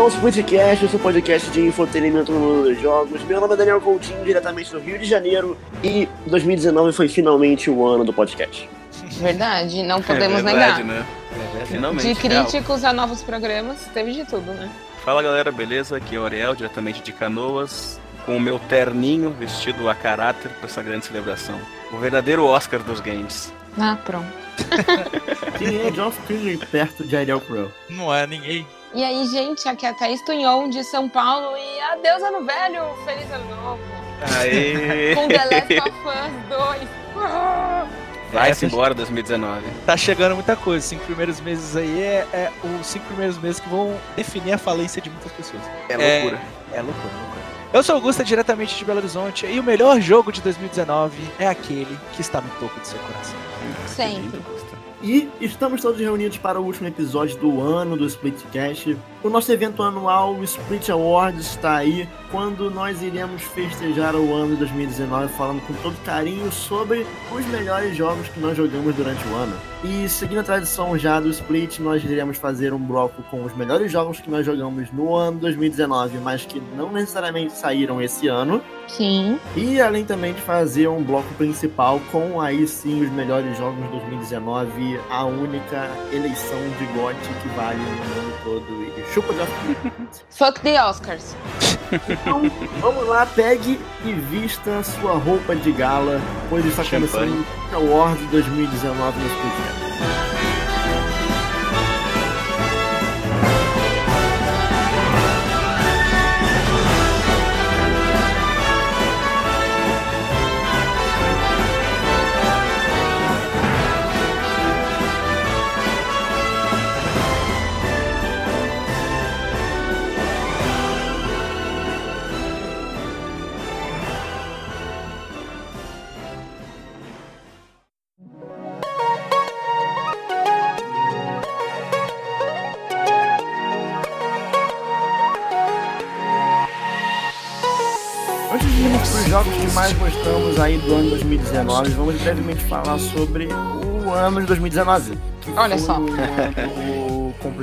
Ao Splitcast, o seu podcast de infotenimento no mundo dos jogos. Meu nome é Daniel Coutinho, diretamente do Rio de Janeiro, e 2019 foi finalmente o ano do podcast. Verdade, não podemos é verdade, negar. Né? Finalmente. De críticos real. a novos programas, teve de tudo, né? Fala galera, beleza? Aqui é o Ariel, diretamente de Canoas, com o meu terninho vestido a caráter para essa grande celebração. O verdadeiro Oscar dos games. Ah, pronto. Quem é Geoff Keighley perto de Ariel Crow? Não é ninguém. E aí, gente, aqui é a Thaís Tunhon de São Paulo e adeus ano velho, feliz ano novo. Aê! Com The Last of Us 2. Vai-se embora 2019. Tá chegando muita coisa. Cinco primeiros meses aí é, é, os cinco primeiros meses que vão definir a falência de muitas pessoas. É loucura. É, é loucura, loucura. Eu sou Augusta, diretamente de Belo Horizonte, e o melhor jogo de 2019 é aquele que está no topo do seu coração. Sempre. E estamos todos reunidos para o último episódio do ano do Splitcast. O nosso evento anual, o Split Awards, está aí, quando nós iremos festejar o ano de 2019 falando com todo carinho sobre os melhores jogos que nós jogamos durante o ano. E seguindo a tradição já do Split, nós iremos fazer um bloco com os melhores jogos que nós jogamos no ano 2019, mas que não necessariamente saíram esse ano. Sim. E além também de fazer um bloco principal com aí sim os melhores jogos de 2019, a única eleição de GOT que vale no mundo todo. Chupa de Fuck the Oscars. Então, vamos lá, pegue e vista sua roupa de gala, pois está começando o Awards 2019 no Split mais gostamos aí do ano 2019, vamos brevemente falar sobre o ano de 2019. Olha só.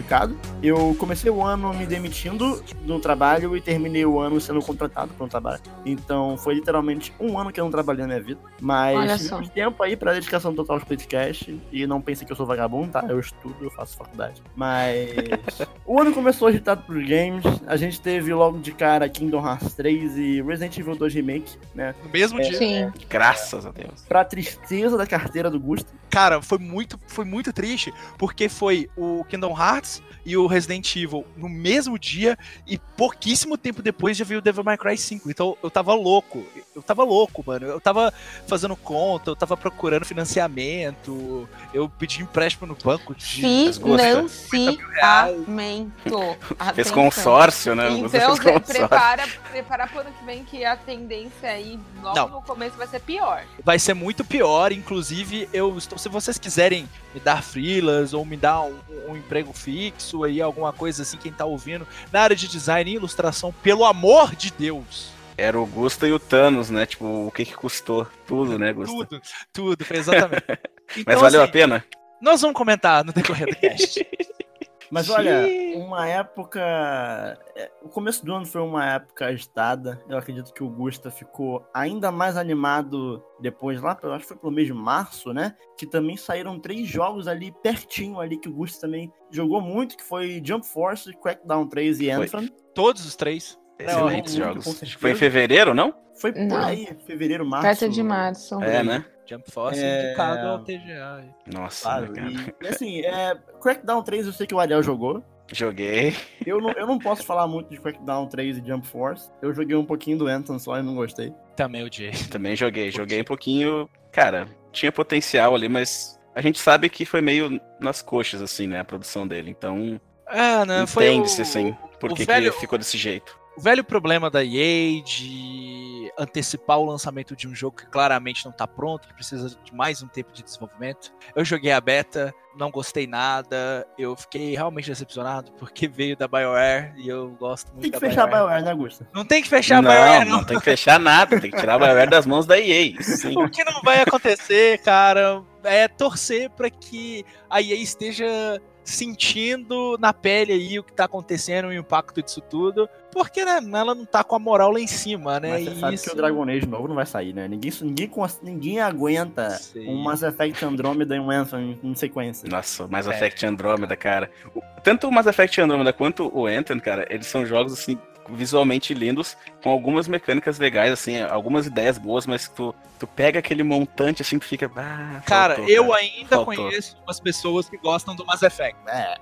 Um. Eu comecei o ano me demitindo do trabalho e terminei o ano sendo contratado para um trabalho. Então foi literalmente um ano que eu não trabalhei na minha vida. Mas tive tempo aí para dedicação total ao Splitcast. E não pense que eu sou vagabundo, tá? Eu estudo, eu faço faculdade. Mas o ano começou agitado por games. A gente teve logo de cara Kingdom Hearts 3 e Resident Evil 2 Remake, né? No mesmo É, dia. Sim. Graças a Deus. Pra tristeza da carteira do Gusto. Cara, foi muito, foi muito triste, porque foi o Kingdom Hearts e o Resident Evil no mesmo dia e pouquíssimo tempo depois já veio o Devil May Cry 5. Então eu tava louco. Eu tava louco, mano. Eu tava fazendo conta, eu tava procurando financiamento, eu pedi empréstimo no banco de Financiamento. Fez consórcio, né? Você Então, fez consórcio. prepara, prepara pro ano que vem que a tendência aí, logo Não. no começo, vai ser pior. vai ser muito pior. Inclusive, eu estou. Se vocês quiserem me dar freelas ou me dar um, um emprego fixo aí, alguma coisa assim, quem tá ouvindo, na área de design e ilustração, pelo amor de Deus. Era o Gusta e o Thanos, né? Tipo, o que que custou? Tudo, né, Gusta? Tudo, tudo, exatamente. Mas Então, valeu assim, a pena? Nós vamos comentar no decorrer do cast. Mas olha, uma época. é, O começo do ano foi uma época agitada. Eu acredito que o Gusta ficou ainda mais animado depois, lá, acho que foi pelo mês de março, né? Que também saíram três jogos ali pertinho ali que o Gusta também jogou muito, que foi Jump Force, Crackdown 3 e Foi. Anthem. Todos os três. Excelentes jogos. foi em fevereiro, não? Foi por Não. aí, fevereiro, março. Perto de março. É, né? Jump Force É. indicado ao TGA. Nossa, Claro, né, cara. e, assim, é, Crackdown 3 eu sei que o Ariel jogou. Joguei. Eu não, eu não posso falar muito de Crackdown 3 e Jump Force. Eu joguei um pouquinho do Anthem só e não gostei. Também o Jay. Também joguei. Joguei um pouquinho. Cara, tinha potencial ali, mas a gente sabe que foi meio nas coxas, assim, né? A produção dele. Então, Ah, não, foi o, entende-se, assim, por o que, velho- que ficou desse jeito. O velho problema da EA de antecipar o lançamento de um jogo que claramente não tá pronto, que precisa de mais um tempo de desenvolvimento. Eu joguei a beta, não gostei nada, eu fiquei realmente decepcionado porque veio da BioWare e eu gosto muito Tem que da fechar a BioWare. BioWare, né, Augusta? Não tem que fechar não, a BioWare, não não. tem que fechar nada. Tem que tirar a BioWare das mãos da EA. Sim. O que não vai acontecer, cara, é torcer pra que a EA esteja sentindo na pele aí o que tá acontecendo, o impacto disso tudo. Porque, né, ela não tá com a moral lá em cima, né? Mas você e sabe isso... que o Dragon Age novo não vai sair, né? Ninguém, ninguém, ninguém aguenta Sei. um Mass Effect Andromeda e um Anthem em sequência. Nossa, Mass É. Effect Andromeda, cara. Tanto o Mass Effect Andromeda quanto o Anthem, cara, eles são jogos, assim, visualmente lindos, com algumas mecânicas legais, assim, algumas ideias boas, mas tu, tu pega aquele montante, assim, tu fica... Ah, Cara, faltou, eu cara. ainda Faltou. conheço umas pessoas que gostam do Mass Effect. É,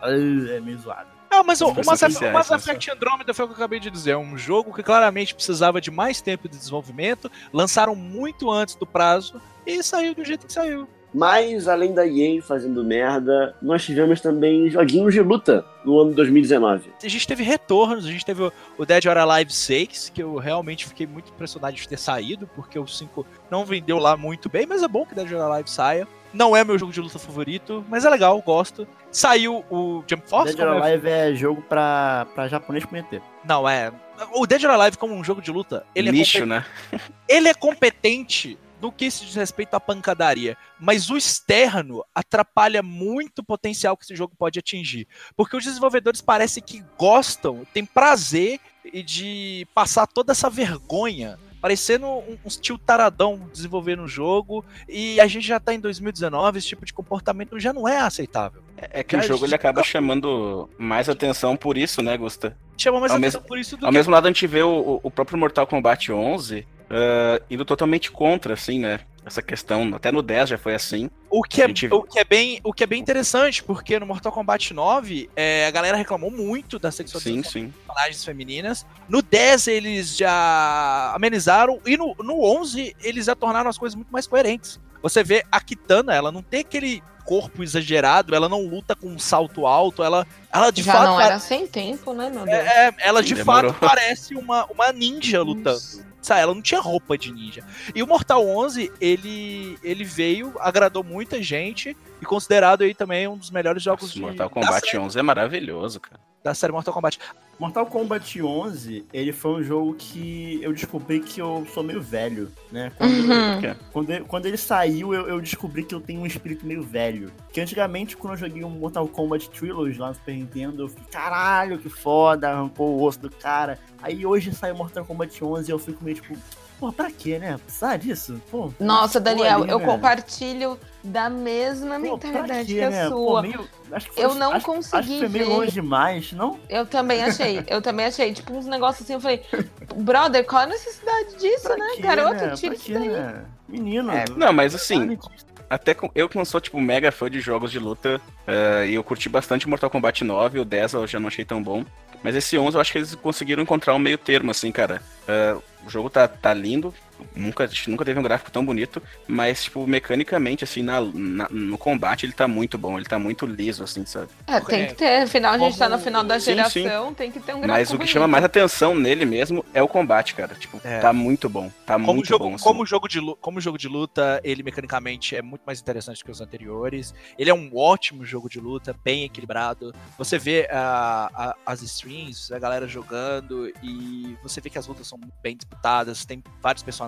é meio zoado. Ah, mas o, o Mass, Effect, o Mass né, Effect Andromeda foi o que eu acabei de dizer. É um jogo que claramente precisava de mais tempo de desenvolvimento. Lançaram muito antes do prazo e saiu do jeito que saiu. Mas, além da EA fazendo merda, nós tivemos também joguinhos de luta no ano 2019. A gente teve retornos, a gente teve o, Dead or Alive 6, que eu realmente fiquei muito impressionado de ter saído, porque o 5 não vendeu lá muito bem, mas é bom que Dead or Alive saia. Não é meu jogo de luta favorito, mas é legal, gosto. Saiu o Jump Force. Dead or é- Alive é jogo pra, pra japonês conhecer. Não, é. O Dead or Alive, como um jogo de luta, ele é Nicho, competente. né? ele é competente no que se diz respeito à pancadaria, mas o externo atrapalha muito o potencial que esse jogo pode atingir. Porque os desenvolvedores parecem que gostam, têm prazer de passar toda essa vergonha. Parecendo um, um tio taradão desenvolvendo um jogo, e a gente já tá em 2019, esse tipo de comportamento já não é aceitável. É que o jogo ele acaba chamando mais atenção por isso, né, Gusta? Chama mais Ao atenção mesmo- por isso do Ao que mesmo lado, a gente vê o, o próprio Mortal Kombat 11 ah, indo totalmente contra, assim, né? Essa questão, até no 10 já foi assim. O que, é, gente- o, que é bem, o que é bem interessante, porque no Mortal Kombat 9, é, a galera reclamou muito da sexualização Sim, sim. das personagens femininas. No 10, eles já amenizaram. E no, no 11, eles já tornaram as coisas muito mais coerentes. Você vê a Kitana, ela não tem aquele corpo exagerado, ela não luta com um salto alto, ela, ela de Já fato. não pare- era sem tempo, né, meu Deus? é, é, ela de Demorou. fato parece uma, uma ninja lutando. Sabe, ela não tinha roupa de ninja. E o Mortal 11, ele, ele veio, agradou muita gente e considerado aí também um dos melhores jogos Nossa, de, Mortal Kombat série, 11 é maravilhoso, cara. Da série Mortal Kombat. Mortal Kombat 11, ele foi um jogo que eu descobri que eu sou meio velho, né? Quando, Uhum. quando, ele, quando ele saiu, eu, eu descobri que eu tenho um espírito meio velho. Que antigamente, quando eu joguei um Mortal Kombat Trilogy lá no Super Nintendo, eu fiquei, caralho, que foda, arrancou o osso do cara. Aí hoje saiu Mortal Kombat 11 e eu fico meio tipo, pô, pra quê, né? Precisar disso? Pô, Nossa, pô, Daniel, ali, eu né? compartilho da mesma Pô, mentalidade quê, que a né? Pô, sua. meio- acho que foi- Eu não acho, consegui Acho que foi meio ver. longe demais, não? Eu também achei, eu também achei. Tipo, uns negócios assim, eu falei, brother, qual a necessidade disso, Pra né, quê, garoto? né? Tira Pra isso quê, daí. né? Menino. É, não, mas assim. Até com- eu que não sou, tipo, mega fã de jogos de luta, eh, e eu curti bastante Mortal Kombat 9, o 10 eu já não achei tão bom. Mas esse 11 eu acho que eles conseguiram encontrar um meio termo, assim, cara. Eh, o jogo tá, tá lindo, nunca, a gente nunca teve um gráfico tão bonito, mas, tipo, mecanicamente, assim, na, na- no combate ele tá muito bom, ele tá muito liso, assim, sabe? É, tem que ter, afinal a gente tá no final da Sim, geração, tem que ter um gráfico Mas o que bonito. chama mais atenção nele mesmo é o combate, cara. Tipo, É. tá muito bom, tá Como muito jogo, bom. assim. como, jogo de, como jogo de luta, ele mecanicamente é muito mais interessante que os anteriores. Ele é um ótimo jogo de luta, bem equilibrado. Você vê ah, a- as streams, a galera jogando, e você vê que as lutas são bem disputadas, tem vários personagens.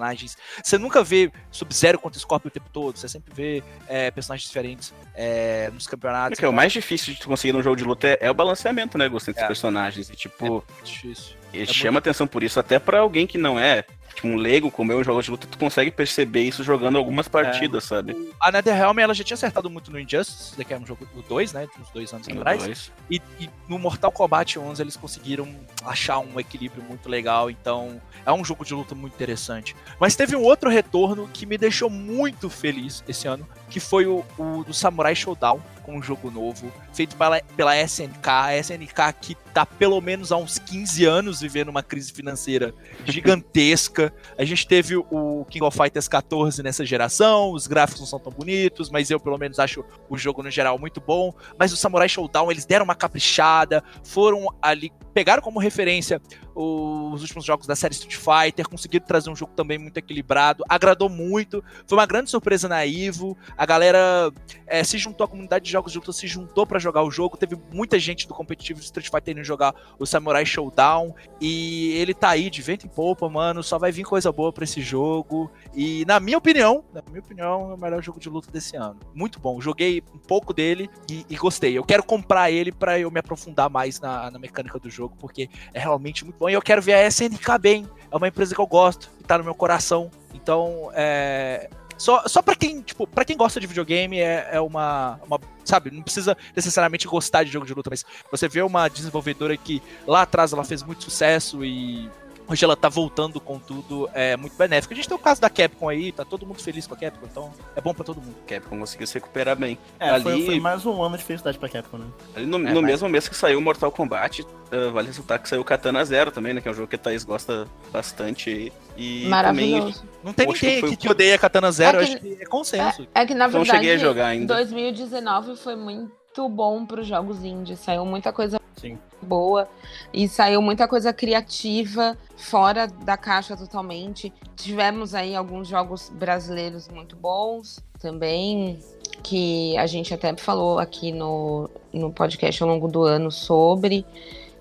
Você nunca vê Sub-Zero contra Scorpio o tempo todo, você sempre vê é, personagens diferentes é, nos campeonatos. Porque o mais difícil de conseguir num jogo de luta é, é o balanceamento, né, Gusto, entre É. os personagens. E, tipo, É difícil. é chama atenção por isso, até pra alguém que não é, um leigo como eu em jogos de luta, tu consegue perceber isso jogando algumas partidas, sabe? A NetherRealm, ela já tinha acertado muito no Injustice, que é um jogo do 2, né, de uns dois anos No atrás. dois. E, e no Mortal Kombat 11 eles conseguiram achar um equilíbrio muito legal, então é um jogo de luta muito interessante. Mas teve um outro retorno que me deixou muito feliz esse ano, que foi o, o do Samurai Showdown, com um jogo novo, feito pela, pela SNK, a SNK que tá pelo menos há uns 15 anos vivendo uma crise financeira gigantesca. A gente teve o King of Fighters 14 nessa geração, os gráficos não são tão bonitos, mas eu pelo menos acho o jogo no geral muito bom. Mas o Samurai Showdown, eles deram uma caprichada, foram ali, pegaram como referência os últimos jogos da série Street Fighter, conseguiram trazer um jogo também muito equilibrado, agradou muito, foi uma grande surpresa na Ivo, a galera é, se juntou, a comunidade de jogos de luta se juntou para jogar o jogo, teve muita gente do competitivo de Street Fighter indo jogar o Samurai Showdown, e ele tá aí de vento em polpa, mano, só vai vir coisa boa para esse jogo, e na minha opinião, na minha opinião, é o melhor jogo de luta desse ano. Muito bom, joguei um pouco dele e, e gostei. Eu quero comprar ele para eu me aprofundar mais na, na mecânica do jogo, porque é realmente muito bom. E eu quero ver a SNK bem. É uma empresa que eu gosto, que tá no meu coração. Então, é, só, só pra quem, tipo, pra quem gosta de videogame é, é uma, uma. Sabe, não precisa necessariamente gostar de jogo de luta, mas você vê uma desenvolvedora que lá atrás ela fez muito sucesso e hoje ela tá voltando com tudo, é muito benéfico. A gente tem o caso da Capcom aí, tá todo mundo feliz com a Capcom, então é bom pra todo mundo. Capcom conseguiu se recuperar bem. É, ali, foi, foi mais um ano de felicidade pra Capcom, né? ali no, É, no mas- mesmo mês que saiu Mortal Kombat, uh, vale ressaltar que saiu Katana Zero também, né? Que é um jogo que a Thaís gosta bastante. E também Maravilhoso. Não tem Poxa, ninguém foi- que odeia Katana Zero, É acho que é consenso. É que na verdade, cheguei a jogar ainda. 2019 foi muito bom para os jogos indie. Saiu muita coisa Sim. boa e saiu muita coisa criativa, fora da caixa totalmente. Tivemos aí alguns jogos brasileiros muito bons também, que a gente até falou aqui no, no podcast ao longo do ano sobre,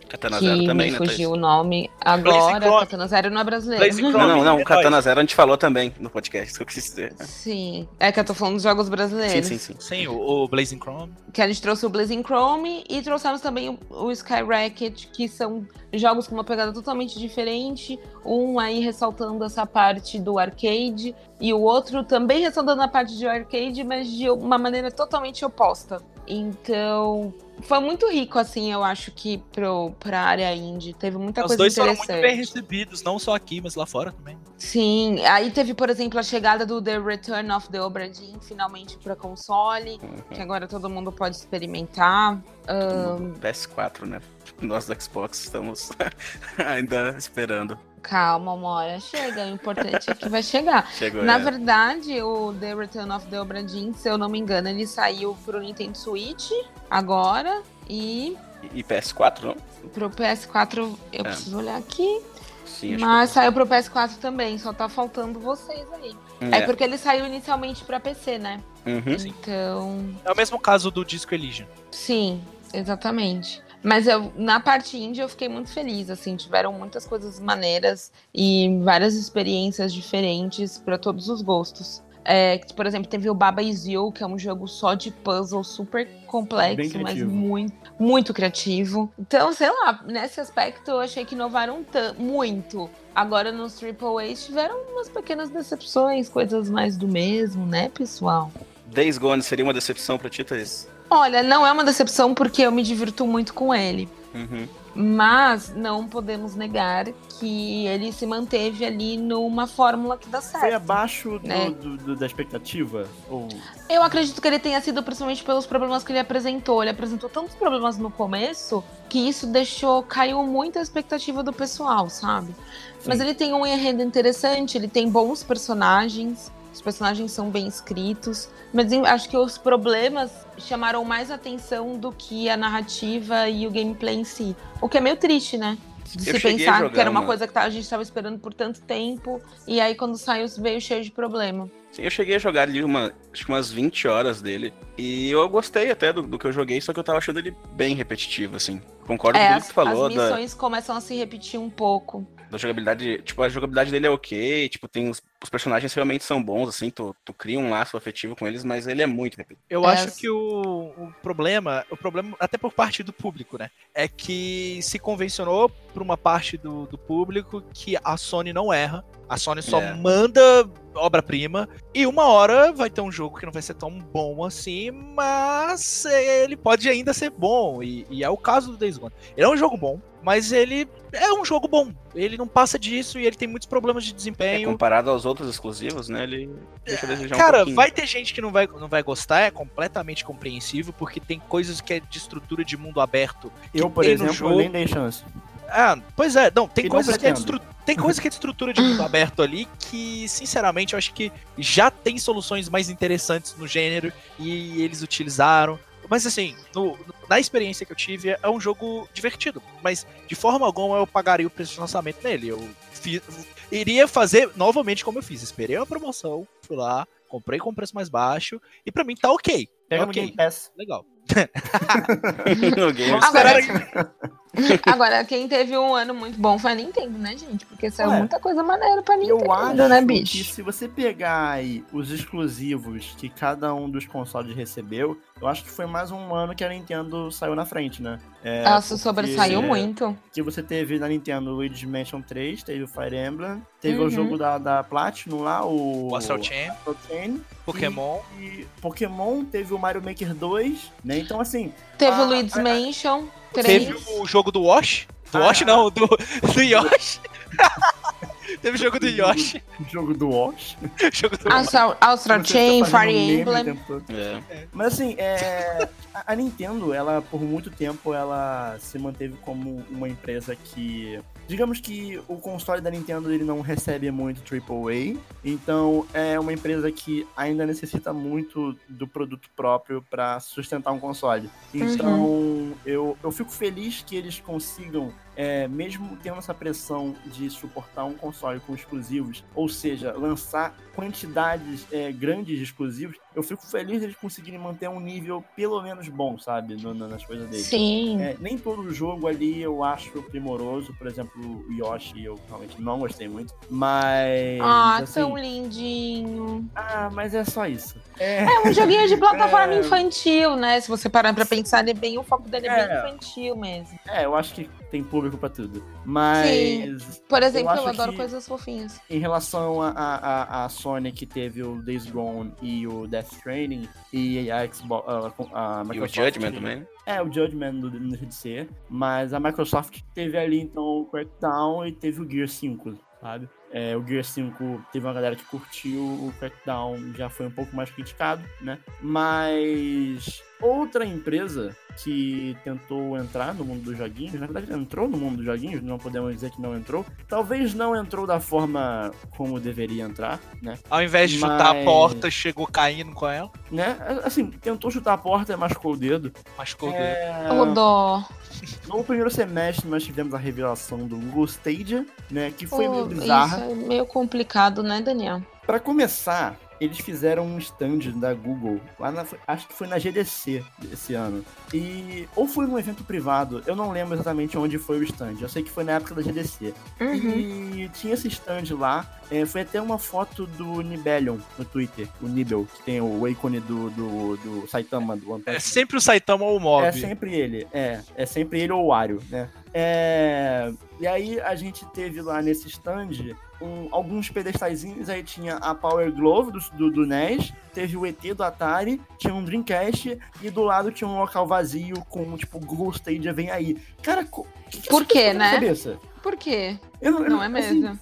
Katana que Zero também, me né? fugiu Thaís? o nome agora. Katana Zero não é brasileiro. Blazing Chrome. Não, não, não. Nome, Katana Zero a gente falou também no podcast, isso que eu quis dizer. Sim, é que eu tô falando dos jogos Sim, brasileiros. sim, sim. Sim, o, o Blazing Chrome. que a gente trouxe o Blazing Chrome e trouxemos também o, o Sky Racket, que são jogos com uma pegada totalmente diferente. Um aí ressaltando essa parte do arcade e o outro também ressaltando a parte de arcade, mas de uma maneira totalmente oposta. Então, foi muito rico, assim, eu acho que pro, pra área indie. Teve muita Os coisa dois foram interessante. muito bem recebidos, não só aqui, mas lá fora também. Sim, aí teve, por exemplo, a chegada do The Return of the Obra Dinn finalmente para console, que agora todo mundo pode experimentar. Ahn, PS4, né? Nós do Xbox estamos ainda esperando. calma, uma hora chega. O importante é que vai chegar. Chegou Na é. verdade, o The Return of the Obra Dinn, se eu não me engano, ele saiu pro Nintendo Switch agora e E PS4, não? pro PS4 eu É. preciso olhar aqui. Sim, Mas saiu pro PS4 também, só tá faltando vocês aí. que... É, porque ele saiu inicialmente pra PC, né? Uhum. Então, É o mesmo caso do Disco Elysium. sim, exatamente. Mas eu, na parte indie eu fiquei muito feliz, assim, tiveram muitas coisas maneiras e várias experiências diferentes para todos os gostos. É, por exemplo, teve o Baba Is You, que é um jogo só de puzzle super complexo, mas muito, muito criativo. Então, sei lá, nesse aspecto eu achei que inovaram muito. Agora nos Triple A's tiveram umas pequenas decepções, coisas mais do mesmo, né, pessoal? Days Gone seria uma decepção pra ti, Thaís? Olha, não é uma decepção porque eu me divirto muito com ele. Uhum. Mas não podemos negar que ele se manteve ali numa fórmula que dá Foi certo. abaixo do- Né? do- do- da expectativa? Ou... Eu acredito que ele tenha sido principalmente pelos problemas que ele apresentou. Ele apresentou tantos problemas no começo que isso deixou. caiu muito a expectativa do pessoal, sabe? Mas ele tem um enredo interessante, ele tem bons personagens. Os personagens são bem escritos, mas acho que os problemas chamaram mais atenção do que a narrativa e o gameplay em si. O que é meio triste, né? De Eu se pensar que era uma uma- coisa que tá- a gente estava esperando por tanto tempo, e aí quando saiu veio cheio de problema. Sim, eu cheguei a jogar ali uma, acho que umas 20 horas dele. E eu gostei até do, do que eu joguei, só que eu tava achando ele bem repetitivo, assim. Concordo É, com tudo as, que tu falou as da, missões começam a se repetir um pouco. da jogabilidade. Tipo, a jogabilidade dele é ok, tipo, tem os, os personagens realmente são bons, assim, tu, tu cria um laço afetivo com eles, mas ele é muito repetitivo. Eu É, acho que o, o problema, o problema, até por parte do público, né? É que se convencionou por uma parte do, do público que a Sony não erra. A Sony só É. manda obra-prima. E uma hora vai ter um jogo que não vai ser tão bom assim, mas ele pode ainda ser bom. E, e é o caso do Days Gone. Ele é um jogo bom, mas ele é um jogo bom. Ele não passa disso e ele tem muitos problemas de É, desempenho. comparado aos outros exclusivos, né? Ele deixa a desejar um Cara, pouquinho. vai ter gente que não vai, não vai gostar, é completamente compreensível, porque tem coisas que é de estrutura de mundo aberto. Eu, por exemplo, jogo. nem dei chance. Ah, pois é, não, tem coisas que é de pretendo. estru- tem coisas que é de estrutura de mundo aberto ali que, sinceramente, eu acho que já tem soluções mais interessantes no gênero e eles utilizaram. Mas assim, no- na experiência que eu tive, é um jogo divertido. Mas de forma alguma eu pagaria o preço de lançamento nele. Eu fi- iria fazer novamente como eu fiz. Esperei uma promoção, fui lá, comprei com preço mais baixo. E pra mim tá ok. Pega Tá no ok. Game Pass. Legal. no game. Agora, agora, quem teve um ano muito bom foi a Nintendo, né, gente? Porque saiu Ué, muita coisa maneira pra Nintendo, Eu acho né, que bicho? se você pegar aí os exclusivos que cada um dos consoles recebeu, eu acho que foi mais um ano que a Nintendo saiu na frente, né? É, porque- sobressaiu muito. Que você teve na Nintendo o Luigi's Mansion 3, teve o Fire Emblem, teve Uhum. o jogo da, da Platinum lá, o... O Astral Chain, Astral Chain, Pokémon. E Pokémon teve o Mario Maker 2, né? Então, assim, Teve Ah, o Luigi's ah, Mansion 3. Teve o jogo do Wash. Do Ah. Wash não, do, do Yoshi. Teve o jogo do Yoshi. jogo do Wash. jogo do Astral, Astral Chain, Fire Emblem. É. Mas assim, é, a- a Nintendo, ela por muito tempo, ela se manteve como uma empresa que, digamos que o console da Nintendo ele não recebe muito AAA, então é uma empresa que ainda necessita muito do produto próprio para sustentar um console. Então eu, eu fico feliz que eles consigam é, mesmo tendo essa pressão de suportar um console com exclusivos, ou seja, lançar quantidades é, grandes de exclusivos, eu fico feliz deles conseguirem manter um nível pelo menos bom, sabe, no- no- nas coisas deles. Sim. É, nem todo jogo ali eu acho primoroso, por exemplo, o Yoshi eu realmente não gostei muito, mas. ah, assim, tão lindinho. Ah, mas é só isso. É, É um joguinho de plataforma É. infantil, né? Se você parar pra pensar, ele é bem, o foco dele é, É. bem infantil mesmo. é, eu acho que tem público pra tudo. Mas Por exemplo, eu, acho adoro que- coisas fofinhas. em relação a, a, a, Sony que teve o Days Gone e o Death Stranding e a Xbox, a, a E o Microsoft Judgment também. É, o Judgment do não deixa de ser, mas a Microsoft teve ali então o Crackdown e teve o Gear 5, sabe? É, o Gear 5 teve uma galera que curtiu, o Crackdown já foi um pouco mais criticado, né? Mas outra empresa que tentou entrar no mundo dos joguinhos, na verdade entrou no mundo dos joguinhos, não podemos dizer que não entrou. Talvez não entrou da forma como deveria entrar, né? Ao invés de chutar Mas- a porta, chegou caindo com ela. né? Assim, tentou chutar a porta e machucou o dedo. Machucou o dedo. É... Ô, dó. No primeiro semestre nós tivemos a revelação do Google Stadia, né, que foi Pô, meio bizarra. Isso é meio complicado, né, Daniel? Pra começar, eles fizeram um stand da Google, lá na, acho que foi na GDC esse ano. E ou foi num evento privado, eu não lembro exatamente onde foi o stand. Eu sei que foi na época da GDC. Uhum. E tinha esse stand lá. é, foi até uma foto do Nibelion no Twitter, o Nibel, que tem o ícone do, do, do Saitama do One Punch É sempre o Saitama ou o Mob. É sempre ele, é. É sempre ele ou o Wario, né? É, e aí a gente teve lá nesse stand um- alguns pedestaizinhos, aí tinha a Power Glove do, do, do NES, teve o ET do Atari, tinha um Dreamcast e do lado tinha um local vazio com, tipo, Google Stadia vem aí. Cara, que que Por quê, né? Cabeça? Por quê? Eu, eu- Não é assim, mesmo?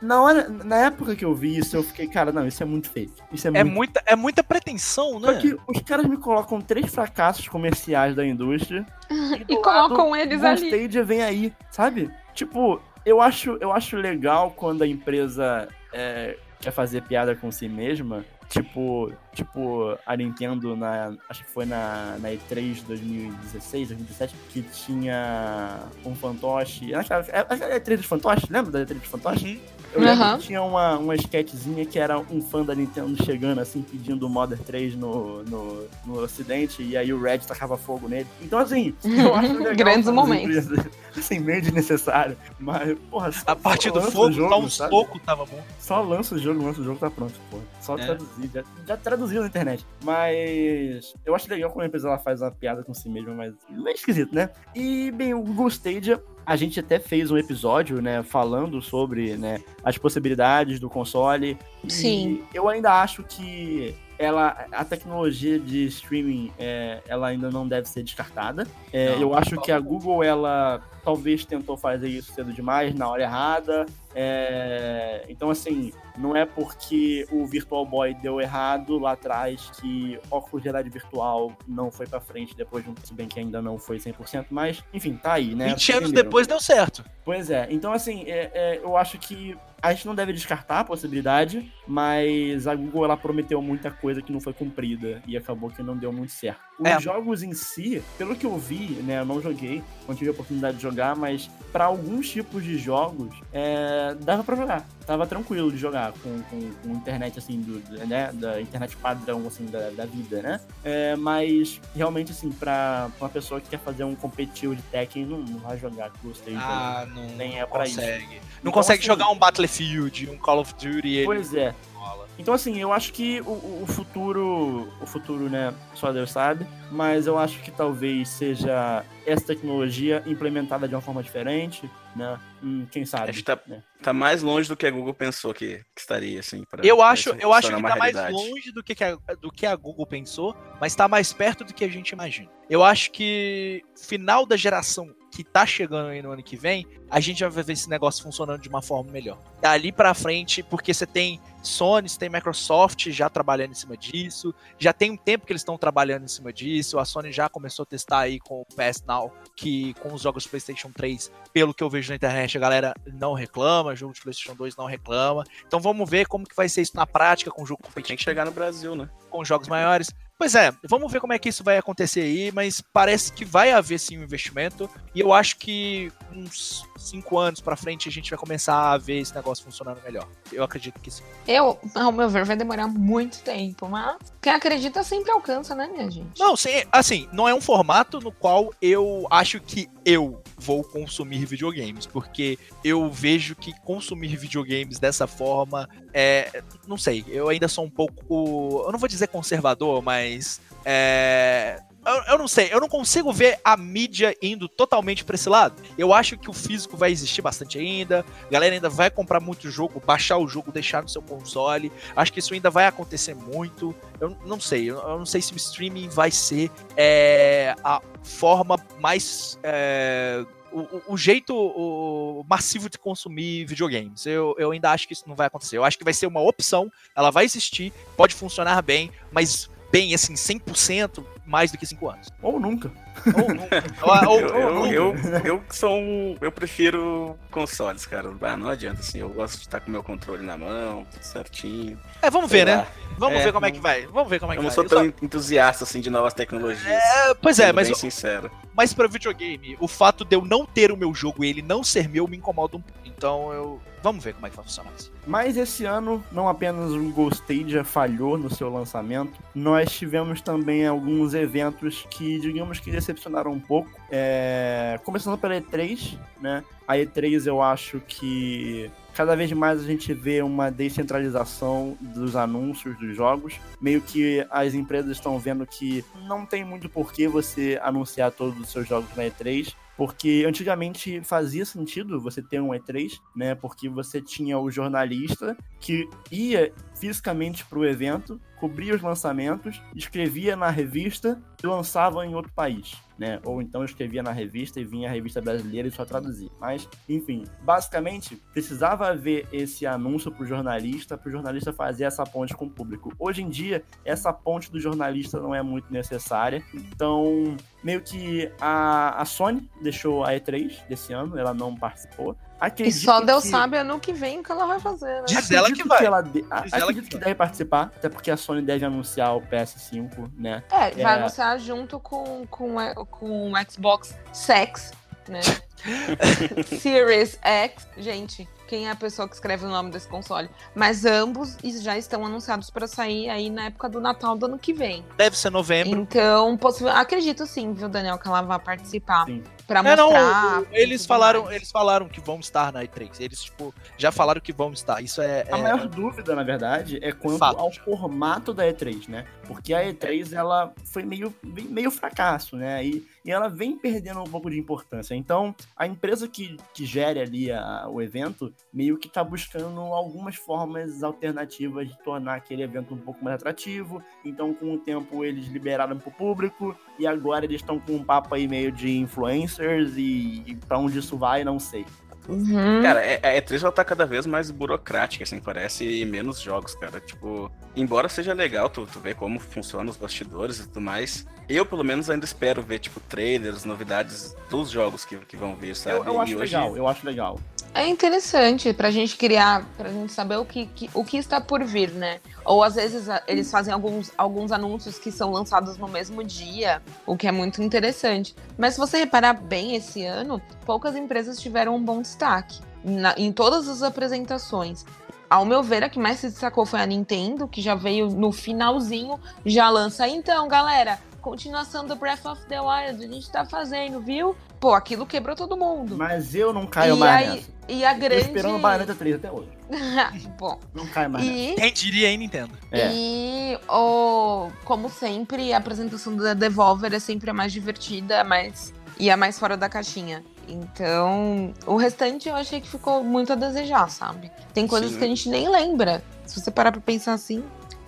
na, hora, na época que eu vi isso, eu fiquei, cara, não, isso é muito feio. Isso é, É muito muita, é muita pretensão, Só né? que os caras me colocam três fracassos comerciais da indústria. do E colocam eles Google ali. Stadia vem aí, sabe? Tipo, eu acho, eu acho legal quando a empresa é, quer fazer piada com si mesma. Tipo, tipo a Nintendo na. Acho que foi na, na E3 2016, 2017, que tinha um fantoche. É- aquela E3 dos fantoches, lembra da E3 dos fantoches? Uhum. Eu que tinha uma, uma sketchzinha que era um fã da Nintendo chegando assim, pedindo o Modern 3 no, no, no ocidente, e aí o Red tacava fogo nele. Então, assim, eu acho legal Grandes momentos. empresas- Assim, meio desnecessário. Mas, porra, só, A partir do fogo, jogo, só um sabe? soco tava bom. Só lança o jogo, lança o jogo, tá pronto, porra. Só É. traduzir. Já, já traduziu na internet. Mas eu acho legal quando a empresa ela faz uma piada com si mesma, mas meio esquisito, né? E, bem, o Google Stadia, a gente até fez um episódio, né, falando sobre, né, as possibilidades do console. Sim. E eu ainda acho que ela, a tecnologia de streaming, é, ela ainda não deve ser descartada. É, Não, eu acho que a Google, ela talvez tentou fazer isso cedo demais, na hora errada. É, então, assim, não é porque o Virtual Boy deu errado lá atrás que óculos de realidade virtual não foi pra frente depois de um, se bem que ainda não foi 100%, mas, enfim, tá aí, né? 20 anos depois deu certo. Pois é, então assim, é- é, eu acho que a gente não deve descartar a possibilidade, mas a Google ela prometeu muita coisa que não foi cumprida e acabou que não deu muito certo. Os É. jogos em si, pelo que eu vi, né, eu não joguei, não tive a oportunidade de jogar, mas para alguns tipos de jogos, é, dava pra jogar. Tava tranquilo de jogar com, com, com internet, assim, do, né, da internet padrão, assim, da, da vida, né? É, mas, realmente, assim, pra uma pessoa que quer fazer um competitivo de Tekken, não, não vai jogar com jogos. Ah, não, Nem é não pra isso. consegue. Não Então, consegue assim, jogar um Battlefield, um Call of Duty. Ele Pois é. rola. Então, assim, eu acho que o, o- futuro, o futuro, né, só Deus sabe, mas eu acho que talvez seja essa tecnologia implementada de uma forma diferente, né? Hum, quem sabe? Acho que tá, né? tá mais longe do que a Google pensou que, que estaria, assim. Pra, Eu pra acho, isso eu acho que tá uma mais realidade. longe do que, que a, do que a Google pensou, mas tá mais perto do que a gente imagina. Eu acho que final da geração que tá chegando aí no ano que vem, a gente já vai ver esse negócio funcionando de uma forma melhor. Dali pra frente, porque você tem Sony, você tem Microsoft já trabalhando em cima disso, já tem um tempo que eles estão trabalhando em cima disso, a Sony já começou a testar aí com o PS Now, que com os jogos PlayStation 3, pelo que eu vejo na internet, a galera não reclama, jogo de PlayStation 2 não reclama. Então vamos ver como que vai ser isso na prática com o jogo Tem que competitivo, chegar no Brasil, né? com jogos maiores. Pois é, vamos ver como é que isso vai acontecer aí, mas parece que vai haver sim um investimento e eu acho que uns 5 anos pra frente a gente vai começar a ver esse negócio funcionando melhor. Eu acredito que sim. Eu, ao meu ver, vai demorar muito tempo, mas quem acredita sempre alcança, né, minha gente? Não, sim, assim, não é um formato no qual eu acho que eu vou consumir videogames, porque eu vejo que consumir videogames dessa forma é, não sei, eu ainda sou um pouco, eu não vou dizer conservador, mas é, eu, eu não sei, eu não consigo ver a mídia indo totalmente pra esse lado. Eu acho que o físico vai existir bastante ainda, a galera ainda vai comprar muito jogo, baixar o jogo, deixar no seu console. Acho que isso ainda vai acontecer muito. Eu não sei, eu não sei se o streaming vai ser é, a forma mais. é, o, o- o jeito o, massivo de consumir videogames. Eu, eu ainda acho que isso não vai acontecer. Eu acho que vai ser uma opção, ela vai existir, pode funcionar bem, mas bem, assim, 100% mais do que 5 anos. Ou nunca. Ou nunca. Ou- ou- Eu, ou eu, nunca. eu, eu sou um. Eu prefiro consoles, cara. Ah, não adianta, assim. Eu gosto de estar com o meu controle na mão, tudo certinho. É, vamos Sei ver, né? lá. Vamos É, ver como é não- que vai. Vamos ver como é Eu que não vai. sou Eu tão só- entusiasta, assim, de novas tecnologias. É, pois é, mas, bem sincero. mas pra videogame, o fato de eu não ter o meu jogo e ele não ser meu me incomoda um pouco. Então eu. Vamos ver como é que vai funcionar isso. Mas esse ano, não apenas o Google Stadia falhou no seu lançamento, nós tivemos também alguns eventos que, digamos que decepcionaram um pouco. É, Começando pela E3, né? A E3 eu acho que cada vez mais a gente vê uma descentralização dos anúncios dos jogos. Meio que as empresas estão vendo que não tem muito porquê você anunciar todos os seus jogos na E3. Porque antigamente fazia sentido você ter um E3, né? Porque você tinha o jornalista que ia fisicamente para o evento, cobria os lançamentos, escrevia na revista e lançava em outro país, né? Ou então escrevia na revista e vinha a revista brasileira e só traduzia. Mas, enfim, basicamente precisava haver esse anúncio para o jornalista, para o jornalista fazer essa ponte com o público. Hoje em dia, essa ponte do jornalista não é muito necessária. Então, meio que a, a Sony deixou a E3 desse ano, ela não participou. E Acredito só Deus que- sabe ano que vem o que ela vai fazer, né? Diz ela acredito que vai. ela de- a- Diz ela acredito que que, vai. deve participar, até porque a Sony deve anunciar o PS5, né? É, vai É. anunciar junto com, com, o- com o Xbox Sex, né? Series X. Gente, quem é a pessoa que escreve o nome desse console? Mas ambos já estão anunciados para sair aí na época do Natal do ano que vem. Deve ser novembro. Então, acredito sim, viu, Daniel, que ela vai participar. Sim. Pra É, não, mostrar. eles falaram, mais. eles falaram que vão estar na E3. Eles, tipo, já falaram que vão estar. Isso é. A é- maior dúvida, na verdade, é quanto Fato. ao formato da E3, né? Porque a E3, ela foi meio, meio fracasso, né? E, e ela vem perdendo um pouco de importância. Então, a empresa que, que gere ali a- o evento, meio que tá buscando algumas formas alternativas de tornar aquele evento um pouco mais atrativo. Então, com o tempo, eles liberaram pro público. E agora eles estão com um papo aí meio de influencers e, e para onde isso vai, não sei. Uhum. Cara, é- a E3 ela tá cada vez mais burocrática, assim, parece, e menos jogos, cara. Tipo, embora seja legal tu, tu ver como funcionam os bastidores e tudo mais, eu, pelo menos, ainda espero ver, tipo, trailers, novidades dos jogos que, que vão vir, sabe? Eu, eu acho e hoje, legal, eu acho legal. É interessante pra gente criar, pra gente saber o que, que- o que está por vir, né? Ou às vezes a- eles fazem alguns, alguns anúncios que são lançados no mesmo dia, o que é muito interessante. Mas se você reparar bem esse ano, poucas empresas tiveram um bom destaque na- em todas as apresentações. Ao meu ver, a que mais se destacou foi a Nintendo, que já veio no finalzinho, já lança. Então, galera, continuação do Breath of the Wild, a gente tá fazendo, viu? Pô, aquilo quebrou todo mundo. Mas eu não caio e, mais aí, nessa. e a Tô grande. esperando o Bayonetta 3 até hoje. Bom, Não caio mais nessa. e, Quem diria, hein, Nintendo? É. e o, como sempre, a apresentação da Devolver é sempre a mais divertida, a mais, e a mais fora da caixinha. Então, o restante eu achei que ficou muito a desejar, sabe? Tem coisas Sim. que a gente nem lembra. Se você parar pra pensar assim,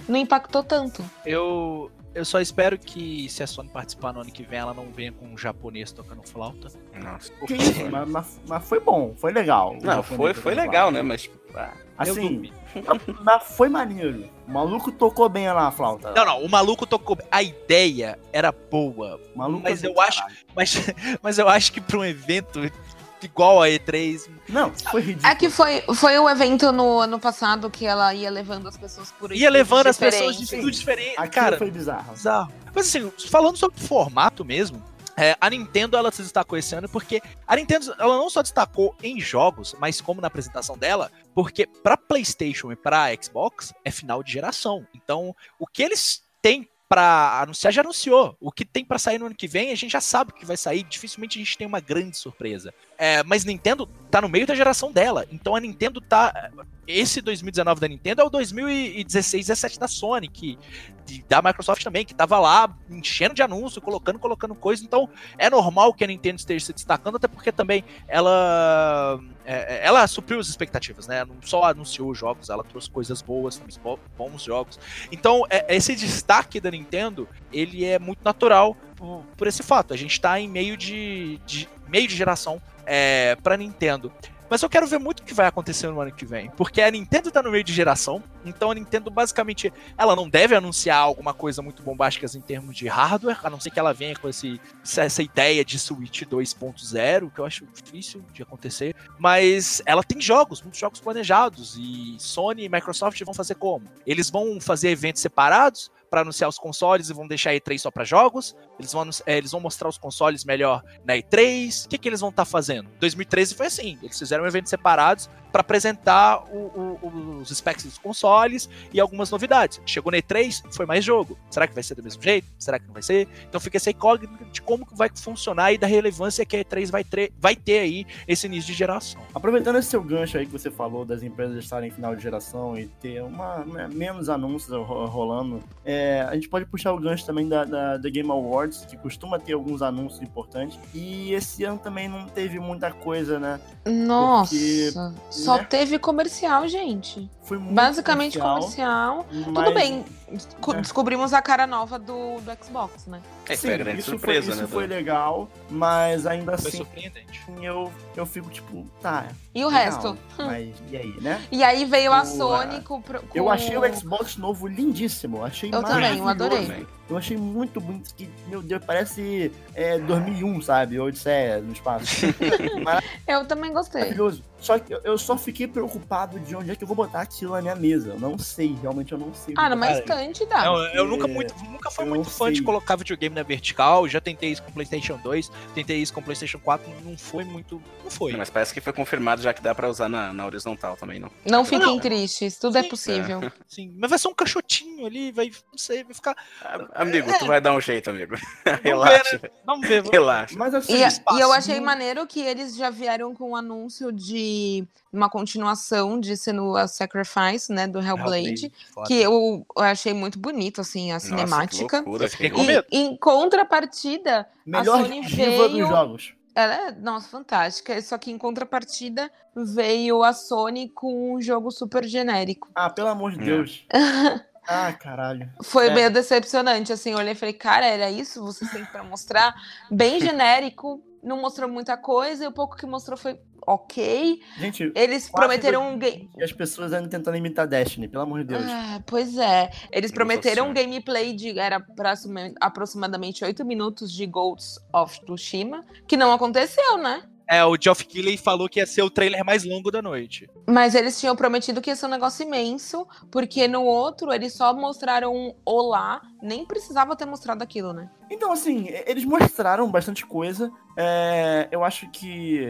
não impactou tanto. Eu, eu só espero que se a Sony participar no ano que vem, ela não venha com um japonês tocando flauta. Nossa. Que isso, mas, mas- mas foi bom, foi legal. Não, foi, foi legal, flauta. né? Mas, tipo, ah, Assim, mas foi maneiro. O maluco tocou bem lá a flauta. Não, não, o maluco tocou. A ideia era boa, O maluco mas eu acho- mas, mas eu acho que pra um evento igual a E3, Não, foi ridículo. É que foi, foi o evento no ano passado que ela ia levando as pessoas por ia levando as pessoas de diferentes. Aquilo Cara, foi bizarro. bizarro. Mas assim, falando sobre o formato mesmo, é, a Nintendo ela se destacou esse ano porque a Nintendo ela não só destacou em jogos, mas como na apresentação dela, porque pra PlayStation e pra Xbox é final de geração. Então, o que eles têm pra anunciar já anunciou. O que tem pra sair no ano que vem, a gente já sabe o que vai sair. Dificilmente a gente tem uma grande surpresa. É, mas Nintendo tá no meio da geração dela. Então a Nintendo tá. Esse 2019 da Nintendo é o 2016, 17 da Sony, que, da Microsoft também, que tava lá enchendo de anúncio, colocando, colocando coisa. Então é normal que a Nintendo esteja se destacando, até porque também ela. é, ela supriu as expectativas, né? Não só anunciou os jogos, ela trouxe coisas boas, bons jogos. Então, é- esse destaque da Nintendo, ele é muito natural por, por esse fato. A gente tá em meio de, de- meio de geração é, para Nintendo. Mas eu quero ver muito o que vai acontecer no ano que vem, porque a Nintendo tá no meio de geração, então a Nintendo basicamente ela não deve anunciar alguma coisa muito bombástica em termos de hardware, a não ser que ela venha com esse, essa ideia de Switch 2.0, que eu acho difícil de acontecer, mas ela tem jogos, muitos jogos planejados, e Sony e Microsoft vão fazer como? Eles vão fazer eventos separados para anunciar os consoles e vão deixar a E3 só para jogos? Eles vão, eh, eles vão mostrar os consoles melhor na E3? O que, que eles vão estar fazendo? 2013 foi assim, eles fizeram eventos separados para apresentar o- o- os specs dos consoles e algumas novidades. Chegou na E3, foi mais jogo. Será que vai ser do mesmo jeito? Será que não vai ser? Então fica essa incógnita de como que vai funcionar e da relevância que a E3 vai, vai ter aí esse início de geração. Aproveitando esse seu gancho aí que você falou das empresas estarem em final de geração e ter uma, né, menos anúncios ro- rolando, é, a gente pode puxar o gancho também da, da, da Game Awards, que costuma ter alguns anúncios importantes. E esse ano também não teve muita coisa, né? Nossa, Porque, só né? teve comercial, gente. Foi muito Basicamente comercial. Tudo mas- bem. Descobrimos a cara nova do, do Xbox, né? é, Sim, foi a grande isso surpresa, foi, isso né? foi do- legal, mas ainda Foi assim surpreendente. eu, eu fico tipo, tá. E o legal, resto? Mas e aí, né? E aí veio a Sony com, com... Eu achei o Xbox novo lindíssimo. Achei Eu também, eu adorei. Eu achei muito bonito. Que, meu Deus, parece é, 2001, sabe? Odisseia no espaço. Eu também gostei. Maravilhoso. Só que eu- eu só fiquei preocupado de onde é que eu vou botar aquilo na minha mesa. Eu não sei, realmente eu não sei. Ah, numa Cara, estante dá. Não, eu nunca, É, muito, nunca fui eu muito fã de sei. colocar videogame na vertical. Já tentei isso com PlayStation 2, tentei isso com PlayStation 4. Não foi muito. Não foi. Mas parece que foi confirmado já que dá pra usar na, na horizontal também, não? Não fiquem Não. tristes, tudo é Sim. possível. Sim, mas vai ser um caixotinho ali, vai. Não sei, vai ficar. Ah, Amigo, tu vai dar um jeito, amigo. Vamos Relaxa, ver, né? Vamos ver. vamos- relaxa. Mas assim, E, espaço, e eu achei não- maneiro que eles já vieram com o anúncio de uma continuação de Senua Sacrifice, né, do Hellblade, Foda. que eu, eu achei muito bonito, assim, a Nossa, que cinemática. loucura, que com E medo. em contrapartida, melhor Sony diva veio- dos jogos. ela é, nossa, fantástica. Só que em contrapartida veio a Sony com um jogo super genérico. Ah, pelo amor de É. Deus. Ah, caralho. Foi É. meio decepcionante, assim, eu olhei e falei, cara, era isso? Você tem pra mostrar? Bem genérico, não mostrou muita coisa, e o pouco que mostrou foi ok. Gente, Eles prometeram um game. E as pessoas ainda tentando imitar Destiny, pelo amor de Deus. Ah, pois é. Eles prometeram um gameplay de era aproxima- aproximadamente 8 minutos de Ghosts of Tsushima, que não aconteceu, né? É, o Geoff Keighley falou que ia ser o trailer mais longo da noite. Mas eles tinham prometido que ia ser um negócio imenso, porque no outro eles só mostraram um olá, nem precisava ter mostrado aquilo, né? Então, assim, eles mostraram bastante coisa. É, eu acho que.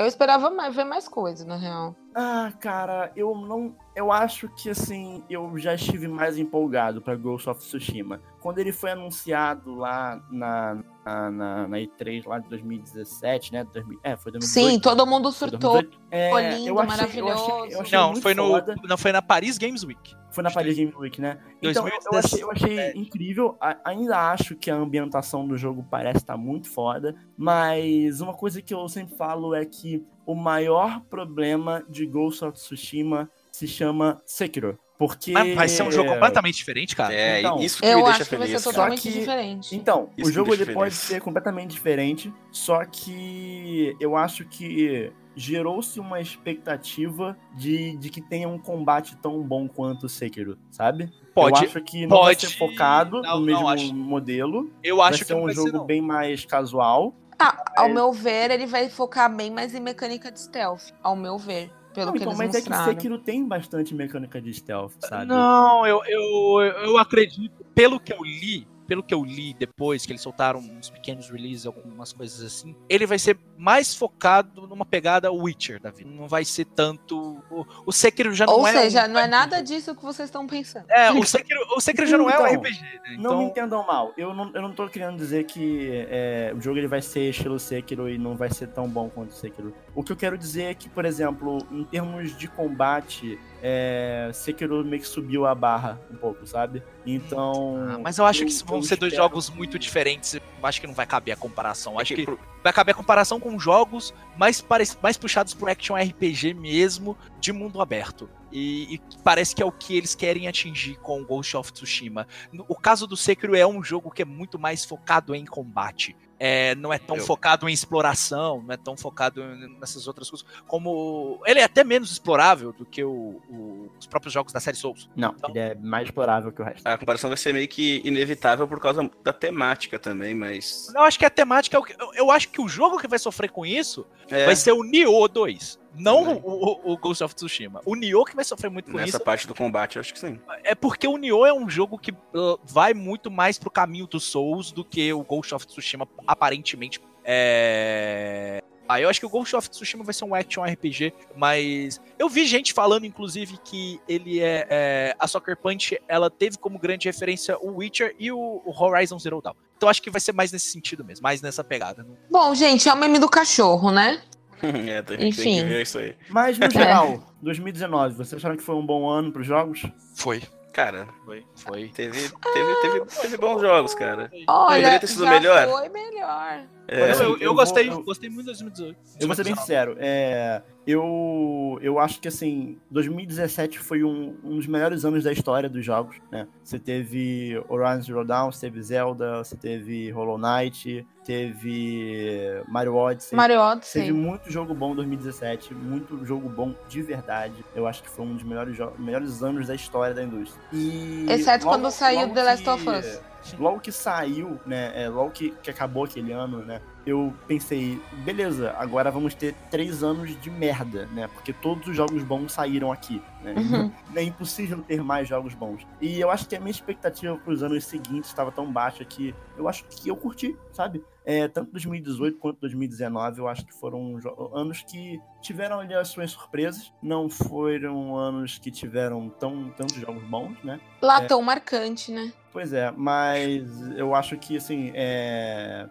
Eu esperava mais, ver mais coisa, na real. Ah, cara, eu não. Eu acho que assim, eu já estive mais empolgado pra Ghost of Tsushima. Quando ele foi anunciado lá na, na, na, na E3 lá de 2017, né? 2000, é, foi 2018. Sim, todo mundo surtou. 2018. É, lindo, eu achei- eu achei- eu maravilhoso. achei Não, muito foi no, foda. não foi na Paris Games Week. Foi na Paris Game Week, né? Então, eu- eu achei, eu achei incrível. A- ainda acho que a ambientação do jogo parece estar muito foda. Mas uma coisa que eu sempre falo é que o maior problema de Ghost of Tsushima se chama Sekiro. Porque. Mas vai ser um jogo completamente diferente, cara. É, então, isso que me Eu deixa acho que vai feliz. ser totalmente que- diferente. Então, Isso o jogo me ele pode feliz. ser completamente diferente, só que eu acho que gerou-se uma expectativa de, de que tenha um combate tão bom quanto o Sekiro, sabe? Pode. eu acho que não vai pode- ser focado não, no mesmo acho- modelo. Eu vai acho ser que não um vai jogo ser, bem mais casual. Ah, ao meu ver, ele vai focar bem mais em mecânica de stealth. Ao meu ver. Pelo Não, que então, eles mas é que mostraram. Sekiro tem bastante mecânica de stealth, sabe? Não, eu, eu, eu acredito. Pelo que eu li, pelo que eu li depois, que eles soltaram uns pequenos releases, algumas coisas assim, ele vai ser mais focado numa pegada Witcher da vida. Não vai ser tanto. O, o Sekiro já não Ou é. seja, um não é nada disso que vocês estão pensando. É, o Sekiro, o Sekiro já não é um Então, RPG, né? Não Então, me entendam mal. Eu não, eu não tô querendo dizer que é, o jogo ele vai ser estilo Sekiro e não vai ser tão bom quanto o Sekiro. O que eu quero dizer é que, por exemplo, em termos de combate, é, Sekiro meio que subiu a barra um pouco, sabe? Então. Ah, mas eu acho que eu- vão eu ser dois jogos muito diferentes. Eu acho que não vai caber a comparação. Eu É acho que que vai caber a comparação com jogos mais, parec- mais puxados pro action RPG mesmo, de mundo aberto. E, e parece que é o que eles querem atingir com o Ghost of Tsushima. No- O caso do Sekiro é um jogo que é muito mais focado em combate. É, não é tão Eu- focado em exploração, não é tão focado nessas outras coisas. Como. Ele é até menos explorável do que o- o- os próprios jogos da série Souls. Não, ele é mais explorável que o resto. A comparação vai ser meio que inevitável por causa da temática também, mas. Eu acho que a temática é o que. Eu, eu acho que o jogo que vai sofrer com isso É, vai ser o Nioh 2. Não o, o- o Ghost of Tsushima. O Nioh que vai sofrer muito com nessa isso. parte do combate, eu acho que sim. É porque o Nioh é um jogo que uh, vai muito mais pro caminho dos Souls do que o Ghost of Tsushima aparentemente é. Ah, eu acho que o Ghost of Tsushima vai ser um action RPG, mas eu vi gente falando, inclusive, que ele é, é- a Soccer Punch, ela teve como grande referência o Witcher e o, o Horizon Zero Dawn. Então acho que vai ser mais nesse sentido mesmo, mais nessa pegada. Não- Bom, gente, é o meme do cachorro, né? é, tem, tem Enfim. que ver isso aí. Mas, no geral, 2019, vocês acharam que foi um bom ano pros jogos? Foi. Cara, Foi. Foi. teve, teve, teve, teve bons jogos, cara. Olha, Poderia ter sido já melhor? foi melhor. É, Assim, eu, eu eu vou- gostei, eu- gostei muito de 2018. Eu vou ser bem sincero, é, eu, eu acho que assim, 2017 foi um, um dos melhores anos da história dos jogos, né? Você teve Horizon Zero Dawn, você teve Zelda, você teve Hollow Knight, teve Mario Odyssey. Mario Teve Odyssey. muito jogo bom em 2017, muito jogo bom de verdade. Eu acho que foi um dos melhores, melhores anos da história da indústria. E Exceto logo- quando saiu The Last que- of Us. Logo que saiu, né? é, logo que, que acabou aquele ano, né? Eu pensei, beleza, agora vamos ter três anos de merda, né? Porque todos os jogos bons saíram aqui, né? Uhum. É impossível ter mais jogos bons. E eu acho que a minha expectativa para os anos seguintes estava tão baixa que eu acho que eu curti, sabe? É, tanto 2018 quanto 2019, eu acho que foram anos que tiveram ali as suas surpresas. Não foram anos que tiveram tão, tantos jogos bons, né? Latão marcante, né? Pois é, mas eu acho que, assim, é...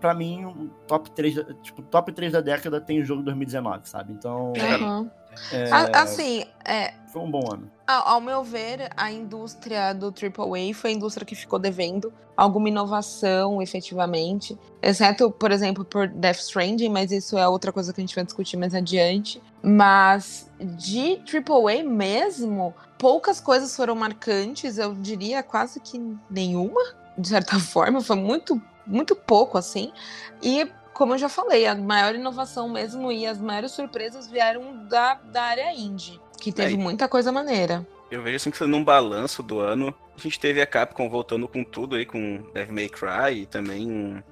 pra mim, o top 3, da- tipo, top 3 da década tem o jogo 2019, sabe? Então, Aham. é, A- Assim, é, foi um bom ano. Ao, ao meu ver, a indústria do AAA foi a indústria que ficou devendo alguma inovação, efetivamente. Exceto, por exemplo, por Death Stranding, mas isso é outra coisa que a gente vai discutir mais adiante. Mas de AAA mesmo, poucas coisas foram marcantes, eu diria quase que nenhuma, de certa forma. Foi muito, muito pouco, assim. E como eu já falei, a maior inovação mesmo e as maiores surpresas vieram da, da área indie, que teve muita coisa maneira. Eu vejo assim que sendo um balanço do ano. A gente teve a Capcom voltando com tudo aí, com Devil May Cry e também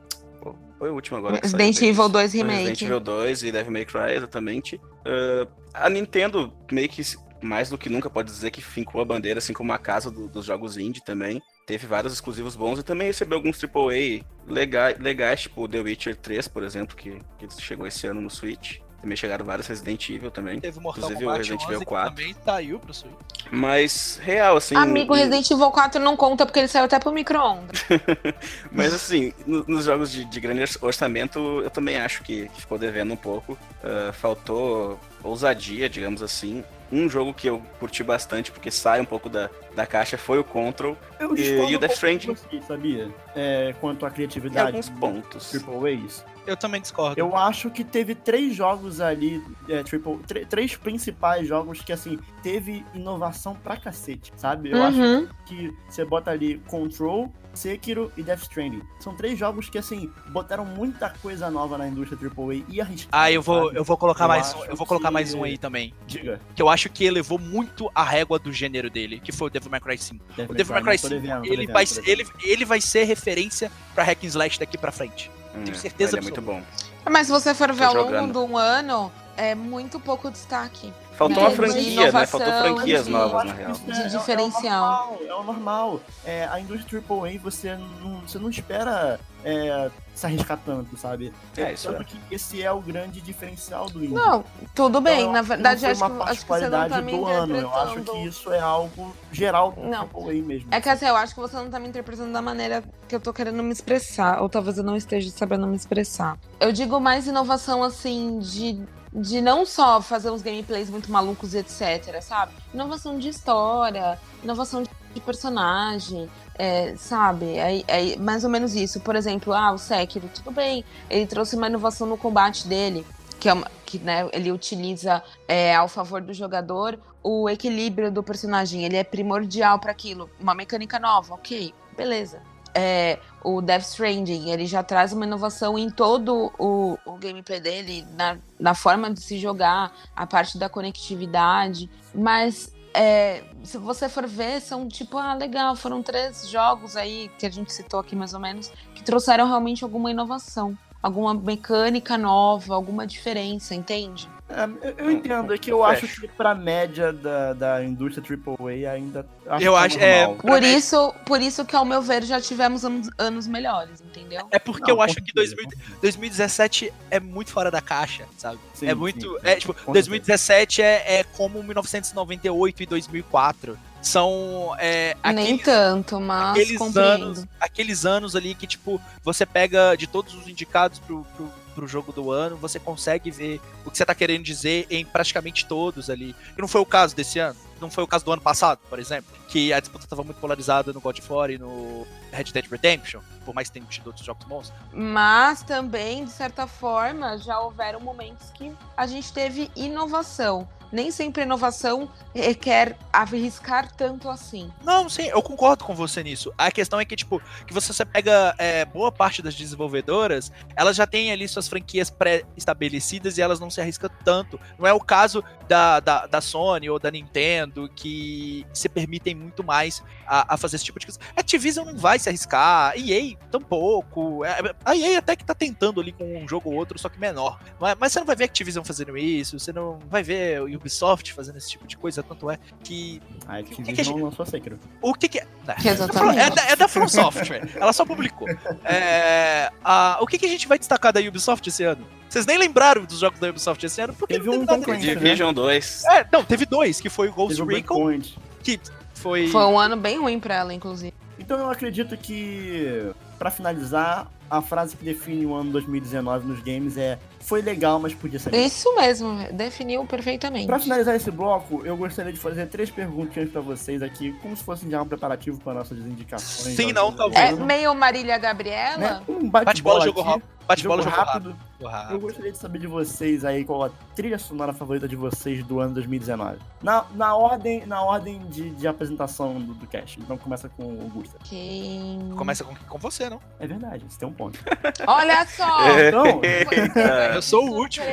pô, Foi o último agora. Resident saiu Evil deles. 2 Foi Remake. Resident Evil 2 e Devil May Cry, exatamente. Ah, a Nintendo meio que mais do que nunca pode dizer que fincou a bandeira, assim como a casa do- dos jogos indie também. Teve vários exclusivos bons e também recebeu alguns AAA legais, legais tipo The Witcher 3, por exemplo, que, que chegou esse ano no Switch. Também chegaram vários Resident Evil também. Teve Mortal Inclusive o Kombat Resident 11 Evil que 4. também saiu pro Switch. Mas, real, assim. Amigo, e- Resident Evil 4 não conta porque ele saiu até pro micro-ondas. Mas assim, no- nos jogos de, de grande orçamento, eu também acho que, ficou devendo um pouco. Ah, faltou ousadia, digamos assim. Um jogo que eu curti bastante, porque sai um pouco da, da caixa, foi o Control. Eu E- e o Death Stranding? você, sabia? É, quanto à Em criatividade. alguns do pontos. Triple A's. Eu também discordo. Eu acho que teve três jogos ali, é, triple, tr- três principais jogos que, assim, teve inovação pra cacete, sabe? Eu acho Uhum. que você bota ali Control, Sekiro e Death Stranding. São três jogos que, assim, botaram muita coisa nova na indústria AAA e arriscaram. Ah, eu vou, sabe? eu vou colocar Eu mais um, acho eu vou colocar que- mais um aí também. Diga. Que eu acho que elevou muito a régua do gênero dele, que foi o Devil May Cry 5. O Devil May Cry 5, ele vai, ele, ele vai ser referência pra hack and slash daqui pra frente. Hum, tenho certeza ele é muito bom. Mas se você for ver Tô ao longo jogando. de um ano, é muito pouco destaque. Faltou É, uma de franquia, né? Faltou franquias de- novas, na real. de diferencial. É o normal. É o normal. É, a indústria AAA, você não, você não espera é, se arriscar tanto, sabe? É, isso tanto é. que esse é o grande diferencial do indie. Não, tudo bem. Então, Na verdade, acho uma que, acho que você não tá me do ano. Eu acho que isso é algo geral do Não. AAA mesmo. É que assim, eu acho que você não tá me interpretando da maneira que eu tô querendo me expressar. Ou talvez eu não esteja sabendo me expressar. Eu digo mais inovação, assim, de, de não só fazer uns gameplays muito malucos etc, sabe? Inovação de história, inovação de personagem, é, sabe? É, é mais ou menos isso. Por exemplo, ah, o Sekiro, tudo bem. Ele trouxe uma inovação no combate dele. Que, é uma, que né, ele utiliza é, ao favor do jogador o equilíbrio do personagem. Ele é primordial para aquilo. Uma mecânica nova, ok, beleza. É, o Death Stranding, ele já traz uma inovação em todo o, o gameplay dele, na, na forma de se jogar, a parte da conectividade. Mas é, se você for ver, são tipo, ah, legal, foram três jogos aí que a gente citou aqui mais ou menos, que trouxeram realmente alguma inovação. Alguma mecânica nova, alguma diferença, entende? É, eu, eu entendo, é que eu acho que pra média da, da indústria AAA ainda. Eu que acho- é, Por isso, por isso que, ao meu ver, já tivemos anos, anos melhores, entendeu? É porque Não, eu acho que certeza, 2000 2017 é muito fora da caixa, sabe? Sim, é muito. sim, é sim, tipo, com 2017 é, é como 1998 e 2004. São é, Nem aqueles, tanto, mas aqueles compreendo. anos, aqueles anos ali que, tipo, você pega de todos os indicados pro, pro, pro jogo do ano, você consegue ver o que você tá querendo dizer em praticamente todos ali. E não foi o caso desse ano. Não foi o caso do ano passado, por exemplo, que a disputa tava muito polarizada no God of War e no Red Dead Redemption, por mais que tenha tido outros jogos bons. Mas também, de certa forma, já houveram momentos que a gente teve inovação. Nem sempre inovação requer arriscar tanto assim. Não, sim, eu concordo com você nisso. A questão é que, tipo, que você, pega é, boa parte das desenvolvedoras, elas já têm ali suas franquias pré-estabelecidas e elas não se arriscam tanto. Não é o caso da, da, da Sony ou da Nintendo, que se permitem muito mais a, a fazer esse tipo de coisa. Activision não vai se arriscar, EA tampouco. É, A EA até que tá tentando ali com um jogo ou outro, só que menor. Mas, mas você não vai ver Activision fazendo isso, você não vai ver Ubisoft fazendo esse tipo de coisa, tanto é que A O que que a Activision gente- não lançou Sekiro. o que que é? Exatamente. É da, é da From Software. Ela só publicou. É, a- o que, que a gente vai destacar da Ubisoft esse ano? Vocês nem lembraram dos jogos da Ubisoft esse ano? Porque Teve não um nada Tom deles. Clancy, né? Division 2. É, não, teve dois, que foi o Ghost Teve Recon, Breakpoint. que foi... Foi um ano bem ruim pra ela, inclusive. Então eu acredito que, pra finalizar, a frase que define o ano 2019 nos games é foi legal, mas podia ser melhor. Isso mesmo, definiu perfeitamente. Pra finalizar esse bloco, eu gostaria de fazer três perguntinhas pra vocês aqui, como se fosse já um preparativo para nossas indicações. Sim, não, talvez. É meio Marília Gabriela? Né? Um Bate-bola, bate-bola jogo rápido. Bate-bola, jogo jogo rápido. rápido. Eu gostaria de saber de vocês aí qual a trilha sonora favorita de vocês do ano 2019. Na, na ordem, na ordem de, de apresentação do, do cast. Então começa com o Augusta. Quem... Começa com, com você, não? É verdade, você tem um ponto. Olha só! Então, Foi- É. Eu sou o último.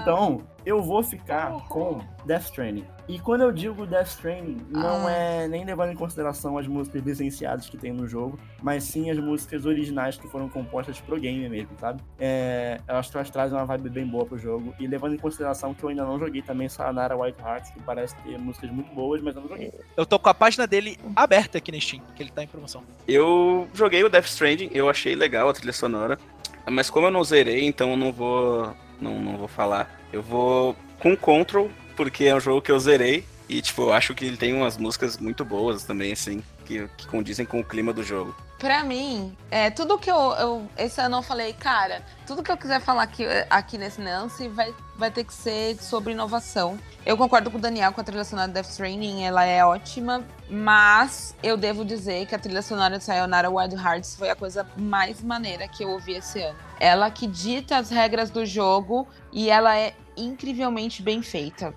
Então, eu vou ficar Uhum. com Death Stranding. E quando eu digo Death Stranding, não Ah. é nem levando em consideração as músicas licenciadas que tem no jogo, mas sim as músicas originais que foram compostas pro game mesmo, sabe? É, eu acho que elas trazem uma vibe bem boa pro jogo. E levando em consideração que eu ainda não joguei também Sayonara White Hearts, que parece ter músicas muito boas, mas eu não joguei. Eu tô com a página dele aberta aqui na Steam, que ele tá em promoção. Eu joguei o Death Stranding, eu achei legal a trilha sonora, mas como eu não zerei, então eu não vou, não, não vou falar. Eu vou com Control, porque é um jogo que eu zerei, e tipo, eu acho que ele tem umas músicas muito boas também, assim, que, que condizem com o clima do jogo. Pra mim, é, tudo que eu, eu- Esse ano eu falei, cara, tudo que eu quiser falar aqui, aqui nesse Nancy vai, vai ter que ser sobre inovação. Eu concordo com o Daniel com a trilha sonora de Death Stranding, ela é ótima, mas eu devo dizer que a trilha sonora de Sayonara Wild Hearts foi a coisa mais maneira que eu ouvi esse ano. Ela que dita as regras do jogo e ela é incrivelmente bem feita.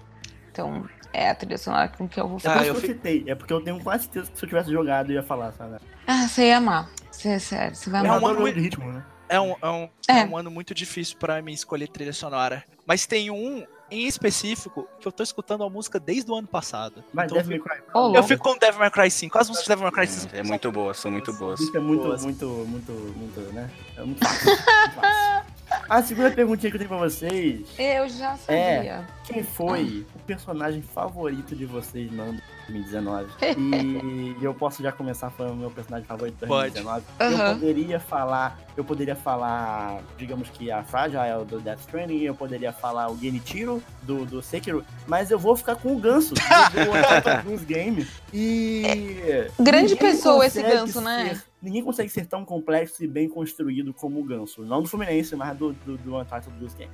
Então, é a trilha sonora com que eu vou É falar. Ah, eu que eu fi- citei, é porque eu tenho quase certeza que se eu tivesse jogado eu ia falar, sabe? Ah, você ia amar. Você, sério, você vai Eu amar. um adoro ano de ritmo, né? É um, é um, É. é um ano muito difícil pra mim escolher trilha sonora. Mas tem um em específico que eu tô escutando a música desde o ano passado. Vai, Então, Devil Cry. Ô, eu fico com Devil May Cry 5. As músicas de Devil May Cry 5 É muito boa, são muito boas. Isso é muito, Boas. muito, muito, muito, né? É muito fácil. muito fácil. A segunda perguntinha que eu tenho pra vocês: Eu já sabia. quem foi o personagem favorito de vocês no ano de 2019? E eu posso já começar falando meu personagem favorito de Pode. 2019. Aham. Eu poderia falar, eu poderia falar, digamos que a Fragile do Death Stranding, eu poderia falar o Genichiro do, do Sekiro, mas eu vou ficar com o Ganso do Untitled Goose Game. E Grande ninguém pessoa esse Ganso, né? Ninguém consegue ser tão complexo e bem construído como o Ganso. Não do Fluminense, mas do, do, do Untitled Goose Game.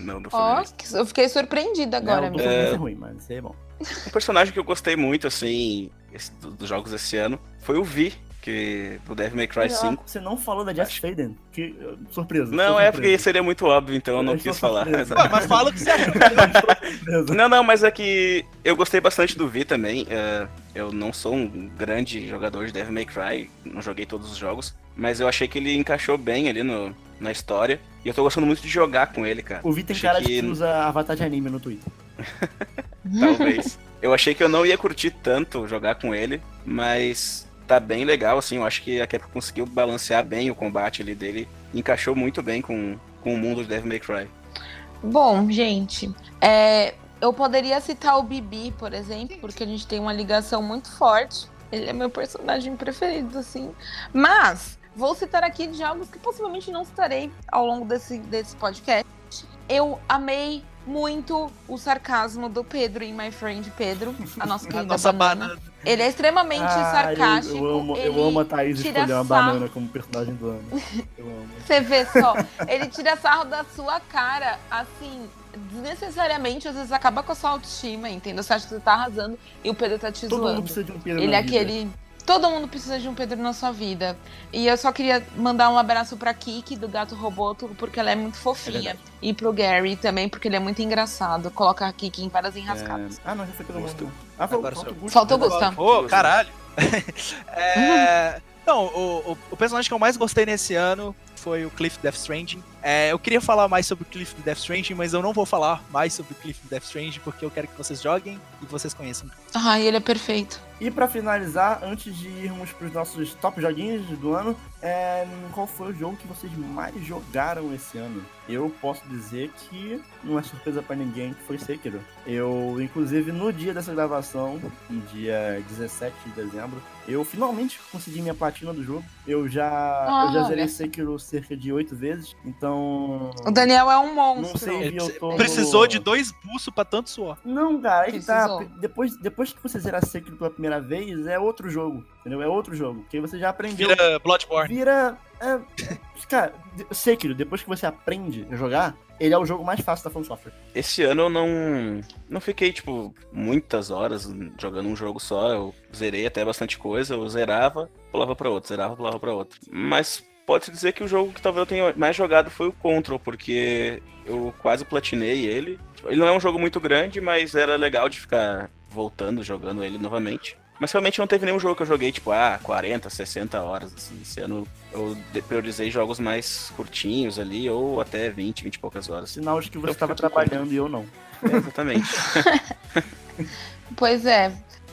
Não, do Fluminense. que- eu fiquei surpreendida agora, Não, do amigo. Fluminense é ruim, mas isso é bom. Um personagem que eu gostei muito, assim, esse- do- dos jogos desse ano, foi o Vi, que, do Devil May Cry 5. Você não falou da Jeff Faden. Que uh, surpresa. Não, é surpreso. porque seria muito óbvio, então eu não Eu quis falar. Ué, mas fala o que você acha. Surpresa. Não, não, mas é que eu gostei bastante do Vi também. é, eu não sou um grande jogador de Devil May Cry, não joguei todos os jogos, mas eu achei que ele encaixou bem ali no, na história. E eu tô gostando muito de jogar com ele, cara. O Vi tem cara de que- que usa avatar de anime no Twitter. Talvez. eu achei que eu não ia curtir tanto jogar com ele, mas tá bem legal, assim. Eu acho que a Capcom conseguiu balancear bem o combate ali dele. Encaixou muito bem com, com o mundo de Devil May Cry. Bom, gente, é, eu poderia citar o Bibi, por exemplo, porque a gente tem uma ligação muito forte. Ele é meu personagem preferido, assim. Mas vou citar aqui jogos que possivelmente não citarei ao longo desse, desse podcast. Eu amei muito o sarcasmo do Pedro em My Friend Pedro, a nossa A querida nossa banana. banana. Ele é extremamente Ah, sarcástico. Eu, eu, amo, ele eu amo a Thaís tira escolher uma sarro. banana como personagem do ano. Eu amo. Você vê só, ele tira sarro da sua cara, assim, desnecessariamente, às vezes acaba com a sua autoestima, entendeu? Você acha que você tá arrasando e o Pedro tá te Todo mundo zoando. precisa de um Pedro Ele na é vida. Todo mundo precisa de um Pedro na sua vida. E eu só queria mandar um abraço pra Kiki, do Gato Roboto, porque ela é muito É fofinha. verdade. e pro Gary também, porque ele é muito engraçado. Coloca a Kiki em várias enrascadas. É... Ah, não, já foi todo Gusto. mundo. Ah, foi Agora falta o Gusto. Falta o Gusto. tá? Ô, caralho. É, Não, o, o, o personagem que eu mais gostei nesse ano foi o Cliff Death Stranding. É, eu queria falar mais sobre o Cliff Death Stranding, mas eu não vou falar mais sobre o Cliff Death Stranding porque eu quero que vocês joguem e vocês conheçam. Ai, ele é perfeito. E pra finalizar, antes de irmos pros nossos top joguinhos do ano, é, qual foi o jogo que vocês mais jogaram esse ano? Eu posso dizer que não é surpresa pra ninguém que foi Sekiro. Eu, inclusive, no dia dessa gravação, no dia 17 de dezembro, eu finalmente consegui minha platina do jogo. Eu já, eu já Olha. zerei Sekiro cerca de oito vezes, então... O Daniel é um Não monstro. sei, Ele eu tô... Precisou de dois pulsos pra tanto suor. Não, cara, aí tá. Depois, depois que você zerar Sekiro pela primeira vez, é outro jogo, entendeu? É outro jogo, porque você já aprendeu. Vira Bloodborne. Vira. é, cara, de- Sekiro, depois que você aprende a jogar, ele é o jogo mais fácil da From Software. Esse ano eu não, não fiquei, tipo, muitas horas jogando um jogo só. Eu zerei até bastante coisa, eu zerava, pulava pra outro, zerava, pulava pra outro. Mas pode-se dizer que o jogo que talvez eu tenha mais jogado foi o Control, porque eu quase platinei ele. Ele não é um jogo muito grande, mas era legal de ficar voltando, jogando ele novamente. Mas realmente não teve nenhum jogo que eu joguei, tipo, ah, 40, 60 horas, assim. Esse ano eu priorizei jogos mais curtinhos ali, ou até 20, 20 e poucas horas. Sinal de que você estava trabalhando e eu não. É, exatamente. Pois é,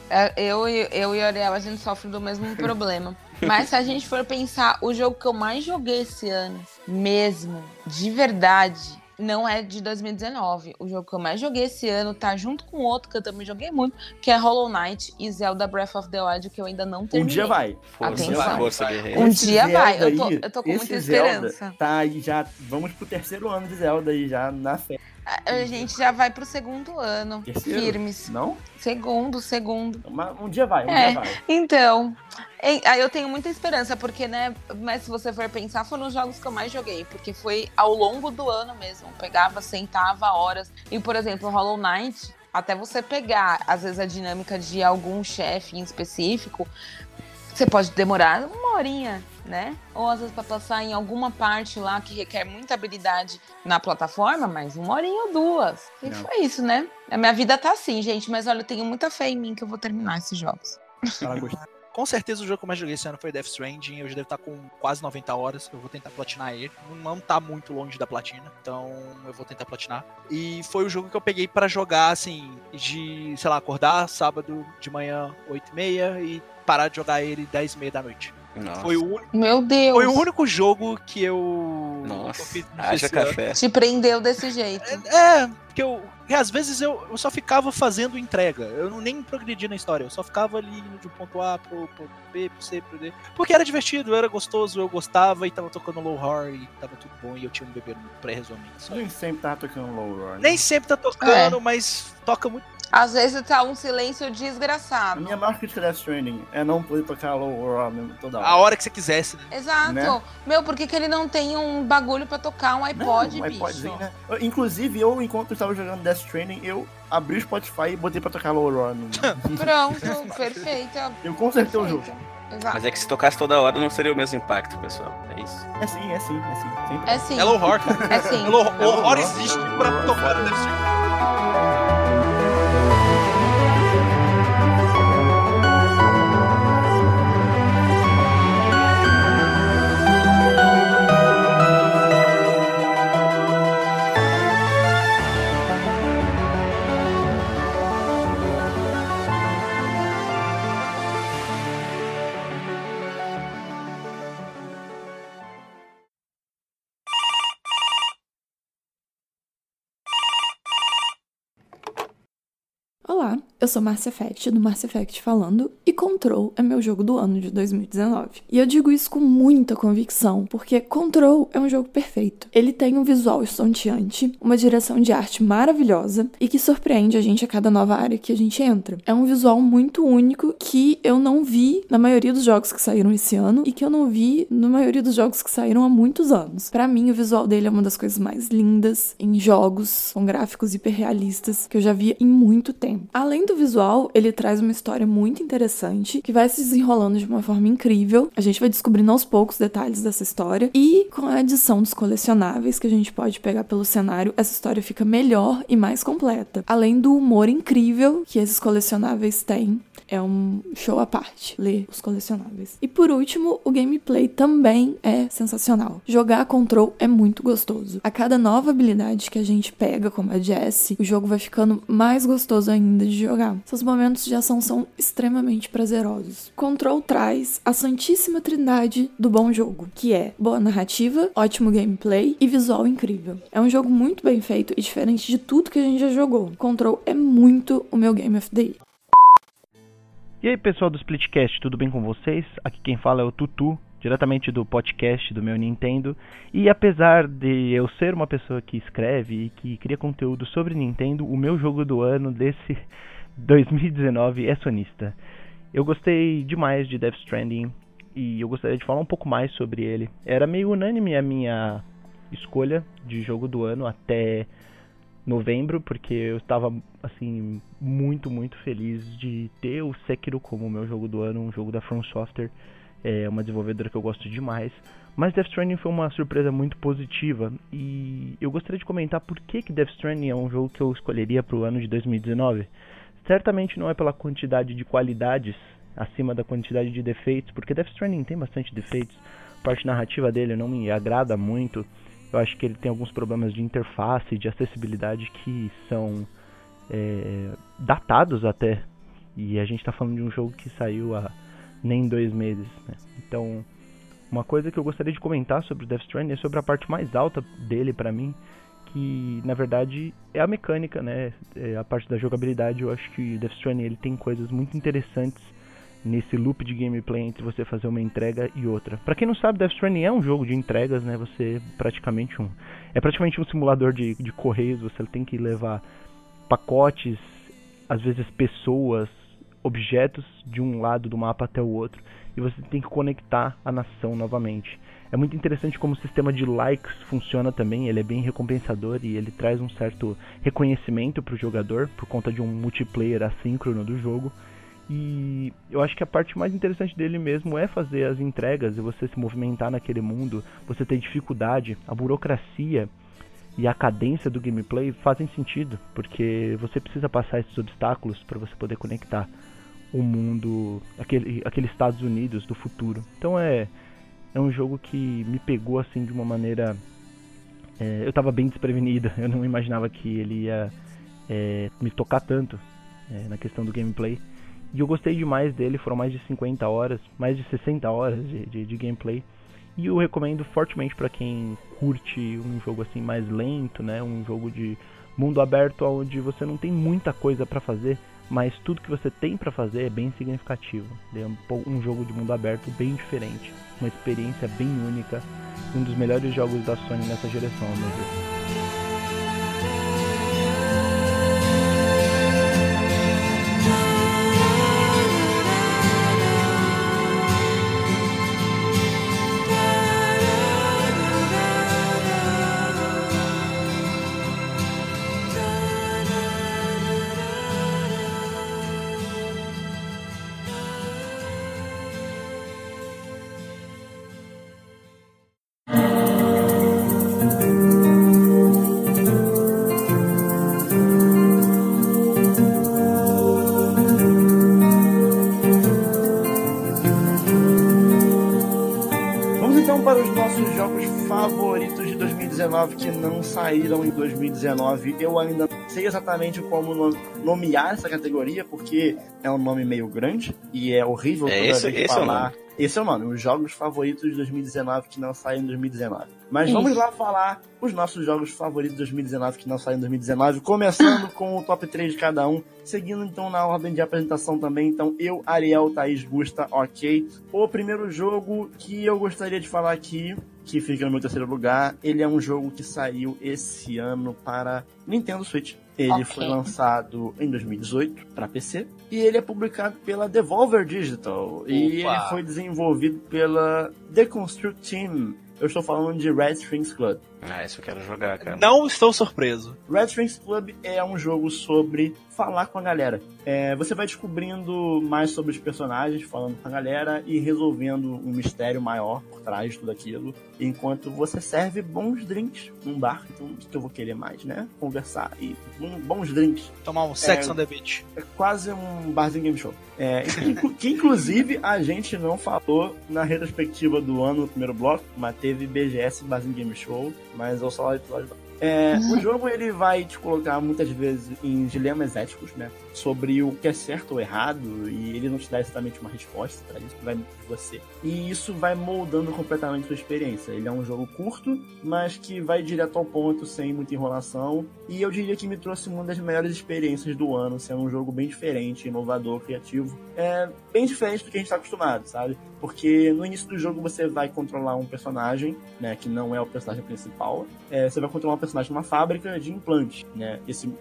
é, eu, e- eu e a Ariel, a gente sofre do mesmo problema. Mas se a gente for pensar, o jogo que eu mais joguei esse ano, mesmo, de verdade, não é de 2019. O jogo que eu mais joguei esse ano tá junto com outro que eu também joguei muito, que é Hollow Knight e Zelda Breath of the Wild, que eu ainda não Um terminei. dia vai. Força, Atenção. força, guerreiro. Um Esse dia vai, eu tô- aí, eu tô com esse muita Zelda esperança. Tá aí já. Vamos pro terceiro ano de Zelda aí, já na fé. A gente já vai pro segundo ano, Terceiro? firmes. Não? Segundo, segundo. Um dia vai, um É. dia vai. Então, aí eu tenho muita esperança, porque, né, mas se você for pensar, foram os jogos que eu mais joguei, porque foi ao longo do ano mesmo. Pegava, sentava horas. E, por exemplo, Hollow Knight, até você pegar, às vezes, a dinâmica de algum chefe em específico, você pode demorar uma horinha, né? Ou às vezes pra passar em alguma parte lá que requer muita habilidade na plataforma, mas uma horinha ou duas. E Não. foi isso, né? A minha vida tá assim, gente, mas olha, eu tenho muita fé em mim que eu vou terminar esses jogos. Com certeza o jogo que eu mais joguei esse ano foi Death Stranding. Eu já devo estar com quase 90 horas. Eu vou tentar platinar ele. Não tá muito longe da platina. Então eu vou tentar platinar. E foi o jogo que eu peguei pra jogar, assim, de, sei lá, acordar sábado de manhã 8h30 e parar de jogar ele 10h30 da noite. Nossa. Foi o, único, Meu Deus. foi o único jogo que eu. Nossa, eu fiz haja ano. café. Te prendeu desse jeito. É, que eu. que às vezes eu, eu só ficava fazendo entrega. Eu não nem progredia na história. Eu só ficava ali indo de um ponto A pro ponto B, pro C, pro D. Porque era divertido, era gostoso, eu gostava e tava tocando low horror e tava tudo bom e eu tinha um bebê no pré-resumido. Nem sempre tava tocando low roar. né? Nem sempre tá tocando, mas toca muito. Às vezes tá um silêncio A desgraçado. minha maior crítica de Death Stranding é não poder tocar low roar mesmo toda hora. A hora que você quisesse, né? Exato. Né? Meu, por que, que ele não tem um bagulho pra tocar um iPod, Não, um bicho? iPodzinho, né? Eu- inclusive, eu, enquanto eu estava jogando Death Stranding, eu abri o Spotify e botei pra tocar low roar. No... Pronto, perfeita. eu consertei o jogo. Exato. Mas é que se tocasse toda hora não seria o mesmo impacto, pessoal. É isso. É sim, é sim, é sim. Sempre. É sim. É low horror, cara. É sim. É É low low horror existe pra tocar no Death Stranding. Eu sou Marcia Effect, do Marcia Effect falando, e Control é meu jogo do ano de 2019. E eu digo isso com muita convicção, porque Control é um jogo perfeito. Ele tem um visual estonteante, uma direção de arte maravilhosa e que surpreende a gente a cada nova área que a gente entra. É um visual muito único que eu não vi na maioria dos jogos que saíram esse ano e que eu não vi na maioria dos jogos que saíram há muitos anos. Pra mim, o visual dele é uma das coisas mais lindas em jogos com gráficos hiperrealistas que eu já vi em muito tempo. Além do visual, ele traz uma história muito interessante que vai se desenrolando de uma forma incrível. A gente vai descobrindo aos poucos detalhes dessa história e com a adição dos colecionáveis que a gente pode pegar pelo cenário, essa história fica melhor e mais completa. Além do humor incrível que esses colecionáveis têm, é um show à parte ler os colecionáveis. E por último, o gameplay também é sensacional. Jogar Control é muito gostoso. A cada nova habilidade que a gente pega, como a Jessie, o jogo vai ficando mais gostoso ainda de jogar. Seus momentos de ação são extremamente prazerosos. Control traz a santíssima trindade do bom jogo, que é boa narrativa, ótimo gameplay e visual incrível. É um jogo muito bem feito e diferente de tudo que a gente já jogou. Control é muito o meu Game of the Year. E aí pessoal do Splitcast, tudo bem com vocês? Aqui quem fala é o Tutu, diretamente do podcast do meu Nintendo. E apesar de eu ser uma pessoa que escreve e que cria conteúdo sobre Nintendo, o meu jogo do ano desse 2019 é sonista. Eu gostei demais de Death Stranding e eu gostaria de falar um pouco mais sobre ele. Era meio unânime a minha escolha de jogo do ano até novembro, porque eu estava assim muito, muito feliz de ter o Sekiro como meu jogo do ano, um jogo da From Software, é uma desenvolvedora que eu gosto demais. Mas Death Stranding foi uma surpresa muito positiva e eu gostaria de comentar por que, que Death Stranding é um jogo que eu escolheria para o ano de 2019. Certamente não é pela quantidade de qualidades acima da quantidade de defeitos, porque Death Stranding tem bastante defeitos. A parte narrativa dele não me agrada muito. Eu acho que ele tem alguns problemas de interface, de acessibilidade que são é, datados até. E a gente está falando de um jogo que saiu há nem dois meses. Né? Então, uma coisa que eu gostaria de comentar sobre o Death Stranding é sobre a parte mais alta dele para mim, que na verdade é a mecânica, né? É a parte da jogabilidade. Eu acho que Death Stranding ele tem coisas muito interessantes nesse loop de gameplay entre você fazer uma entrega e outra. Para quem não sabe, Death Stranding é um jogo de entregas, né? Você praticamente um é praticamente um simulador de, de correios. Você tem que levar pacotes, às vezes pessoas, objetos de um lado do mapa até o outro e você tem que conectar a nação novamente. É muito interessante como o sistema de likes funciona também, ele é bem recompensador e ele traz um certo reconhecimento para o jogador por conta de um multiplayer assíncrono do jogo. E eu acho que a parte mais interessante dele mesmo é fazer as entregas e você se movimentar naquele mundo, você ter dificuldade, a burocracia e a cadência do gameplay fazem sentido, porque você precisa passar esses obstáculos para você poder conectar o mundo, aquele, aquele Estados Unidos do futuro. Então é é um jogo que me pegou assim de uma maneira. É, eu estava bem desprevenido, eu não imaginava que ele ia é, me tocar tanto é, na questão do gameplay. E eu gostei demais dele, foram mais de 50 horas, mais de 60 horas de, de, de gameplay. E eu recomendo fortemente para quem curte um jogo assim mais lento, né? Um jogo de mundo aberto onde você não tem muita coisa para fazer, mas tudo que você tem para fazer é bem significativo. É um, jogo de mundo aberto bem diferente uma experiência bem única, um dos melhores jogos da Sony nessa geração, meu Deus. Saíram em 2019. Eu ainda não sei exatamente como nomear essa categoria, porque é um nome meio grande e é horrível é esse, esse falar. É esse é o nome, os jogos favoritos de 2019 que não saem em 2019. Mas Isso. vamos lá falar os nossos jogos favoritos de 2019 que não saem em 2019, começando com o top 3 de cada um, seguindo então na ordem de apresentação também. Então, eu, Ariel, Thaís, Gusta, ok. O primeiro jogo que eu gostaria de falar aqui que fica no meu terceiro lugar. Ele é um jogo que saiu esse ano para Nintendo Switch. Ele okay. foi lançado em 2018 para PC e ele é publicado pela Devolver Digital Opa. e ele foi desenvolvido pela The Construct Team. Eu estou falando de Red Strings Club. Ah, isso eu quero jogar, cara. Não estou surpreso. Red Strings Club é um jogo sobre falar com a galera. É, você vai descobrindo mais sobre os personagens, falando com a galera e resolvendo um mistério maior por trás de tudo aquilo, enquanto você serve bons drinks num bar. Então, o que eu vou querer mais, né? Conversar e um, bons drinks. Tomar um sex é, on the beach. É quase um barzinho game show. É, que, que, inclusive a gente não falou na retrospectiva do ano, no primeiro bloco, mas teve BGS Barzinho Game Show, mas eu só lá episódio é, o jogo ele vai te colocar muitas vezes em dilemas éticos, né? Sobre o que é certo ou errado, e ele não te dá exatamente uma resposta para isso, vai de você. E isso vai moldando completamente sua experiência. Ele é um jogo curto, mas que vai direto ao ponto, sem muita enrolação. E eu diria que me trouxe uma das melhores experiências do ano, sendo um jogo bem diferente, inovador, criativo. É bem diferente do que a gente está acostumado, sabe? Porque no início do jogo você vai controlar um personagem, né? Que não é o personagem principal. É, você vai controlar um personagem numa fábrica de implantes, né? Esse,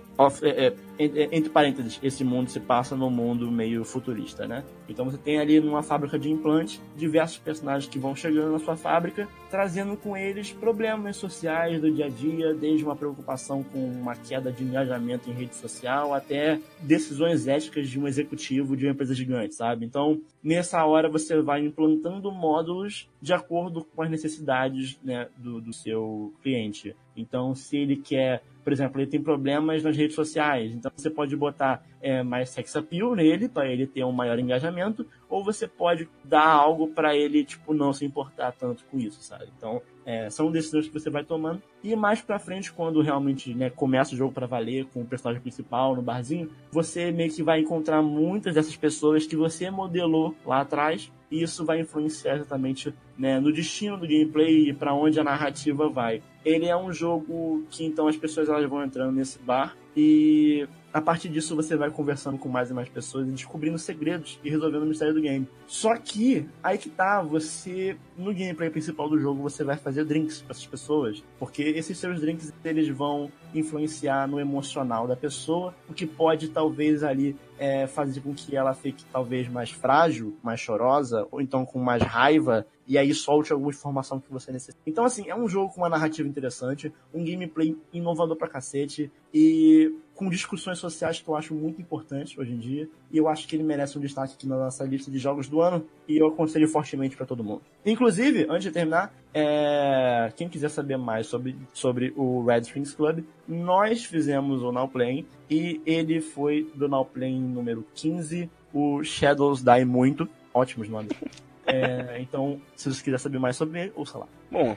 é, é, entre parênteses, esse mundo se passa num mundo meio futurista, né? Então você tem ali numa fábrica de implantes diversos personagens que vão chegando na sua fábrica, trazendo com eles problemas sociais do dia a dia, desde uma preocupação com uma queda de engajamento em rede social até decisões éticas de um executivo de uma empresa gigante, sabe? Então, nessa hora você vai implantando módulos de acordo com as necessidades né, do, do seu cliente. Então, se ele quer por exemplo, ele tem problemas nas redes sociais, então você pode botar é, mais sex appeal nele, para ele ter um maior engajamento, ou você pode dar algo para ele, tipo, não se importar tanto com isso, sabe? Então, é, são decisões que você vai tomando. E mais pra frente, quando realmente né, começa o jogo para valer, com o personagem principal no barzinho, você meio que vai encontrar muitas dessas pessoas que você modelou lá atrás. E isso vai influenciar exatamente né, no destino do gameplay e para onde a narrativa vai. Ele é um jogo que então as pessoas elas vão entrando nesse bar e a partir disso você vai conversando com mais e mais pessoas e descobrindo segredos e resolvendo o mistério do game. Só que, aí que tá, você, no gameplay principal do jogo, você vai fazer drinks para essas pessoas, porque esses seus drinks, eles vão influenciar no emocional da pessoa, o que pode, talvez, ali, é, fazer com que ela fique, talvez, mais frágil, mais chorosa, ou então com mais raiva, e aí solte alguma informação que você necessita. Então, assim, é um jogo com uma narrativa interessante, um gameplay inovador pra cacete, e com discussões sociais que eu acho muito importantes hoje em dia. E eu acho que ele merece um destaque aqui na nossa lista de jogos do ano. E eu aconselho fortemente para todo mundo. Inclusive, antes de terminar, é... quem quiser saber mais sobre, sobre o Red Springs Club, nós fizemos o Now Playing. E ele foi do Now Playing número 15. O Shadows Die Muito. Ótimos nomes. É, então, se você quiser saber mais sobre ele, ouça lá. Bom,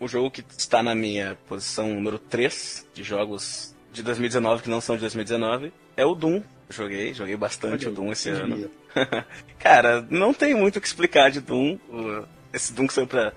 o jogo que está na minha posição número 3 de jogos de 2019 que não são de 2019 é o Doom. Joguei, joguei bastante o Doom esse ano. Cara, não tem muito o que explicar de Doom. Esse Doom que saiu pra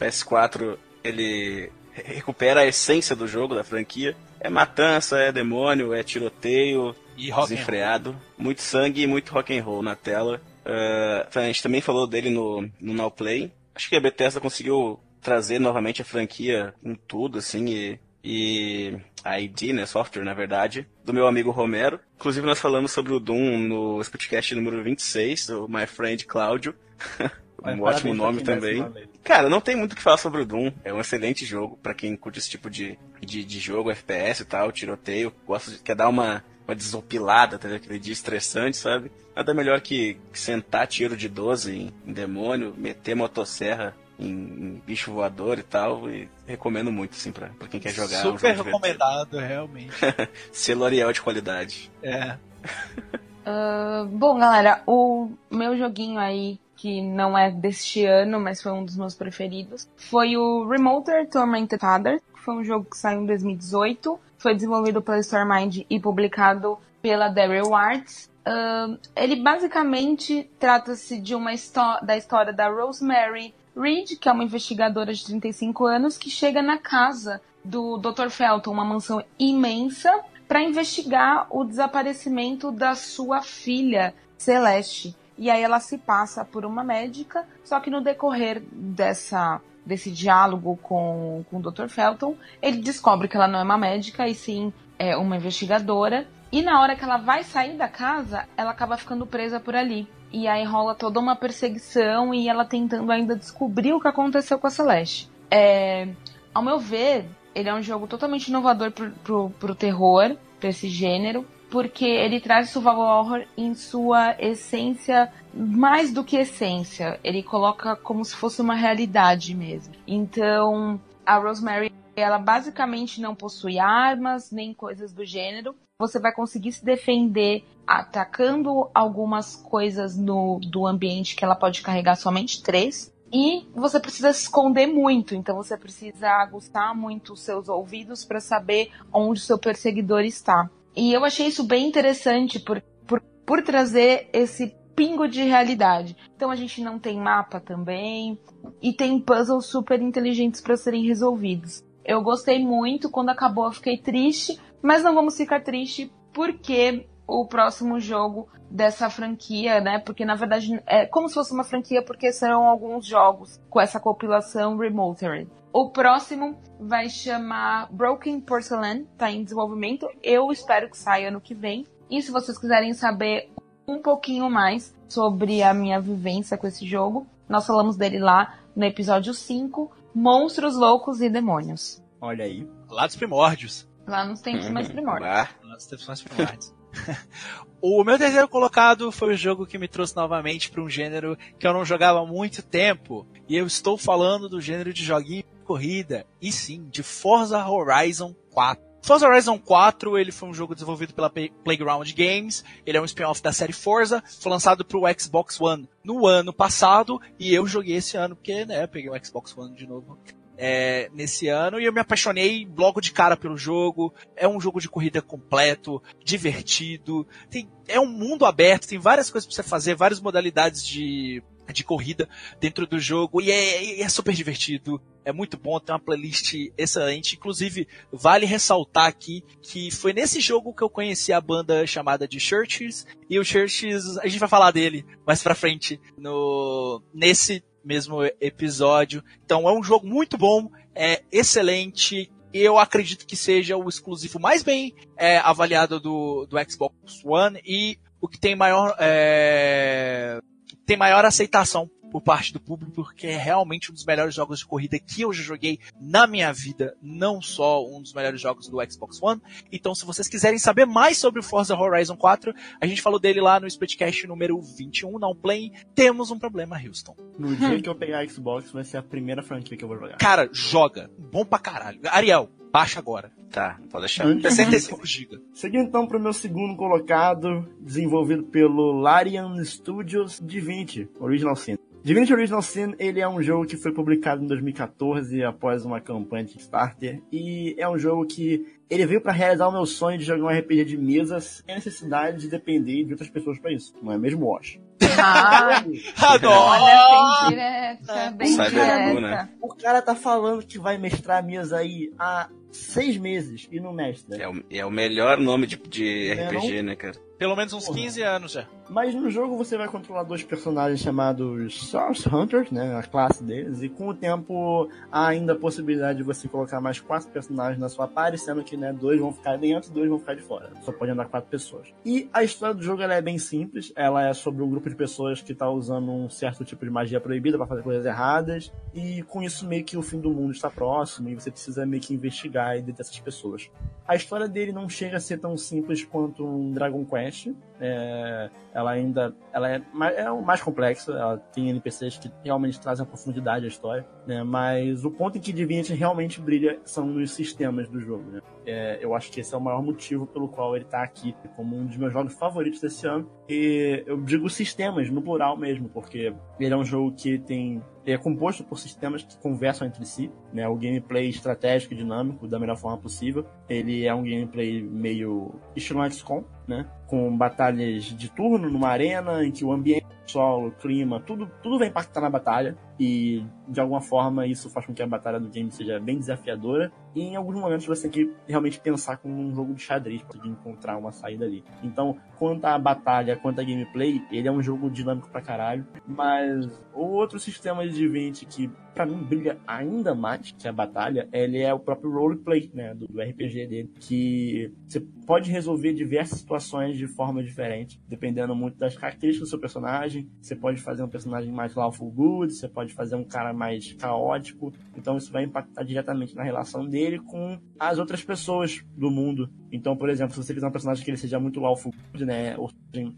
PS4, ele recupera a essência do jogo, da franquia. É matança, é demônio, é tiroteio, E rock desenfreado. Muito sangue e muito rock and roll na tela. Uh, a gente também falou dele no, no Now Play. Acho que a Bethesda conseguiu trazer novamente a franquia com tudo, assim, e, e a ID, né, software, na verdade, do meu amigo Romero. Inclusive, nós falamos sobre o Doom no Spotcast número 26, o My Friend Cláudio. um ótimo nome também. Cara, não tem muito o que falar sobre o Doom. É um excelente jogo pra quem curte esse tipo de, de, de jogo, FPS e tal, tiroteio. Gosta de, quer dar uma, uma desopilada, tá? Aquele dia estressante, sabe? Nada melhor que, que sentar tiro de 12 em, em demônio, meter motosserra em, em bicho voador e tal. E recomendo muito, assim, pra, pra quem quer jogar. é um Super jogo divertido. recomendado, realmente. Selo Ariel de qualidade. É. Ah, bom, galera, o meu joguinho aí, que não é deste ano, mas foi um dos meus preferidos, foi o Remoter Tormented Father, que foi um jogo que saiu em 2018, foi desenvolvido pela Stormind e publicado pela Daryl Arts. Ah, ele basicamente trata-se de uma da história da Rosemary Reed, que é uma investigadora de 35 anos, que chega na casa do Dr. Felton, uma mansão imensa, para investigar o desaparecimento da sua filha, Celeste. E aí ela se passa por uma médica, só que no decorrer dessa desse diálogo com, com o Dr. Felton, ele descobre que ela não é uma médica e sim é uma investigadora. E na hora que ela vai sair da casa, ela acaba ficando presa por ali. E aí rola toda uma perseguição e ela tentando ainda descobrir o que aconteceu com a Celeste. É, ao meu ver, ele é um jogo totalmente inovador pro, pro, pro terror, pra esse gênero, porque ele traz survival horror em sua essência, mais do que essência. Ele coloca como se fosse uma realidade mesmo. Então, a Rosemary, ela basicamente não possui armas, nem coisas do gênero. Você vai conseguir se defender atacando algumas coisas no, do ambiente que ela pode carregar somente três. E você precisa se esconder muito, então você precisa aguçar muito os seus ouvidos para saber onde o seu perseguidor está. E eu achei isso bem interessante por, por, por trazer esse pingo de realidade. Então a gente não tem mapa também e tem puzzles super inteligentes para serem resolvidos. Eu gostei muito, quando acabou eu fiquei triste, mas não vamos ficar triste porque o próximo jogo dessa franquia, né? Porque na verdade é como se fosse uma franquia porque serão alguns jogos com essa compilação Remotered. O próximo vai chamar Broken Porcelain, tá em desenvolvimento. Eu espero que saia ano que vem. E se vocês quiserem saber um pouquinho mais sobre a minha vivência com esse jogo, nós falamos dele lá no episódio 5, Monstros Loucos e Demônios. Olha aí. Lá dos primórdios. Lá nos tempos mais primórdios. Ah, Lá dos tempos mais primórdios. o meu terceiro colocado foi o jogo que me trouxe novamente para um gênero que eu não jogava há muito tempo. E eu estou falando do gênero de joguinho de corrida. E sim, de Forza Horizon 4. Forza Horizon 4, ele foi um jogo desenvolvido pela Playground Games, ele é um spin-off da série Forza, foi lançado pro Xbox One no ano passado, e eu joguei esse ano, porque, né, peguei o Xbox One de novo é, nesse ano. E eu me apaixonei logo de cara pelo jogo. É um jogo de corrida completo, divertido, tem, é um mundo aberto, tem várias coisas para você fazer, várias modalidades de de corrida dentro do jogo e é, é, super divertido, é muito bom, tem uma playlist excelente. Inclusive, vale ressaltar aqui que foi nesse jogo que eu conheci a banda chamada de Churches e o Churches, a gente vai falar dele mais pra frente no nesse mesmo episódio. Então é um jogo muito bom, é excelente. Eu acredito que seja o exclusivo mais bem é, avaliado do, do Xbox One e o que tem maior é, tem maior aceitação por parte do público, porque é realmente um dos melhores jogos de corrida que eu já joguei na minha vida, não só um dos melhores jogos do Xbox One. Então, se vocês quiserem saber mais sobre o Forza Horizon 4, a gente falou dele lá no Splitcast número 21, não play. Temos um problema, Houston. No dia que eu pegar Xbox, vai ser a primeira franquia que eu vou jogar. Cara, joga. Bom pra caralho. Ariel, baixa agora. Tá, pode deixar. 65 GB. Seguindo então para o meu segundo colocado, desenvolvido pelo Larian Studios Divinity Original Sin. Divinity Original Sin, ele é um jogo que foi publicado em 2014 após uma campanha de Kickstarter e é um jogo que ele veio para realizar o meu sonho de jogar um RPG de mesas sem necessidade de depender de outras pessoas para isso. Não é mesmo, Wash? Ah, Adoro! bem direta, bem Sai direta. né? O cara tá falando que vai mestrar a mesa aí há seis meses e não mestra. É o, é o melhor nome de, de É, RPG, né, cara? Pelo menos uns Porra. 15 anos já. Mas no jogo você vai controlar dois personagens chamados Source Hunters, né? A classe deles, e com o tempo há ainda a possibilidade de você colocar mais quatro personagens na sua party, sendo que né, dois vão ficar dentro e dois vão ficar de fora. Só pode andar quatro pessoas. E a história do jogo ela é bem simples. Ela é sobre um grupo de pessoas que tá usando um certo tipo de magia proibida para fazer coisas erradas. E com isso meio que o fim do mundo está próximo e você precisa meio que investigar e deter essas pessoas. A história dele não chega a ser tão simples quanto um Dragon Quest. É, ela ainda ela é, é o mais complexa. Ela tem NPCs que realmente trazem a profundidade à história. Né? Mas o ponto em que Divinity realmente brilha são nos sistemas do jogo. Né? É, eu acho que esse é o maior motivo pelo qual ele tá aqui como um dos meus jogos favoritos desse ano. E eu digo sistemas, no plural mesmo, porque ele é um jogo que tem. É composto por sistemas que conversam entre si, né? O gameplay estratégico e dinâmico da melhor forma possível. Ele é um gameplay meio estilo XCOM, né? Com batalhas de turno numa arena em que o ambiente, o solo, o clima, tudo, tudo vai impactar na batalha. E de alguma forma isso faz com que a batalha do game seja bem desafiadora. E em alguns momentos você tem que realmente pensar como um jogo de xadrez para encontrar uma saída ali. Então, quanto à batalha, quanto à gameplay, ele é um jogo dinâmico pra caralho. Mas o outro sistema de Divinity que pra mim brilha ainda mais que a batalha, ele é o próprio roleplay, né, do, do RPG dele, que você pode resolver diversas situações de forma diferente, dependendo muito das características do seu personagem. Você pode fazer um personagem mais lawful good, você pode fazer um cara mais caótico. Então isso vai impactar diretamente na relação dele com as outras pessoas do mundo. Então, por exemplo, se você fizer um personagem que ele seja muito lawful good, né, ou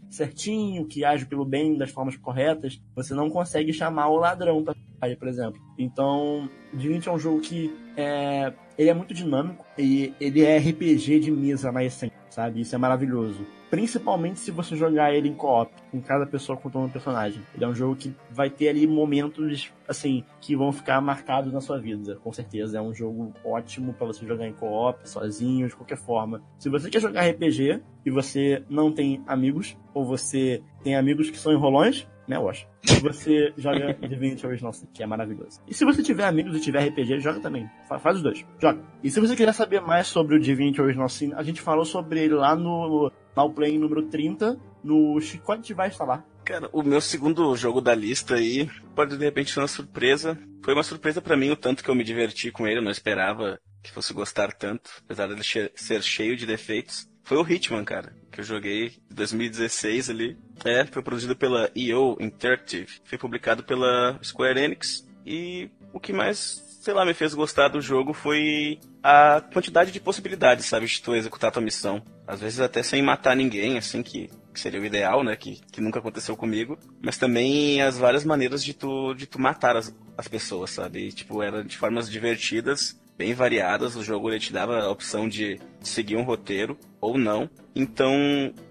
certinho, que age pelo bem das formas corretas, você não consegue chamar o ladrão pra aí, por exemplo. Então, Divinity é um jogo que é, ele é muito dinâmico e ele é RPG de mesa na essência, sabe? Isso é maravilhoso. Principalmente se você jogar ele em co-op, com cada pessoa controlando um personagem. Ele é um jogo que vai ter ali momentos, assim, que vão ficar marcados na sua vida, com certeza. É um jogo ótimo para você jogar em co-op, sozinho, de qualquer forma. Se você quer jogar RPG e você não tem amigos, ou você tem amigos que são enrolões, né, Wash? Se você joga Divinity Original Sin, que é maravilhoso. E se você tiver amigos e tiver RPG, joga também. Fa- Faz os dois. Joga. E se você quiser saber mais sobre o Divinity Original Sin, a gente falou sobre ele lá no Now Play número 30, no Chicote vai estar lá. Cara, o meu segundo jogo da lista aí pode de repente ser uma surpresa. Foi uma surpresa pra mim o tanto que eu me diverti com ele, eu não esperava que fosse gostar tanto, apesar dele ser cheio de defeitos. Foi o Hitman, cara, que eu joguei em 2016 ali. É, foi produzido pela EO Interactive, foi publicado pela Square Enix e o que mais, sei lá, me fez gostar do jogo foi a quantidade de possibilidades, sabe, de tu executar tua missão. Às vezes até sem matar ninguém, assim, que, que seria o ideal, né, que, que nunca aconteceu comigo. Mas também as várias maneiras de tu, de tu matar as, as pessoas, sabe? E, tipo, era de formas divertidas bem variadas. O jogo ele te dava a opção de seguir um roteiro ou não. Então,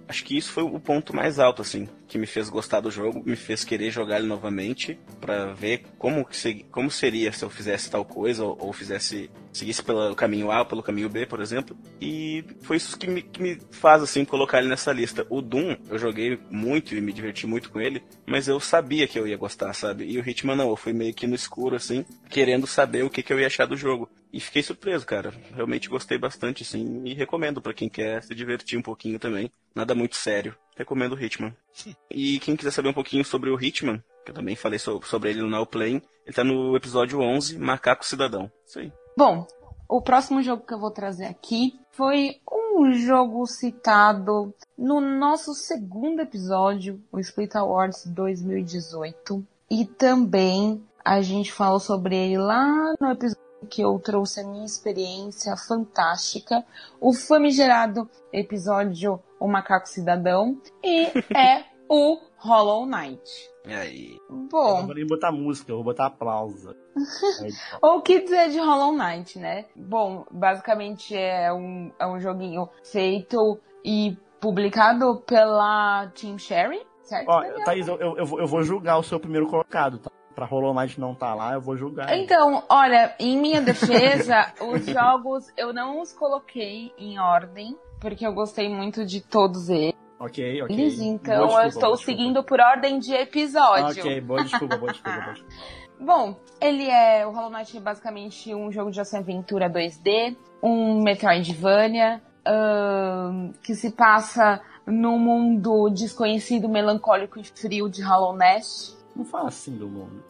acho que isso foi o ponto mais alto, assim, que me fez gostar do jogo, me fez querer jogar ele novamente para ver como, que, como seria se eu fizesse tal coisa ou, ou, fizesse seguisse pelo caminho A ou pelo caminho B, por exemplo. E foi isso que me, que me faz assim colocar ele nessa lista. O Doom eu joguei muito e me diverti muito com ele, mas eu sabia que eu ia gostar, sabe? E o Hitman não, eu fui meio que no escuro assim, querendo saber o que, que eu ia achar do jogo. E fiquei surpreso, cara. Realmente gostei bastante, assim, e recomendo para quem quer se divertir um pouquinho também. Nada muito sério. Recomendo o Hitman. E quem quiser saber um pouquinho sobre o Hitman, que eu também falei sobre ele no Now Playing, ele tá no episódio 11, Macaco Cidadão. Isso aí. Bom, o próximo jogo que eu vou trazer aqui foi um jogo citado no nosso segundo episódio, o Split Awards 2018. E também a gente falou sobre ele lá no episódio que eu trouxe a minha experiência fantástica, o famigerado episódio O Macaco Cidadão, e é o Hollow Knight. E aí? Bom. Eu não vou nem botar música, eu vou botar aplauso. o que dizer de Hollow Knight, né? Bom, basicamente é um, é um joguinho feito e publicado pela Team Sherry, certo? Ó, Thaís, eu, eu, eu vou julgar o seu primeiro colocado, tá? Pra Hollow Knight não tá lá, eu vou julgar. Então, olha, em minha defesa, os jogos eu não os coloquei em ordem, porque eu gostei muito de todos eles. Ok, ok. Então eu estou seguindo por ordem de episódio. Ok, boa desculpa, boa desculpa, boa desculpa. Bom, ele é. O Hollow Knight é basicamente um jogo de ação-aventura 2D, um Metroidvania, uh, que se passa num mundo desconhecido, melancólico e frio de Hollow Knight. Não fala assim do mundo.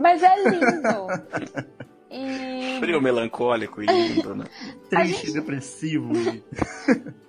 Mas é lindo. E... Frio, melancólico e lindo, né? Triste, gente... depressivo.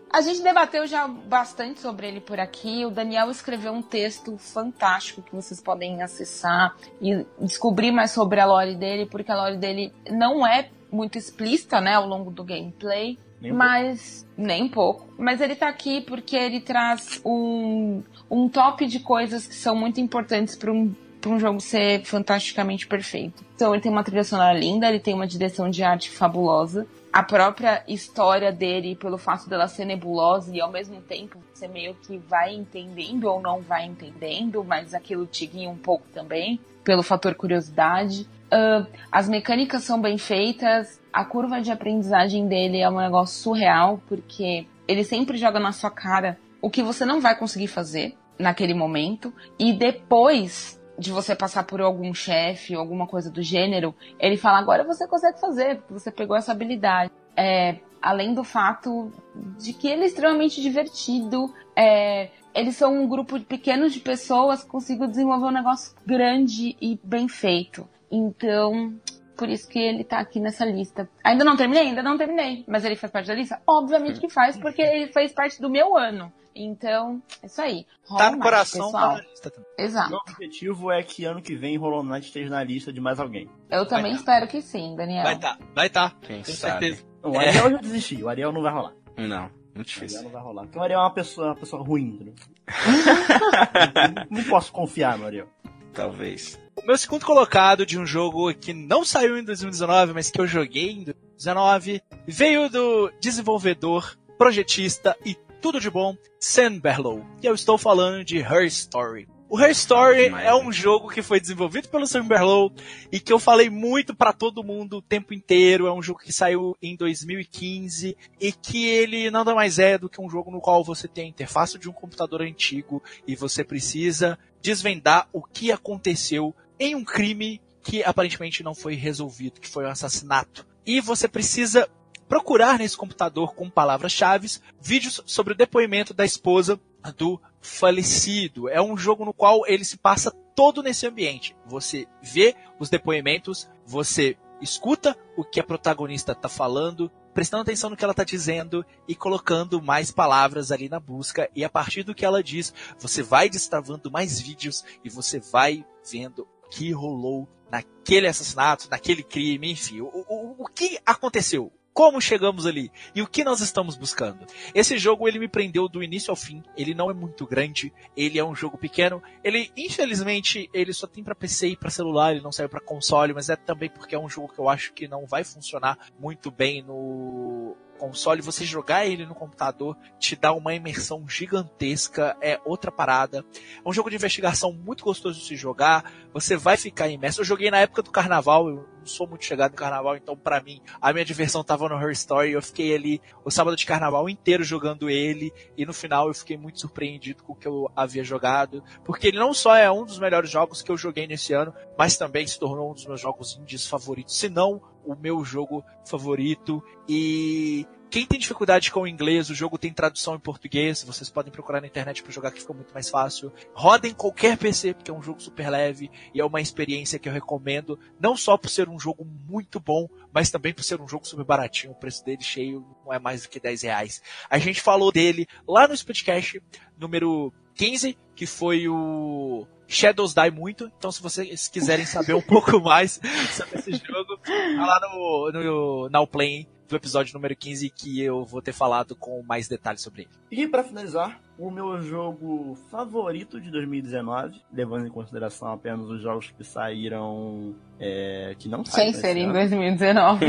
A gente debateu já bastante sobre ele por aqui. O Daniel escreveu um texto fantástico que vocês podem acessar e descobrir mais sobre a lore dele, porque a lore dele não é muito explícita, né, ao longo do gameplay. Nem mas pouco. nem pouco. Mas ele tá aqui porque ele traz um, um top de coisas que são muito importantes para um, pra um jogo ser fantasticamente perfeito. Então ele tem uma trilha sonora linda, ele tem uma direção de arte fabulosa. A própria história dele, pelo fato dela ser nebulosa e ao mesmo tempo você meio que vai entendendo ou não vai entendendo, mas aquilo te guia um pouco também, pelo fator curiosidade. Uh, as mecânicas são bem feitas, a curva de aprendizagem dele é um negócio surreal, porque ele sempre joga na sua cara o que você não vai conseguir fazer naquele momento, e depois de você passar por algum chefe ou alguma coisa do gênero, ele fala: agora você consegue fazer, porque você pegou essa habilidade. É, além do fato de que ele é extremamente divertido, é, eles são um grupo pequeno de pessoas que conseguem desenvolver um negócio grande e bem feito. Então, por isso que ele tá aqui nessa lista. Ainda não terminei? Ainda não terminei. Mas ele faz parte da lista? Obviamente que faz, porque ele fez parte do meu ano. Então, é isso aí. Tá no Knight, coração, pessoal. tá na lista também. Exato. Meu objetivo é que ano que vem Hollow Knight esteja na lista de mais alguém. Eu também tá. espero que sim, Daniel. Vai tá, vai tá. Quem Tenho sabe. certeza. O Ariel é. já desisti, o Ariel não vai rolar. Não, muito O Ariel difícil. não vai rolar. Porque o Ariel é uma pessoa, uma pessoa ruim, entendeu? não posso confiar no Ariel. Talvez. O meu segundo colocado de um jogo que não saiu em 2019, mas que eu joguei em 2019, veio do desenvolvedor, projetista e tudo de bom, Sam Berlow. E eu estou falando de Her Story. O Her Story é um jogo que foi desenvolvido pelo Sam Berlow e que eu falei muito pra todo mundo o tempo inteiro. É um jogo que saiu em 2015 e que ele nada mais é do que um jogo no qual você tem a interface de um computador antigo e você precisa desvendar o que aconteceu em um crime que aparentemente não foi resolvido, que foi um assassinato. E você precisa procurar nesse computador com palavras-chave vídeos sobre o depoimento da esposa do falecido. É um jogo no qual ele se passa todo nesse ambiente. Você vê os depoimentos, você escuta o que a protagonista está falando, prestando atenção no que ela está dizendo e colocando mais palavras ali na busca. E a partir do que ela diz, você vai destravando mais vídeos e você vai vendo que rolou naquele assassinato, naquele crime, enfim, o, o, o que aconteceu Como chegamos ali? E o que nós estamos buscando? Esse jogo ele me prendeu do início ao fim. Ele não é muito grande, ele é um jogo pequeno. Ele, infelizmente, ele só tem para PC e para celular, ele não serve para console, mas é também porque é um jogo que eu acho que não vai funcionar muito bem no console, você jogar ele no computador te dá uma imersão gigantesca, é outra parada. É um jogo de investigação muito gostoso de se jogar, você vai ficar imerso. Eu joguei na época do carnaval, eu não sou muito chegado no carnaval, então para mim a minha diversão tava no Her Story, eu fiquei ali o sábado de carnaval inteiro jogando ele e no final eu fiquei muito surpreendido com o que eu havia jogado, porque ele não só é um dos melhores jogos que eu joguei nesse ano, mas também se tornou um dos meus jogos indies favoritos, se não o meu jogo favorito. E quem tem dificuldade com o inglês, o jogo tem tradução em português, vocês podem procurar na internet para jogar que fica muito mais fácil. Roda em qualquer PC, porque é um jogo super leve e é uma experiência que eu recomendo, não só por ser um jogo muito bom, mas também por ser um jogo super baratinho, o preço dele cheio não é mais do que 10 reais. A gente falou dele lá no Speedcast número 15, que foi o Shadows Die muito, então se vocês quiserem saber um pouco mais sobre esse jogo, tá lá no, no Now Play do episódio número 15 que eu vou ter falado com mais detalhes sobre ele. E para finalizar, o meu jogo favorito de 2019, levando em consideração apenas os jogos que saíram. É, que não saíram. Sem ser em 2019.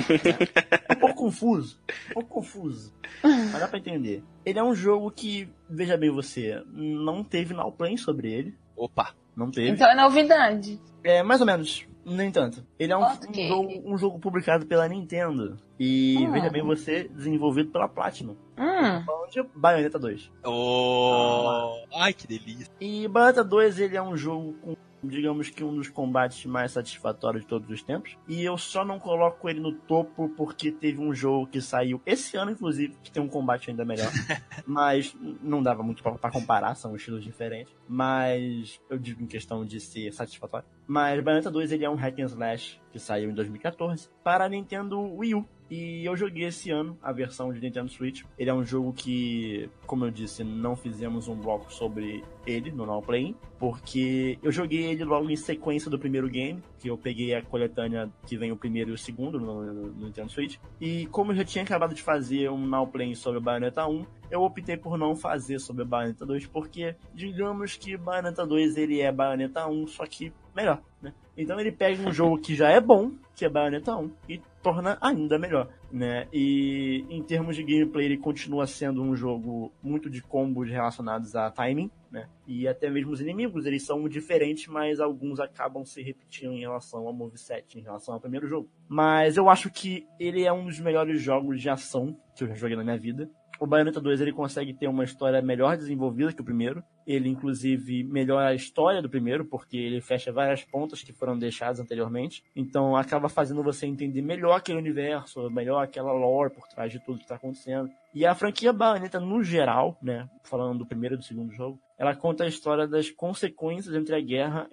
É um pouco confuso. Um pouco confuso. Mas dá pra entender. Ele é um jogo que, veja bem você, não teve now play sobre ele. Opa! Não teve. Então é novidade. É, mais ou menos. No entanto, ele é um, um, jogo, um jogo, publicado pela Nintendo. E hum. veja bem você, desenvolvido pela Platinum. Hum. Falando de Bayonetta 2. Oh, ah. Ai, que delícia. E Bayonetta 2 ele é um jogo com digamos que um dos combates mais satisfatórios de todos os tempos. E eu só não coloco ele no topo porque teve um jogo que saiu esse ano, inclusive, que tem um combate ainda melhor. Mas não dava muito para comparar, são estilos diferentes. Mas eu digo em questão de ser satisfatório. Mas Bayonetta 2 ele é um hack and slash que saiu em 2014 para a Nintendo Wii U. E eu joguei esse ano a versão de Nintendo Switch. Ele é um jogo que, como eu disse, não fizemos um bloco sobre ele no Now Play, porque eu joguei ele logo em sequência do primeiro game, que eu peguei a coletânea que vem o primeiro e o segundo no, no, Nintendo Switch. E como eu já tinha acabado de fazer um Now Play sobre o Bayonetta 1, eu optei por não fazer sobre Bayonetta 2, porque digamos que Bayonetta 2 ele é Bayonetta 1, só que melhor, né? Então ele pega um jogo que já é bom, que é Bayonetta 1, e torna ainda melhor, né? E em termos de gameplay ele continua sendo um jogo muito de combos relacionados a timing, né? E até mesmo os inimigos, eles são diferentes, mas alguns acabam se repetindo em relação ao moveset, em relação ao primeiro jogo. Mas eu acho que ele é um dos melhores jogos de ação que eu já joguei na minha vida. O Bayonetta 2 ele consegue ter uma história melhor desenvolvida que o primeiro. Ele, inclusive, melhora a história do primeiro, porque ele fecha várias pontas que foram deixadas anteriormente. Então, acaba fazendo você entender melhor aquele universo, melhor aquela lore por trás de tudo que está acontecendo. E a franquia Bayonetta, no geral, né, falando do primeiro e do segundo jogo, ela conta a história das consequências entre a guerra,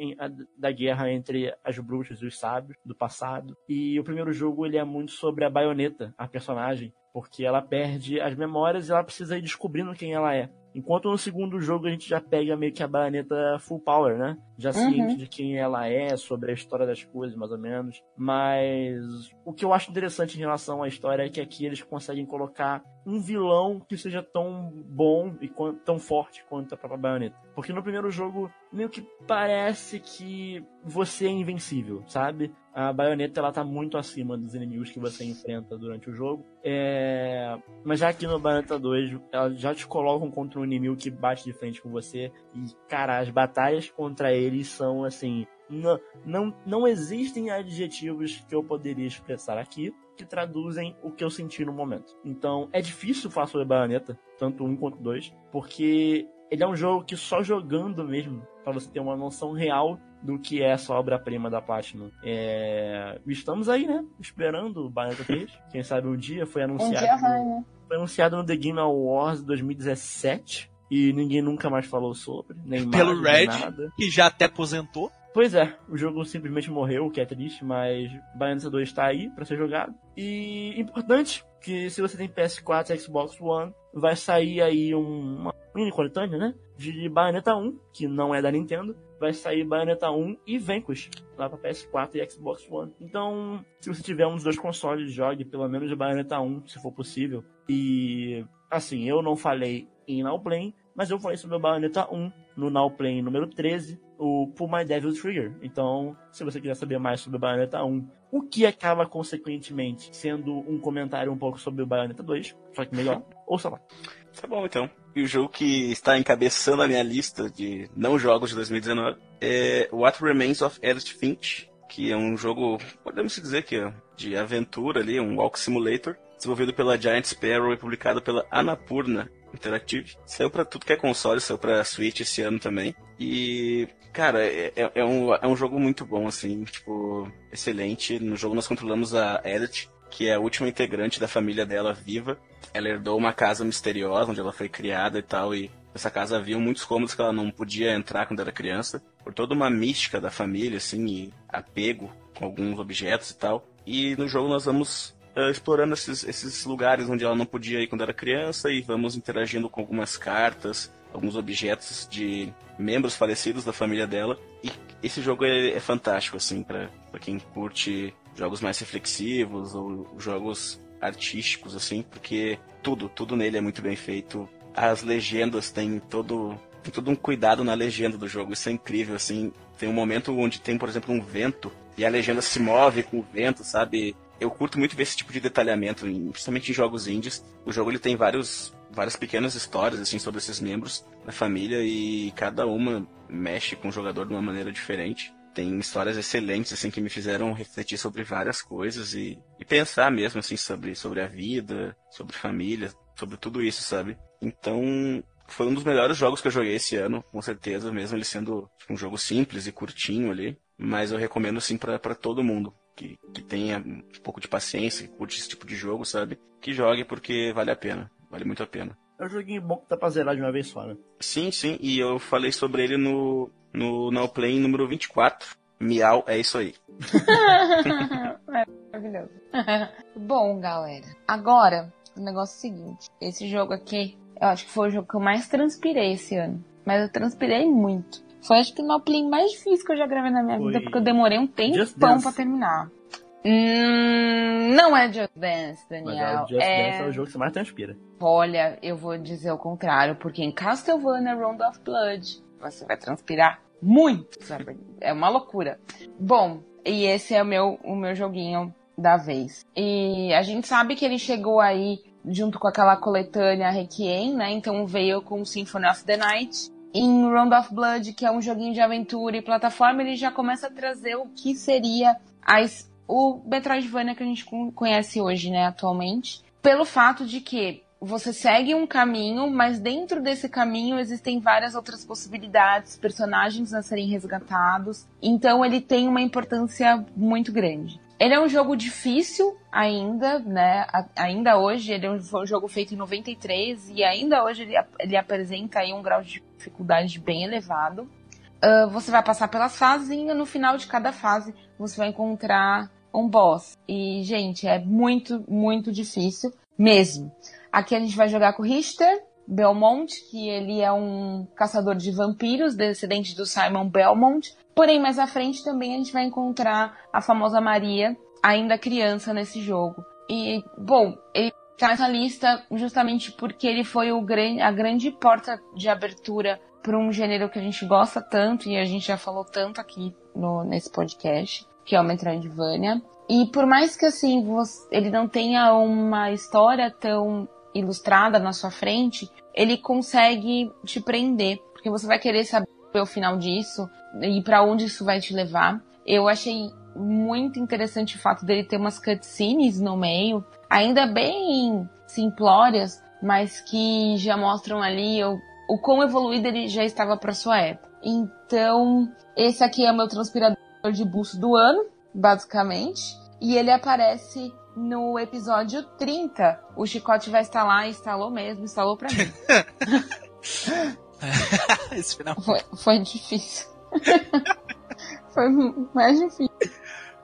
da guerra entre as bruxas e os sábios do passado. E o primeiro jogo ele é muito sobre a Bayonetta, a personagem, porque ela perde as memórias e ela precisa ir descobrindo quem ela é. Enquanto no segundo jogo a gente já pega meio que a baioneta full power, né? Já uhum. ciente de quem ela é, sobre a história das coisas, mais ou menos. Mas o que eu acho interessante em relação à história é que aqui eles conseguem colocar um vilão que seja tão bom e tão forte quanto a própria baioneta. Porque no primeiro jogo, meio que parece que você é invencível, sabe? A baioneta ela tá muito acima dos inimigos que você enfrenta durante o jogo. É... Mas já aqui no Bayonetta 2, ela já te colocam contra um inimigo que bate de frente com você. E, cara, as batalhas contra eles são assim. Não, não, não existem adjetivos que eu poderia expressar aqui que traduzem o que eu senti no momento. Então, é difícil falar sobre Bayonetta, tanto um quanto dois, porque ele é um jogo que só jogando mesmo, para você ter uma noção real do que é essa obra-prima da Platinum. É... Estamos aí, né? Esperando o Bayonetta 3. Quem sabe um dia foi anunciado. Um dia vai, né? Foi anunciado no The Game Awards 2017 e ninguém nunca mais falou sobre. Nem Pelo mais, Red, nada. que já até aposentou. Pois é, o jogo simplesmente morreu, o que é triste, mas Bayonetta 2 está aí para ser jogado. E importante que se você tem PS4 e Xbox One, vai sair aí um, uma mini coletânea, né? De Bayonetta 1, que não é da Nintendo, vai sair Bayonetta 1 e Vanquish lá para PS4 e Xbox One. Então, se você tiver uns dois consoles, jogue pelo menos Bayonetta 1, se for possível. E assim, eu não falei em Now Play, mas eu falei sobre o Bayonetta 1 no Now Play número 13, o Pull My Devil Trigger. Então, se você quiser saber mais sobre o Bayonetta 1, o que acaba consequentemente sendo um comentário um pouco sobre o Bayonetta 2, só que melhor, ouça lá. Tá bom, então. E o jogo que está encabeçando a minha lista de não jogos de 2019 é What Remains of Edith Finch, que é um jogo, podemos dizer que é de aventura ali, um walk simulator, desenvolvido pela Giant Sparrow e publicado pela Annapurna Interactive. Saiu pra tudo que é console, saiu pra Switch esse ano também. E, cara, é, é, é um, é um jogo muito bom, assim, tipo, excelente. No jogo nós controlamos a Edith, que é a última integrante da família dela viva. Ela herdou uma casa misteriosa onde ela foi criada e tal, e nessa casa havia muitos cômodos que ela não podia entrar quando era criança, por toda uma mística da família, assim, e apego com alguns objetos e tal. E no jogo nós vamos uh, explorando esses, esses lugares onde ela não podia ir quando era criança e vamos interagindo com algumas cartas, alguns objetos de membros falecidos da família dela. E esse jogo é, é fantástico, assim, para quem curte jogos mais reflexivos ou jogos artísticos, assim, porque tudo, tudo nele é muito bem feito. As legendas têm todo, tem todo um cuidado na legenda do jogo, isso é incrível, assim. Tem um momento onde tem, por exemplo, um vento e a legenda se move com o vento, sabe? Eu curto muito ver esse tipo de detalhamento, principalmente em jogos indies. O jogo ele tem vários, várias pequenas histórias assim sobre esses membros da família e cada uma mexe com o jogador de uma maneira diferente. Tem histórias excelentes assim que me fizeram refletir sobre várias coisas e, e pensar mesmo assim sobre, sobre a vida, sobre família, sobre tudo isso, sabe? Então, foi um dos melhores jogos que eu joguei esse ano, com certeza, mesmo ele sendo tipo, um jogo simples e curtinho ali. Mas eu recomendo sim para todo mundo que, que tenha um pouco de paciência, que curte esse tipo de jogo, sabe? Que jogue porque vale a pena. Vale muito a pena. É um joguinho bom que dá pra zerar de uma vez só, né? Sim, sim. E eu falei sobre ele no, no Now Play número 24. Miau, é isso aí. Maravilhoso. Bom, galera. Agora, o negócio é o seguinte. Esse jogo aqui, eu acho que foi o jogo que eu mais transpirei esse ano. Mas eu transpirei muito. Foi acho que o play mais difícil que eu já gravei na minha Foi vida, porque eu demorei um tempão pra terminar. Hum, não é Just Dance, Mas é, Daniel. Just é... Dance é o jogo que você mais transpira. Olha, eu vou dizer o contrário, porque em Castlevania Round of Blood você vai transpirar muito, sabe? É uma loucura. Bom, e esse é o meu, o meu joguinho da vez. E a gente sabe que ele chegou aí junto com aquela coletânea Requiem, né? Então veio com Symphony of the Night. Em Round of Blood, que é um joguinho de aventura e plataforma, ele já começa a trazer o que seria as, o Metroidvania que a gente con- conhece hoje, né, atualmente. Pelo fato de que você segue um caminho, mas dentro desse caminho existem várias outras possibilidades, personagens a serem resgatados. Então ele tem uma importância muito grande. Ele é um jogo difícil ainda, né? A- ainda hoje, ele é um- foi um jogo feito em 93 e ainda hoje ele, ele apresenta aí um grau de dificuldade bem elevado. Ah, você vai passar pelas fases e no final de cada fase você vai encontrar um boss. E, gente, é muito, muito difícil mesmo. Aqui a gente vai jogar com Richter Belmont, que ele é um caçador de vampiros, descendente do Simon Belmont. Porém, mais à frente também a gente vai encontrar a famosa Maria, ainda criança nesse jogo. E, bom, ele tá nessa lista justamente porque ele foi o gran a grande porta de abertura para um gênero que a gente gosta tanto e a gente já falou tanto aqui no, nesse podcast, que é o Metroidvania. E por mais que assim você- ele não tenha uma história tão ilustrada na sua frente, ele consegue te prender, porque você vai querer saber o final disso e para onde isso vai te levar. Eu achei muito interessante o fato dele ter umas cutscenes no meio, ainda bem simplórias, mas que já mostram ali o, o quão evoluído ele já estava para sua época. Então, esse aqui é o meu transpirador de buço do ano, basicamente, e ele aparece no episódio 30. O chicote vai estar lá, instalou mesmo, instalou pra mim. Esse final. Foi, foi difícil. foi mais difícil.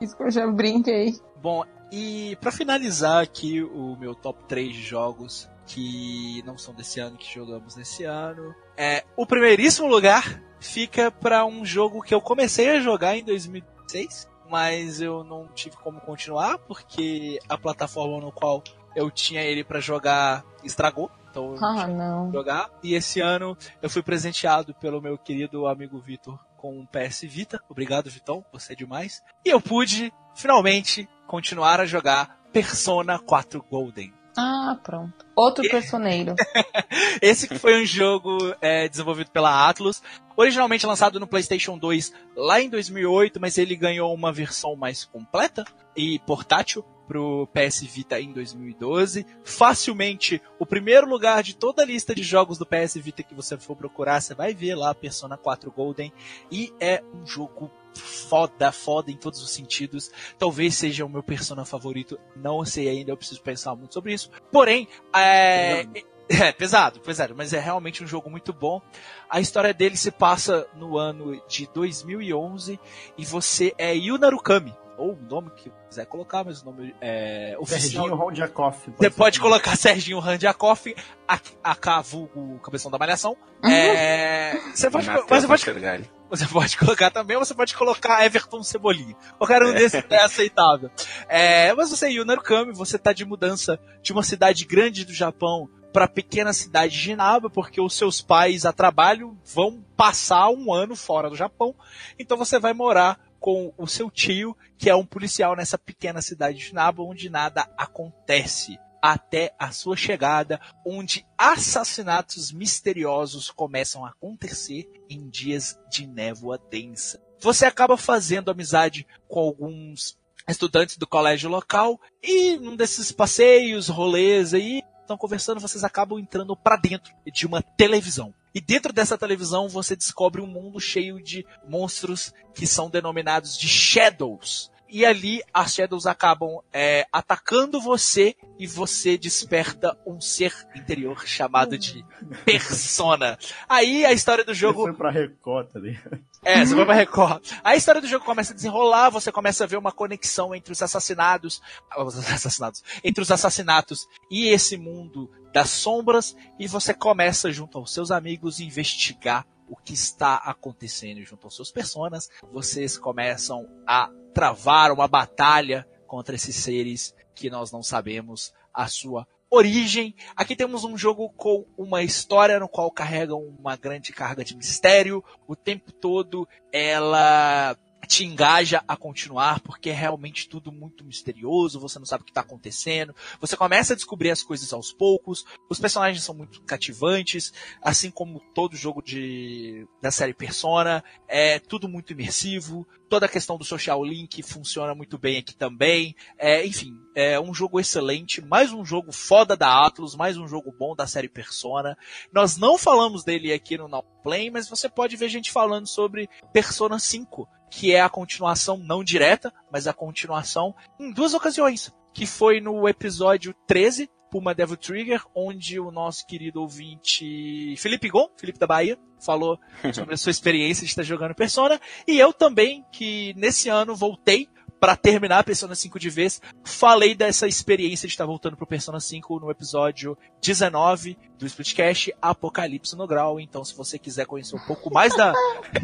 Isso que eu já brinquei. Bom, E para finalizar aqui o meu top 3 de jogos que não são desse ano, que jogamos nesse ano, é o primeiríssimo lugar fica para um jogo que eu comecei a jogar em 2006, mas eu não tive como continuar porque a plataforma no qual eu tinha ele para jogar estragou. Então eu Ah, não. jogar. E esse ano eu fui presenteado pelo meu querido amigo Vitor com um PS Vita. Obrigado, Vitão, você é demais. E eu pude, finalmente, continuar a jogar Persona 4 Golden. Ah, pronto. Outro personeiro. Esse que foi um jogo é, desenvolvido pela Atlus, originalmente lançado no PlayStation 2 lá em 2008, mas ele ganhou uma versão mais completa e portátil pro PS Vita em 2012. Facilmente o primeiro lugar de toda a lista de jogos do PS Vita que você for procurar, você vai ver lá Persona 4 Golden e é um jogo foda, foda em todos os sentidos. Talvez seja o meu persona favorito, não sei ainda, eu preciso pensar muito sobre isso. Porém, é, é pesado, pesado, mas é realmente um jogo muito bom. A história dele se passa no ano de 2011 e você é Yunarukami, ou o nome que quiser colocar, mas o nome é oficial. Serginho Rondiakoff. Você pode colocar Serginho Randiakoff, a vulgo Cabeção da Malhação. É, você pode, mas você pode você pode colocar também, ou você pode colocar Everton Cebolinha. Qualquer um desses é aceitável. É, mas você é Yunarukami, você tá de mudança de uma cidade grande do Japão para pequena cidade de Inaba, porque os seus pais a trabalho vão passar um ano fora do Japão. Então você vai morar com o seu tio, que é um policial nessa pequena cidade de Inaba, onde nada acontece. Até a sua chegada, onde assassinatos misteriosos começam a acontecer em dias de névoa densa. Você acaba fazendo amizade com alguns estudantes do colégio local e num desses passeios, rolês aí, estão conversando, vocês acabam entrando para dentro de uma televisão. E dentro dessa televisão você descobre um mundo cheio de monstros que são denominados de Shadows. E ali as Shadows acabam é, atacando você e você desperta um ser interior chamado de Persona. Aí a história do jogo Foi pra Record, tá ligado? é, você vai pra Record. A história do jogo começa a desenrolar, você começa a ver uma conexão entre os assassinados, os assassinados, entre os assassinatos e esse mundo das sombras, e você começa junto aos seus amigos investigar o que está acontecendo junto aos seus personas. Vocês começam a travar uma batalha contra esses seres que nós não sabemos a sua origem. Aqui temos um jogo com uma história no qual carrega uma grande carga de mistério. O tempo todo ela te engaja a continuar, porque é realmente tudo muito misterioso, você não sabe o que está acontecendo, você começa a descobrir as coisas aos poucos, os personagens são muito cativantes, assim como todo jogo de, da série Persona, é tudo muito imersivo, toda a questão do social link funciona muito bem aqui também, é, enfim, é um jogo excelente, mais um jogo foda da Atlus, mais um jogo bom da série Persona. Nós não falamos dele aqui no Now Play, mas você pode ver gente falando sobre Persona 5, que é a continuação não direta, mas a continuação em duas ocasiões, que foi no episódio 13, Puma Devil Trigger, onde o nosso querido ouvinte Felipe Gon, Felipe da Bahia, falou sobre a sua experiência de estar jogando Persona, e eu também, que nesse ano voltei para terminar a Persona 5 de vez, falei dessa experiência de estar voltando pro Persona 5 no episódio 19 do Splitcast Apocalipse no Grau. Então, se você quiser conhecer um pouco mais da.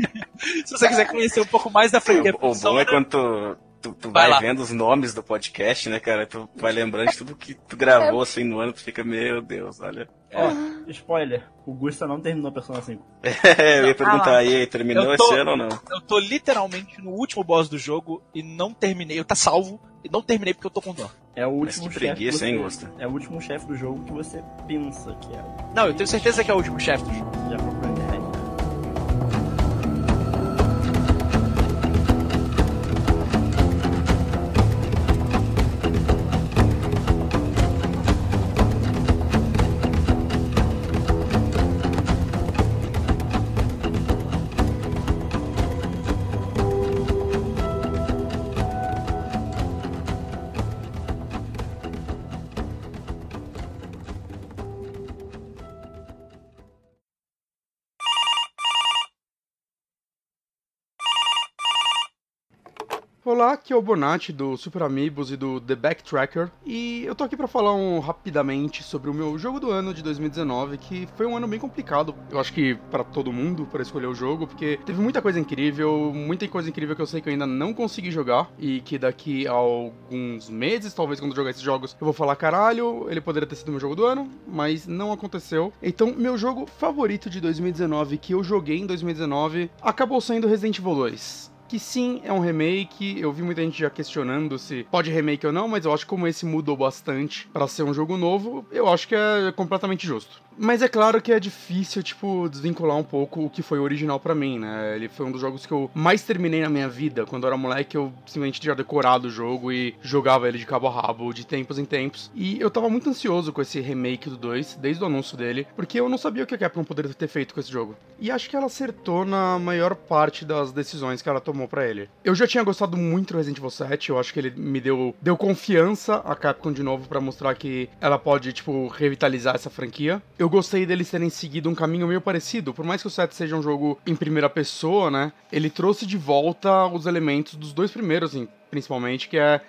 se você quiser conhecer um pouco mais da franquia O, o bom é quando tu, tu, Vai vai, vendo os nomes do podcast, né, cara? Tu vai lembrando de tudo que tu gravou assim no ano, tu fica, meu Deus, olha. Ó, spoiler. O Gusta não terminou Persona 5. eu ia perguntar lá. aí, terminou tô- esse ano ou não? Eu tô literalmente no último boss do jogo e não terminei. Eu tá salvo e não terminei porque eu tô com dó. É o Mas último que chefe. preguiça, você- hein, Gusta? É o último chefe do jogo que você pensa que é. Não, eu tenho certeza que é o último chefe do jogo. Já procurou Olá, aqui é o Bonatti do Super Amigos e do The Backtracker e eu tô aqui para falar um, rapidamente sobre o meu jogo do ano de 2019, que foi um ano bem complicado, eu acho que para todo mundo para escolher o jogo, porque teve muita coisa incrível, muita coisa incrível que eu sei que eu ainda não consegui jogar e que daqui a alguns meses, talvez quando eu jogar esses jogos, eu vou falar caralho, ele poderia ter sido meu jogo do ano, mas não aconteceu. Então, meu jogo favorito de 2019 que eu joguei em 2019 acabou sendo Resident Evil 2 que sim, é um remake. Eu vi muita gente já questionando se pode remake ou não, mas eu acho que como esse mudou bastante para ser um jogo novo, eu acho que é completamente justo. Mas é claro que é difícil, tipo, desvincular um pouco o que foi original para mim, né? Ele foi um dos jogos que eu mais terminei na minha vida. Quando eu era moleque, eu simplesmente tinha decorado o jogo e jogava ele de cabo a rabo, de tempos em tempos. E eu tava muito ansioso com esse remake do 2, desde o anúncio dele, porque eu não sabia o que a Capcom poderia ter feito com esse jogo. E acho que ela acertou na maior parte das decisões que ela tomou para ele. Eu já tinha gostado muito do Resident Evil 7, eu acho que ele me deu, deu confiança a Capcom de novo para mostrar que ela pode, tipo, revitalizar essa franquia. Eu eu gostei deles terem seguido um caminho meio parecido. Por mais que o 7 seja um jogo em primeira pessoa, né? Ele trouxe de volta os elementos dos dois primeiros, assim, principalmente, que é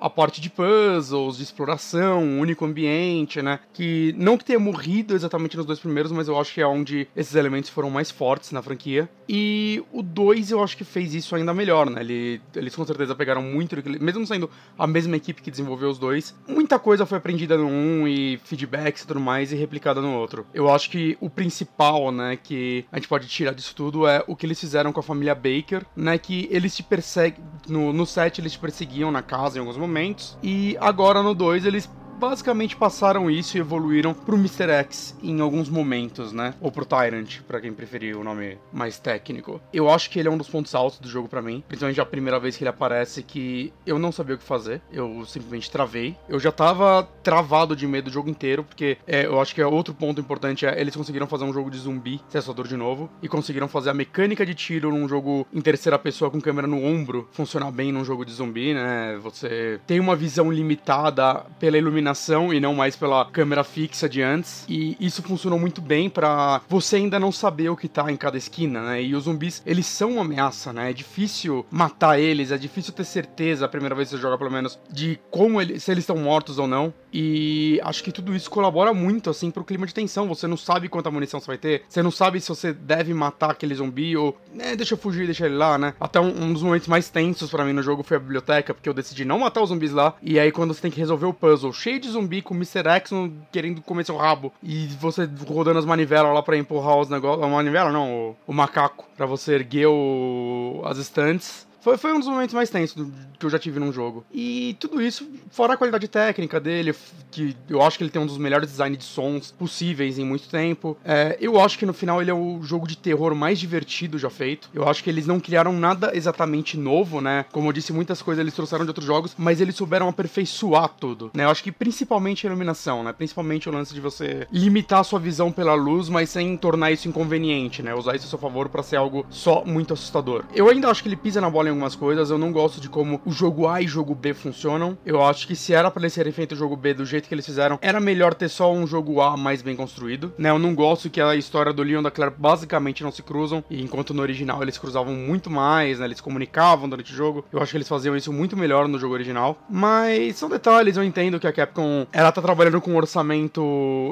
a parte de puzzles, de exploração, um único ambiente, né? Que não que tenha morrido exatamente nos dois primeiros, mas eu acho que é onde esses elementos foram mais fortes na franquia. E o 2 eu acho que fez isso ainda melhor, né? Ele, eles com certeza pegaram muito, mesmo sendo a mesma equipe que desenvolveu os dois, muita coisa foi aprendida no um e feedbacks e tudo mais e replicada no outro. Eu acho que o principal, né, que a gente pode tirar disso tudo é o que eles fizeram com a família Baker, né? Que eles te perseguem. No, no set eles te perseguiam na casa em alguns momentos momentos. E agora no 2 eles basicamente passaram isso e evoluíram pro Mr. X em alguns momentos, né? Ou pro Tyrant, para quem preferir o nome mais técnico. Eu acho que ele é um dos pontos altos do jogo para mim, principalmente a primeira vez que ele aparece que eu não sabia o que fazer, eu simplesmente travei. Eu já tava travado de medo o jogo inteiro, porque é, eu acho que é outro ponto importante é eles conseguiram fazer um jogo de zumbi, cessador de novo, e conseguiram fazer a mecânica de tiro num jogo em terceira pessoa com câmera no ombro funcionar bem num jogo de zumbi, né? Você tem uma visão limitada pela iluminação iluminação e não mais pela câmera fixa de antes. E isso funcionou muito bem para você ainda não saber o que tá em cada esquina, né? E os zumbis, eles são uma ameaça, né? É difícil matar eles, é difícil ter certeza a primeira vez que você joga, pelo menos, de como eles, se eles estão mortos ou não. E acho que tudo isso colabora muito, assim, pro clima de tensão. Você não sabe quanta munição você vai ter, você não sabe se você deve matar aquele zumbi ou, né, deixa eu fugir, deixa ele lá, né? Até um, um dos momentos mais tensos para mim no jogo foi a biblioteca, porque eu decidi não matar os zumbis lá. E aí, quando você tem que resolver o puzzle cheio cheio de zumbi com o Mr. X querendo comer seu rabo. E você rodando as manivelas lá pra empurrar os negócios. A manivela não, o, o macaco. Pra você erguer o, as estantes. Foi, foi um dos momentos mais tensos que eu já tive num jogo. E tudo isso, fora a qualidade técnica dele, que eu acho que ele tem um dos melhores designs de sons possíveis em muito tempo. É, eu acho que no final ele é o jogo de terror mais divertido já feito. Eu acho que eles não criaram nada exatamente novo, né? Como eu disse, muitas coisas eles trouxeram de outros jogos, mas eles souberam aperfeiçoar tudo, né? Eu acho que principalmente a iluminação, né? Principalmente o lance de você limitar a sua visão pela luz, mas sem tornar isso inconveniente, né? Usar isso a seu favor para ser algo só muito assustador. Eu ainda acho que ele pisa na bola em algumas coisas, eu não gosto de como o jogo A e o jogo B funcionam. Eu acho que se era para eles terem feito o jogo B do jeito que eles fizeram, era melhor ter só um jogo A mais bem construído, né? Eu não gosto que a história do Leon e da Claire basicamente não se cruzam, e enquanto no original eles cruzavam muito mais, né? Eles comunicavam durante o jogo. Eu acho que eles faziam isso muito melhor no jogo original. Mas são detalhes, eu entendo que a Capcom, ela tá trabalhando com um orçamento,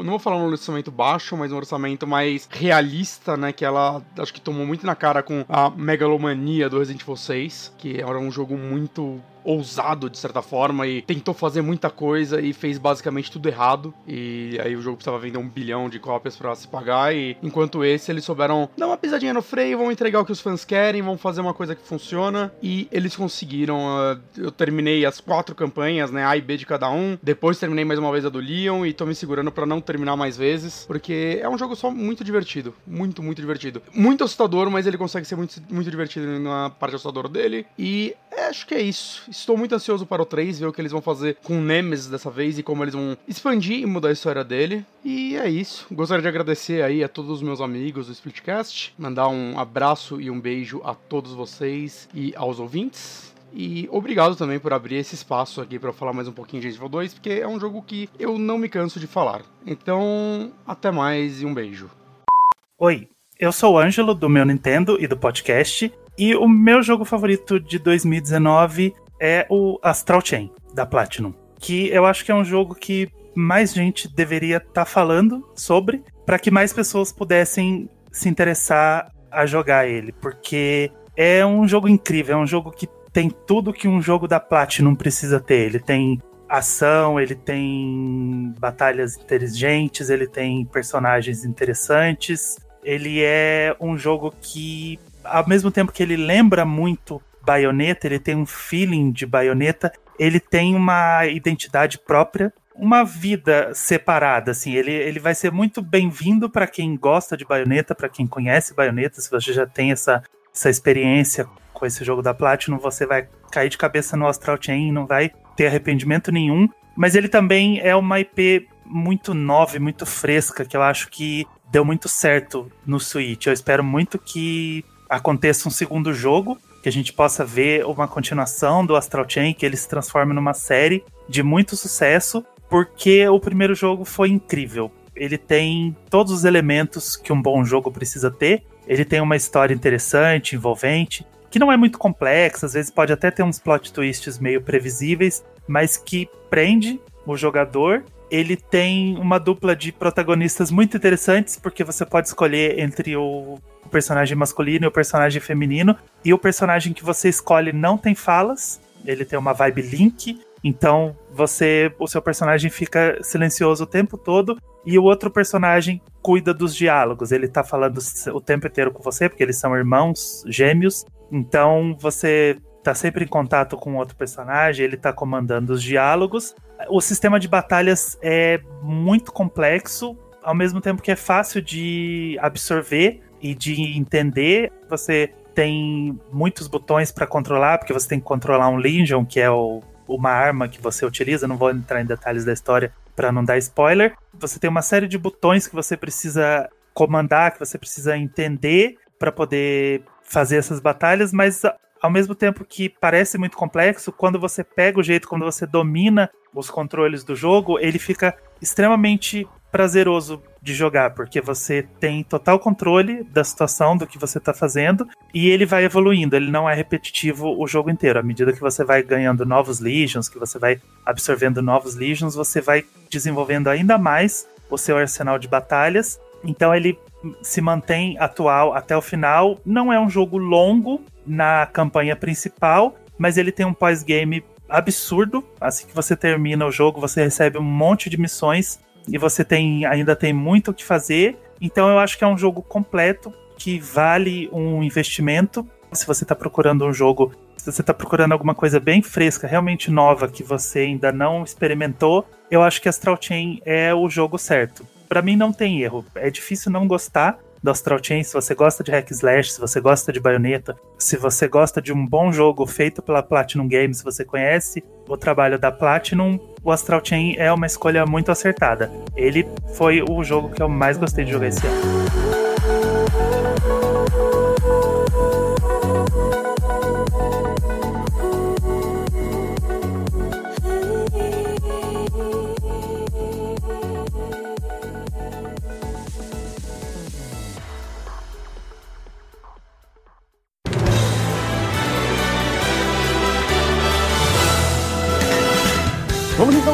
não vou falar um orçamento baixo, mas um orçamento mais realista, né? Que ela acho que tomou muito na cara com a megalomania do Resident Evil 6, que era um jogo muito ousado de certa forma e tentou fazer muita coisa e fez basicamente tudo errado. E aí o jogo precisava vender um bilhão de cópias para se pagar. E enquanto esse, eles souberam dar uma pisadinha no freio, vão entregar o que os fãs querem, vão fazer uma coisa que funciona. E eles conseguiram. Uh, eu terminei as quatro campanhas, né? A e B de cada um. Depois terminei mais uma vez a do Leon e tô me segurando para não terminar mais vezes. Porque é um jogo só muito divertido. Muito, muito divertido. Muito assustador, mas ele consegue ser muito, muito divertido na parte assustadora dele. E é, acho que é isso Estou muito ansioso para o 3, ver o que eles vão fazer com o Nemesis dessa vez e como eles vão expandir e mudar a história dele. E é isso. Gostaria de agradecer aí a todos os meus amigos do Splitcast, mandar um abraço e um beijo a todos vocês e aos ouvintes. E obrigado também por abrir esse espaço aqui para falar mais um pouquinho de Resident Evil 2, porque é um jogo que eu não me canso de falar. Então, até mais e um beijo. Oi, eu sou o Ângelo do meu Nintendo e do podcast E o meu jogo favorito de 2019 é o Astral Chain, da Platinum. Que eu acho que é um jogo que mais gente deveria estar tá falando sobre, para que mais pessoas pudessem se interessar a jogar ele. Porque é um jogo incrível, é um jogo que tem tudo que um jogo da Platinum precisa ter. Ele tem ação, ele tem batalhas inteligentes, ele tem personagens interessantes. Ele é um jogo que, ao mesmo tempo que ele lembra muito Bayonetta, ele tem um feeling de Bayonetta, ele tem uma identidade própria, uma vida separada, assim, ele, ele vai ser muito bem-vindo para quem gosta de Bayonetta, para quem conhece Bayonetta, se você já tem essa, essa experiência com esse jogo da Platinum, você vai cair de cabeça no Astral Chain, não vai ter arrependimento nenhum. Mas ele também é uma IP muito nova muito fresca, que eu acho que deu muito certo no Switch. Eu espero muito que aconteça um segundo jogo, que a gente possa ver uma continuação do Astral Chain, que ele se transforme numa série de muito sucesso, porque o primeiro jogo foi incrível. Ele tem todos os elementos que um bom jogo precisa ter. Ele tem uma história interessante, envolvente, que não é muito complexa, às vezes pode até ter uns plot twists meio previsíveis, mas que prende o jogador. Ele tem uma dupla de protagonistas muito interessantes, porque você pode escolher entre o personagem masculino e o personagem feminino, e o personagem que você escolhe não tem falas, ele tem uma vibe Link, então você, o seu personagem fica silencioso o tempo todo e o outro personagem cuida dos diálogos. Ele tá falando o tempo inteiro com você, porque eles são irmãos gêmeos. Então você tá sempre em contato com outro personagem, ele tá comandando os diálogos. O sistema de batalhas é muito complexo, ao mesmo tempo que é fácil de absorver e de entender. Você tem muitos botões para controlar, porque você tem que controlar um Legion, que é o, uma arma que você utiliza. Não vou entrar em detalhes da história para não dar spoiler. Você tem uma série de botões que você precisa comandar, que você precisa entender para poder fazer essas batalhas, mas ao mesmo tempo que parece muito complexo, quando você pega o jeito, quando você domina os controles do jogo, ele fica extremamente prazeroso de jogar, porque você tem total controle da situação, do que você está fazendo, e ele vai evoluindo, ele não é repetitivo o jogo inteiro. À medida que você vai ganhando novos Legions, que você vai absorvendo novos Legions, você vai desenvolvendo ainda mais o seu arsenal de batalhas. Então ele se mantém atual até o final. Não é um jogo longo na campanha principal, mas ele tem um pós-game absurdo. Assim que você termina o jogo, você recebe um monte de missões e você tem ainda tem muito o que fazer. Então eu acho que é um jogo completo que vale um investimento. Se você está procurando um jogo, se você está procurando alguma coisa bem fresca, realmente nova que você ainda não experimentou, eu acho que Astral Chain é o jogo certo para mim não tem erro. É difícil não gostar do Astral Chain, se você gosta de hack slash, se você gosta de Bayonetta, se você gosta de um bom jogo feito pela Platinum Games, se você conhece o trabalho da Platinum, o Astral Chain é uma escolha muito acertada. Ele foi o jogo que eu mais gostei de jogar esse ano.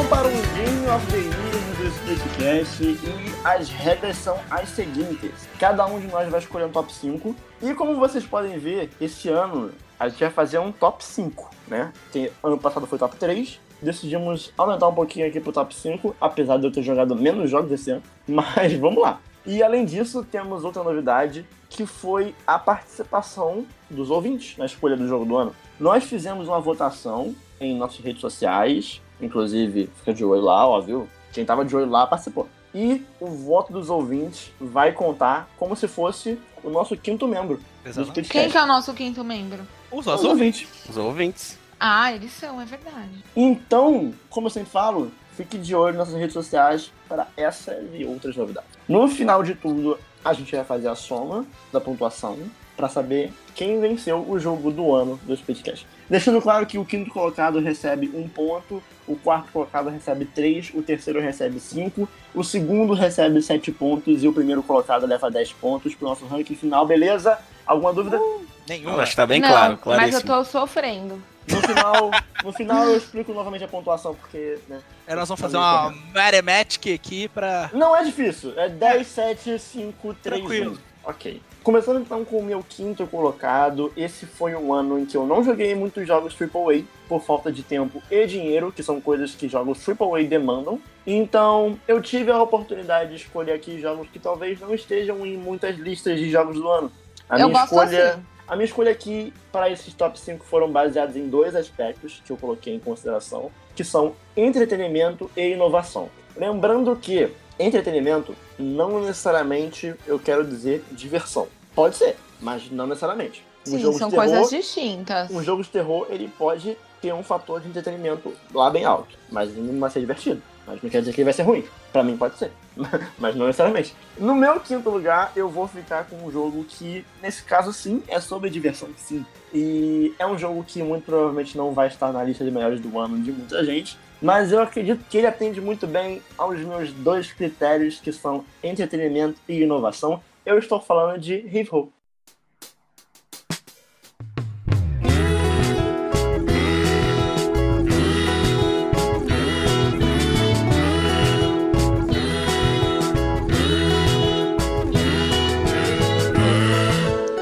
Para o Game of the Year do Splitcast e as regras são as seguintes. Cada um de nós vai escolher um top 5 e como vocês podem ver, esse ano a gente vai fazer um top 5, né? Tem, ano passado foi top 3, decidimos aumentar um pouquinho aqui pro top 5, apesar de eu ter jogado menos jogos esse ano, mas vamos lá. E além disso, temos outra novidade, que foi a participação dos ouvintes na escolha do jogo do ano. Nós fizemos uma votação em nossas redes sociais, Inclusive, fica de olho lá, ó, viu? Quem tava de olho lá participou. E o voto dos ouvintes vai contar como se fosse o nosso quinto membro. Exatamente. Quem que é o nosso quinto membro? Os nossos ouvintes. Os ouvintes. Ah, eles são, é verdade. Então, como eu sempre falo, fique de olho nas nossas redes sociais para essa e outras novidades. No final de tudo, a gente vai fazer a soma da pontuação para saber quem venceu o jogo do ano do Speedcast. Deixando claro que o quinto colocado recebe um ponto, o quarto colocado recebe três, o terceiro recebe cinco, o segundo recebe sete pontos e o primeiro colocado leva dez pontos para o nosso ranking final, beleza? Alguma dúvida? Uh. Nenhuma. Eu acho que tá bem não, claro, mas claríssimo. eu tô sofrendo. No final, no final eu explico novamente a pontuação, porque, né? Aí nós vamos fazer uma Matematic aqui pra. Não é difícil. É 10, 7, 5, 3, Tranquilo. 1. Ok. Começando então com o meu quinto colocado, esse foi um ano em que eu não joguei muitos jogos AAA por falta de tempo e dinheiro, que são coisas que jogos AAA demandam. Então eu tive a oportunidade de escolher aqui jogos que talvez não estejam em muitas listas de jogos do ano. A eu minha escolha. assim. A minha escolha aqui para esses top 5 foram baseados em dois aspectos que eu coloquei em consideração, que são entretenimento e inovação. Lembrando que entretenimento não necessariamente eu quero dizer diversão. Pode ser, mas não necessariamente. Um Sim, jogo são de terror, coisas distintas. um jogo de terror, ele pode ter um fator de entretenimento lá bem alto, mas ele não vai ser divertido. Mas não quer dizer que ele vai ser ruim. Pra mim pode ser, mas não necessariamente. No meu quinto lugar, eu vou ficar com um jogo que, nesse caso sim, é sobre diversão, sim. E é um jogo que muito provavelmente não vai estar na lista de melhores do ano de muita gente, mas eu acredito que ele atende muito bem aos meus dois critérios, que são entretenimento e inovação. Eu estou falando de Rift Ho.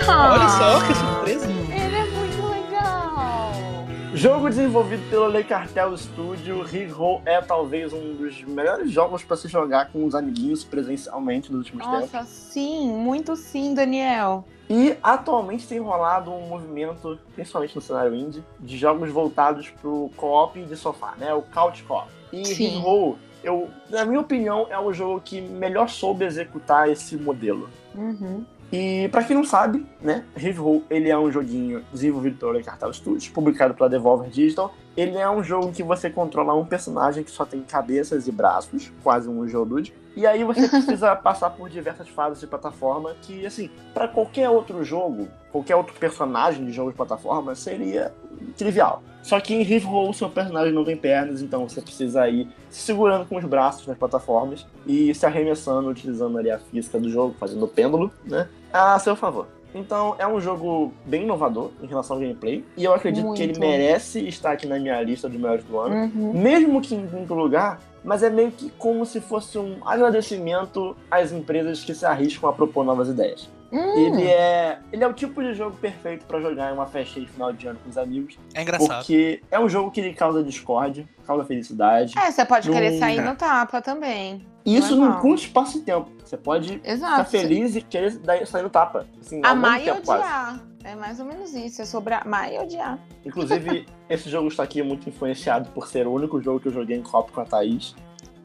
Olha Ah, só que Jogo desenvolvido pelo Le Cartel Studio, Hero é talvez um dos melhores jogos para se jogar com os amiguinhos presencialmente nos últimos tempos. Nossa, sim, muito sim, Daniel. E atualmente tem rolado um movimento, principalmente no cenário indie, de jogos voltados pro co-op de sofá, né? O Couch Co-op. E Sim. Hero, eu, na minha opinião, é o jogo que melhor soube executar esse modelo. Uhum. E pra quem não sabe, né, Roll, ele é um joguinho desenvolvido pela Cartel Studios, publicado pela Devolver Digital. Ele é um jogo em que você controla um personagem que só tem cabeças e braços, quase um Geodude. E aí você precisa passar por diversas fases de plataforma que, assim, pra qualquer outro jogo, qualquer outro personagem de jogo de plataforma, seria trivial. Só que em Rift Roll, seu personagem não tem pernas, então você precisa ir se segurando com os braços nas plataformas e se arremessando, utilizando ali a física do jogo, fazendo o pêndulo, né? A seu favor. Então é um jogo bem inovador em relação ao gameplay. E eu acredito que ele Muito. merece estar aqui na minha lista de melhores do ano. Uhum. Mesmo que em quinto lugar, mas é meio que como se fosse um agradecimento às empresas que se arriscam a propor novas ideias. Hum, Ele é, ele é o tipo de jogo perfeito pra jogar em uma festinha de final de ano com os amigos, É engraçado. porque é um jogo que ele causa discórdia, causa felicidade. É, você pode querer Não- sair no tapa também. E isso não custa espaço e tempo. Você pode ficar Exato. feliz e querer dar- sair no tapa. Assim, Amar e tempo, quase. odiar. É mais ou menos isso. É sobre amar e odiar. Inclusive, esse jogo está aqui muito influenciado por ser o único jogo que eu joguei em copo com a Thaís.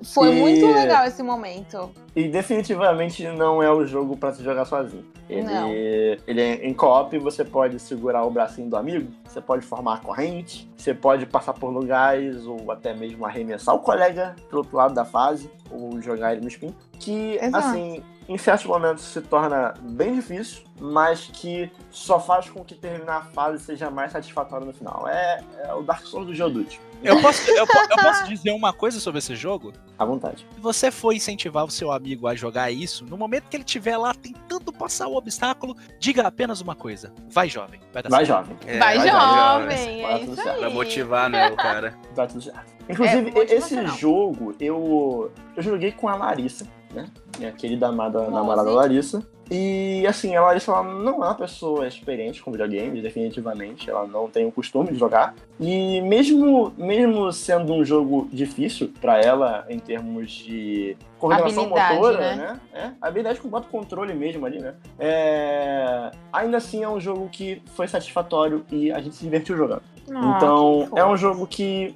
Foi E- muito legal esse momento. E definitivamente não é o jogo pra se jogar sozinho. Ele, Não. ele é em co-op, você pode segurar o bracinho do amigo, você pode formar a corrente, você pode passar por lugares ou até mesmo arremessar o colega pro outro lado da fase, ou jogar ele no spin. Que, Exato. assim, em certos momentos se torna bem difícil, mas que só faz com que terminar a fase seja mais satisfatório no final. É, é o Dark Souls do Geodude. Eu posso, eu, eu posso dizer uma coisa sobre esse jogo? À vontade. Se você for incentivar o seu amigo a jogar isso, no momento que ele estiver lá tentando passar o obstáculo, diga apenas uma coisa: vai jovem, vai dar Vai certo. jovem. É, Vai, vai, jovem, vai, é isso vai, aí. Pra motivar, né, o cara. Vai tudo certo. Inclusive, É, esse jogo eu, eu joguei com a Larissa, né? Minha querida amada Nossa, namorada hein? Larissa. E assim, a Larissa ela não é uma pessoa experiente com videogames, definitivamente. Ela não tem o costume de jogar. E mesmo, mesmo sendo um jogo difícil pra ela em termos de coordenação Habilidade, motora, né? né? É, habilidade com bota controle mesmo ali, né? É, ainda assim é um jogo que foi satisfatório e a gente se divertiu jogando. Ah, Então, é um jogo que,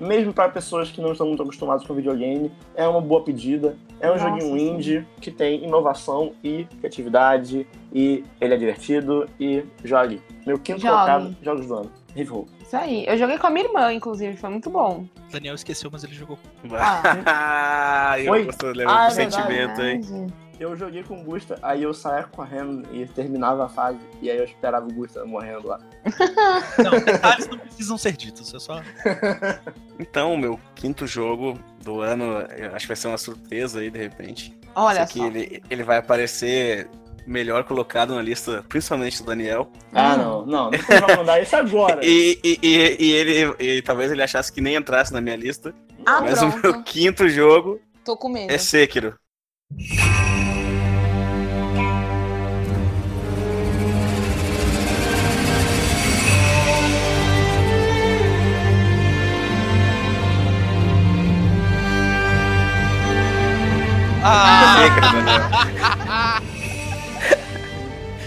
mesmo para pessoas que não estão muito acostumadas com videogame, é uma boa pedida. É um Nossa, joguinho sim. indie que tem inovação e criatividade, e ele é divertido. E jogue. Meu quinto Jogue. colocado, jogos do ano. Rival. Isso aí. Eu joguei com a minha irmã, inclusive. Foi muito bom. Daniel esqueceu, mas ele jogou. Ah, eu Foi? gosto de levar Ah, é verdade. sentimento, hein? Eu joguei com o Gusta, aí eu saía correndo e terminava a fase, e aí eu esperava o Gusta morrendo lá. Não, detalhes não precisam ser ditos, é só. Então, o meu quinto jogo do ano, eu acho que vai ser uma surpresa aí, de repente. Olha só. ele, ele vai aparecer melhor colocado na lista, principalmente do Daniel. Ah, não, não, não vai mandar isso agora. E, e, e, e ele, e talvez ele achasse que nem entrasse na minha lista. Ah, mas o pronto. meu quinto jogo Tô com medo. é Sekiro. Ah, Sekiro, Daniel.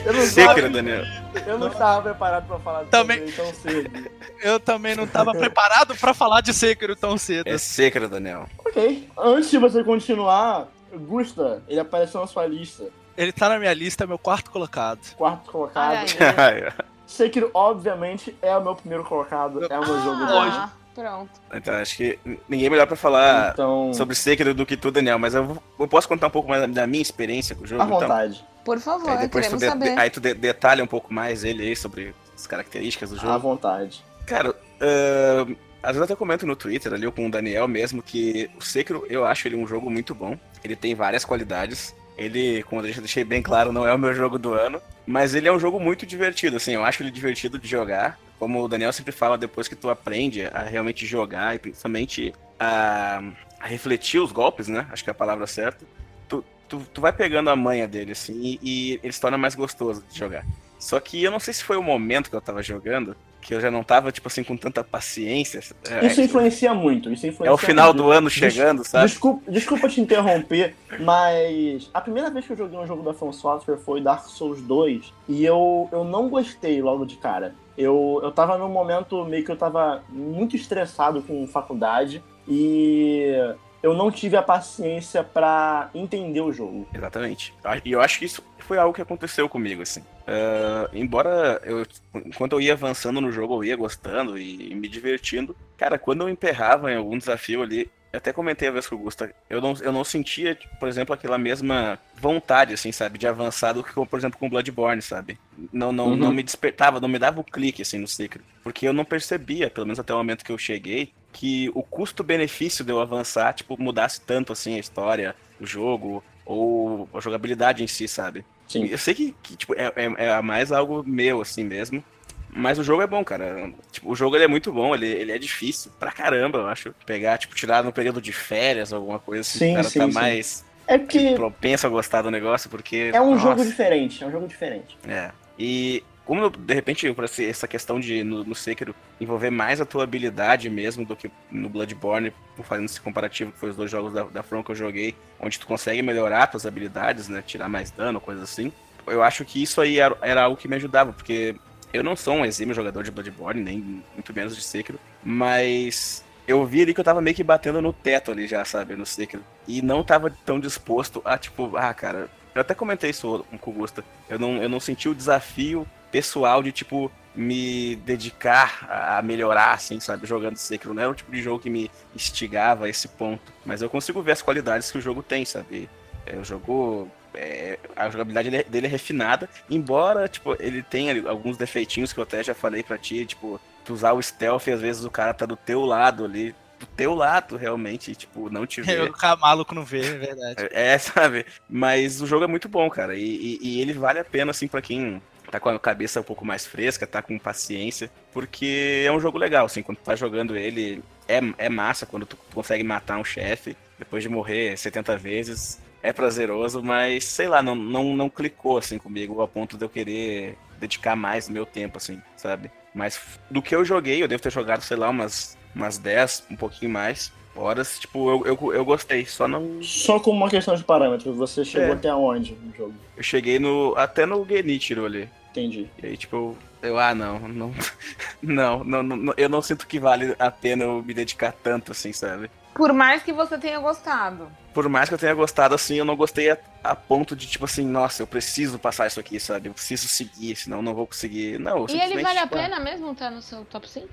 Eu não, Sekiro, tava, Daniel. eu não estava preparado pra falar Também- tão cedo. eu também não tava preparado pra falar de Sekiro tão cedo. É Sekiro, Daniel. Ok. Antes de você continuar, Gusta, ele apareceu na sua lista. Ele tá na minha lista, é meu quarto colocado. Quarto colocado. Aí. Sekiro, obviamente, é o meu primeiro colocado. É o meu jogo do ano. Pronto. Então, acho que ninguém melhor pra falar Então, sobre Sekiro do que tu, Daniel. Mas eu, eu posso contar um pouco mais da minha experiência com o jogo? à então? vontade. Por favor, Aí depois tu, saber. aí tu de- detalha um pouco mais ele aí sobre as características do À jogo. vontade. Cara, ahn, às vezes eu até comento no Twitter ali com o Daniel mesmo que o Sekiro, eu acho ele um jogo muito bom. Ele tem várias qualidades. Ele, como eu já deixei bem claro, não é o meu jogo do ano. Mas ele é um jogo muito divertido, assim. Eu acho ele divertido de jogar. Como o Daniel sempre fala, depois que tu aprende a realmente jogar e principalmente a, a refletir os golpes, né? Acho que é a palavra certa. Tu, tu, tu vai pegando a manha dele, assim, e, e ele se torna mais gostoso de jogar. Só que eu não sei se foi o momento que eu tava jogando, que eu já não tava, tipo assim, com tanta paciência. É, Isso influencia muito. Isso influencia é o final muito. do ano chegando, sabe? Desculpa, desculpa te interromper, mas a primeira vez que eu joguei um jogo da From Software foi Dark Souls 2 e eu, eu não gostei logo de cara. Eu, eu tava num momento meio que eu tava muito estressado com faculdade e eu não tive a paciência pra entender o jogo. Exatamente. E eu acho que isso foi algo que aconteceu comigo, assim. Ah, embora eu, enquanto eu ia avançando no jogo, eu ia gostando e, me divertindo. Cara, quando eu emperrava em algum desafio ali, eu até comentei a vez com o Gusta, eu não, eu não sentia, por exemplo, aquela mesma vontade, assim, sabe, de avançar do que, por exemplo, com Bloodborne, sabe? Não, não, Uhum. não me despertava, não me dava o clique, assim, no Secret. Porque eu não percebia, pelo menos até o momento que eu cheguei, que o custo-benefício de eu avançar, tipo, mudasse tanto, assim, a história, o jogo, ou a jogabilidade em si, sabe? Sim. Eu sei que, que, tipo, é, é, é mais algo meu, assim mesmo. Mas o jogo é bom, cara. Tipo, o jogo ele é muito bom, ele, ele é difícil pra caramba, eu acho. Pegar, tipo, tirar no período de férias, alguma coisa assim, Sim, o cara sim, tá sim. mais É que propenso a gostar do negócio, porque. é um nossa, jogo diferente, é um jogo diferente. É. E como de repente esse- essa questão de no, no Sekiro envolver mais a tua habilidade mesmo do que no Bloodborne, fazendo esse comparativo que foi os dois jogos da, da From que eu joguei, onde tu consegue melhorar tuas habilidades, né? Tirar mais dano, coisa assim. Eu acho que isso aí era, era algo que me ajudava, porque eu não sou um exímio jogador de Bloodborne, nem muito menos de Sekiro, mas eu vi ali que eu tava meio que batendo no teto ali já, sabe, no Sekiro. E não tava tão disposto a, tipo, ah, cara, eu até comentei isso com o Gusta. Eu não, eu não senti o desafio pessoal de, tipo, me dedicar a melhorar, assim, sabe, jogando Sekiro. Não era o tipo de jogo que me instigava a esse ponto. Mas eu consigo ver as qualidades que o jogo tem, sabe? É, o jogo. É, a jogabilidade dele, dele é refinada, embora, tipo, ele tenha alguns defeitinhos que eu até já falei pra ti, tipo, tu usar o stealth e às vezes o cara tá do teu lado ali, do teu lado realmente, tipo, não te vê. Eu ficar maluco não vê, é verdade. É, sabe? Mas o jogo é muito bom, cara. E, e- e ele vale a pena, assim, pra quem tá com a cabeça um pouco mais fresca, tá com paciência. Porque é um jogo legal, assim, quando tu tá jogando ele, é, é massa quando tu consegue matar um chefe depois de morrer 70 vezes. É prazeroso, mas sei lá, não, não, não clicou assim comigo a ponto de eu querer dedicar mais meu tempo, assim, sabe? Mas do que eu joguei, eu devo ter jogado, sei lá, umas, umas 10, um pouquinho mais horas. Tipo, eu, eu, eu gostei, só não. Só como uma questão de parâmetros, você chegou É. até onde no jogo? Eu cheguei no. até no Genichiro ali. Entendi. E aí, tipo, eu, eu, ah, não, não, não, não, não, eu não sinto que vale a pena eu me dedicar tanto, assim, sabe? Por mais que você tenha gostado. Por mais que eu tenha gostado, assim, eu não gostei a, a ponto de, tipo assim, nossa, eu preciso passar isso aqui, sabe? Eu preciso seguir, senão eu não vou conseguir. Não, eu E ele vale a tipo, ah, pena mesmo estar no seu top 5?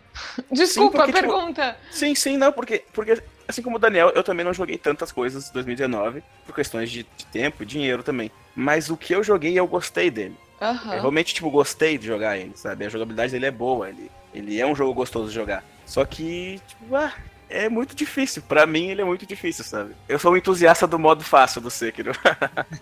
Desculpa porque, a tipo, pergunta. Sim, sim, não, porque, porque assim como o Daniel, eu também não joguei tantas coisas em 2019, por questões de, de tempo e dinheiro também. Mas o que eu joguei, eu gostei dele. Aham. Eu realmente, tipo, gostei de jogar ele, sabe? A jogabilidade dele é boa, ele, ele é um jogo gostoso de jogar. Só que, tipo, ah, é muito difícil. Pra mim, ele é muito difícil, sabe? Eu sou um entusiasta do modo fácil do Sekiro.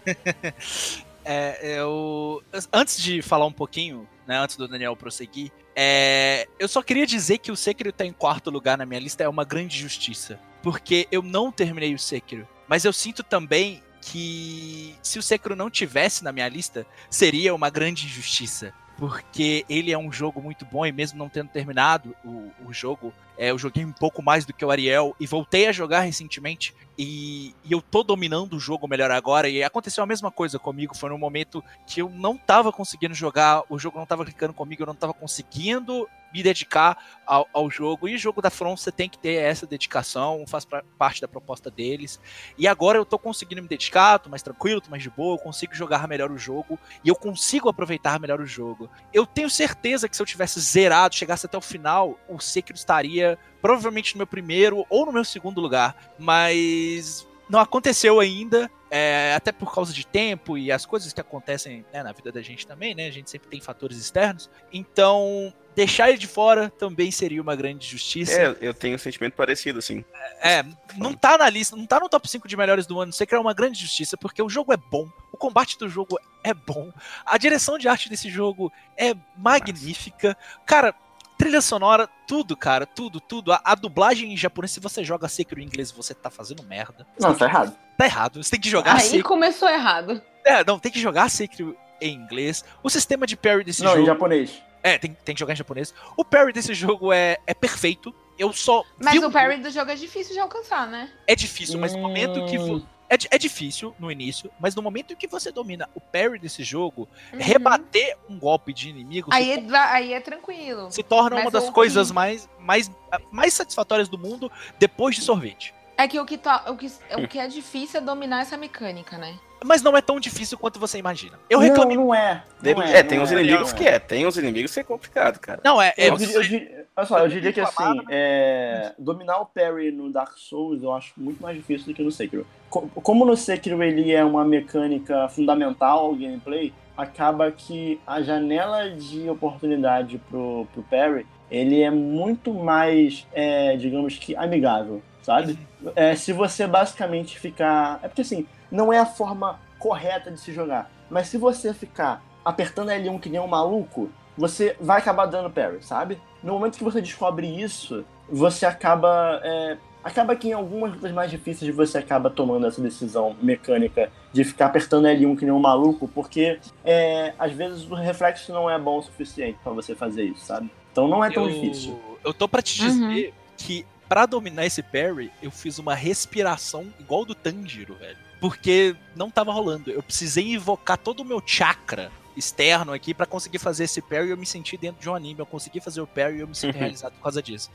É, eu, antes de falar um pouquinho, né, antes do Daniel prosseguir, é, eu só queria dizer que o Sekiro tá em quarto lugar na minha lista é uma grande justiça. Porque eu não terminei o Sekiro. Mas eu sinto também que se o Sekiro não tivesse na minha lista, seria uma grande injustiça. Porque ele é um jogo muito bom e mesmo não tendo terminado o, o jogo, é, eu joguei um pouco mais do que o Ariel e voltei a jogar recentemente. E, e, eu tô dominando o jogo melhor agora. E aconteceu a mesma coisa comigo. Foi num momento que eu não tava conseguindo jogar, o jogo não tava clicando comigo, eu não tava conseguindo me dedicar ao, ao, jogo. E o jogo da From você tem que ter essa dedicação, faz pra, parte da proposta deles. E agora eu tô conseguindo me dedicar, tô mais tranquilo, tô mais de boa, eu consigo jogar melhor o jogo e eu consigo aproveitar melhor o jogo. Eu tenho certeza que se eu tivesse zerado, chegasse até o final, o Sekiro estaria provavelmente no meu primeiro ou no meu segundo lugar, mas não aconteceu ainda. É, até por causa de tempo e as coisas que acontecem né, na vida da gente também, né? A gente sempre tem fatores externos. Então, deixar ele de fora também seria uma grande justiça. É, eu tenho um sentimento parecido, assim. É, não tá na lista, não tá no top 5 de melhores do ano. Sei que é uma grande justiça, porque o jogo é bom, o combate do jogo é bom, a direção de arte desse jogo é magnífica. Cara, Trilha sonora, tudo, cara, tudo, tudo. A, a, dublagem em japonês, se você joga Sekiro em inglês, você tá fazendo merda. Não, tá errado. Tá errado. Você tem que jogar Aí Sekiro... começou errado. É, não, tem que jogar Sekiro em inglês. O sistema de parry desse não, jogo... Não, em japonês. É, tem, tem que jogar em japonês. O parry desse jogo é, é perfeito. Eu só... Mas o parry do jogo é difícil de alcançar, né? É difícil, mas no momento que... Hum. É, é, difícil no início, mas no momento em que você domina o parry desse jogo, uhum. rebater um golpe de inimigo. Aí, é, torna, aí é tranquilo. Se torna uma das coisas mais, mais, mais satisfatórias do mundo depois de sorvete. É que o que, to, o, que, o que é difícil é dominar essa mecânica, né? Mas não é tão difícil quanto você imagina. Eu reclamei. Não, não é. Não é, é, tem uns inimigos que é. Tem uns inimigos que é complicado, cara. Não, é. Eu, eu, eu, olha só, eu diria que assim, é, dominar o parry no Dark Souls eu acho muito mais difícil do que no Sekiro. Como no Sekiro ele é uma mecânica fundamental ao gameplay, acaba que a janela de oportunidade pro, pro parry ele é muito mais, é, digamos que, amigável, sabe? É, se você basicamente ficar. É porque assim, não é a forma correta de se jogar. Mas se você ficar apertando L1 que nem um maluco, você vai acabar dando parry, sabe? No momento que você descobre isso, você acaba. É, acaba que em algumas lutas mais difíceis você acaba tomando essa decisão mecânica de ficar apertando L1 que nem um maluco, porque é, às vezes o reflexo não é bom o suficiente para você fazer isso, sabe? Então não é tão eu, difícil. Eu tô pra te dizer uhum. que para dominar esse parry, eu fiz uma respiração igual do Tanjiro, velho. Porque não tava rolando. Eu precisei invocar todo o meu chakra externo aqui para conseguir fazer esse parry e eu me senti dentro de um anime. Eu consegui fazer o parry e eu me senti realizado por causa disso.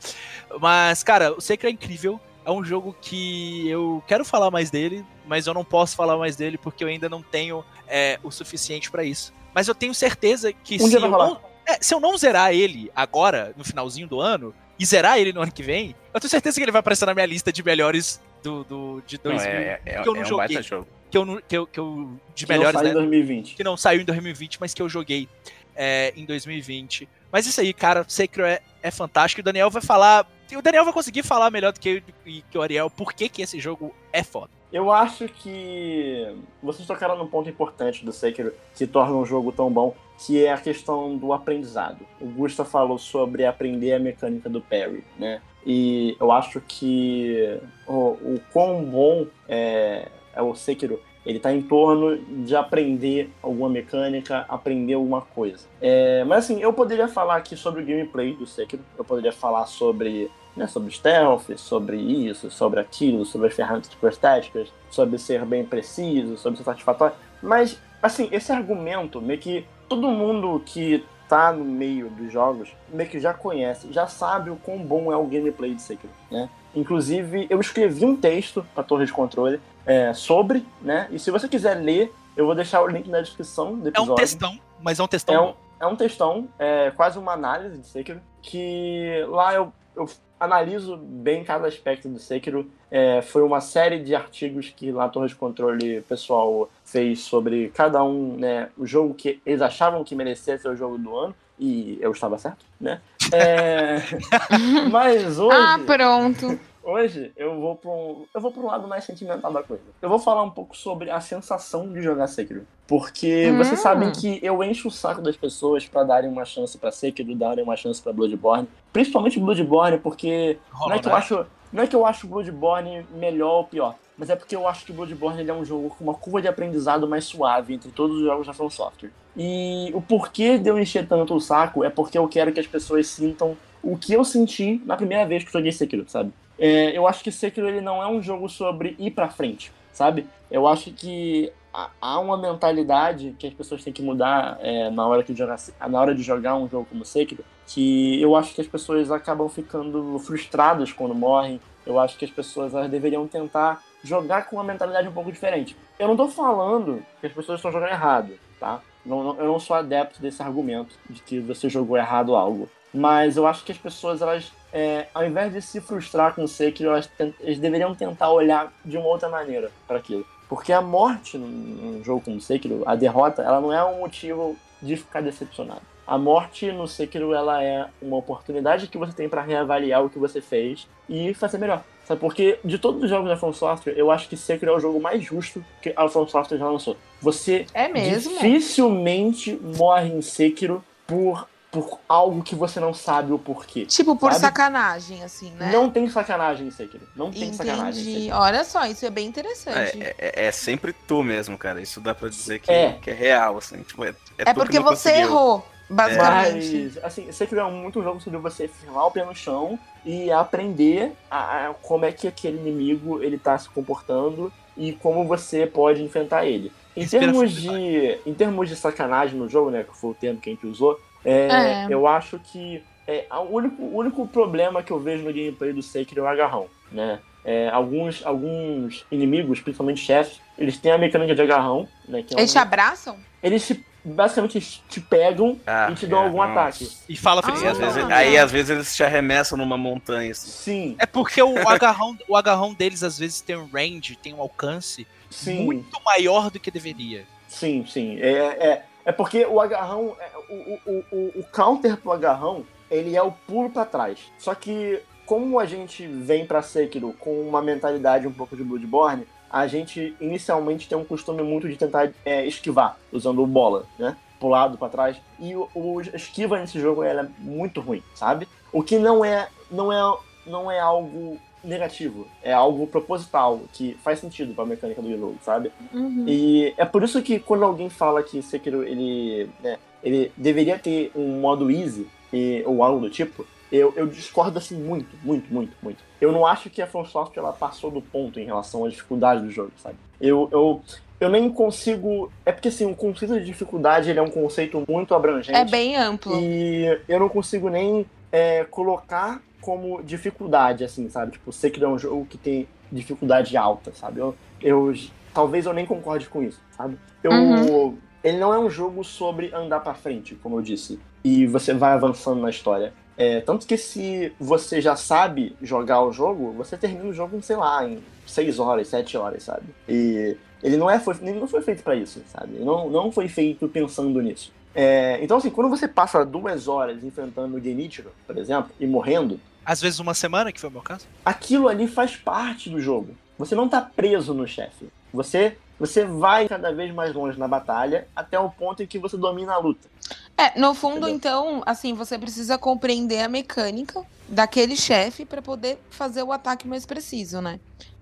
Mas, cara, o Sekiro é incrível. É um jogo que eu quero falar mais dele, mas eu não posso falar mais dele porque eu ainda não tenho é, o suficiente para isso. Mas eu tenho certeza que um se, eu não, é, se eu não zerar ele agora, no finalzinho do ano, e zerar ele no ano que vem, eu tenho certeza que ele vai aparecer na minha lista de melhores do, do de 2000 não, é, é, que eu não é um joguei. jogo. Que eu, que eu, que eu de que melhores, não saiu né? em 2020. Que não saiu em 2020, mas que eu joguei é, em 2020. Mas isso aí, cara, Sekiro é, é fantástico. O Daniel vai falar. O Daniel vai conseguir falar melhor do que, que o Ariel por que, que esse jogo é foda. Eu acho que vocês tocaram num ponto importante do Sekiro que torna um jogo tão bom, que é a questão do aprendizado. O Gusta falou sobre aprender a mecânica do parry, né? E eu acho que o, o quão bom é, é o Sekiro ele está em torno de aprender alguma mecânica, aprender alguma coisa. É, mas assim, eu poderia falar aqui sobre o gameplay do Sekiro, eu poderia falar sobre, né, sobre stealth, sobre isso, sobre aquilo, sobre as ferramentas prostéticas, sobre ser bem preciso, sobre ser satisfatório. Mas, assim, esse argumento, meio que todo mundo que tá no meio dos jogos, meio que já conhece, já sabe o quão bom é o gameplay de Sekiro, né? Inclusive, eu escrevi um texto para Torre de Controle é, sobre, né? E se você quiser ler, eu vou deixar o link na descrição do episódio. É um textão, mas é um textão. É um, é um textão, é quase uma análise de Sekiro, que lá eu, eu analiso bem cada aspecto do Sekiro. É, foi uma série de artigos que lá a Torre de Controle pessoal fez sobre cada um, né? O jogo que eles achavam que merecia ser o jogo do ano. E eu estava certo, né? É... Mas hoje. Ah, pronto. Hoje eu vou para um, eu vou para um lado mais sentimental da coisa. Eu vou falar um pouco sobre a sensação de jogar Sekiro, porque Hum. vocês sabem que eu encho o saco das pessoas para darem uma chance para Sekiro, darem uma chance para Bloodborne, principalmente Bloodborne, porque não é que eu acho, não é que eu acho Bloodborne melhor ou pior, mas é porque eu acho que Bloodborne ele é um jogo com uma curva de aprendizado mais suave entre todos os jogos da From Software. E o porquê de eu encher tanto o saco é porque eu quero que as pessoas sintam o que eu senti na primeira vez que eu joguei Sekiro, sabe? É, eu acho que Sekiro ele não é um jogo sobre ir pra frente, sabe? Eu acho que há- uma mentalidade que as pessoas têm que mudar é, na, hora que jogar, na hora de jogar um jogo como Sekiro, que eu acho que as pessoas acabam ficando frustradas quando morrem. Eu acho que as pessoas deveriam tentar jogar com uma mentalidade um pouco diferente. Eu não tô falando que as pessoas estão jogando errado, tá? Não- não- eu não sou adepto desse argumento de que você jogou errado algo. Mas eu acho que as pessoas, elas, é, ao invés de se frustrar com o Sekiro, elas, eles deveriam tentar olhar de uma outra maneira para aquilo. Porque a morte num, jogo como Sekiro, a derrota, ela não é um motivo de ficar decepcionado. A morte no Sekiro, ela é uma oportunidade que você tem para reavaliar o que você fez e fazer melhor. Sabe? Porque de todos os jogos da From Software, eu acho que Sekiro é o jogo mais justo que a From Software já lançou. Você É mesmo? dificilmente morre em Sekiro por, por algo que você não sabe o porquê. Tipo, por Sabe? sacanagem, assim, né? Não tem sacanagem em Sekiro. Não tem sacanagem em Entendi. Sekiro. Olha só, isso é bem interessante. É, é- é sempre tu mesmo, cara. Isso dá pra dizer que É. que é real, assim. Tipo, é, é, É, tu que porque não você conseguiu. errou, basicamente. Mas, assim, Sekiro é muito um jogo sobre você firmar o pé no chão e aprender a, a- como é que aquele inimigo ele tá se comportando e como você pode enfrentar ele. Em termos, de, em termos de sacanagem no jogo, né, que foi o termo que a gente usou, é, É. eu acho que é, o, único, o único problema que eu vejo no gameplay do Sekiro é o agarrão, né? É, alguns, alguns inimigos, principalmente chefes, eles têm a mecânica de agarrão, né? Que é Eles um- te abraçam? eles te- basicamente te pegam Ah, e te dão é, algum nossa. ataque. E fala Ah. E às vezes- Ah. aí às vezes eles te arremessam numa montanha, assim. Sim, É porque o agarrão, o agarrão deles às vezes tem um range, tem um alcance sim, muito maior do que deveria. sim, sim. É, é, porque o agarrão, é, o, o, o, o counter pro agarrão, ele é o pulo pra trás. Só que, como a gente vem pra Sekiro com uma mentalidade um pouco de Bloodborne, a gente inicialmente tem um costume muito de tentar é, esquivar, usando o bola, né? Pro lado, pra trás. E o, o esquiva nesse jogo ela é muito ruim, sabe? O que não é, não é, não é algo negativo, é algo proposital, que faz sentido pra mecânica do jogo, sabe? Uhum. E é por isso que quando alguém fala que Sekiro ele, né, ele deveria ter um modo easy e, ou algo do tipo, eu, eu discordo assim muito, muito, muito, muito. Eu não acho que a From Software ela passou do ponto em relação à dificuldade do jogo, sabe? Eu, eu, eu nem consigo. É porque assim, o conceito de dificuldade ele é um conceito muito abrangente. É bem amplo. E eu não consigo nem é, colocar como dificuldade, assim, sabe? Tipo, Sekiro é um jogo que tem dificuldade alta, sabe? Eu, eu talvez eu nem concorde com isso, sabe? Eu, Uhum. Ele não é um jogo sobre andar pra frente, como eu disse, e você vai avançando na história. É, tanto que se você já sabe jogar o jogo, você termina o jogo, sei lá, em 6 horas, 7 horas, sabe? E ele não, é, foi, ele não foi feito pra isso, sabe? Ele não, não foi feito pensando nisso. É, então, assim, quando você passa duas horas enfrentando o Genichiro, por exemplo, e morrendo, Às vezes uma semana, que foi o meu caso. aquilo ali faz parte do jogo. Você não tá preso no chefe. Você, você vai cada vez mais longe na batalha até o ponto em que você domina a luta. É, no fundo, Entendeu? então, assim, você precisa compreender a mecânica daquele chefe pra poder fazer o ataque mais preciso, né?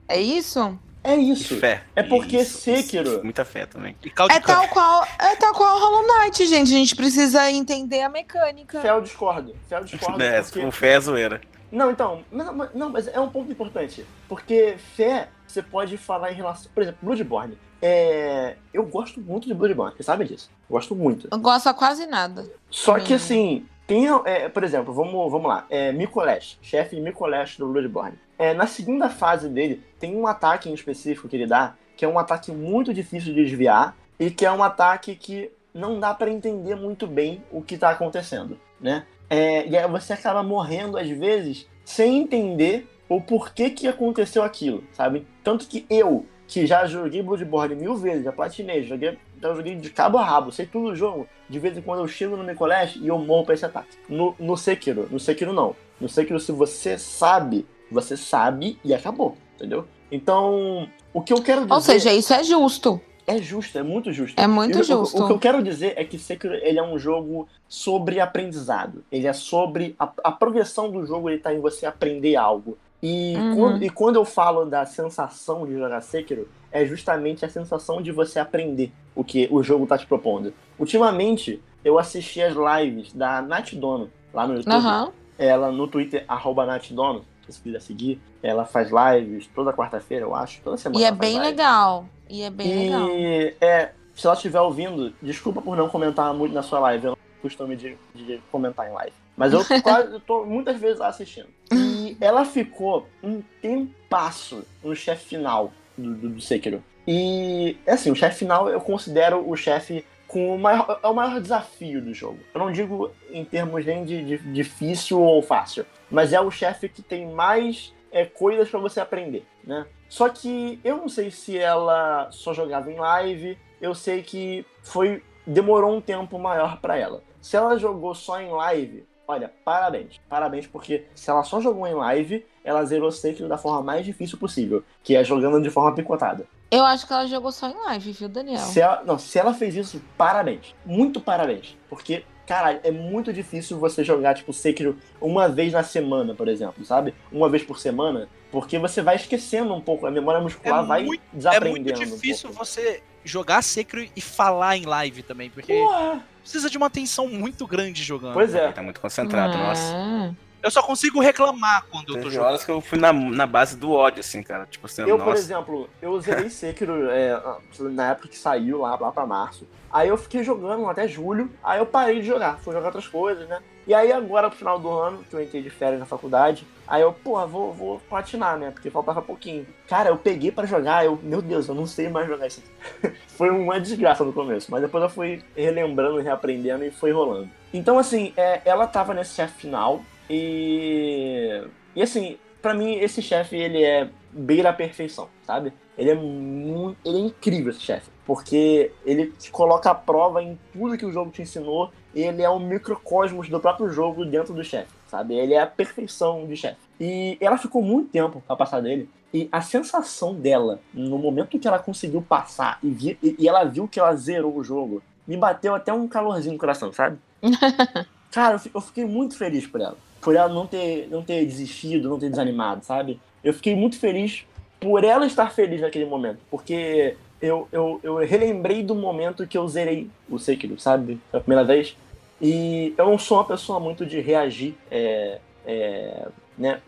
É isso? É E isso. fé. É porque Isso, Sekiro- isso, Muita fé também. E É tal qual, é tal qual Hollow Knight, gente. A gente precisa entender a mecânica. Fel discordo. Fel discordo É, porque... com fé é zoeira. Não, então, não, mas- não, mas é um ponto importante. Porque fé, você pode falar em relação. Por exemplo, Bloodborne. É, eu gosto muito de Bloodborne, você sabe disso. Eu gosto muito. Não gosto quase nada. Só que Hum. assim, tem, é, por exemplo, vamos, vamos lá. É, Mikolesh, chefe Mikolesh do Bloodborne. É, na segunda fase dele, tem um ataque em específico que ele dá, que é um ataque muito difícil de desviar e que é um ataque que não dá pra entender muito bem o que tá acontecendo, né? É, e aí você acaba morrendo às vezes sem entender o porquê que aconteceu aquilo, sabe? Tanto que eu, que já joguei Bloodborne mil vezes, já platinei, joguei, já joguei de cabo a rabo, sei tudo do jogo, de vez em quando eu chego no Mikolesh e eu morro pra esse ataque. No, no Sekiro, no Sekiro não. No Sekiro, se você sabe Você sabe e acabou, entendeu? Então, o que eu quero dizer. Ou seja, isso é justo. É justo, é muito justo. É muito E o- justo. O, que eu quero dizer é que Sekiro ele é um jogo sobre aprendizado. Ele é sobre. A, a progressão do jogo ele tá em você aprender algo. E, Uhum. quando, e quando eu falo da sensação de jogar Sekiro, é justamente a sensação de você aprender o que o jogo tá te propondo. Ultimamente, eu assisti as lives da Nath Dono lá no YouTube. Aham. Ela no Twitter, arroba Nath Dono, se você quiser seguir. Ela faz lives toda quarta-feira, eu acho. Toda semana. E é bem live. legal. E é bem legal. E é, se ela estiver ouvindo, desculpa por não comentar muito na sua live. Eu não tenho costume de, de comentar em live. Mas eu, quase, eu tô muitas vezes lá assistindo. E ela ficou um tempasso no chefe final do, do, do Sekiro. E, assim, o chefe final eu considero o chefe com o maior, é o maior desafio do jogo. Eu não digo em termos nem de, de difícil ou fácil, mas é o chefe que tem mais é, coisas pra você aprender, né? Só que eu não sei se ela só jogava em live, eu sei que foi demorou um tempo maior pra ela. Se ela jogou só em live, olha, parabéns. Parabéns porque se ela só jogou em live, ela zerou Sekiro da forma mais difícil possível, que é jogando de forma picotada. Eu acho que ela jogou só em live, viu, Daniel? Se ela, não, se ela fez isso, parabéns. Muito parabéns. Porque, caralho, é muito difícil você jogar, tipo, Sekiro uma vez na semana, por exemplo, sabe? Uma vez por semana. Porque você vai esquecendo um pouco, a memória muscular É vai muito- É desaprendendo. muito difícil um pouco. você jogar Sekiro e falar em live também, porque Porra! precisa de uma atenção muito grande jogando. Pois é. Ele tá muito concentrado, nossa. Ah. Eu só consigo reclamar quando eu tô Teve jogando. horas que eu fui na, na base do ódio, assim, cara. Tipo assim, Eu, por nossa. exemplo, eu zerei Sekiro é, na época que saiu, lá, lá pra março. Aí eu fiquei jogando até julho, aí eu parei de jogar, fui jogar outras coisas, né? E aí agora, pro final do ano, que eu entrei de férias na faculdade, aí eu, pô, vou, vou platinar, né? Porque faltava pouquinho. Cara, eu peguei pra jogar, eu, meu Deus, eu não sei mais jogar isso aqui. foi uma desgraça no começo, mas depois eu fui relembrando, reaprendendo e foi rolando. Então, assim, é, ela tava nesse chefe final e... E assim, pra mim, esse chefe, ele é beira a perfeição, sabe? Ele é muito. Ele é incrível esse chefe. Porque ele te coloca à prova em tudo que o jogo te ensinou. E ele é um microcosmos do próprio jogo dentro do chefe, sabe? Ele é a perfeição de chefe. E ela ficou muito tempo pra passar dele. E a sensação dela, no momento que ela conseguiu passar e, vi- e- e ela viu que ela zerou o jogo, me bateu até um calorzinho no coração, sabe? Cara, eu eu fiquei muito feliz por ela. Por ela não ter, não ter desistido, não ter desanimado, sabe? Eu fiquei muito feliz por ela estar feliz naquele momento. Porque eu, eu, eu relembrei do momento que eu zerei o Sekiro, sabe? Pela primeira vez. E eu não sou uma pessoa muito de reagir é, é, né,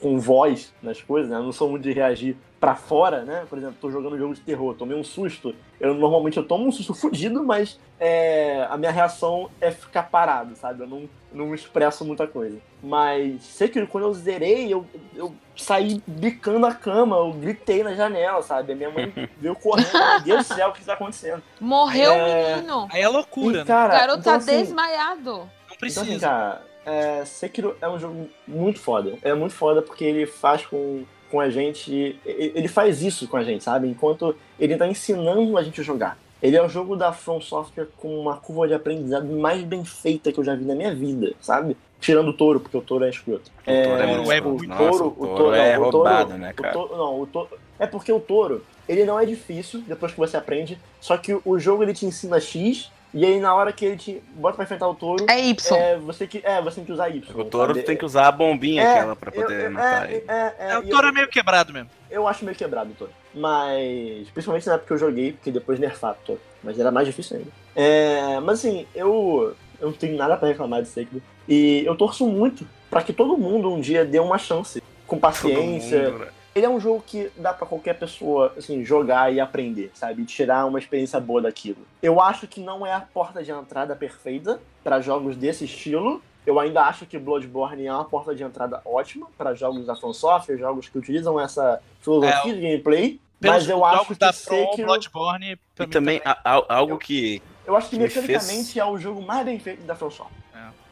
com voz nas coisas, né? Eu não sou muito de reagir pra fora, né? Por exemplo, tô jogando um jogo de terror, tomei um susto. Eu normalmente eu tomo um susto fudido, mas é, a minha reação é ficar parado, sabe? Eu não, não expresso muita coisa. Mas sei que quando eu zerei, eu, eu saí bicando a cama, eu gritei na janela, sabe? A minha mãe veio correndo, meu Deus do céu, o que está acontecendo? Morreu É. o menino. Aí é loucura, E, né? cara, o garoto então, tá assim, desmaiado. Não Então, precisa. assim, cara, é, Sekiro é um jogo muito foda. É muito foda porque ele faz com, com a gente. Ele faz isso com a gente, sabe? Enquanto ele tá ensinando a gente a jogar. Ele é o jogo da From Software com uma curva de aprendizado mais bem feita que eu já vi na minha vida, sabe? Tirando o touro, porque o touro é escroto. O touro é muito tipo, escroto. o Nossa, touro, o touro não, é o touro- roubado, né, o cara? touro- não, o touro. É porque o touro, ele não é difícil depois que você aprende, só que o jogo ele te ensina X, e aí na hora que ele te bota pra enfrentar o touro, É Y. é, você que, é, você tem que usar Y. O touro sabe? tem que usar a bombinha É, aquela pra poder eu- eu- matar é, ele. é, é, É, o touro eu, é meio quebrado mesmo. eu acho meio quebrado o touro. Mas, principalmente na época que eu joguei, porque depois nerfaram o touro. Mas era mais difícil ainda. É, mas assim, eu, eu não tenho nada pra reclamar de Sekiro. E eu torço muito pra que todo mundo um dia dê uma chance. Com Todo paciência, mundo, né? Ele é um jogo que dá pra qualquer pessoa assim jogar e aprender, sabe? Tirar uma experiência boa daquilo. Eu acho que não é a porta de entrada perfeita pra jogos desse estilo. Eu ainda acho que Bloodborne é uma porta de entrada ótima pra jogos da From Software, jogos que utilizam essa filosofia É, de gameplay. Mas eu acho que da From, Sekiro, Bloodborne, E também a- a- algo que, eu acho que me fez- mecanicamente é o jogo mais bem feito da From Software.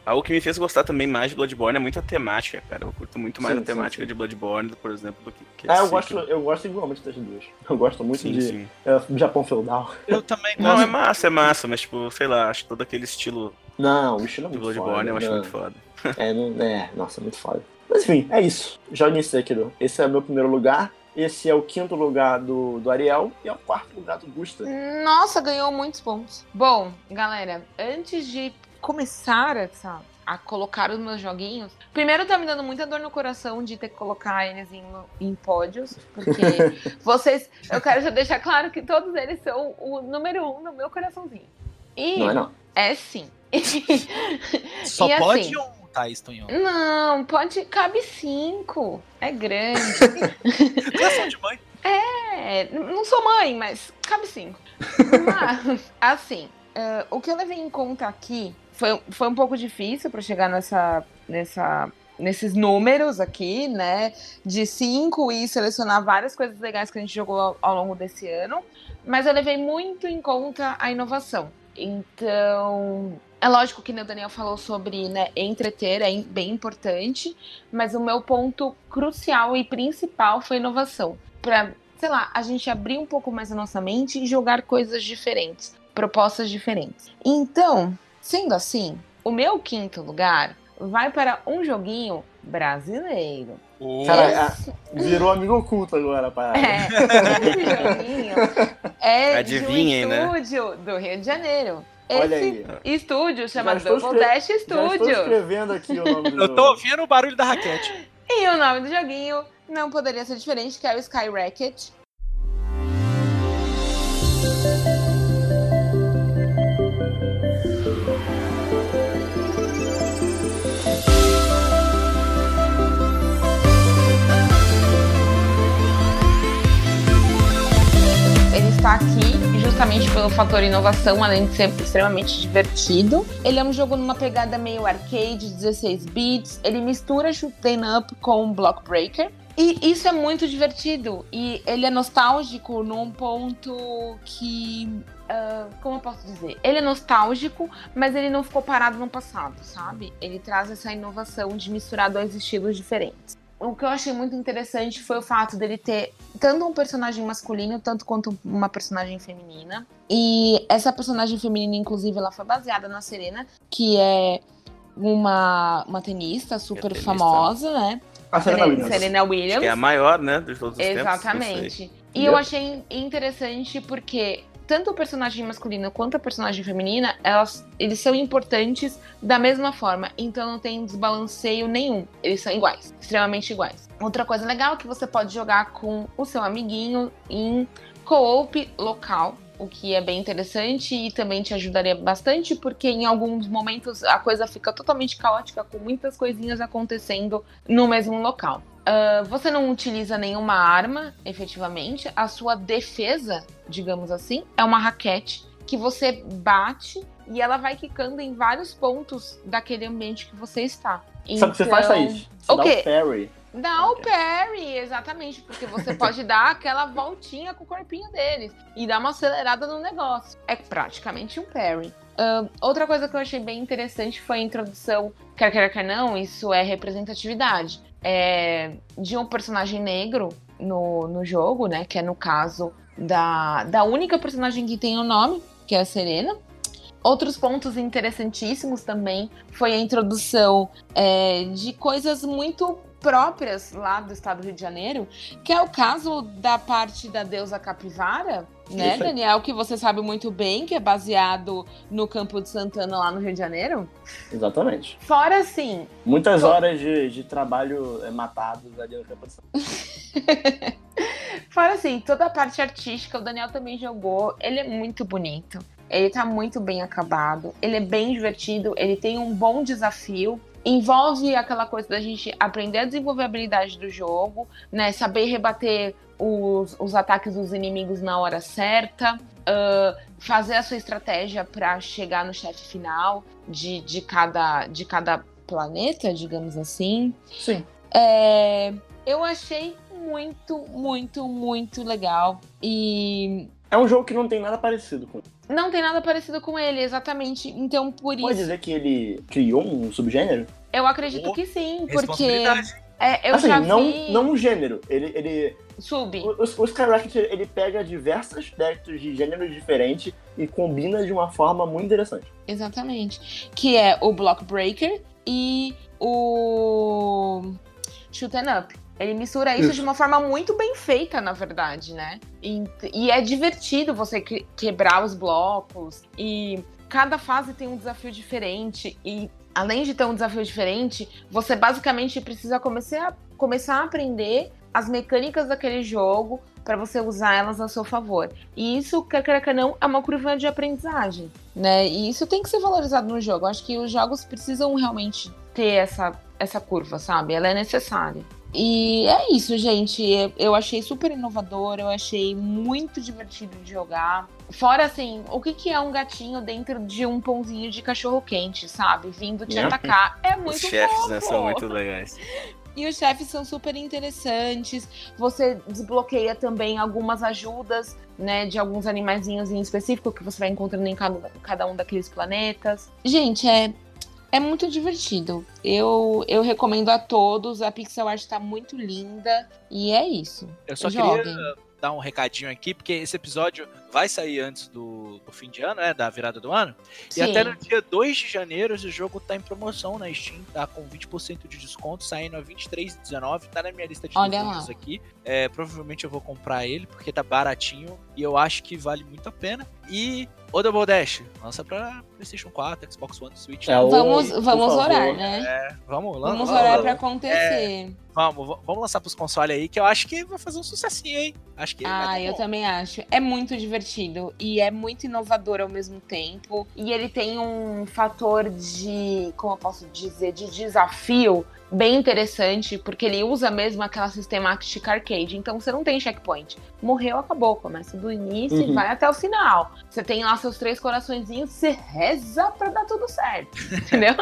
Algo que me fez gostar também mais de Bloodborne é muito a temática, cara. Eu curto muito mais Sim, a sim, temática sim. de Bloodborne, por exemplo, do que, que É, eu gosto, eu gosto igualmente das duas. Eu gosto muito Sim, de sim. é, Japão feudal. Eu também Não, é massa, é massa, mas tipo, sei lá, acho todo aquele estilo Não, o estilo é do muito Bloodborne foda. eu acho não. muito foda. É, não, é, nossa, muito foda. Mas enfim, é isso. Joguem Sekiro. Esse é o meu primeiro lugar. Esse é o quinto lugar do, do Ariel e é o quarto lugar do Gusta. Nossa, ganhou muitos pontos. Bom, galera, antes de começar essa, a colocar os meus joguinhos, primeiro tá me dando muita dor no coração de ter que colocar eles em, em pódios, porque vocês, eu quero já deixar claro que todos eles são o número um no meu coraçãozinho. E Não é não. é sim. Só E pode assim- um, Thaís Tonhão? Não, pode, cabe cinco. É grande. Coração de mãe. É, não sou mãe, mas cabe cinco. Mas, assim, eh, o que eu levei em conta aqui foi, foi um pouco difícil para chegar nessa, nessa, nesses números aqui, né? De cinco e selecionar várias coisas legais que a gente jogou ao, ao longo desse ano. Mas eu levei muito em conta a inovação. Então, é lógico que o Daniel falou sobre né, entreter, é bem importante, mas o meu ponto crucial e principal foi inovação. Pra, sei lá, a gente abrir um pouco mais a nossa mente e jogar coisas diferentes, propostas diferentes. Então, sendo assim, o meu quinto lugar vai para um joguinho brasileiro. Cara, a- virou amigo oculto agora, pai. É, esse joguinho é Adivinhem, de um né? estúdio do Rio de Janeiro. Olha Esse aí. estúdio chamado Double Dash Já estou escrevendo aqui o nome do Eu tô ouvindo o barulho da raquete. E o nome do joguinho não poderia ser diferente, que é o Sky Racket. Ele está aqui justamente pelo fator inovação, além de ser extremamente divertido. Ele é um jogo numa pegada meio arcade, 16 bits. Ele mistura shoot'em up com block breaker. E isso é muito divertido. E ele é nostálgico num ponto que. ah, como eu posso dizer? Ele é nostálgico, mas ele não ficou parado no passado, sabe? Ele traz essa inovação de misturar dois estilos diferentes. O que eu achei muito interessante foi o fato dele ter tanto um personagem masculino, tanto quanto uma personagem feminina. E essa personagem feminina, inclusive, ela foi baseada na Serena, que é uma, uma tenista super tenista. famosa, né? A Serena Williams. Serena Williams. Que é a maior, né, de todos os tempos. não sei. Exatamente. E Yep. eu achei interessante porque tanto o personagem masculino quanto a personagem feminina, elas, eles são importantes da mesma forma, então não tem desbalanceio nenhum. Eles são iguais, extremamente iguais. Outra coisa legal é que você pode jogar com o seu amiguinho em co-op local. O que é bem interessante e também te ajudaria bastante, porque em alguns momentos a coisa fica totalmente caótica, com muitas coisinhas acontecendo no mesmo local. Ah, você não utiliza nenhuma arma, efetivamente. A sua defesa, digamos assim, é uma raquete que você bate e ela vai quicando em vários pontos daquele ambiente que você está. Sabe o que você faz, Então, Thaís? Você o dá o parry. Dá o Ok. parry, exatamente, porque você pode dar aquela voltinha com o corpinho deles e dar uma acelerada no negócio. É praticamente um parry. Ahn, outra coisa que eu achei bem interessante foi a introdução, quer queira quer não, isso é representatividade, é, de um personagem negro no, no jogo, né, que é no caso da, da única personagem que tem o nome, que é a Serena. Outros pontos interessantíssimos também foi a introdução é, de coisas muito próprias lá do estado do Rio de Janeiro, que é o caso da parte da deusa capivara, né, Isso. Daniel, que você sabe muito bem, que é baseado no Campo de Santana lá no Rio de Janeiro. Exatamente. Fora assim, Muitas Tô- horas de, de trabalho é, matados ali no campo de São Fora assim, toda a parte artística, o Daniel também jogou. Ele é muito bonito. Ele tá muito bem acabado. Ele é bem divertido. Ele tem um bom desafio. Envolve aquela coisa da gente aprender a desenvolver a habilidade do jogo, né? Saber rebater os, os ataques dos inimigos na hora certa. ah, fazer a sua estratégia para chegar no chefe final de, de, cada, de cada planeta, digamos assim. Sim. É, eu achei muito, muito, muito legal. E É um jogo que não tem nada parecido com. não tem nada parecido com ele, exatamente. Então, por Pode isso, dizer que ele criou um subgênero? eu acredito Oh, que sim, porque é, eu assim, já não, vi não um gênero. Ele, ele, sub. o, o Skyrocket ele pega diversos aspectos de gêneros diferentes e combina de uma forma muito interessante. Exatamente. Que é o Block Breaker e o shoot 'em up. Ele mistura isso, de uma forma muito bem feita, na verdade, né? E, e é divertido você que- quebrar os blocos e cada fase tem um desafio diferente e além de ter um desafio diferente, você basicamente precisa começar a, começar a aprender as mecânicas daquele jogo para você usar elas a seu favor. E isso, quer queira que não, é uma curva de aprendizagem, né? E isso tem que ser valorizado no jogo. Eu acho que os jogos precisam realmente ter essa, essa curva, sabe? Ela é necessária. E é isso, gente. Eu achei super inovador, eu achei muito divertido de jogar. Fora assim, o que, que é um gatinho dentro de um pãozinho de cachorro quente, sabe? Vindo te É. atacar. É Os muito chefes, né, são muito legais. E os chefes são super interessantes. Você desbloqueia também algumas ajudas, né, de alguns animaizinhos em específico que você vai encontrando em cada, cada um daqueles planetas. Gente, é, é muito divertido. Eu, eu recomendo a todos. A pixel art tá muito linda. E é isso. Eu só Joguem. queria dar um recadinho aqui, porque esse episódio vai sair antes do, do fim de ano, né? Da virada do ano. Sim. E até no dia 2 de janeiro esse jogo tá em promoção na Steam, tá com 20% de desconto, saindo a 23,19, tá na minha lista de descontos aqui. É, provavelmente eu vou comprar ele, porque tá baratinho e eu acho que vale muito a pena. E o Double Dash, lança pra PlayStation 4, Xbox One, Switch. É né? Vamos, vamos orar, né? É, vamos lá. Vamos vamos, orar pra acontecer. vamos, v- vamos lançar pros consoles aí, que eu acho que vai fazer um sucessinho, hein? Acho que Ah, eu bom. também acho. É muito divertido e é muito inovador ao mesmo tempo. E ele tem um fator de, como eu posso dizer, de desafio bem interessante, porque ele usa mesmo aquela sistemática arcade. Então você não tem checkpoint. Morreu, acabou. Começa do início e Uhum. vai até o final. Você tem lá seus três coraçõezinhos, você reza pra dar tudo certo. Entendeu?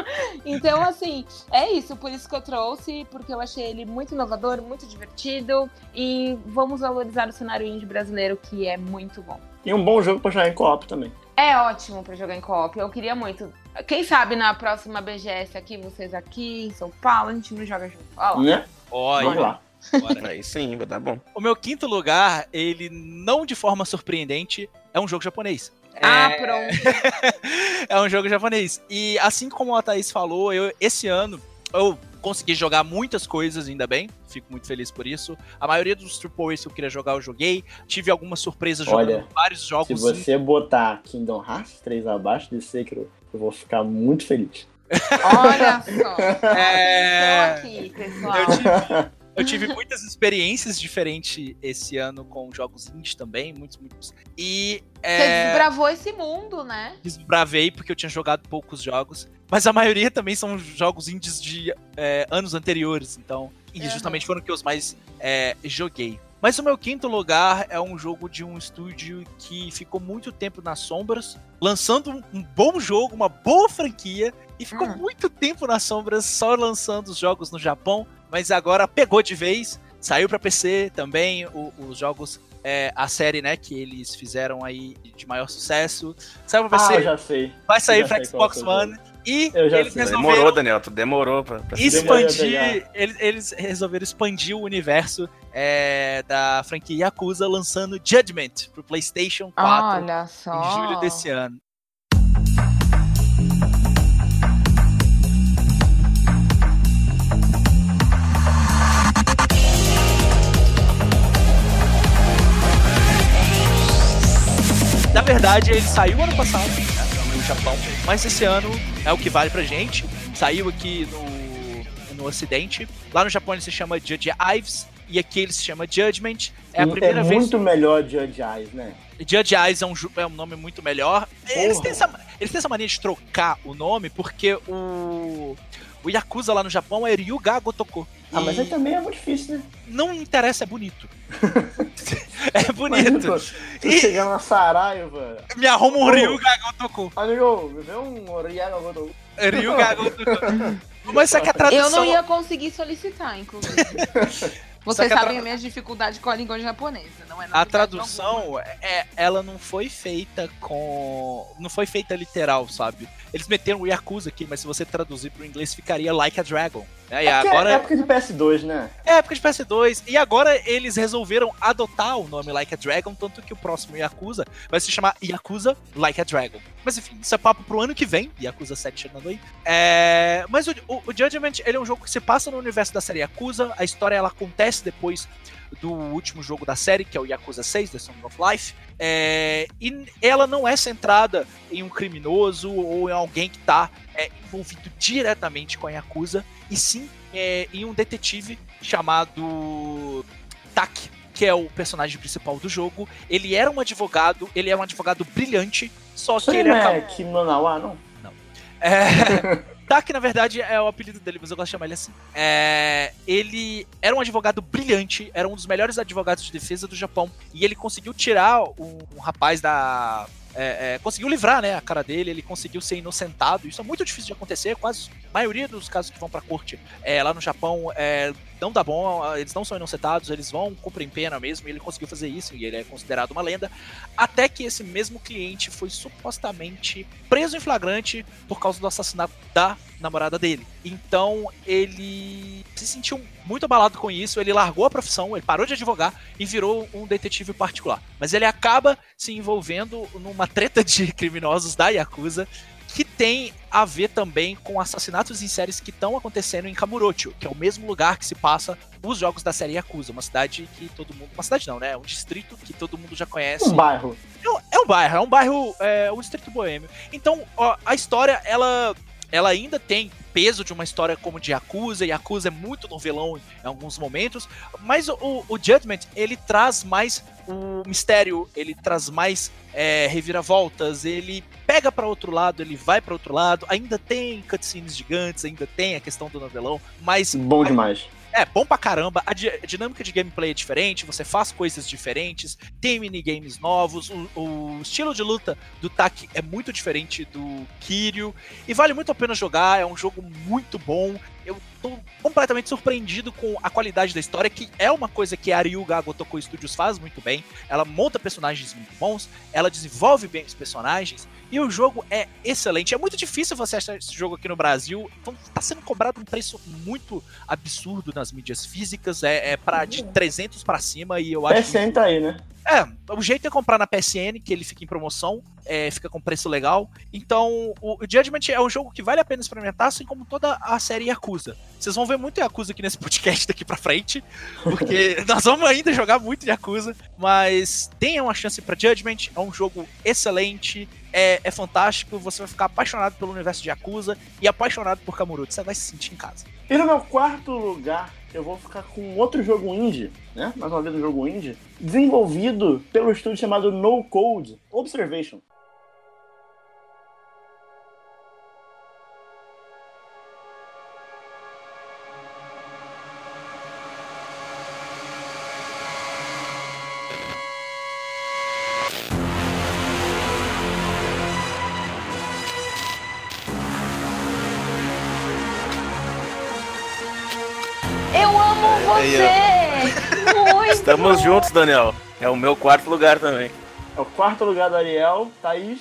Então, assim, é isso. Por isso que eu trouxe, porque eu achei ele muito inovador, muito divertido. E vamos valorizar o cenário indie brasileiro, que é muito bom. E um bom jogo pra jogar em co-op também. É ótimo pra jogar em co-op. Eu queria muito. Quem sabe na próxima BGS aqui, vocês aqui em São Paulo, a gente não joga junto. Ó lá. Né? Olha, Vamos lá. bora. Aí sim, vai dar bom. O meu quinto lugar, ele não de forma surpreendente, é um jogo japonês. Ah, É- pronto. é um jogo japonês. E assim como a Thaís falou, eu, esse ano eu consegui jogar muitas coisas, ainda bem. Fico muito feliz por isso. A maioria dos Triple A's que eu queria jogar, eu joguei. Tive algumas surpresas Olha, jogando vários Se jogos. você botar Kingdom Hearts 3 abaixo de Sekiro, eu vou ficar muito feliz. Olha só. É. Estou aqui, pessoal. Eu tive, eu tive muitas experiências diferentes esse ano com jogos indies também, muitos, muitos. E Você é, desbravou esse mundo, né? desbravei porque eu tinha jogado poucos jogos. Mas a maioria também são jogos indies de é, anos anteriores, então. E Aham. justamente foram que eu mais é, joguei. Mas o meu quinto lugar é um jogo de um estúdio que ficou muito tempo nas sombras, lançando um bom jogo, uma boa franquia, e ficou Hum. muito tempo nas sombras só lançando os jogos no Japão, mas agora pegou de vez, saiu pra PC também, o- os jogos, é, a série, né, que eles fizeram aí de maior sucesso, saiu pra Ah, PC, eu já sei. vai sair qual Xbox One, e eles sei. resolveram Demorou, Daniel, tu demorou pra, pra expandir. Eles, eles resolveram expandir o universo é, da franquia Yakuza, lançando Judgment pro PlayStation 4 Olha só. em julho desse ano. Verdade, ele saiu ano passado né, no Japão, mas esse ano é o que vale pra gente. Saiu aqui no, no Ocidente. Lá no Japão ele se chama Judge Ives e aqui ele se chama Judgment. É a primeira é vez. muito melhor Judge Eyes, né? Judge Eyes é um, é um nome muito melhor. Eles têm, essa, eles têm essa mania de trocar o nome porque o. O Yakuza lá no Japão é Ryuga Gotoku. Ah, mas aí também é muito difícil, né? não interessa, é bonito. é bonito. Tu E- chegar na Saraiva. Me arruma um Oh. Ryuga Gotoku. Amigo, me vê um Oriaga Gotoku. Ryuga Gotoku. Mas só que a tradução. Eu não ia conseguir solicitar, inclusive. Vocês que a sabem tra- a minha dificuldade com a língua japonesa, não é A tradução, é, ela não foi feita com. Não foi feita literal, sabe? Eles meteram o Yakuza aqui, mas se você traduzir pro inglês ficaria Like a Dragon. Né? E É porque agora é época de PS2, né? é época de PS2. E agora eles resolveram adotar o nome Like a Dragon, tanto que o próximo Yakuza vai se chamar Yakuza Like a Dragon. Mas enfim, isso é papo pro ano que vem, Yakuza 7 chegando aí. É, Mas o, o, o Judgment, ele é um jogo que se passa no universo da série Yakuza, a história ela acontece depois do último jogo da série, que é o Yakuza 6, The Song of Life. É, e ela não é centrada em um criminoso ou em alguém que está envolvido diretamente com a Yakuza, e sim é, em um detetive chamado Tak, que é o personagem principal do jogo. Ele era um advogado, ele é um advogado brilhante, só que aí ele não acabou. é Kimonawa, não? É... Tak, na verdade, é o apelido dele, mas eu gosto de chamar ele assim. É, Ele era um advogado brilhante, era um dos melhores advogados de defesa do Japão, e ele conseguiu tirar um, um rapaz da. É, é, conseguiu livrar né, a cara dele, ele conseguiu ser inocentado. Isso é muito difícil de acontecer, quase a maioria dos casos que vão pra corte é, lá no Japão é, não dá bom, eles não são inocentados, eles vão cumprem pena mesmo, e ele conseguiu fazer isso, e ele é considerado uma lenda. Até que esse mesmo cliente foi supostamente preso em flagrante por causa do assassinato da namorada dele. Então ele se sentiu muito abalado com isso, ele largou a profissão, ele parou de advogar e virou um detetive particular. Mas ele acaba se envolvendo numa treta de criminosos da Yakuza que tem a ver também com assassinatos em séries que estão acontecendo em Kamurocho, que é o mesmo lugar que se passa os jogos da série Yakuza, uma cidade que todo mundo, uma cidade não, né, um distrito que todo mundo já conhece. Um bairro. É um, é um bairro, é um bairro, é um distrito boêmio. Então, ó, a história, ela, ela ainda tem peso de uma história como de Yakuza, e Yakuza é muito novelão em alguns momentos, mas o, o Judgment, ele traz mais o mistério, ele traz mais é, reviravoltas, ele pega para outro lado, ele vai para outro lado, ainda tem cutscenes gigantes, ainda tem a questão do novelão, mas Bom demais. É, bom pra caramba. A, di- a dinâmica de gameplay é diferente, você faz coisas diferentes, tem minigames novos, o, o estilo de luta do Tak é muito diferente do Kiryu, e vale muito a pena jogar, é um jogo muito bom. Eu tô completamente surpreendido com a qualidade da história, que é uma coisa que a Ryuga Gotoku Studios faz muito bem. Ela monta personagens muito bons, ela desenvolve bem os personagens, e o jogo é excelente. É muito difícil você achar esse jogo aqui no Brasil, então tá sendo cobrado um preço muito absurdo nas mídias físicas, é, é para de 300 pra cima e eu acho PSN tá aí, né? É, o jeito é comprar na PSN, que ele fica em promoção, é, fica com preço legal. Então, o, Judgment é um jogo que vale a pena experimentar, assim como toda a série Yakuza. Vocês vão ver muito Yakuza aqui nesse podcast daqui pra frente, porque nós vamos ainda jogar muito Yakuza, mas tenha uma chance pra Judgment, é um jogo excelente, é, é fantástico, você vai ficar apaixonado pelo universo de Yakuza e apaixonado por Kamurocho, você vai se sentir em casa. E no meu quarto lugar, eu vou ficar com outro jogo indie, né? Mais uma vez um jogo indie, desenvolvido pelo estúdio chamado No Code Observation. Estamos juntos, Daniel. É o meu quarto lugar também. É o quarto lugar do Ariel, Thaís.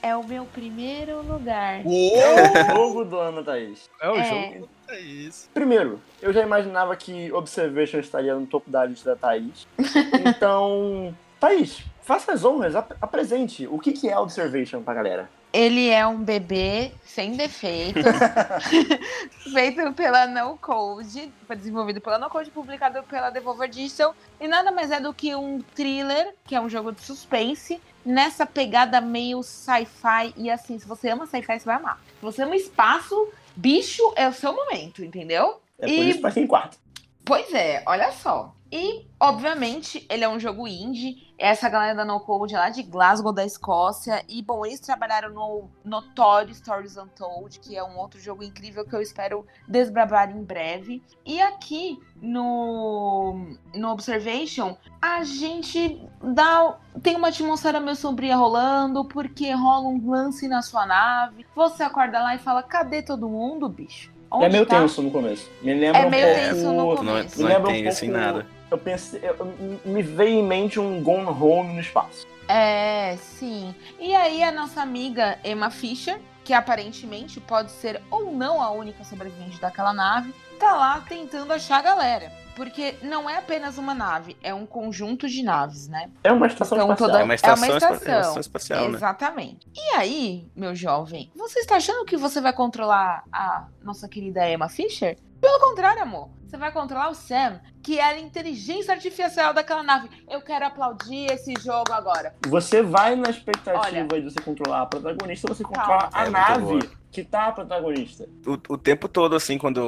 É o meu primeiro lugar. É o jogo do ano, Thaís. É o É. jogo. É isso. Primeiro, eu já imaginava que Observation estaria no topo da lista da Thaís. Então, Thaís, faça as honras, ap- apresente. O que, que é Observation pra galera? Ele é um bebê sem defeitos, feito pela No Code, foi desenvolvido pela No Code, publicado pela Devolver Digital, e nada mais é do que um thriller, que é um jogo de suspense, nessa pegada meio sci-fi, e assim, se você ama sci-fi, você vai amar. Se você ama espaço, bicho é o seu momento, entendeu? É por E- isso pra quem quarto. Pois é, olha só. E, obviamente, ele é um jogo indie. Essa galera da No Code é lá de Glasgow, da Escócia. E, bom, eles trabalharam no Notório Stories Untold, que é um outro jogo incrível que eu espero desbravar em breve. E aqui no, no Observation, a gente dá. Tem uma atmosfera meio sombria rolando, porque rola um lance na sua nave. Você acorda lá e fala: cadê todo mundo, bicho? Onde é meio tá? tenso no começo. Me lembra É um meio pouco... tenso no Não, começo. Me não lembra um entende assim pouco- nada. Eu pensei... eu- me veio em mente um Gone Home no espaço. É, sim. E aí a nossa amiga Emma Fischer, que aparentemente pode ser ou não a única sobrevivente daquela nave, tá lá tentando achar a galera. Porque não é apenas uma nave, é um conjunto de naves, né? É uma estação Então, espacial. toda- É uma estação, é uma estação. estação espacial, né? Exatamente. E aí, meu jovem, você está achando que você vai controlar a nossa querida Emma Fisher? Pelo contrário, amor. Você vai controlar o Sam, que é a inteligência artificial daquela nave. Eu quero aplaudir esse jogo agora. Você vai na expectativa Olha. de você controlar a protagonista, você Calma. controla a É, nave que tá a protagonista. O, o tempo todo, assim, quando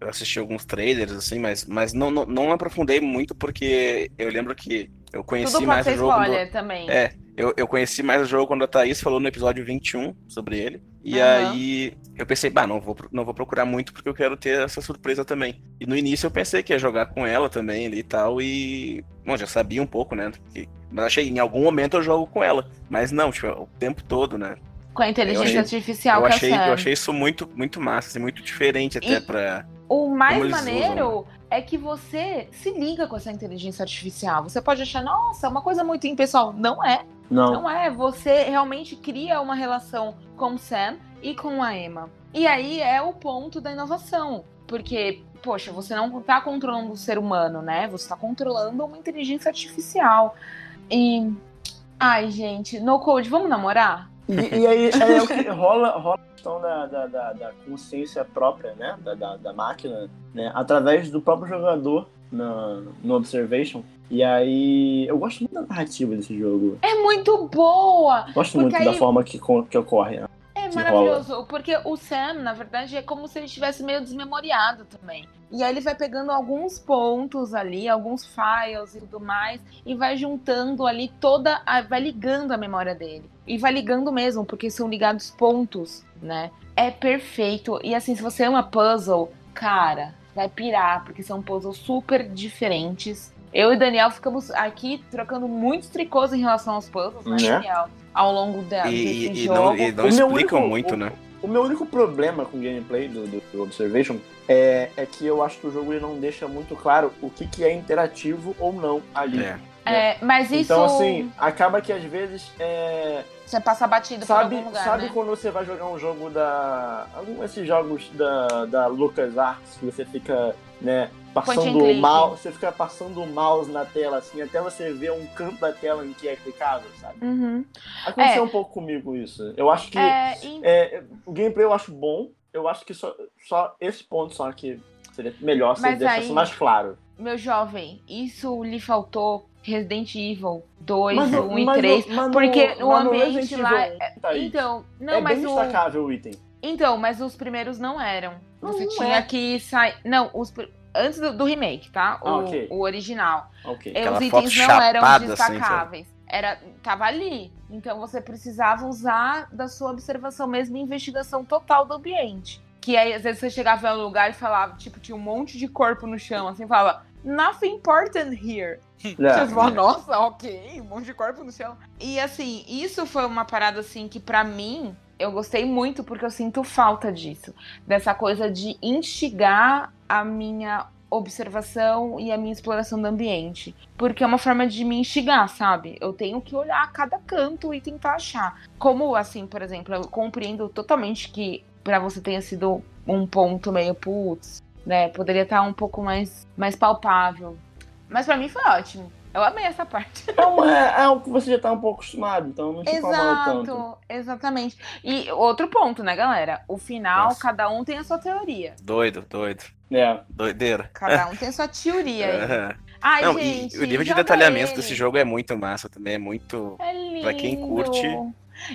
eu assisti alguns trailers, assim, mas, mas não, não, não aprofundei muito porque eu lembro que eu conheci Tudo mais o jogo. spoiler também. É, eu, eu conheci mais o jogo quando a Thaís falou no episódio 21 sobre ele. E Aham. aí eu pensei, bah, não vou, não vou procurar muito porque eu quero ter essa surpresa também. E no início eu pensei que ia jogar com ela também ali e tal. E. Bom, já sabia um pouco, né? que- Mas achei, em algum momento eu jogo com ela. Mas não, tipo, o tempo todo, né? Com a inteligência Eu achei- artificial eu achei, eu achei isso muito, muito massa, assim, muito diferente até E- pra. O mais Como eles maneiro é que você se liga com essa inteligência artificial. Você pode achar, nossa, é uma coisa muito impessoal. Não é. Não. Não é. Você realmente cria uma relação com o Sam e com a Emma. E aí é o ponto da inovação. Porque, poxa, você não tá controlando o ser humano, né? Você tá controlando uma inteligência artificial. E. Ai, gente, no code, vamos namorar? E, e aí é o que rola, rola a questão da, da, da, da consciência própria, né? Da, da, da máquina, né? Através do próprio jogador na, no Observation. E aí. Eu gosto muito da narrativa desse jogo. É muito boa! Gosto muito da aí- forma que, que ocorre. né? É maravilhoso, porque o Sam, na verdade, é como se ele estivesse meio desmemoriado também. E aí ele vai pegando alguns pontos ali, alguns files e tudo mais, e vai juntando ali toda. A, vai ligando a memória dele. E vai ligando mesmo, porque são ligados pontos, né? É perfeito. E assim, se você ama puzzle, cara, vai pirar, porque são puzzles super diferentes. Eu e Daniel ficamos aqui trocando muitos tricôs em relação aos puzzles, né, Né? Daniel? Ao longo da, E, desse e jogo. não, e não O explicam único- muito, o- né? O meu único problema com o gameplay do, do, Observation é, é que eu acho que o jogo ele não deixa muito claro o que, que é interativo ou não ali. É. É, mas isso Então, assim, acaba que às vezes é, você passa batido sabe, por algum lugar, sabe né? quando você vai jogar um jogo da. Algum desses jogos da, da LucasArts que você fica, né, passando o mouse. Você fica passando o mouse na tela, assim, até você ver um canto da tela em que é clicável, sabe? Uhum. Aconteceu É. um pouco comigo isso. Eu acho que É, e- é, o gameplay eu acho bom. Eu acho que só, só esse ponto só que seria melhor se Mas deixasse aí- mais claro. meu jovem, isso lhe faltou Resident Evil 2, Mas no- 1 e mas no- 3. mas no- porque o ambiente Resident lá. Evil é- tá. Então, não, é mas bem o. destacável o item. Então, mas os primeiros não eram. Não, Você não tinha é. que sair. Não, os. Antes do, do remake, tá? O, Ah, ok. o original. Ok. Aquela os itens não eram assim, destacáveis. Era, tava ali. Então você precisava usar da sua observação mesmo e investigação total do ambiente. Que aí, às vezes, você chegava em um lugar e falava, tipo, tinha um monte de corpo no chão, assim, falava, nothing important here. É. Você fala, nossa, ok, um monte de corpo no chão. E assim, isso foi uma parada assim que pra mim eu gostei muito porque eu sinto falta disso. Dessa coisa de instigar a minha observação e a minha exploração do ambiente. Porque é uma forma de me instigar, sabe? Eu tenho que olhar a cada canto e tentar achar. Como, assim, por exemplo, eu compreendo totalmente que pra você tenha sido um ponto meio putz, né? Poderia estar um pouco mais, mais palpável. Mas pra mim foi ótimo. Eu amei essa parte. É, é algo que você já tá um pouco acostumado, então não te incomoda tanto. Exatamente. E outro ponto, né, galera? O final, Nossa. cada um tem a sua teoria. Doido, doido. É. Doideira. Cada um tem a sua teoria aí. Aham. Ai, Não, gente. e o nível de detalhamento ele. desse jogo é muito massa também. É muito. É lindo. pra quem curte,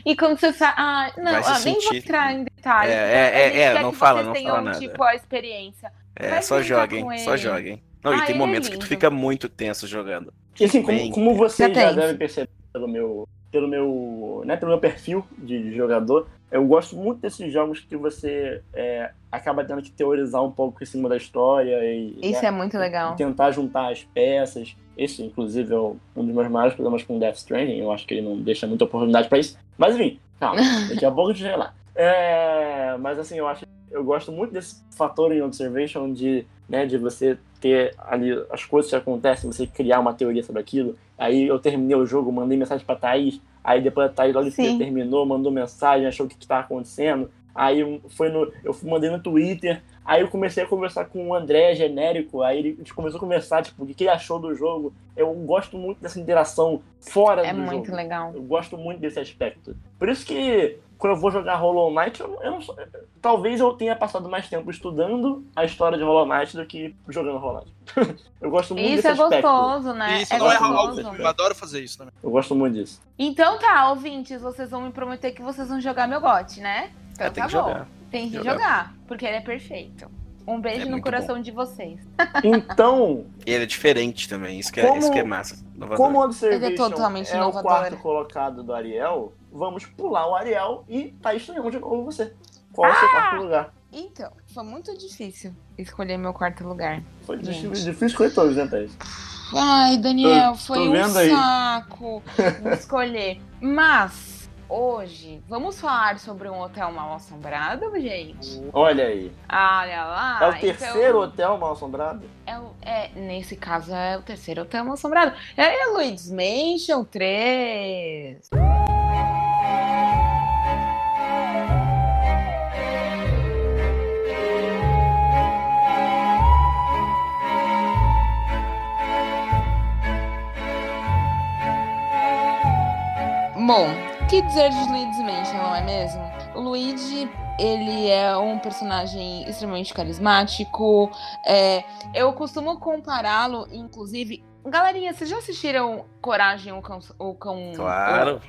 E quando você sai. Ah, não, ah, nem vou sentir- entrar em detalhes. É, é, é, é, não que fala, não fala nada. tipo, a experiência. É, Vai só joguem, só ele. joguem. Não, Ah, e tem é momentos que tu fica muito tenso jogando. E assim, como, Bem, como vocês já já tem. devem perceber pelo meu, pelo meu, né, pelo meu perfil de, de jogador, eu gosto muito desses jogos que você é, acaba tendo que teorizar um pouco em cima da história e Isso né, é muito legal. tentar juntar as peças. Esse, inclusive, é um dos meus maiores problemas com Death Stranding. Eu acho que ele não deixa muita oportunidade pra isso. Mas enfim, calma, daqui a pouco a gente chega lá. É, mas assim, eu acho eu gosto muito desse fator em Observation de, né, de você ter ali as coisas que acontecem, você criar uma teoria sobre aquilo. Aí eu terminei o jogo, mandei mensagem pra Thaís, aí depois a Thaís logo Sim. que terminou, mandou mensagem, achou o que, que tava acontecendo. Aí foi no, eu fui- mandei no Twitter, Aí eu comecei a conversar com o André, genérico, aí ele- começou a conversar, tipo, o que ele achou do jogo. Eu gosto muito dessa interação fora É do muito jogo. legal. Eu gosto muito desse aspecto. Por isso que quando eu vou jogar Hollow Knight, eu, eu não sou- talvez eu tenha passado mais tempo estudando a história de Hollow Knight do que jogando Hollow Knight. eu gosto muito Isso desse é aspecto. gostoso, né? Isso, é não é gostoso. óbvio. Eu adoro fazer isso também. Eu gosto muito disso. Então tá, ouvintes, vocês vão me prometer que vocês vão jogar meu gote, né? Então É, tem tá que bom. jogar. Tem que Jogar. jogar, porque ele é perfeito. Um beijo É no coração de vocês. Então, E ele é diferente também, isso que é, Como- isso que é massa. inovador. como o Observation Ele é totalmente é o inovador. quarto colocado do Ariel, vamos pular o Ariel e tá estranhando de novo você. Qual é o seu quarto lugar? Então, foi muito difícil escolher meu quarto lugar. Foi Gente. difícil, difícil escolher todos, né, Thaís? Ai, Daniel, Tô- foi tô um aí. saco escolher. Mas, hoje, vamos falar sobre um hotel mal assombrado, gente? Olha aí. Olha lá. é o então- terceiro hotel mal assombrado? É, o- é, nesse caso, é o terceiro hotel mal assombrado. É o Luigi's Mansion 3. Bom, que dizer de Luigi's Mansion, não é mesmo? O Luigi, ele é um personagem extremamente carismático. é, eu costumo compará-lo, inclusive... Galerinha, vocês já assistiram Coragem, o Cão, o cão, Claro.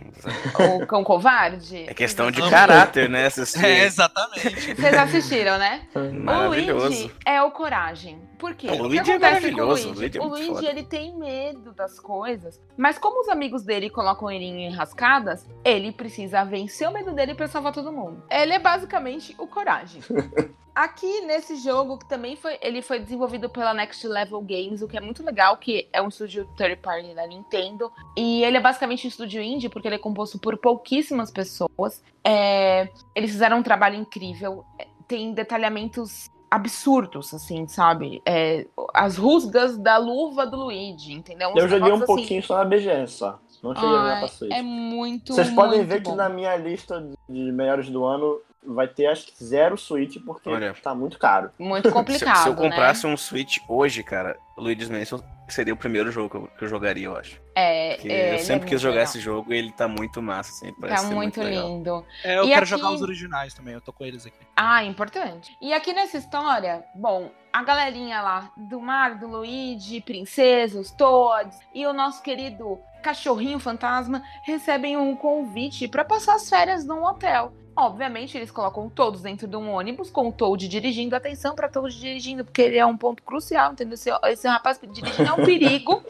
o, o Cão Covarde? É questão de caráter, né? Assistir. É, exatamente. Vocês assistiram, né? O Maravilhoso. Luigi é o coragem. Por quê? O Luigi é o maravilhoso, Luigi? o Luigi é O Luigi, foda. ele tem medo das coisas, mas como os amigos dele colocam ele em enrascadas, ele precisa vencer o medo dele pra salvar todo mundo. Ele é basicamente o coragem. Aqui nesse jogo que também foi, ele foi desenvolvido pela Next Level Games, o que é muito legal, que é um estúdio third party da Nintendo, e ele é basicamente um estúdio indie porque ele é composto por pouquíssimas pessoas. É, eles fizeram um trabalho incrível, é, tem detalhamentos absurdos, assim, sabe? É, as rusgas da luva do Luigi, entendeu? Uns Eu joguei um assim. pouquinho só na BGS, só. Não cheguei a Ai, pra Switch. é muito, Vocês podem muito ver bom. que na minha lista de melhores do ano vai ter acho que zero Switch porque Olha. tá muito caro. Muito Se, complicado, se eu comprasse né? um Switch hoje, cara, Luigi's Mansion seria o primeiro jogo que eu, jogaria, eu acho. É, Porque é, eu sempre é quis muito jogar legal. esse jogo e ele tá muito massa, assim. Parece Tá ser muito, legal. lindo. É, eu E quero aqui- jogar os originais também, eu tô com eles aqui. Ah, importante. E aqui nessa história, bom, a galerinha lá do Mario, do Luigi, Princesa, os Toads e o nosso querido cachorrinho fantasma recebem um convite para passar as férias num hotel. Obviamente, eles colocam todos dentro de um ônibus com o Toad dirigindo. Atenção para Toad dirigindo, porque ele é um ponto crucial, entendeu? Esse, esse rapaz dirigindo é um perigo.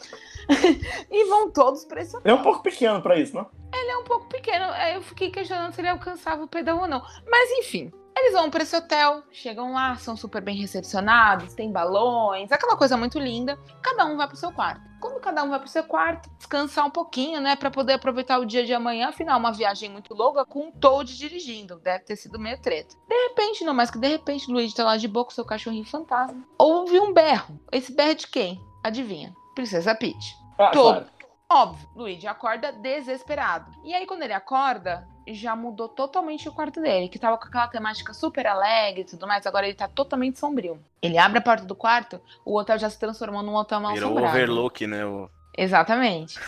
e vão todos para esse hotel. Ele é um pouco pequeno pra isso, não? Ele é um pouco pequeno. Eu fiquei questionando se ele alcançava o pedal ou não. Mas enfim, eles vão para esse hotel, chegam lá, são super bem recepcionados, tem balões, aquela coisa muito linda. Cada um vai pro seu quarto. Quando cada um vai pro seu quarto, descansar um pouquinho, né, Pra poder aproveitar o dia de amanhã. Afinal, uma viagem muito longa com um Toad dirigindo, deve ter sido meio treta. De repente, não mais que de repente, Luigi tá lá de boa com seu cachorrinho fantasma. Ouve um berro. Esse berro é de quem? Adivinha? Princesa Peach. Ah, Todo. claro. Óbvio, Luigi acorda desesperado. E aí, quando ele acorda, já mudou totalmente o quarto dele, que tava com aquela temática super alegre e tudo mais, agora ele tá totalmente sombrio. Ele abre a porta do quarto, o hotel já se transformou num hotel mal Virou o assombrado. overlook, né? O... Exatamente.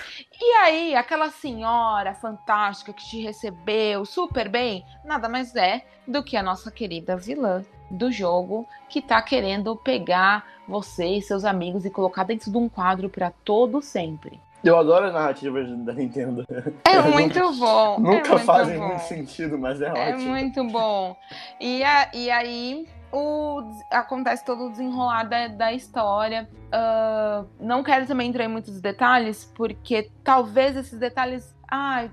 E aí, aquela senhora fantástica que te recebeu super bem, nada mais é do que a nossa querida vilã do jogo que tá querendo pegar você e seus amigos e colocar dentro de um quadro pra todo sempre. Eu adoro as narrativas da Nintendo. É Nunca- muito bom. Nunca é muito fazem bom. muito sentido, mas é, É ótimo. muito bom. E, a- e aí o, acontece todo o desenrolar da, da história. Ah, não quero também entrar em muitos detalhes, porque talvez esses detalhes ah,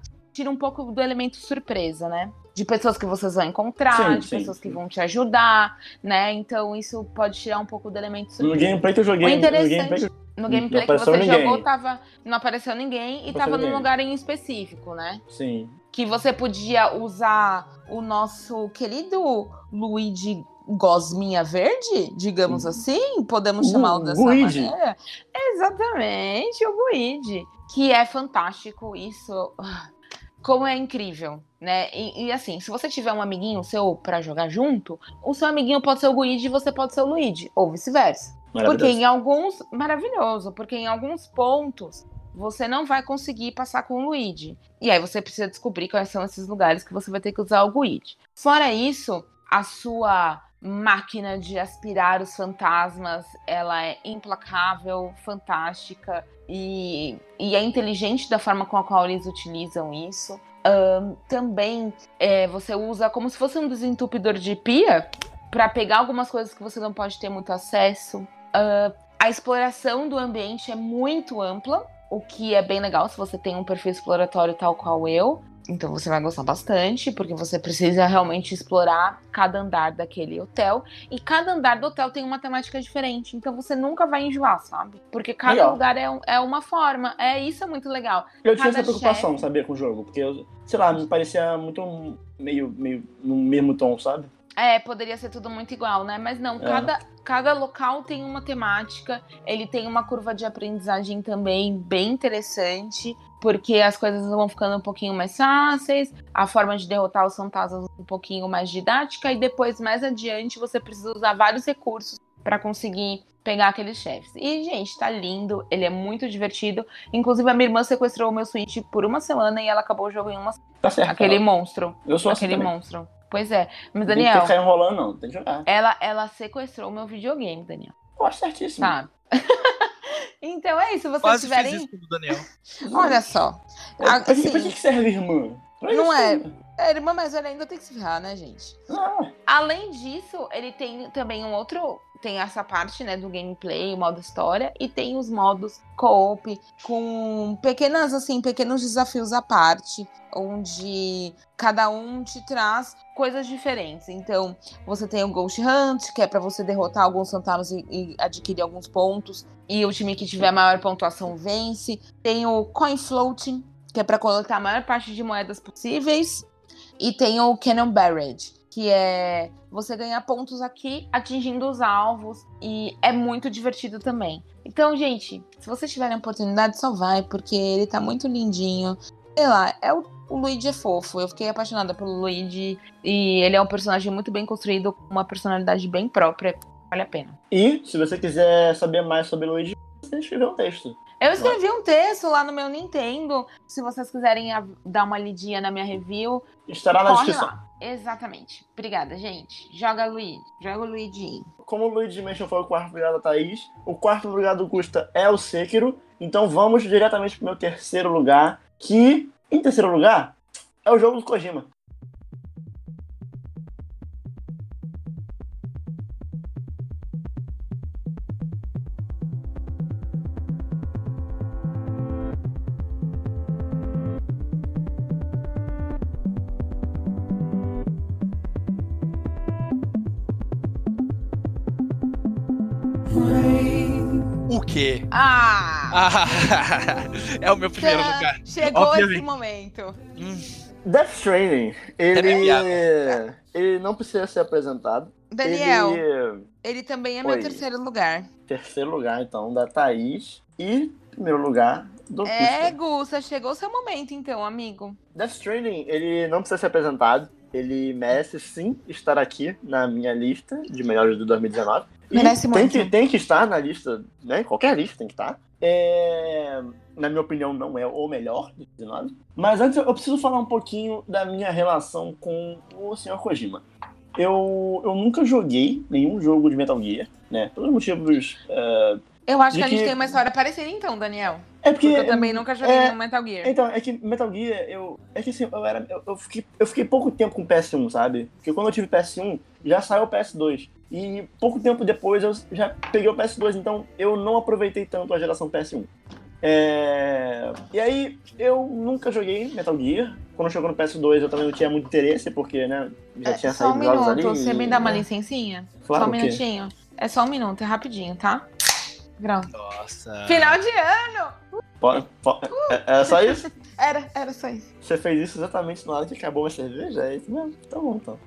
um pouco do elemento surpresa, né? De pessoas que vocês vão encontrar, Sim, de sim, pessoas que sim. vão te ajudar, né? Então isso pode tirar um pouco do elemento No surpresa. gameplay que eu O joguei, no interessante, gameplay que eu- no gameplay que você ninguém. jogou, tava, não apareceu ninguém e Não tava apareceu num ninguém. lugar em específico, né? Sim. que você podia usar o nosso querido Luigi Gosminha Verde, digamos Hum. assim, podemos chamá-lo dessa Luigi. maneira. Exatamente, o Luigi, que é fantástico, isso. como é incrível, né? E, e, assim, se você tiver um amiguinho seu para jogar junto, o seu amiguinho pode ser o Guide e você pode ser o Luigi, ou vice-versa. Porque em alguns. Maravilhoso, porque em alguns pontos você não vai conseguir passar com o Luigi. E aí você precisa descobrir quais são esses lugares que você vai ter que usar o Guide. Fora isso, a sua máquina de aspirar os fantasmas, ela é implacável, fantástica e, e é inteligente da forma com a qual eles utilizam isso. Um, também é, você usa como se fosse um desentupidor de pia para pegar algumas coisas que você não pode ter muito acesso. Uh, a exploração do ambiente é muito ampla, o que é bem legal se você tem um perfil exploratório tal qual eu. Então você vai gostar bastante, porque você precisa realmente explorar cada andar daquele hotel. E cada andar do hotel tem uma temática diferente. Então você nunca vai enjoar, sabe? Porque cada legal. lugar é, é uma forma. É isso é muito legal. Eu tinha essa preocupação, chefe... sabia, com o jogo. Porque, eu, sei lá, me parecia muito meio, meio no mesmo tom, sabe? É, poderia ser tudo muito igual, né? Mas não, é. cada, cada local tem uma temática, ele tem uma curva de aprendizagem também bem interessante, porque as coisas vão ficando um pouquinho mais fáceis, a forma de derrotar os fantasmas um pouquinho mais didática, e depois, mais adiante, você precisa usar vários recursos para conseguir pegar aqueles chefes. E, gente, tá lindo, ele é muito divertido. Inclusive, a minha irmã sequestrou o meu Switch por uma semana e ela acabou o jogo em uma Tá certo. Aquele monstro. Eu sou Aquele assim monstro. Pois é. Mas, Daniel. Não tem que ficar enrolando, não. Tem que jogar. Ela, ela sequestrou o meu videogame, Daniel. Eu acho certíssimo. Sabe? então é isso. Vocês Quase tiverem. Fiz isso com o Daniel. Olha só. Assim, pra que serve irmã? Pra não é. isso. É, irmã mais velha ainda tem que se ferrar, né, gente? Ah. Além disso, ele tem também um outro. Tem essa parte, né, do gameplay, o modo história, e tem os modos co-op com pequenas, assim, pequenos desafios à parte, onde cada um te traz coisas diferentes. Então, você tem o Ghost Hunt, que é para você derrotar alguns fantasmas e, e, adquirir alguns pontos, e o time que tiver maior pontuação vence. Tem o Coin Floating, que é para coletar a maior parte de moedas possíveis. E tem o Cannon Barrage, que é você ganhar pontos aqui atingindo os alvos e é muito divertido também. Então, gente, se vocês tiverem oportunidade, só vai, porque ele tá muito lindinho. Sei lá, é o, o Luigi é fofo. Eu fiquei apaixonada pelo Luigi e ele é um personagem muito bem construído, com uma personalidade bem própria. Vale a pena. E, se você quiser saber mais sobre o Luigi, você escreveu um texto. Eu escrevi um texto lá no meu Nintendo. Se vocês quiserem dar uma lidinha na minha review, estará na descrição. Lá. Exatamente. Obrigada, gente. Joga Luigi. Joga o Luigi. Como o Luigi Mansion foi o quarto lugar da Thaís, o quarto lugar do Custa é o Sekiro. Então vamos diretamente pro meu terceiro lugar, que, em terceiro lugar, é o jogo do Kojima. Ah! Ah, é o meu primeiro lugar. Chegou Obviamente. esse momento. Hum, Death Stranding, ele, É ele não precisa ser apresentado. Daniel, Ele, ele também é meu Oi. terceiro lugar. terceiro lugar, então, da Thaís. E primeiro lugar do É. Gusta, chegou o seu momento então, amigo. Death Stranding, ele não precisa ser apresentado. Ele merece sim estar aqui na minha lista de melhores de 2019. E Merece tem muito. Que, tem que estar na lista, né? Qualquer lista tem que estar. É, na minha opinião, não é o melhor de 2019. Mas antes eu preciso falar um pouquinho da minha relação com o Sr. Kojima. Eu, eu nunca joguei nenhum jogo de Metal Gear, né? Pelos motivos. é, Eu acho que a gente que- tem uma história parecida então, Daniel. É porque. Porque eu também nunca joguei é- no Metal Gear. Então, é que Metal Gear, eu. É que assim, eu era. Eu, eu fiquei, eu fiquei pouco tempo com o PS1, sabe? Porque quando eu tive PS1, já saiu o PS2. E pouco tempo depois eu já peguei o PS2, então eu não aproveitei tanto a geração PS1. É... E aí, eu nunca joguei Metal Gear. Quando chegou no PS2 eu também não tinha muito interesse, porque, né, já É, tinha só um saído jogos minuto, ali. você me dá uma né? licencinha? Claro, só um minutinho. É só um minuto, é rapidinho, tá? Pronto. Nossa. Final de ano! Pode- pode- é, é só isso? Era, era só isso. Você fez isso exatamente na hora que acabou a cerveja? É isso mesmo? Tá bom, então.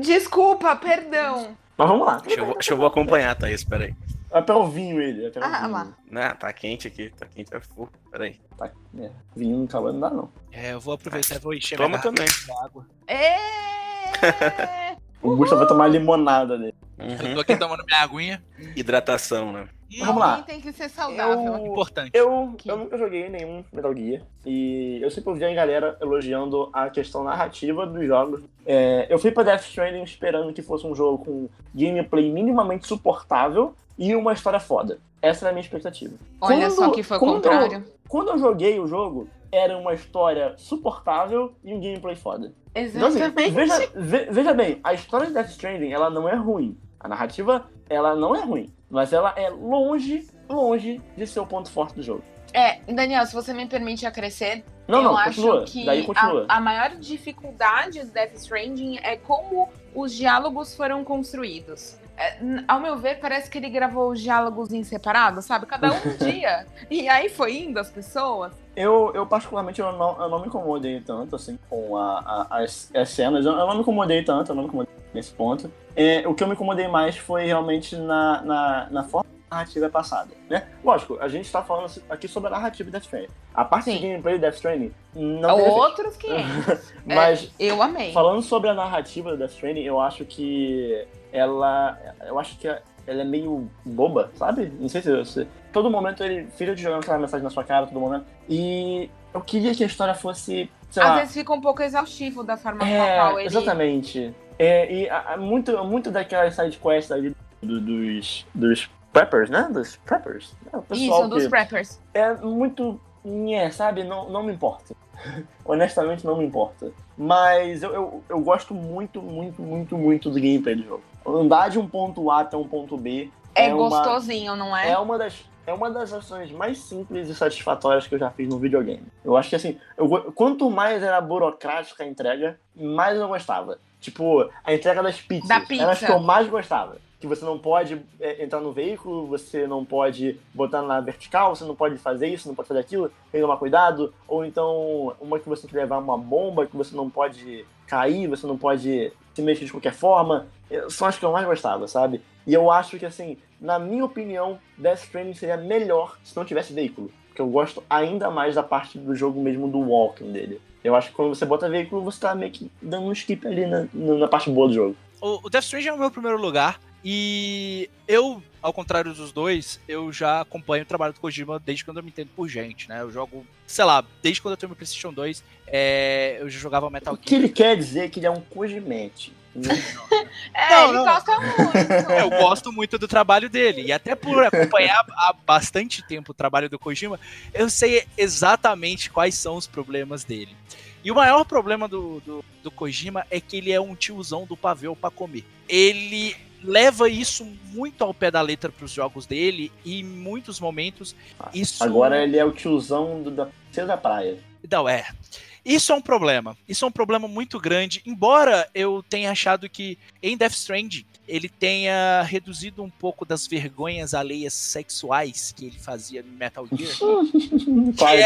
Desculpa, perdão. Mas vamos lá. Que eu que eu vou acompanhar, Thaís, peraí. Pegar o vinho ele. pegar o Ah, vinho. lá. Não, tá quente aqui, tá quente, é full. Peraí. Tá, é. Vinho no calor não dá, não. É, eu vou aproveitar e vou encher Toma minha também. água. É! O Gusta vai tomar limonada dele. Eu Uhum. tô aqui tomando minha aguinha. Hidratação, né? Vamos lá. Tem que ser saudável. Eu- Importante. Eu, eu nunca joguei nenhum Metal Gear e eu sempre ouvi a galera elogiando a questão narrativa dos jogos. É, eu fui pra Death Stranding esperando que fosse um jogo com gameplay minimamente suportável e uma história foda. Essa era a minha expectativa. Olha Quando- só que foi o contrário. Quando eu joguei o jogo, era uma história suportável e um gameplay foda. Então, assim, Exatamente. veja, ve- veja bem, a história de Death Stranding, ela não é ruim. A narrativa, ela não é ruim. Mas ela é longe, longe de ser o ponto forte do jogo. É, Daniel, se você me permite acrescer, Não, eu não, acho continua. que Daí continua. A, a maior dificuldade do Death Stranding é como os diálogos foram construídos. É, ao meu ver, parece que ele gravou os diálogos em separado, sabe? Cada um dia. E aí foi indo as pessoas. Eu, eu particularmente, eu não, eu não me incomodei tanto, assim, com a, a- as, as cenas. Eu, eu não me incomodei tanto, eu não me incomodei nesse ponto. É, o que eu me incomodei mais foi realmente na, na, na forma narrativa é passada, né? Lógico, a gente tá falando aqui sobre a narrativa de Death Stranding. A parte Sim. de gameplay de Death Stranding não tem defeito. Outros 500. Mas Eu amei. Falando sobre a narrativa do Death Stranding, eu acho que ela. Eu acho que ela é meio boba, sabe? Não sei se você. Todo momento ele fica te jogando aquela mensagem na sua cara, todo momento. E eu queria que a história fosse. Sei Às lá. vezes fica um pouco exaustivo da forma É, qual ele. exatamente. É, e a- a- muito, muito daquelas side quests ali do- dos, dos preppers, né? Dos preppers. É, Isso, dos preppers. é muito. nhé, sabe? Não, não me importa. Honestamente, não me importa. Mas eu, eu, eu gosto muito, muito, muito, muito do gameplay do jogo. Andar de um ponto A até um ponto B É, é, uma, gostosinho, não é? é uma das. É uma das ações mais simples e satisfatórias que eu já fiz no videogame. Eu acho que assim, eu quanto mais era burocrática a entrega, mais eu gostava. Tipo, a entrega das pizzas. Da pizza. Era as que eu mais gostava. Que você não pode é, entrar no veículo, você não pode botar na vertical, você não pode fazer isso, não pode fazer aquilo, tem que tomar cuidado. Ou então, uma que você tem que levar uma bomba, que você não pode cair, você não pode se mexer de qualquer forma. Eu- São as que eu mais gostava, sabe? E eu acho que, assim, na minha opinião, Death Stranding seria melhor se não tivesse veículo. Porque eu gosto ainda mais da parte do jogo mesmo do walking dele. Eu acho que quando você bota veículo, você tá meio que dando um skip ali na, na parte boa do jogo. O Death Stranding é o meu primeiro lugar. E eu, ao contrário dos dois, eu já acompanho o trabalho do Kojima desde quando eu me entendo por gente, né? Eu jogo, sei lá, desde quando eu tenho meu PlayStation 2, é, eu já jogava Metal O que Gear. ele quer dizer é que ele é um Kojimete. né? É, Não, ele não. gosta muito. Eu gosto muito do trabalho dele. E até por acompanhar há bastante tempo o trabalho do Kojima, eu sei exatamente quais são os problemas dele. E o maior problema do, do, do Kojima é que ele é um tiozão do pavê pra comer. Ele leva isso muito ao pé da letra pros jogos dele e em muitos momentos isso Agora ele é o tiozão do, da princesa da praia. não, é. Isso é um problema. Isso é um problema muito grande. Embora eu tenha achado que em Death Stranding ele tenha reduzido um pouco das vergonhas alheias sexuais que ele fazia no Metal Gear. Quase.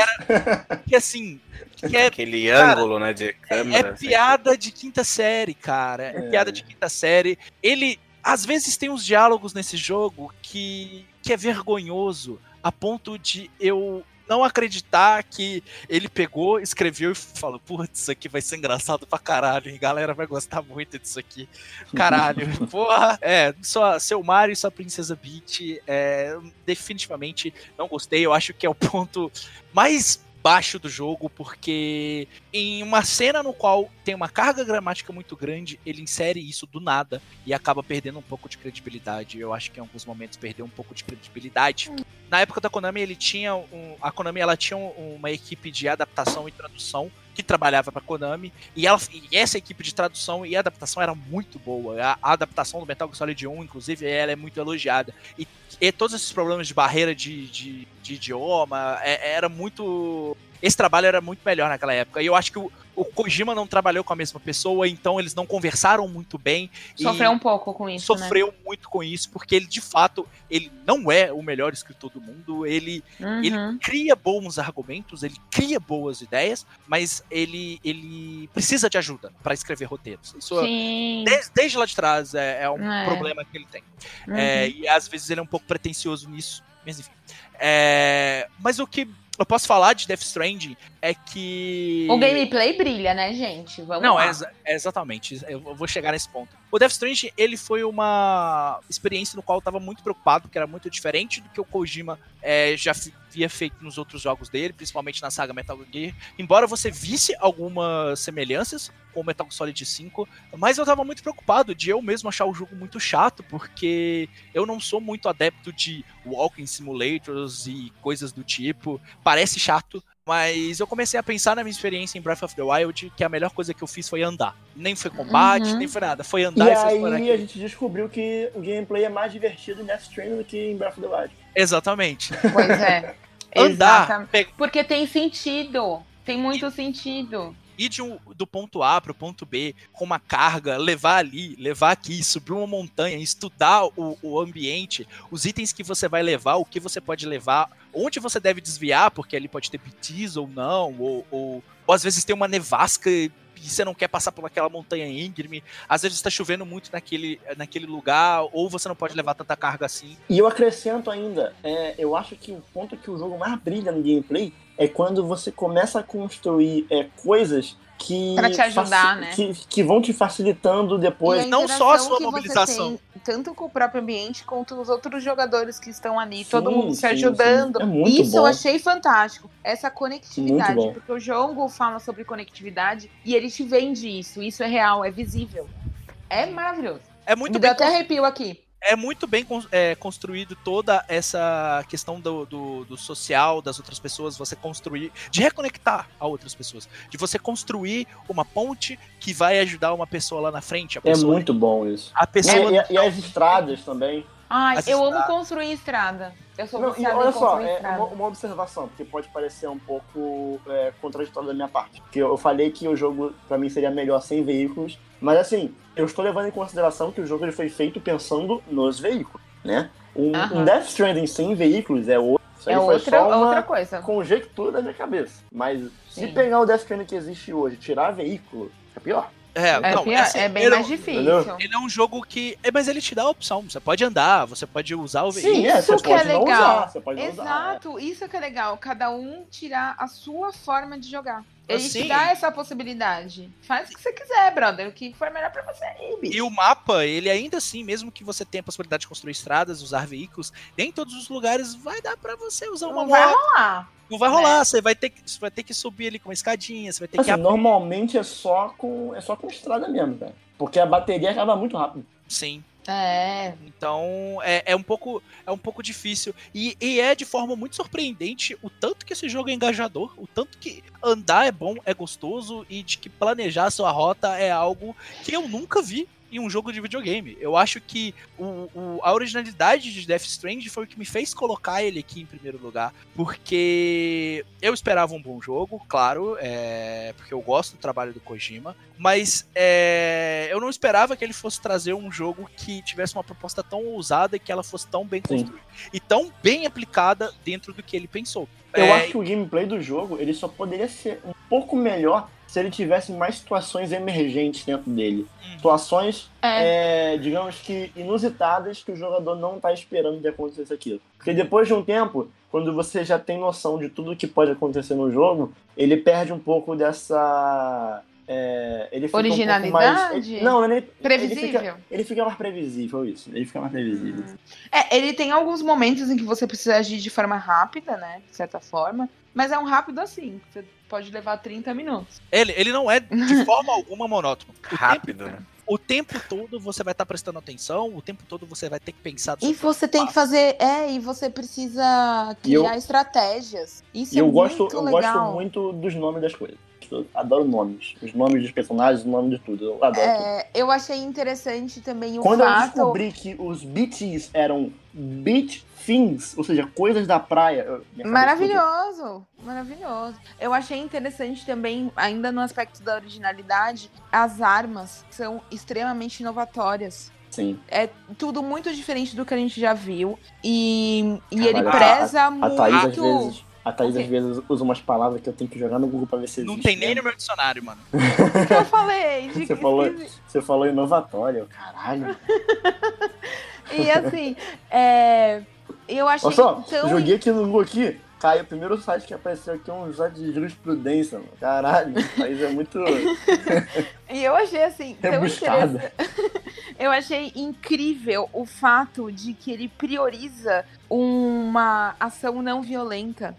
que assim, que é, Aquele Cara, ângulo, né, de é câmera. assim. piada de quinta série, cara. É, É. piada de quinta série. Ele, às vezes, tem uns diálogos nesse jogo que, que é vergonhoso, a ponto de eu não acreditar que ele pegou, escreveu e falou: Putz, isso aqui vai ser engraçado pra caralho, hein? Galera vai gostar muito disso aqui. Caralho, porra. É, só seu Mario e sua Princesa Peach, é, definitivamente não gostei. Eu acho que é o ponto mais baixo do jogo, porque em uma cena no qual tem uma carga gramática muito grande, ele insere isso do nada e acaba perdendo um pouco de credibilidade. Eu acho que em alguns momentos perdeu um pouco de credibilidade. Na época da Konami, ele tinha um, a Konami ela tinha um- uma equipe de adaptação e tradução que trabalhava para Konami e, ela, e essa equipe de tradução e adaptação era muito boa. A, a adaptação do Metal Gear Solid 1, inclusive, ela é muito elogiada. E, e todos esses problemas de barreira de, de, de idioma é- era muito esse trabalho era muito melhor naquela época. E eu acho que o, o Kojima não trabalhou com a mesma pessoa, então eles não conversaram muito bem. Sofreu um pouco com isso, né? Sofreu muito com isso, porque ele, de fato, ele não é o melhor escritor do mundo, ele, Uhum. ele cria bons argumentos, ele cria boas ideias, mas ele, ele precisa de ajuda para escrever roteiros. Isso é- desde, desde lá de trás é, é um É. problema que ele tem. Uhum. É, e às vezes ele é um pouco pretencioso nisso, mas enfim. É, mas o que eu posso falar de Death Stranding é que. O gameplay brilha, né, gente? Vamos Não, lá. é, exa- exatamente. Eu vou chegar nesse ponto. O Death Stranding, ele foi uma experiência no qual eu tava muito preocupado, porque era muito diferente do que o Kojima é, já havia feito nos outros jogos dele, principalmente na saga Metal Gear. Embora você visse algumas semelhanças com o Metal Solid 5, mas eu tava muito preocupado de eu mesmo achar o jogo muito chato, porque eu não sou muito adepto de walking simulators e coisas do tipo. Parece chato, mas eu comecei a pensar na minha experiência em Breath of the Wild, que a melhor coisa que eu fiz foi andar. Nem foi combate, Uhum. nem foi nada. Foi E andar e, foi explorar aí a gente descobriu que o gameplay é mais divertido em Death Stranding do que em Breath of the Wild. Exatamente. Pois é. Andar, pe- Porque tem sentido. Tem muito sentido. ir de um- do ponto A pro ponto B com uma carga, levar ali, levar aqui, subir uma montanha, estudar o, o ambiente, os itens que você vai levar, o que você pode levar, onde você deve desviar, porque ali pode ter PTs ou não, ou, ou, ou às vezes tem uma nevasca e você não quer passar por aquela montanha íngreme, às vezes está chovendo muito naquele, naquele lugar, ou você não pode levar tanta carga assim. E eu acrescento ainda, é, eu acho que o ponto que o jogo mais brilha no gameplay é quando você começa a construir é, coisas que, Pra te ajudar, né? que, que vão te facilitando depois. E não só a sua que você mobilização. tem, tanto com o próprio ambiente quanto os outros jogadores que estão ali, Sim, todo mundo se ajudando. sim. É muito Isso eu bom. achei fantástico. Essa conectividade, porque o jogo fala sobre conectividade e ele te vende isso. Isso é real, é visível. É maravilhoso. É muito Me bem deu até arrepio aqui. É muito bem é, construído toda essa questão do, do, do social das outras pessoas, você construir, de reconectar a outras pessoas, de você construir uma ponte que vai ajudar uma pessoa lá na frente. É muito bom isso. A pessoa. E, e- e as estradas também. Ai, eu amo construir estrada. Eu sou Não, e olha em só, é estrada. uma, uma observação, porque pode parecer um pouco é, contraditório da minha parte. Porque eu falei que o jogo, pra mim, seria melhor sem veículos, mas assim, eu estou levando em consideração que o jogo ele foi feito pensando nos veículos, né? Um, um Death Stranding sem veículos é outro. Isso aí É foi outra, só uma outra coisa. conjectura da minha cabeça. Mas se Sim. pegar o Death Stranding que existe hoje e tirar veículo, é pior. É, É, não, pior, assim, é bem ele, mais difícil. entendeu? ele é um jogo que. É, mas ele te dá a opção. Você pode andar, você pode usar o veículo. Sim, é, Isso você que é pode não legal. usar, você pode não usar. Exato, isso que é legal. Cada um tirar a sua forma de jogar. Ele Assim. te dá essa possibilidade. Faz o que você quiser, brother. O que for melhor pra você aí, bicho. E o mapa, ele ainda assim, mesmo que você tenha a possibilidade de construir estradas, usar veículos, nem todos os lugares vai dar pra você usar uma Não vai moto. rolar. Não vai rolar, você vai ter que, você vai ter que subir ali com uma escadinha, você vai ter Assim, que normalmente é só com é só com estrada mesmo, cara. Porque a bateria acaba muito rápido. Sim. É. Então é, é um pouco é um pouco difícil e, e é de forma muito surpreendente o tanto que esse jogo é engajador, o tanto que andar é bom, é gostoso e de que planejar sua rota é algo que eu nunca vi em um jogo de videogame. Eu acho que o, o- a originalidade de Death Stranding foi o que me fez colocar ele aqui em primeiro lugar, porque eu esperava um bom jogo, claro, é, porque eu gosto do trabalho do Kojima, mas é, eu não esperava que ele fosse trazer um jogo que tivesse uma proposta tão ousada e que ela fosse tão bem Sim. construída e tão bem aplicada dentro do que ele pensou. Eu É, acho que o gameplay do jogo ele só poderia ser um pouco melhor se ele tivesse mais situações emergentes dentro dele. Uhum. Situações, É. é, digamos que inusitadas que o jogador não tá esperando de acontecer aquilo. Porque depois de um tempo, quando você já tem noção de tudo que pode acontecer no jogo, ele perde um pouco dessa. é, ele fica Um pouco mais, Originalidade? ele- não, é nem- Previsível. Ele fica, ele fica mais previsível, isso. Ele fica mais previsível. É, ele tem alguns momentos em que você precisa agir de forma rápida, né? De certa forma. Mas é um rápido assim. que Você pode levar 30 minutos. ele, ele não é de forma alguma monótono. O Rápido, tempo, né? o tempo todo você vai estar prestando atenção, o tempo todo você vai ter que pensar. E você tem que fazer. É, e você precisa E eu- criar estratégias. Isso E eu é gosto, muito eu legal. gosto muito dos nomes das coisas. Eu adoro nomes. Os nomes dos personagens, o nome de tudo. Eu adoro. tudo. É, eu achei interessante também o Quando eu fato. descobri que os BTs eram Beach fins, ou seja, coisas da praia. Maravilhoso, maravilhoso. Eu achei interessante também, ainda no aspecto da originalidade, as armas são extremamente inovatórias. Sim. É tudo muito diferente do que a gente já viu. E, e Caralho, ele a- preza A Thaís, às muito. vezes, a Thaís, às vezes, usa umas palavras que eu tenho que jogar no Google pra ver se Não existe, tem nem né? no meu dicionário, mano. O que eu falei? De Você falou, você falou inovatório, caralho. E assim, é, eu achei Olha só, tão. joguei aqui no Google aqui, caiu o primeiro site que apareceu aqui, é um site de jurisprudência, mano. Caralho, Thaís é muito E eu achei assim, tão interessante. Eu achei incrível o fato de que ele prioriza uma ação não violenta.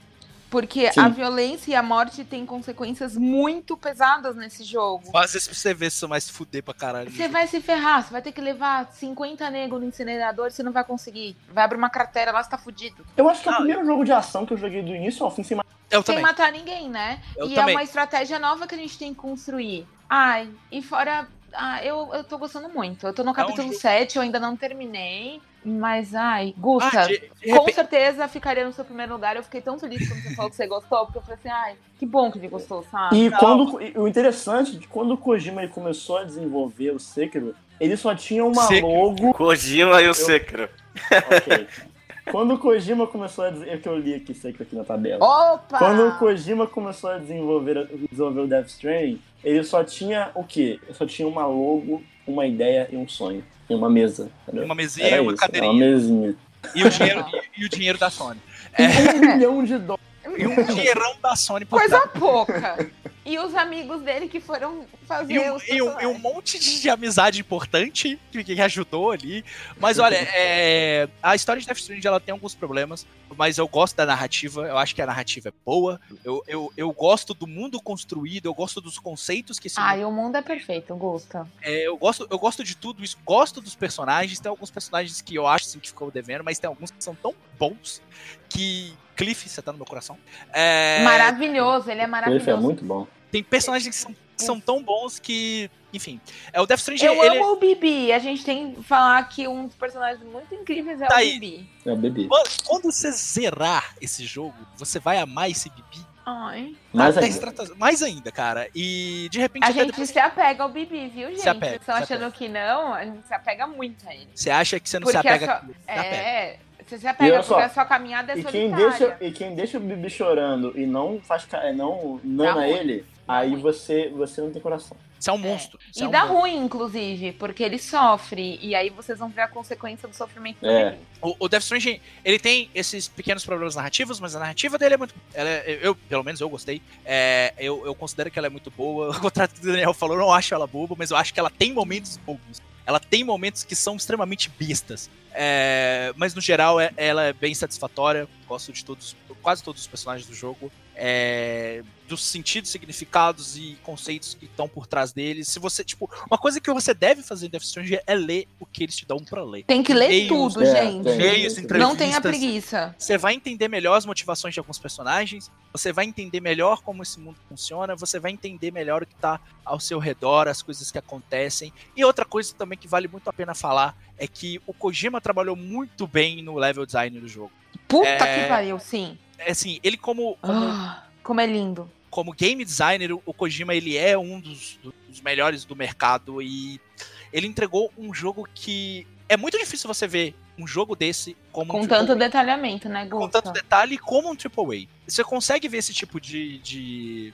Porque Sim. a violência e a morte têm consequências muito pesadas nesse jogo. Faz isso pra você ver se você vai se fuder pra caralho. Você vai se ferrar, você vai ter que levar 50 negros no incinerador, você não vai conseguir. Vai abrir uma cratera lá, você tá fudido. Eu acho que é o primeiro jogo de ação que eu joguei do início ao fim sem Eu Sem matar ninguém, né? Eu e também. é uma estratégia nova que a gente tem que construir. Ai, e fora. Ah, eu, eu tô gostando muito. Eu tô no capítulo jogo- 7, eu ainda não terminei. Mas, ai, Gusta, Ah, de- de com repente- certeza ficaria no seu primeiro lugar. Eu fiquei tão feliz quando você falou que você gostou, porque eu falei assim, ai, que bom que ele gostou, sabe? E Não. quando, e o interessante é que quando o Kojima ele começou a desenvolver o Sekiro, ele só tinha uma Sekiro. logo. Kojima e o Sekiro. Ok. quando o Kojima começou a dizer. É que eu li aqui Sekiro aqui na tabela. Opa! Quando o Kojima começou a desenvolver, desenvolver o Death Stranding, ele só tinha o quê? Ele só tinha uma logo, uma ideia e um sonho. E uma mesa. entendeu? Uma mesinha Era e uma isso, era cadeirinha. uma mesinha. E o dinheiro, e, e o dinheiro da Sony. É, E um milhão de dólares. e um dinheirão da Sony por Coisa trás. pouca. E os amigos dele que foram fazer E um, os e, um, e um monte de, de amizade importante que, que ajudou ali. Mas olha, é, a história de Death Stranding ela tem alguns problemas, mas eu gosto da narrativa, eu acho que a narrativa é boa. Eu, eu, eu gosto do mundo construído, eu gosto dos conceitos que esse mundo Ai, o mundo é perfeito, Gusta. É, eu, gosto, eu gosto de tudo isso, gosto dos personagens. Tem alguns personagens que eu acho assim, que ficou devendo, mas tem alguns que são tão bons que. Cliff, você tá no meu coração. É, Maravilhoso, ele é maravilhoso. é muito bom. Tem personagens que são, que são tão bons que. Enfim. É, o Death Stranding, Eu ele. amo o Bibi. A gente tem que falar que um dos personagens muito incríveis é Tá o aí. Bibi. É o bebê. Quando- Quando você zerar esse jogo, você vai amar esse Bibi. Ai. Mais ainda. mais ainda, cara. E de repente A gente depois se apega ao Bibi, viu, gente? Se apega, Vocês estão se achando que não, a gente se apega muito a ele. você acha que você não Porque se apega. a sua- se apega. É, você se apega só, porque a sua caminhada é E quem, solitária. deixa, e quem deixa o bebê chorando e não faz ca- não nana ruim. ele, aí você, você não tem coração. Você é um monstro. É E um dá monstro. ruim, inclusive, porque ele sofre. E aí vocês vão ver a consequência do sofrimento do É. Bibi. O, o Death Stranding, ele tem esses pequenos problemas narrativos, mas a narrativa dele é muito. Ela é- eu, pelo menos eu gostei. É, eu, eu considero que ela é muito boa. O contrato que o Daniel falou, eu não acho ela boba, mas eu acho que ela tem momentos bobos. Ela tem momentos que são extremamente bestas. É, mas no geral, é- ela é bem satisfatória. Gosto de todos, quase todos os personagens do jogo. É, dos sentidos, significados e conceitos que estão por trás deles. Se você, tipo, uma coisa que você deve fazer em Death Stranding é ler o que eles te dão pra ler. Tem que ler tudo, é, gente. E-mails, Não tenha preguiça. Você vai entender melhor as motivações de alguns personagens, você vai entender melhor como esse mundo funciona, você vai entender melhor o que tá ao seu redor, as coisas que acontecem. E outra coisa também que vale muito a pena falar é que o Kojima trabalhou muito bem no level design do jogo. Puta É. que pariu, sim. É assim, ele como, como, Ah, como é lindo. como game designer, o Kojima ele é um dos, dos melhores do mercado e ele entregou um jogo que é muito difícil você ver um jogo desse como um Com triple tanto detalhamento, né, com Gusta? tanto detalhe como um AAA. Você consegue ver esse tipo de, de,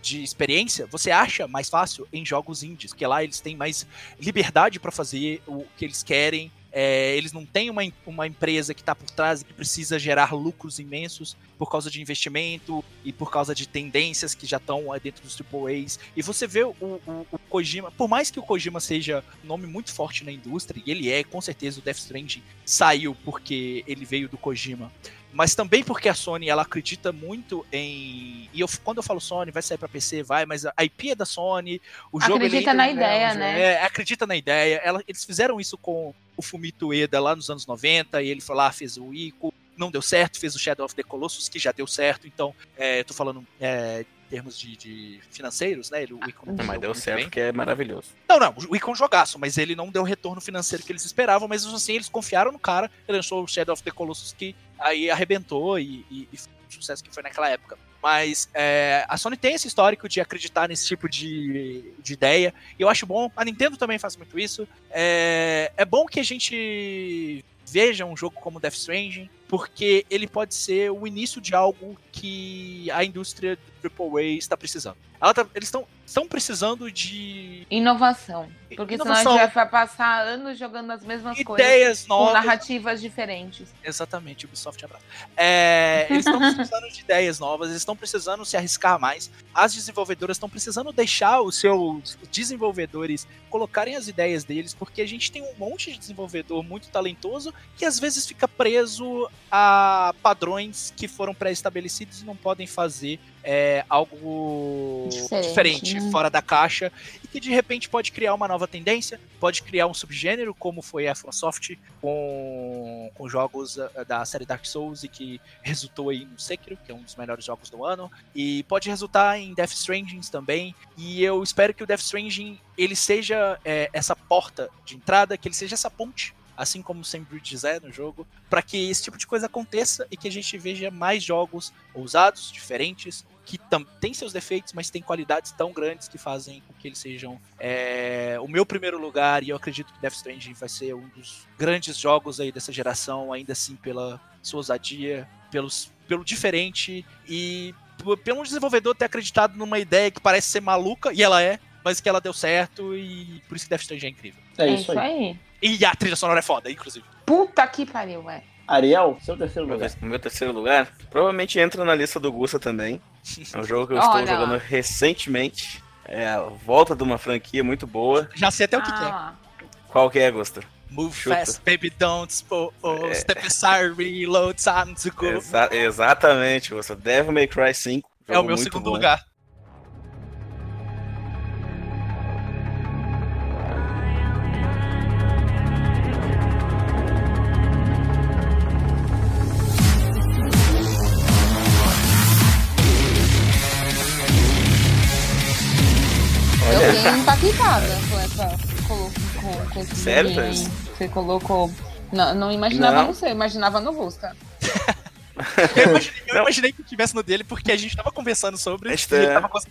de experiência, você acha mais fácil em jogos indies, porque lá eles têm mais liberdade para fazer o que eles querem. É, eles não têm uma, uma empresa que está por trás e que precisa gerar lucros imensos por causa de investimento e por causa de tendências que já estão dentro dos AAAs. E você vê o, o, o Kojima, por mais que o Kojima seja um nome muito forte na indústria, e ele é, com certeza, o Death Stranding saiu porque ele veio do Kojima mas também porque a Sony ela acredita muito em e eu, quando eu falo Sony vai sair para PC vai mas a IP é da Sony o jogo ele Acredita na ideia, né? é, acredita na ideia Ela- eles fizeram isso com o Fumito Ueda lá nos anos 90 e ele foi lá fez o Ico não deu certo fez o Shadow of the Colossus que já deu certo então é, eu tô falando é, termos de, de financeiros, né? Ele, o Icon não mas deu certo bem. porque é maravilhoso. Não, não, o Icon jogaço, mas ele não deu o retorno financeiro que eles esperavam, mas assim eles confiaram no cara, ele lançou o Shadow of the Colossus que aí arrebentou e, e, e foi o sucesso que foi naquela época. Mas é, a Sony tem esse histórico de acreditar nesse tipo de, de ideia, e eu acho bom, a Nintendo também faz muito isso. É, é bom que a gente veja um jogo como Death Stranding, porque ele pode ser o início de algo que a indústria do AAA está precisando. Tá- eles estão estão precisando de Inovação. Porque Inovação. senão a gente vai passar anos jogando as mesmas coisas. ideias Com novas. narrativas diferentes. Exatamente, Ubisoft abraço. É, eles estão precisando de ideias novas, eles estão precisando se arriscar mais. As desenvolvedoras estão precisando deixar os seus desenvolvedores colocarem as ideias deles, porque a gente tem um monte de desenvolvedor muito talentoso que às vezes fica preso a padrões que foram pré-estabelecidos e não podem fazer é, algo Diferente, diferente, né? fora da caixa, e que de repente pode criar uma nova tendência, pode criar um subgênero, como foi a FromSoft com, com jogos ah, da série Dark Souls e que resultou aí no Sekiro, que é um dos melhores jogos do ano, e pode resultar em Death Stranding também, e eu espero que o Death Stranding ele seja é, essa porta de entrada, que ele seja essa ponte assim como o Sam Bridges é no jogo, para que esse tipo de coisa aconteça e que a gente veja mais jogos ousados, diferentes, que têm seus defeitos, mas têm qualidades tão grandes que fazem com que eles sejam é, o meu primeiro lugar. E eu acredito que Death Stranding vai ser um dos grandes jogos aí dessa geração, ainda assim pela sua ousadia, pelos, pelo diferente e pelo desenvolvedor ter acreditado numa ideia que parece ser maluca, e ela é, mas que ela deu certo e por isso que Death Stranding é incrível. É, isso aí. E a trilha sonora é foda, inclusive. Puta que pariu, é. Ariel, seu terceiro Meu, lugar. ter- meu terceiro lugar provavelmente entra na lista do Gusta também. É um jogo que eu estou Olha jogando recentemente. É a volta de uma franquia muito boa. Já sei até o que, que é. Ah, Qual que é, Gusta? Move Chuta. fast, baby, don't oh, É. step aside, reload, time to go. Exa- exatamente, Gusta. Devil May Cry 5. É o meu segundo bom. lugar. Sério. Thaís? Você colocou. Não, não imaginava Não. seu, imaginava no Gusta. Eu imaginei, eu imaginei que tivesse no dele porque a gente tava conversando sobre e ele é- tava cons-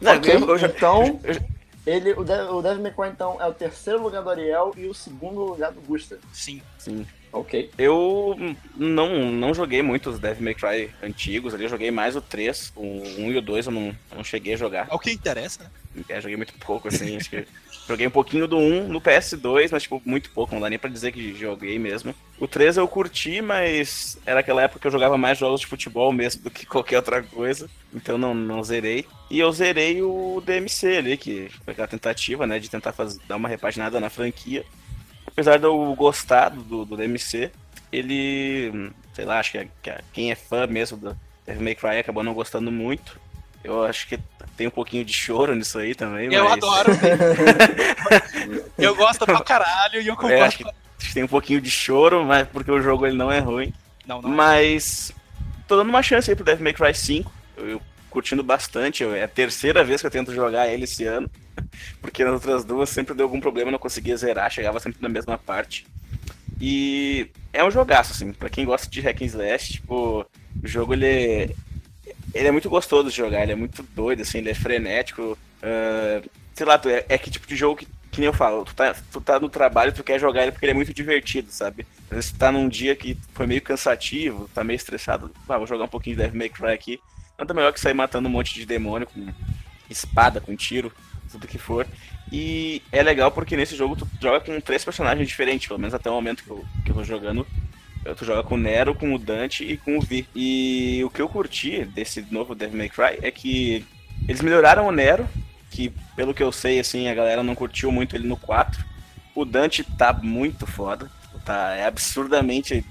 Não, Ok, eu- eu já- então, eu já- ele, o, Dev, o Devil May Cry, então, é o terceiro lugar do Ariel e o segundo lugar do Gusta. Sim. Sim. Ok. Eu não, não joguei muito os Devil May Cry antigos ali, eu joguei mais o 3, o 1 e o 2 eu não, não cheguei a jogar. É o que interessa, né? É, joguei muito pouco, assim, acho que. Joguei um pouquinho do 1 no PS2, mas tipo, muito pouco, não dá nem pra dizer que joguei mesmo. O 3 eu curti, mas era aquela época que eu jogava mais jogos de futebol mesmo do que qualquer outra coisa, então não, não zerei. E eu zerei o DMC ali, que foi aquela tentativa, né, de tentar fazer, dar uma repaginada na franquia. Apesar de eu gostar do, do DMC, ele, sei lá, acho que, que quem é fã mesmo do Devil May Cry acabou não gostando muito. Eu acho que tem um pouquinho de choro nisso aí também, Eu mas... adoro. eu gosto pra caralho e eu É, concordo. acho que acho que tem um pouquinho de choro, mas porque o jogo ele não é ruim. Não, não. Mas tô dando uma chance aí pro Devil May Cry 5. Eu, eu curtindo bastante. eu- é a terceira vez que eu tento jogar ele esse ano. Porque nas outras duas sempre deu algum problema, não conseguia zerar, chegava sempre na mesma parte. E é um jogaço, assim, pra quem gosta de hack and slash, tipo, o jogo ele é, ele é muito gostoso de jogar, ele é muito doido, assim, ele é frenético. ah, sei lá, é, é que tipo de jogo que, que nem eu falo, tu tá, tu tá no trabalho, tu quer jogar ele porque ele é muito divertido, sabe? Às vezes tu tá num dia que foi meio cansativo, tá meio estressado, ah, vou jogar um pouquinho de Devil May Cry aqui. Nada melhor que sair matando um monte de demônio com espada, com tiro, tudo que for. E é legal porque nesse jogo tu joga com três personagens diferentes, pelo menos até o momento que eu, que eu tô jogando. Tu joga com o Nero, com o Dante e com o Vi. E o que eu curti desse novo Devil May Cry é que eles melhoraram o Nero, que pelo que eu sei, assim, a galera não curtiu muito ele no 4. O Dante tá muito foda. Tá, é absurdamente.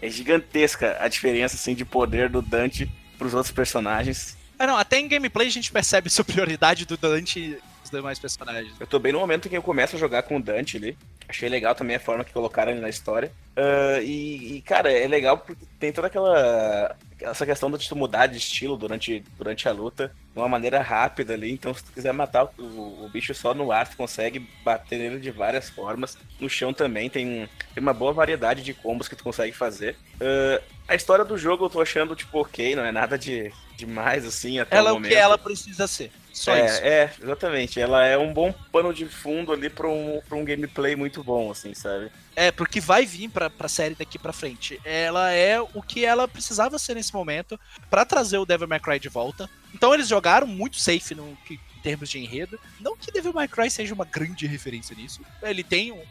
É gigantesca a diferença assim, de poder do Dante pros outros personagens. Ah, não, até em gameplay a gente percebe superioridade do Dante dos demais personagens. Eu tô bem no momento em que eu começo a jogar com o Dante ali. Achei legal também a forma que colocaram ele na história. Ah, e, e, cara, é legal porque tem toda aquela. Essa questão de tu mudar de estilo durante, durante a luta. de uma maneira rápida ali. Então, se tu quiser matar o, o, o bicho só no ar, tu consegue bater nele de várias formas. No chão também tem, tem uma boa variedade de combos que tu consegue fazer. Uh, a história do jogo eu tô achando, tipo, ok, não é nada de demais, assim, até Ela o é o momento. que ela precisa ser. Só é, isso. é, exatamente. Ela é um bom pano de fundo ali pra um, pra um gameplay muito bom, assim, sabe? É, porque vai vir pra, pra série daqui pra frente. Ela é o que ela precisava ser nesse momento pra trazer o Devil May Cry de volta. Então eles jogaram muito safe no, que- em termos de enredo. Não que Devil May Cry seja uma grande referência nisso. Ele tem um,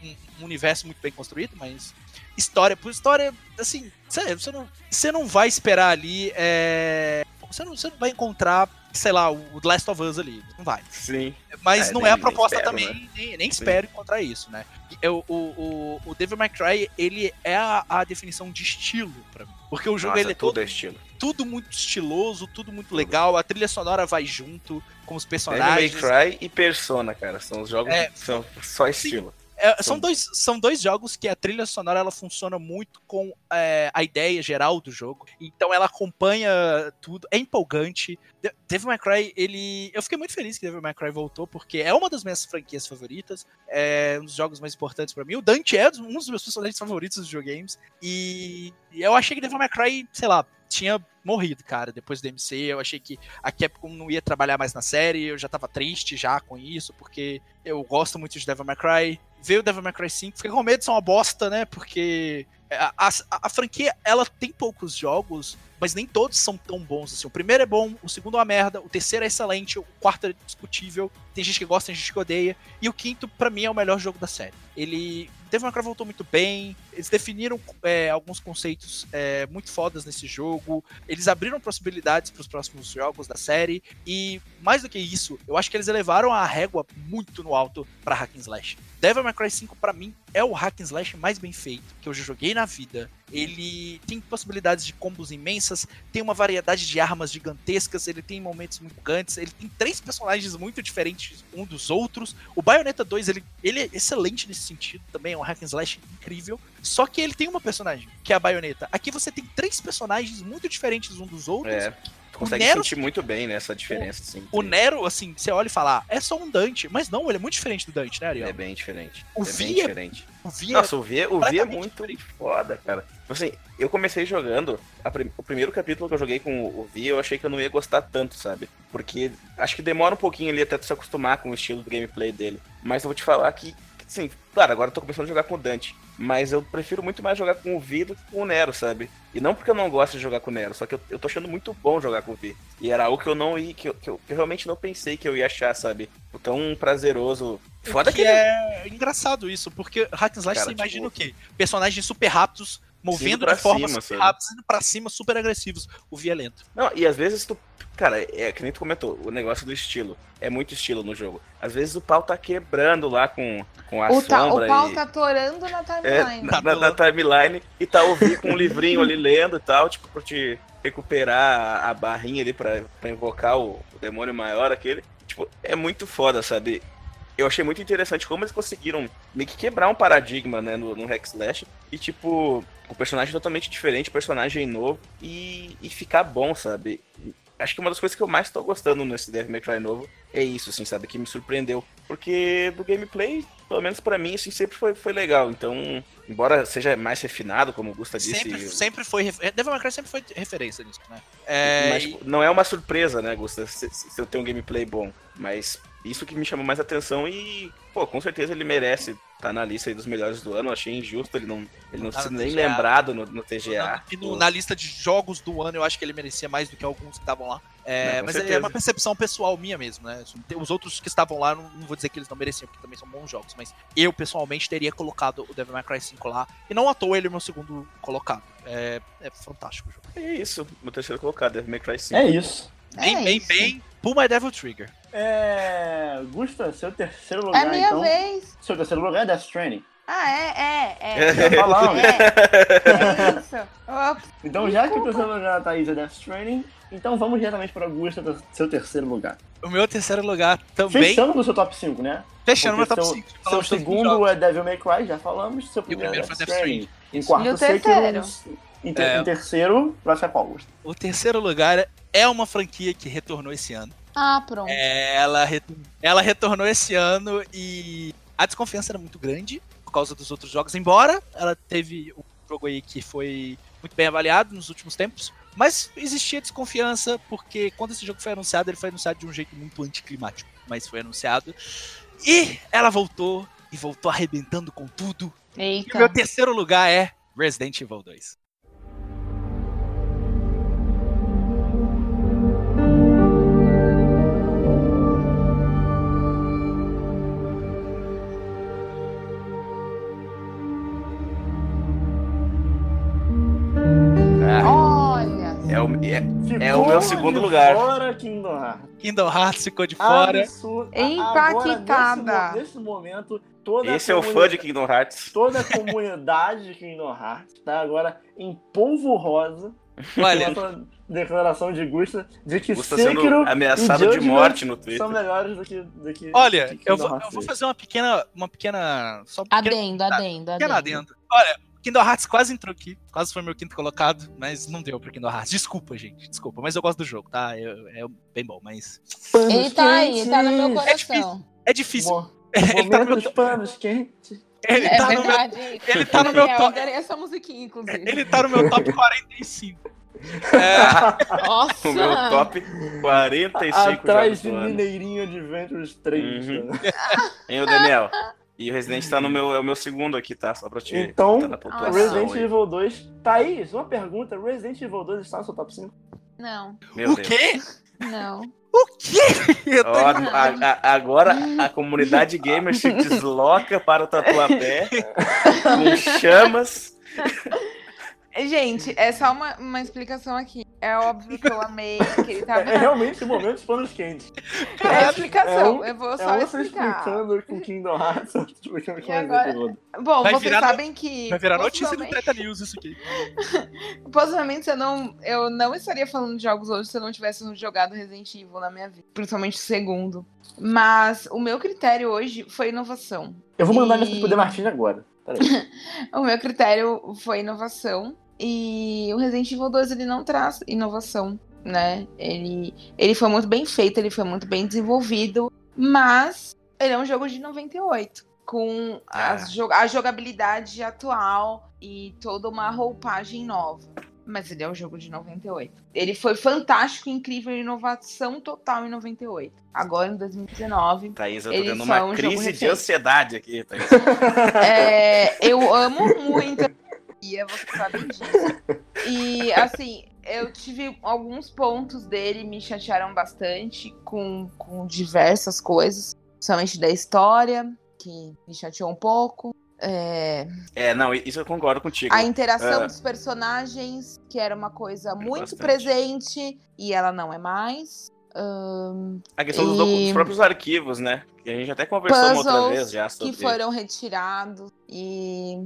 um universo muito bem construído, mas história por história, assim, sério, você não, você não vai esperar ali. é, Você, não, você não vai encontrar, sei lá, o The Last of Us ali. Não vai. Sim. Mas É, não nem- é a proposta espero, também, né? nem, nem espero encontrar isso, né? Eu, o, o, o Devil May Cry, ele é a, a definição de estilo pra mim. Porque o jogo Nossa, ele é tudo todo, é estilo. tudo muito estiloso, tudo muito legal, a trilha sonora vai junto com os Devil May personagens. Cry e Persona, cara. São os jogos É. que são só estilo. É, são, São- dois, são dois jogos que a trilha sonora ela funciona muito com é, a ideia geral do jogo. Então ela acompanha tudo, é empolgante. De- Devil May Cry, ele. Eu fiquei muito feliz que Devil May Cry voltou, porque é uma das minhas franquias favoritas. É um dos jogos mais importantes pra mim. O Dante é um dos meus personagens favoritos dos videogames. E e eu achei que Devil May Cry, sei lá, tinha morrido, cara, depois do MC. Eu achei que a Capcom não ia trabalhar mais na série. Eu já tava triste já com isso, porque eu gosto muito de Devil May Cry. Veio o Devil May Cry 5, fiquei com medo de ser uma bosta, né? Porque a, a, a franquia, ela tem poucos jogos, mas nem todos são tão bons assim. O primeiro é bom, o segundo é uma merda, o terceiro é excelente, o quarto é discutível, tem gente que gosta, tem gente que odeia, e o quinto, pra mim, é o melhor jogo da série. Ele. May Cry voltou muito bem, eles definiram é, alguns conceitos é, muito fodas nesse jogo, eles abriram possibilidades para os próximos jogos da série, e mais do que isso, eu acho que eles elevaram a régua muito no alto pra Hack and Slash. Devil May Cry 5, pra mim, é o Hack and Slash mais bem feito que eu já joguei na vida. Ele tem possibilidades de combos imensas, tem uma variedade de armas gigantescas, ele tem momentos muito gigantes, ele tem três personagens muito diferentes um dos outros. O Bayonetta 2, ele, ele é excelente nesse sentido também, é um hack and slash incrível. Só que ele tem uma personagem, que é a Bayonetta. Aqui você tem três personagens muito diferentes um dos outros. É. Tu consegue Nero- sentir muito bem, né, essa diferença, assim. O Nero, assim, você olha e fala, ah, é só um Dante. Mas não, ele é muito diferente do Dante, né, Ariel? É bem diferente. O é bem Vi é- diferente. O Vi é- Nossa, o V, o v é muito foda, cara. Tipo Assim, eu comecei jogando, prim- o primeiro capítulo que eu joguei com o V, eu achei que eu não ia gostar tanto, sabe? Porque acho que demora um pouquinho ali até tu se acostumar com o estilo do gameplay dele. Mas eu vou te falar que, assim, claro, agora eu tô começando a jogar com o Dante. Mas eu prefiro muito mais jogar com o V do que com o Nero, sabe? E não porque eu não gosto de jogar com o Nero, só que eu, eu tô achando muito bom jogar com o V. E era algo que eu não ia, que eu, que eu- que eu realmente não pensei que eu ia achar, sabe? Tão prazeroso. Foda que que é engraçado isso, porque hack and slash Cara, você imagina tipo- o quê? Personagens super rápidos, movendo pra de forma cima, super sabe? rápidas, indo pra cima, super agressivos. O Vi é lento. Não, e às vezes tu. Cara, é que nem tu comentou, o negócio do estilo. É muito estilo no jogo. Às vezes o pau tá quebrando lá com, com a O, ta- o sombra pau e. tá atorando na É, timeline. na, na- na timeline e tá ouvindo com um livrinho ali lendo e tal, tipo, pra te recuperar a, a barrinha ali pra, pra invocar o, o demônio maior, aquele. Tipo, é muito foda, sabe? Eu achei muito interessante como eles conseguiram meio que quebrar um paradigma, né, no, no Hack Slash. E, tipo, o personagem totalmente diferente, personagem novo e, e ficar bom, sabe? Acho que uma das coisas que eu mais tô gostando nesse Devil May Cry novo é isso, assim, sabe? Que me surpreendeu. Porque do gameplay, pelo menos pra mim, assim, sempre foi, foi legal. Então, embora seja mais refinado, como o Gusta disse. Sempre, sempre foi. refer- Devil May Cry sempre foi referência nisso, né? É, mas, tipo, não é uma surpresa, né, Gusta, se, se eu tenho um gameplay bom. Mas isso que me chamou mais atenção e, pô, com certeza ele merece estar na lista aí dos melhores do ano. Eu achei injusto ele não, ele não Tá nem lembrado no, no TGA. E no- na lista de jogos do ano, eu acho que ele merecia mais do que alguns que estavam lá. É, Não, mas é certeza. uma percepção pessoal minha mesmo, né? Os outros que estavam lá, não, não vou dizer que eles não mereciam, porque também são bons jogos, mas eu pessoalmente teria colocado o Devil May Cry 5 lá, e não à toa ele é o meu segundo colocado. É, é fantástico o jogo. É isso, meu terceiro colocado, Devil May Cry 5. É isso. Bem, É bem, isso. bem. Pull My Devil Trigger. É. Gusta, seu terceiro lugar, É minha então. vez. Seu terceiro lugar é Death Stranding. Ah, é, é, é. Já falamos. É, é isso. Ops. Então, já que o terceiro lugar da Thaís é Death Stranding, então vamos diretamente para o Gusta, do seu terceiro lugar. O meu terceiro lugar também. Fechando no seu top 5, né? Fechando meu Porque top seu, 5. Seu os segundo é Devil May Cry, já falamos. Seu primeiro, primeiro é foi Death Death Stranding. Em quarto, E o Sekiro. terceiro? Em, ter- É. em terceiro, vai ser qual, Gusta? O terceiro lugar é uma franquia que retornou esse ano. Ah, pronto. É, ela, retor- ela retornou esse ano e a desconfiança era muito grande causa dos outros jogos, embora ela teve um jogo aí que foi muito bem avaliado nos últimos tempos. Mas existia desconfiança, porque quando esse jogo foi anunciado, ele foi anunciado de um jeito muito anticlimático. Mas foi anunciado. E ela voltou, e voltou arrebentando com tudo. E o Eita. meu terceiro lugar é Resident Evil 2. É, o, é, É o meu segundo de lugar. Fora Kingdom Hearts. Kingdom Hearts ficou de fora. Absurdo. Empaquitada. Agora, nesse, nesse momento, toda esse a é o fã de Kingdom Hearts. Toda a comunidade de Kingdom Hearts tá agora em polvo rosa. Olha, declaração de Gusta de que Gusta sendo Sekiro ameaçado de morte no são Twitter. melhores do que, do que olha, que eu vou, eu vou 3. fazer uma pequena. Uma pequena. Só um pequeno, Adendo, adendo, adendo. adendo. Olha, Kingdom Hearts quase entrou aqui. Quase foi meu quinto colocado, mas não deu pro Kingdom Hearts. Desculpa, gente. Desculpa, mas eu gosto do jogo, tá? Eu- é bem bom, mas. Ele tá aí, ele tá no meu coração. É difícil. Mo- Ele tá no meu panos quentes. Ele É tá no meu, verdade. ele tá no meu É, eu top. adorei essa musiquinha, inclusive. Ele tá no meu top 45. É, Nossa! O meu top 45 Atrás jogos de do ano. Mineirinho Adventures 3. Uhum. né? Hein, o Daniel? E o Resident tá no meu, é o meu segundo aqui, tá? Só pra te Então, pontuação Resident aí. Evil 2. Thaís, uma pergunta. Resident Evil 2 está no seu top 5? Não, Meu o Deus. quê? não. O quê? Eu tô- Ó, a- a- agora a comunidade gamer se desloca para o Tatuapé com chamas. Gente, é só uma, uma explicação aqui. É óbvio que eu amei, que ele tava. É realmente momentos panos quentes. É a explicação, É um- eu vou É só um você explicar. explicando com Kingdom Hearts, outro explicando com agora- Resident Evil 2. Bom, Vai vocês no- sabem que. Vai virar notícia do Treta News isso aqui. Possivelmente eu não, eu não estaria falando de jogos hoje se eu não tivesse jogado Resident Evil na minha vida. Principalmente o segundo. Mas o meu critério hoje foi inovação. Eu vou mandar E- mensagem pro Demartini agora. Peraí. O meu critério foi inovação. E o Resident Evil 2 ele não traz inovação, né? Ele, ele foi muito bem feito, ele foi muito bem desenvolvido, mas ele é um jogo de 98, com Ah. as jo- a jogabilidade atual e toda uma roupagem nova. Mas ele é um jogo de 98. Ele foi fantástico, incrível, inovação total em 98. Agora em 2019. Thaís, eu tô tendo só é uma um crise de ansiedade aqui, Thaís. É, eu amo muito a Bia, vocês sabem disso. E assim, eu tive alguns pontos dele me chatearam bastante com, com diversas coisas, principalmente da história, que me chateou um pouco. É, É, não, isso eu concordo contigo. a interação É. dos personagens, que era uma coisa muito Bastante. presente, e ela não é mais. Ahn, A questão dos, e- dos próprios arquivos, né? Que a gente até conversou uma outra Puzzles vez já sobre. que foram retirados e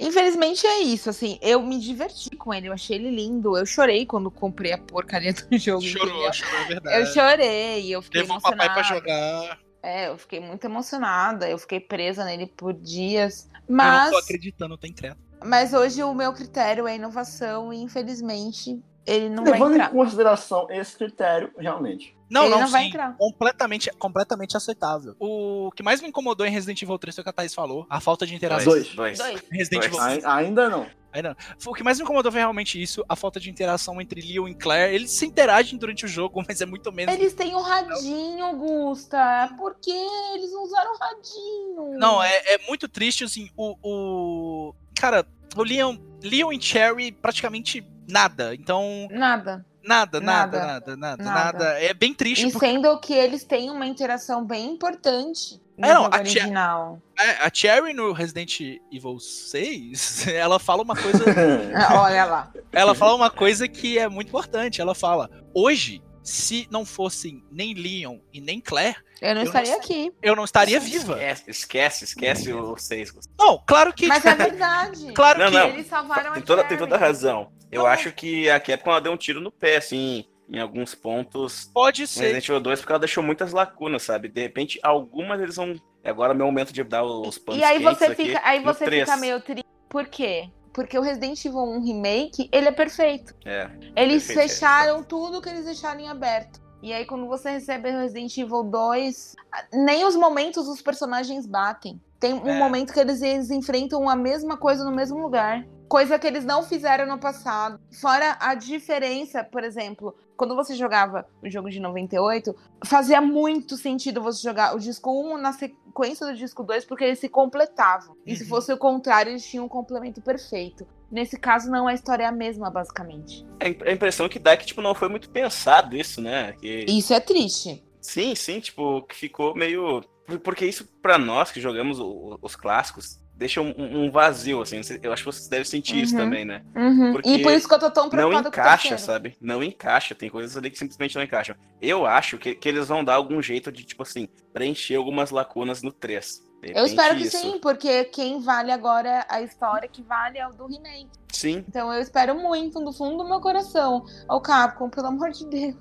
infelizmente é isso assim eu me diverti com ele eu achei ele lindo eu chorei quando comprei a porcaria do jogo Chorou, entendeu? chorou, é verdade. eu chorei eu fiquei Levou o papai emocionada pra jogar. é eu fiquei muito emocionada eu fiquei presa nele por dias Eu mas não tô acreditando, tem treta. mas hoje o meu critério é inovação e infelizmente ele não vai Levando em entrar consideração esse critério, realmente. Não, Ele não, não vai sim. entrar. Completamente, completamente aceitável. O que mais me incomodou em Resident Evil 3 foi o que a Thaís falou. A falta de interação. Dois. Dois. dois Resident Dois. Evil Ai- Ainda não. Ainda não. O que mais me incomodou foi realmente isso, a falta de interação entre Leon e Claire. Eles se interagem durante o jogo, mas é muito menos. eles têm o radinho Gusta por que eles não usaram o radinho Não, é, é muito triste, assim, o, o... Cara, o Leon, Leon e Cherry praticamente nada. Então, nada nada, nada, Nada. nada, nada. É bem triste, E sendo que eles têm uma interação bem importante no É, não, a original. é, a Cherry no Resident Evil 6, ela fala uma coisa... Ah, Olha lá. ela fala uma coisa que é muito importante. Ela fala, hoje, se não fossem nem Leon e nem Claire, Eu não Eu estaria não aqui. eu não estaria viva. Esquece, esquece, o 6. Não, claro que... Mas é verdade. Claro Não, que... não. Eles salvaram Tem a toda, Carrie. tem toda a razão. Eu acho que a Capcom ela deu um tiro no pé, assim, em alguns pontos. Pode ser. Resident Evil 2, porque ela deixou muitas lacunas, sabe? De repente, algumas eles vão. Agora é meu momento de dar os panos E aí você aqui fica, aí você fica meio triste. Por quê? Porque o Resident Evil 1 Remake, ele é perfeito. É. Eles Perfeito, é. fecharam tudo que eles deixaram em aberto. E aí, quando você recebe Resident Evil 2, nem os momentos os personagens batem. Tem um É. momento que eles, eles enfrentam a mesma coisa no mesmo lugar. Coisa que eles não fizeram no passado. Fora a diferença, por exemplo, quando você jogava o jogo de 98, fazia muito sentido você jogar o disco 1 na sequência do disco 2, porque eles se completavam. E se Uhum. fosse o contrário, eles tinham um complemento perfeito. Nesse caso, não, a história é a mesma, basicamente. A im- a impressão que dá é que, tipo, não foi muito pensado isso, né? Que... Isso é triste. Sim, sim, tipo, que ficou meio. Porque isso, pra nós que jogamos os clássicos, deixa um, um vazio, assim. Eu acho que vocês devem sentir isso Uhum. também, né? Uhum. Porque E por isso que eu tô tão Não preocupada com o encaixa, sabe? Não encaixa. Tem coisas ali que simplesmente não encaixam. Eu acho que, que eles vão dar algum jeito de, tipo assim, preencher algumas lacunas no 3. De Eu espero que isso. sim, porque quem vale agora a história que vale é o do remake. Sim. Então eu espero muito, do fundo do meu coração. Ô Capcom, pelo amor de Deus.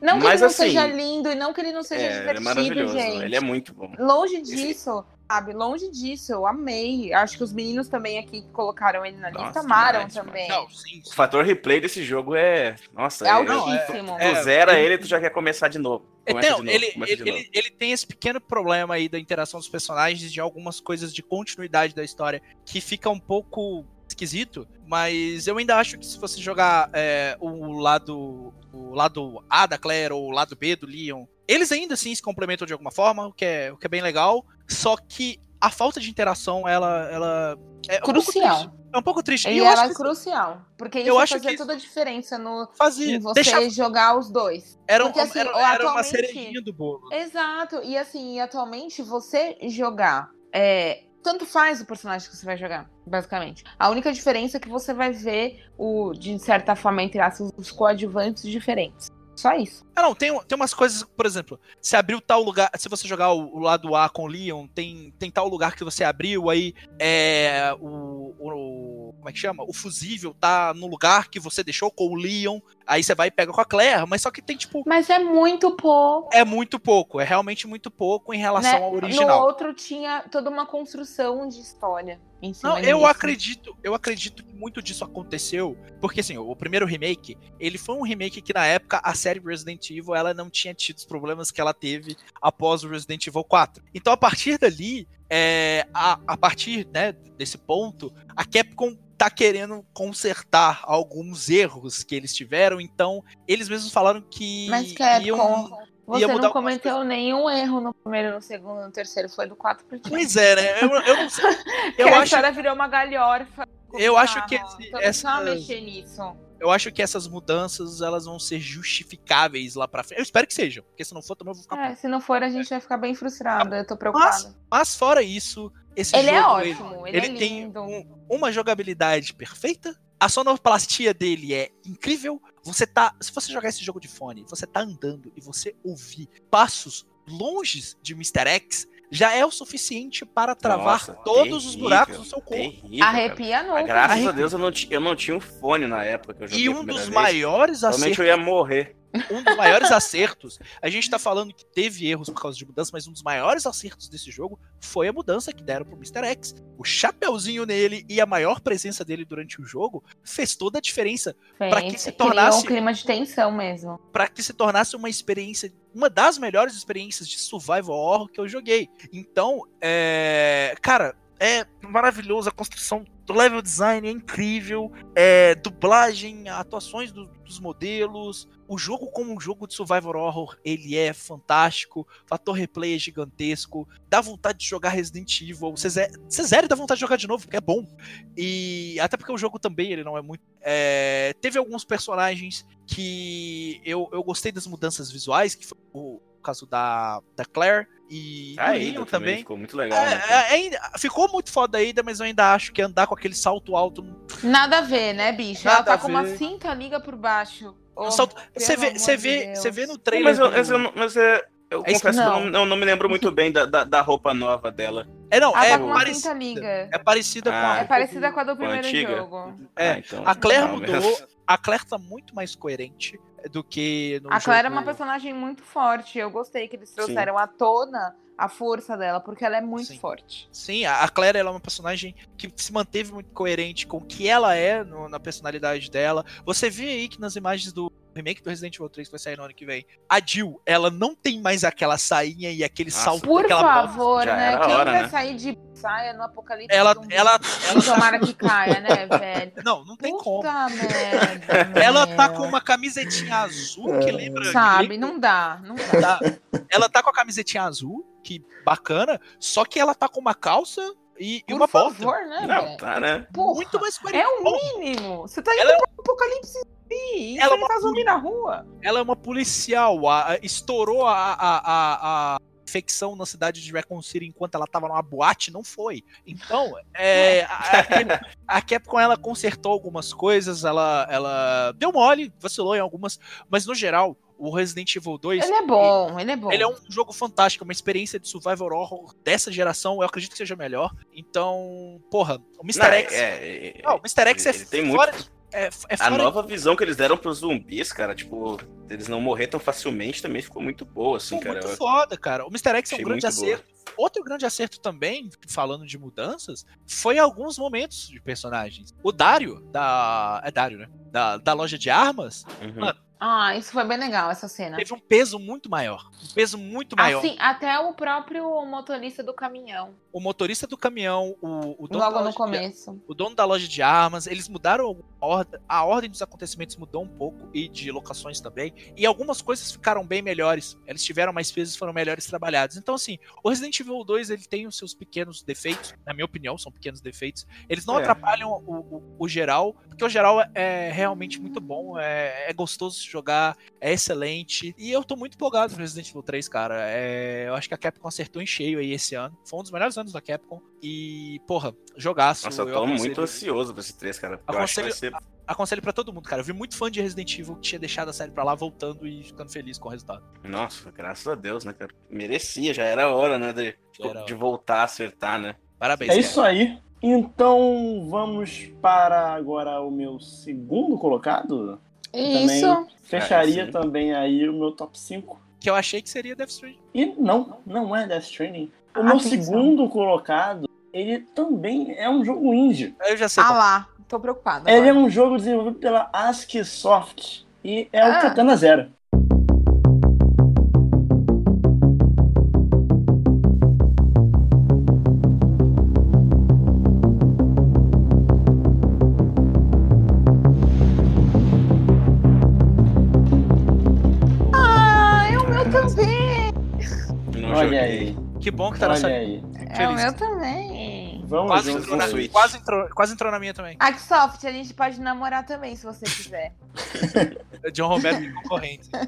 Não que Mas ele não assim, seja lindo e não que ele não seja É, ele é divertido, maravilhoso. gente. Ele é muito bom. Longe disso, sabe? Longe disso, eu amei. Acho que os meninos também aqui que colocaram ele na lista amaram demais, também. Não, sim. O fator replay desse jogo é. Nossa, É é. altíssimo. Tu É, zera ele- ele, tu já quer começar de novo. Começa Então, de novo, ele, ele, novo. ele, ele tem esse pequeno problema aí da interação dos personagens, de algumas coisas de continuidade da história, que fica um pouco esquisito, mas eu ainda acho que se você jogar é, o lado o lado A da Claire ou o lado B do Leon, eles ainda assim se complementam de alguma forma, o que é, o que é bem legal, só que a falta de interação, ela, ela é um pouco Crucial. triste. É um pouco triste. E E eu ela acho é que crucial. Porque isso eu acho fazer que- toda a diferença no, fazia, em você deixava, jogar os dois. era, um- porque, assim, era, era uma atualmente- cerejinha do bolo. Exato. E assim, atualmente, você jogar. É, tanto faz o personagem que você vai jogar, basicamente. A única diferença é que você vai ver o, de certa forma, entre aspas, os coadjuvantes diferentes. Só isso. Ah, não, tem, tem umas coisas, por exemplo, se abriu tal lugar, se você jogar o, o lado A com o Leon, tem, tem tal lugar que você abriu, aí é o, o- Como é que chama? O fusível tá no lugar que você deixou com o Leon, aí você vai e pega com a Claire, mas só que tem, tipo, Mas é muito pouco. é muito pouco, é realmente muito pouco em relação né? ao No original. outro tinha toda uma construção de história em cima Não, eu disso. acredito, eu acredito que muito disso aconteceu, porque assim, o primeiro remake, ele foi um remake que na época a série Resident Evil, ela não tinha tido os problemas que ela teve após o Resident Evil 4. Então a partir dali, é, a, a partir né, desse ponto, a Capcom tá querendo consertar alguns erros que eles tiveram, então eles mesmos falaram que Mas Capcom, iam... você não cometeu nenhum erro no primeiro, no segundo, no terceiro. Foi do 4 pro 5. Pois é, né? Eu, eu não sei. Que Eu a acho, história virou uma galhorfa. eu acho que esse- essa- mexer nisso. eu acho que essas mudanças elas vão ser justificáveis lá pra frente. Eu espero que sejam, porque se não for também eu vou ficar É, se não for, a gente vai ficar bem frustrada. Eu tô preocupada. Mas, mas fora isso, esse ele é jogo ótimo, ele, ele, é tem lindo. um- uma jogabilidade perfeita. A sonoplastia dele é incrível. Você tá, se você jogar esse jogo de fone, você tá andando e você ouvir passos longes de Mr. X, já é o suficiente para travar Nossa, todos os terrível, buracos do seu corpo. terrível. Arrepia Mas não. graças Arrepia. a Deus eu não, eu não tinha um fone na época que eu joguei E um dos vez. maiores Realmente acertos eu ia morrer. Um dos maiores acertos. A gente tá falando que teve erros por causa de mudança, mas um dos maiores acertos desse jogo foi a mudança que deram pro Mr. X. O chapeuzinho nele e a maior presença dele durante o jogo fez toda a diferença pra que se tornasse- um clima de tensão mesmo. para que se tornasse uma experiência, uma das melhores experiências de survival horror que eu joguei. Então, é, cara, é maravilhoso a construção do level design é incrível, é, dublagem, atuações do- dos modelos, o jogo como um jogo de survival horror, ele é fantástico, fator replay é gigantesco, dá vontade de jogar Resident Evil, você zera e dá vontade de jogar de novo, porque é bom. E até porque o jogo também, ele não é muito... é, teve alguns personagens que eu, eu gostei das mudanças visuais, que foi o caso da, da Claire e Ah, do ainda Leon também também. ficou muito legal. É, né, é, ficou muito foda ainda, mas eu ainda acho que andar com aquele salto alto. não- Nada a ver, né, bicho? Nada Ela tá a com uma cinta liga por baixo. Oh, salto você vê, você vê, você vê no Não, trailer. mas eu, mas eu, não- mas é- eu É confesso que eu não. não, não, não me lembro muito bem da, da, da roupa nova dela. É, não, Ela é, tá com uma parecida, liga. é parecida com Ah, a. É parecida com a do com a primeiro antiga? jogo. É, Ah, então, A Claire não, mudou. A Claire tá muito mais coerente do que no A Claire é jogo- uma personagem muito forte. Eu gostei que eles trouxeram à tona a força dela, porque ela é muito Sim. forte. Sim, a a Claire ela é uma personagem que se manteve muito coerente com o que ela é no- na personalidade dela. Você vê aí que nas imagens do, remake do Resident Evil 3 que vai sair no ano que vem, a Jill, ela não tem mais aquela sainha e aquele Nossa, salto Por favor, né? Quem hora, vai né? sair de saia no apocalipse? Ela, zumbi? ela, ela, Tomara que caia, né, velho? não, não tem como. Puta merda. Ela tá com uma camisetinha azul que lembra. que Sabe, lembra- não dá, não dá. tá- ela tá com a camisetinha azul, que bacana, só que ela tá com uma calça e, e Por uma bota. favor, né, Não, tá, né? Porra, Muito mais é o mínimo. Você tá indo Ela é- pro apocalipse zumbi. Ela é uma tá zumbi na rua. Ela é uma policial, a- a- estourou a, a, a infecção na cidade de Raccoon City enquanto ela tava numa boate, não foi. Então, é, a, a Capcom ela consertou algumas coisas, ela, ela deu mole, vacilou em algumas, mas no geral, o Resident Evil 2 Ele é bom, ele é bom. Ele é um jogo fantástico, uma experiência de survival horror dessa geração, eu acredito que seja melhor. Então, porra, o Mr. Não, X. é- é- Não, o Mr. X é ele tem fora, muito- é, é A fora nova visão que eles deram pros zumbis, cara, tipo, eles não morrer tão facilmente também ficou muito boa, assim, Pô, cara. muito foda, cara. O Mr. X é um grande muito boa. acerto. Outro grande acerto também, falando de mudanças, foi alguns momentos de personagens. O Dario, da. É Dario, né? Da, da loja de armas, Uhum. Mano, Ah, isso foi bem legal, essa cena. teve um peso muito maior. Um peso muito maior. Assim, até o próprio motorista do caminhão. O motorista do caminhão, o, o dono Logo da no loja de- começo. o dono da loja de armas, eles mudaram a ordem, a ordem dos acontecimentos mudou um pouco e de locações também, e algumas coisas ficaram bem melhores. Eles tiveram mais pesos e foram melhores trabalhados. Então assim, o Resident Evil 2 ele tem os seus pequenos defeitos, na minha opinião, são pequenos defeitos. Eles não É. atrapalham o, o- o geral, porque o geral é realmente muito bom, é, é gostoso de jogar, é excelente. E eu tô muito empolgado no Resident Evil 3, cara. É, eu acho que a Capcom acertou em cheio aí esse ano. Foi um dos melhores anos da Capcom. E, porra, jogaço. Nossa, eu tô aconselho- muito ansioso pra esse 3, cara. Eu acho que vai ser. aconselho pra todo mundo, cara. Eu vi muito fã de Resident Evil que tinha deixado a série pra lá, voltando e ficando feliz com o resultado. Nossa, graças a Deus, né, cara? Merecia, já era hora, né? De, de voltar a acertar, né? Parabéns, É cara. isso aí. Então vamos para agora o meu segundo colocado. Isso. Fecharia também aí o meu top 5. Que eu achei que seria Death Stranding. E não, não é Death Stranding. O Ah, meu atenção. segundo colocado, ele também é um jogo indie. Eu já sei. Ah qual- lá, tô preocupada. Ele é um jogo desenvolvido pela ASCII Soft e é o Ah. Katana Zero. Que tá olha nessa. aí. É o meu também. Vamos Quase juntos entrou, na, quase, entrou, quase entrou na minha também. Axsoft, a gente pode namorar também, se você quiser. John Romero e concorrente.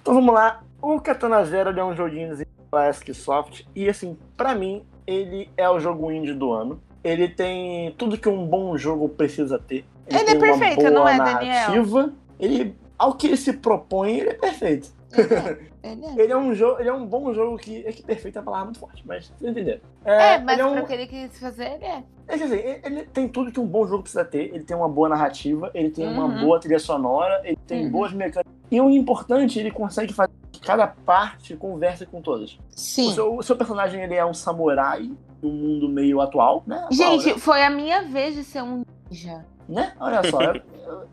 Então vamos lá. O Katana Zero ele é um joguinho pela ASCII Soft e assim, pra mim, ele é o jogo indie do ano. Ele tem tudo que um bom jogo precisa ter. Ele é tem uma perfeito, boa não é, Daniel? narrativa. Ele, ao que ele se propõe, ele é perfeito. Ele é. Ele é. Ele é um jogo, ele é um bom jogo que é que perfeito é uma palavra muito forte, mas vocês entenderam. É, mas ele é um, que ele quis fazer, ele é. é assim, ele ele tem tudo que um bom jogo precisa ter. Ele tem uma boa narrativa, ele tem uma Uhum. boa trilha sonora, ele tem Uhum. boas mecânicas. E o importante, ele consegue fazer que cada parte converse com todas. O Sim. seu, o seu personagem ele é um samurai num mundo meio atual, né? Atual, Gente, né? foi a minha vez de ser um ninja. né? Olha só, eu,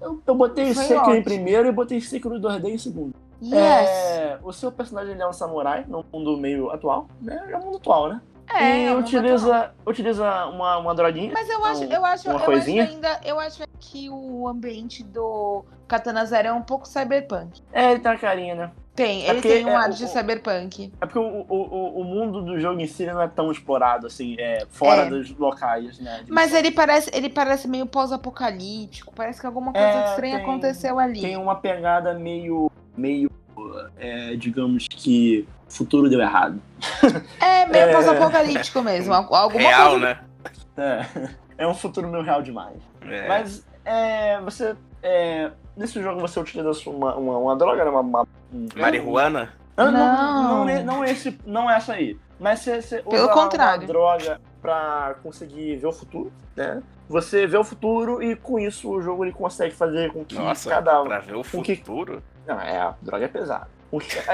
eu, eu botei Sekiro em primeiro e botei Sekiro 2D em segundo. Yes. É, o seu personagem ele é um samurai num mundo meio atual, né? É um mundo atual, né? É, e é um utiliza, utiliza uma, uma droguinha. Mas eu acho, um- eu acho, eu coisinha? acho ainda, eu acho que o ambiente do Katana Zero é um pouco cyberpunk. É, ele tem a carinha, né? Tem, É ele tem um é, ar o- de o- cyberpunk. É porque o, o, o, o mundo do jogo em si não é tão explorado, assim, é, fora É. dos locais, né? Mas ele parece, ele parece meio pós-apocalíptico. Parece que alguma coisa É, estranha tem- aconteceu ali. tem uma pegada meio, meio é, digamos que futuro deu errado. É meio É. pós-apocalíptico mesmo. al- Alguma Real, coisa. né? É, é um futuro meio real demais. É. Mas é, você. É, nesse jogo você utiliza uma, uma, uma droga, né? Uma, uma, um- Marihuana? Não, não, Não. não, não, não esse, não essa aí. Mas você, você usa Pelo contrário. uma droga pra conseguir ver o futuro, né? Você vê o futuro e com isso o jogo ele consegue fazer com que Nossa, cada pra ver o com que- futuro? Não, é, a droga é pesada.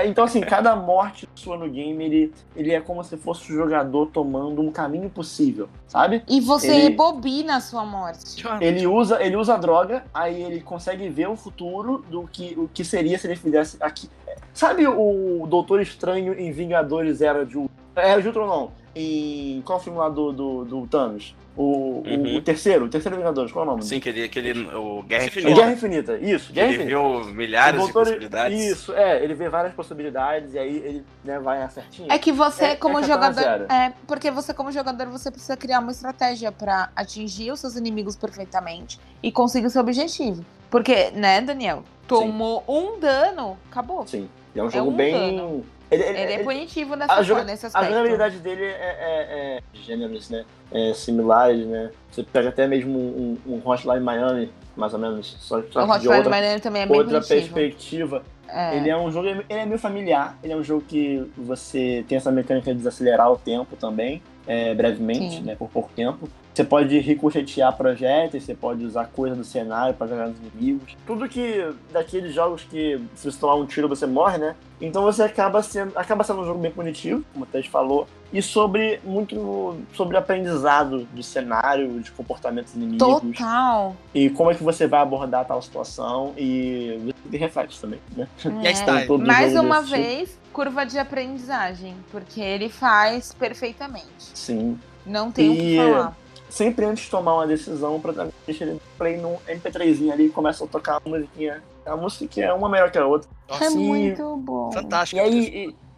Então, assim, cada morte sua no game, ele, ele é como se fosse o jogador tomando um caminho possível, sabe? E você Ele- rebobina a sua morte. Ele usa, ele usa a droga, aí ele consegue ver o futuro do que, o que seria se ele fizesse aqui. Sabe o Doutor Estranho em Vingadores Era de Ultron? Era de Ultron não. Em qual filme lá do, do, do Thanos? O, o- Uhum. o terceiro, o terceiro Vingadores, qual é o nome? Sim, aquele, aquele o Guerra Infinita. Guerra Infinita, isso, Guerra Ele Infinita. viu milhares O de possibilidades. Isso, é, ele vê várias possibilidades e aí ele né, vai na certinha. É que você, É- como é jogador. É, porque você, como jogador, você precisa criar uma estratégia pra atingir os seus inimigos perfeitamente e conseguir o seu objetivo. Porque, né, Daniel? Tomou um dano, acabou. Sim, ele é um É jogo um bem. dano. Ele, Ele é punitivo nessa, a, joga- nesse a aspecto. jogabilidade dele é, é, é gêneros, né? É, similares, né? Você pega até mesmo um, um Hotline Miami, mais ou menos, só, só O Hotline outra, Miami também é bem outra punitivo. perspectiva. É. Ele é um jogo, ele é meio familiar, ele é um jogo que você tem essa mecânica de desacelerar o tempo também, é, brevemente, Sim. né, por pouco tempo. Você pode ricochetear projetos, você pode usar coisa do cenário para jogar nos inimigos. Tudo que daqueles jogos que se você tomar um tiro você morre, né? Então você acaba sendo, acaba sendo um jogo bem punitivo, como o Tess falou, e sobre muito sobre aprendizado de cenário, de comportamentos inimigos Total. e como é que você vai abordar tal situação e você tem reflexos também, né? E É. Todo Mais uma tipo. vez, curva de aprendizagem. Porque ele faz perfeitamente. Sim. Não tem o que E- falar. Sempre antes de tomar uma decisão, o protagonista deixa ele play no MP3zinho ali e começa a tocar a musiquinha. A música que é uma melhor que a outra. Nossa, É Sim. muito bom. fantástico. E aí,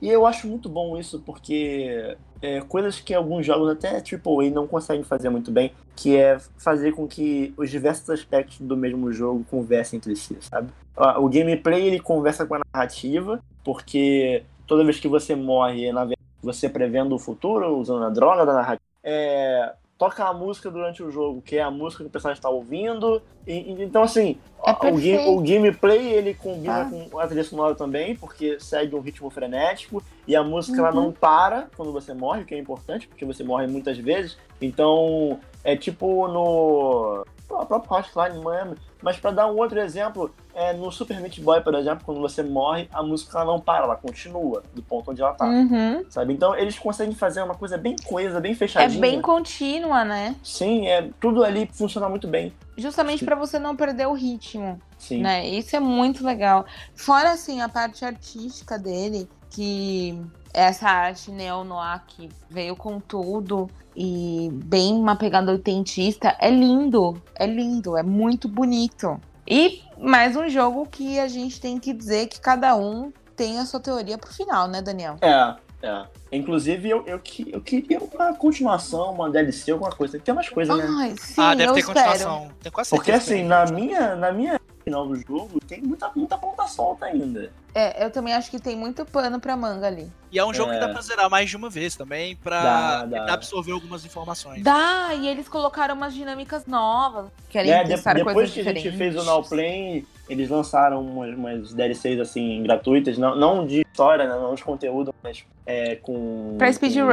e, e eu acho muito bom isso, porque é, coisas que alguns jogos, até AAA, não conseguem fazer muito bem, que é fazer com que os diversos aspectos do mesmo jogo conversem entre si, sabe? O gameplay, ele conversa com a narrativa, porque toda vez que você morre, na verdade, você prevendo o futuro, usando a droga da narrativa, é, toca a música durante o jogo, que é a música que o personagem está ouvindo. E- e- então, assim, É o, game- o gameplay ele combina Ah. com a trilha sonora também, porque segue um ritmo frenético e a música ela Uhum. não para quando você morre, o que é importante, porque você morre muitas vezes. Então, é tipo no no próprio Hotline Miami, mas para dar um outro exemplo, é no Super Meat Boy, por exemplo, quando você morre, a música ela não para, ela continua do ponto onde ela tá, Uhum. sabe? Então, eles conseguem fazer uma coisa bem coesa, bem É fechadinha. bem contínua, né? Sim, é tudo ali funciona muito bem. Justamente pra você não perder o ritmo. Sim. né? Isso é muito legal. Fora assim a parte artística dele, que essa arte neo-noir que veio com tudo e bem uma pegada oitentista, é lindo, é lindo, é muito bonito. E mais um jogo que a gente tem que dizer que cada um tem a sua teoria pro final, né, Daniel? É, é. Inclusive, eu, eu, que- eu queria uma continuação, uma DLC, alguma coisa. Tem que ter mais coisa, né? Ai, sim, ah, deve eu ter espero. continuação. Tenho quase Porque assim, tem na minha, na minha final do jogo, tem muita, muita ponta solta ainda. É, eu também acho que tem muito pano pra manga ali. E é um jogo É. que dá pra zerar mais de uma vez também, pra Dá, dá. tentar absorver algumas informações. Dá, e eles colocaram umas dinâmicas novas. Querem É, de- depois que a gente fez o Now Play, eles lançaram umas, umas DLCs assim, gratuitas, não, não de história, né, não de conteúdo, mas é, com. Pra speedrun.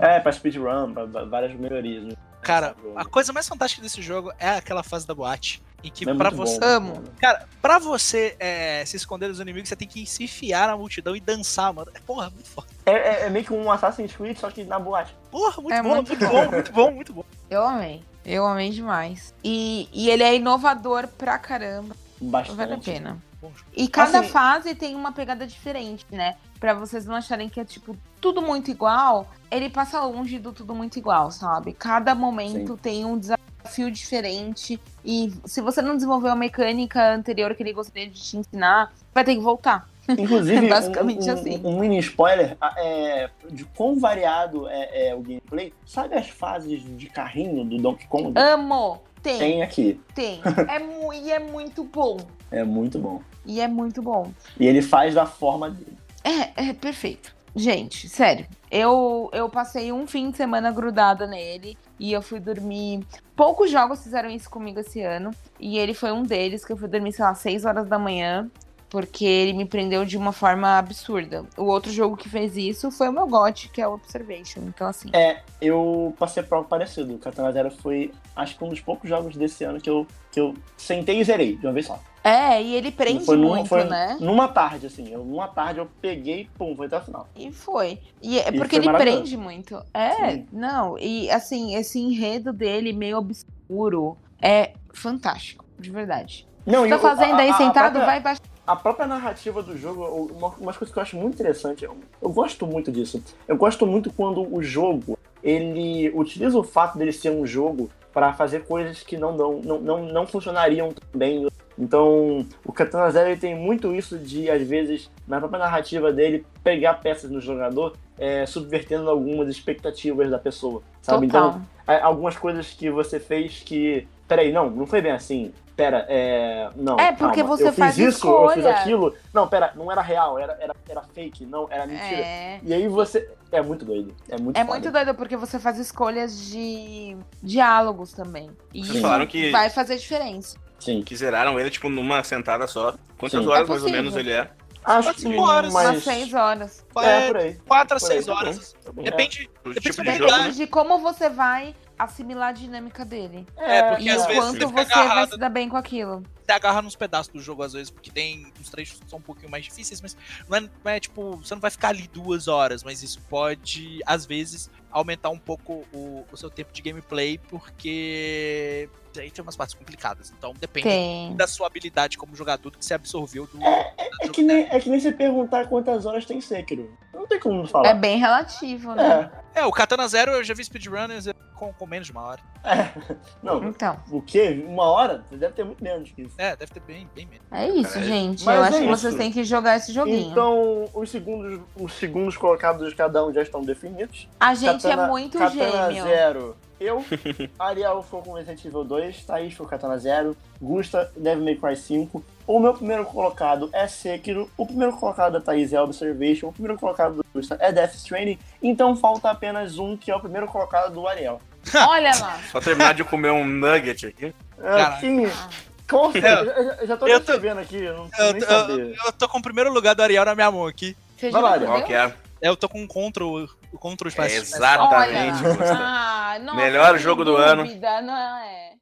É, pra speedrun, pra, pra várias melhorias. né? Cara, Jogo. a coisa mais fantástica desse jogo é aquela fase da boate. Em que É pra você. bom, Amo. Cara, pra você é, se esconder dos inimigos, você tem que se enfiar na multidão e dançar, mano. É, Porra, muito foda. É, é- é meio que um Assassin's Creed, só que na boate. Porra, muito É bom, muito muito, bom. bom, muito bom, muito bom. Eu amei. Eu amei demais. E, e ele é inovador pra caramba. Bastante. Vale a pena. E cada Assim- fase tem uma pegada diferente, né? Pra vocês não acharem que é, tipo, tudo muito igual. Ele passa longe do tudo muito igual, sabe? Cada momento tem um desafio diferente. E se você não desenvolveu a mecânica anterior que ele gostaria de te ensinar, vai ter que voltar. Inclusive, É basicamente um, um- assim. um mini spoiler é, de quão variado é, é o gameplay. Sabe as fases de carrinho do Donkey Kong? Amo! Tem, Tem aqui. tem. É mu- e é muito bom. É muito bom. E é muito bom. E ele faz da forma dele. É, é perfeito. Gente, sério. Eu, eu passei um fim de semana grudada nele e eu fui dormir. Poucos jogos fizeram isso comigo esse ano. E ele foi um deles, que eu fui dormir, sei lá, 6 horas da manhã. Porque ele me prendeu de uma forma absurda. O outro jogo que fez isso foi o meu GOT, que é o Observation. Então, assim. É, eu passei por algo parecido. O Katana Zero foi, acho que um dos poucos jogos desse ano que eu, que eu sentei e zerei de uma vez só. É, e ele prende foi numa, muito, foi né? Numa tarde, assim. Eu, numa tarde eu peguei pum, foi até o final. E foi. E é E porque foi ele prende muito. É, Sim. não. E assim, esse enredo dele meio obscuro é fantástico, de verdade. Não, e Tá fazendo a- aí a- a sentado, própria- vai baixar. A própria narrativa do jogo, uma, umas coisas que eu acho muito interessante, eu, eu gosto muito disso. Eu gosto muito quando o jogo, ele utiliza o fato dele ser um jogo para fazer coisas que não, não, não, não funcionariam tão bem. Então, o Katana Zero ele tem muito isso de, às vezes, na própria narrativa dele, pegar peças no jogador, é, subvertendo algumas expectativas da pessoa, sabe? Total. Então, algumas coisas que você fez que. Peraí, não, não foi bem assim. Pera, é. Não. É, porque calma, você eu fiz faz isso, eu fiz escolha. aquilo. Não, pera, não era real, era, era, era fake, não, era mentira. É. E aí você. É muito doido. É muito É foda. muito doido porque você faz escolhas de diálogos também. E Vocês falaram que- vai fazer diferença. Sim. Que zeraram ele, tipo, numa sentada só. Quantas Sim. horas, É mais ou menos, ele é? Acho que Cinco horas, mais. Umas seis horas. É, por aí. 4 a Por aí, 6 tá bom. horas. Tá bom. Depende. O Depende tipo do de jogo, jogo, né? né? de como você vai assimilar a dinâmica dele. É, porque e às o vezes quanto você vai se dar bem com aquilo. Você agarra nos pedaços do jogo, às vezes, porque tem. Os trechos são um pouquinho mais difíceis, mas não é, não é, tipo. Você não vai ficar ali duas horas, mas isso pode, às vezes, aumentar um pouco o, o seu tempo de gameplay, porque. Aí tem umas partes complicadas. Então depende Tem. da sua habilidade como jogador, do que você absorveu do. É que, nem, é que nem você perguntar quantas horas tem Sekiro. Não tem como É falar. bem relativo, né? É, É, o Katana Zero eu já vi speedrunners com, com menos de uma hora. é. Não, Então, o quê? Uma hora? Deve ter muito menos que isso. É, deve ter bem, bem menos. é isso, Cara, gente. mas Eu é acho que isso. vocês têm que jogar esse joguinho. Então, os segundos, os segundos colocados de cada um já estão definidos. a gente Katana- é muito Katana gêmeo. Zero. Eu, Ariel ficou com Resident Evil 2, Thaís foi com Katana Zero, Gusta, Devil May Cry 5. O meu primeiro colocado é Sekiro, o primeiro colocado da Thaís é Observation, o primeiro colocado do Gusta é Death Stranding, então falta apenas um, que é o primeiro colocado do Ariel. Olha lá. Só terminar de comer um nugget aqui. Caraca. Assim, com certeza, eu, eu já tô Eu tô- aqui, eu não Eu, nem eu- eu tô com o primeiro lugar do Ariel na minha mão aqui. Você Vai já lá? Qual que é? Eu tô com o control, o control É espaço. exatamente, Olha. Ah, nossa, Melhor jogo do ano. Não é.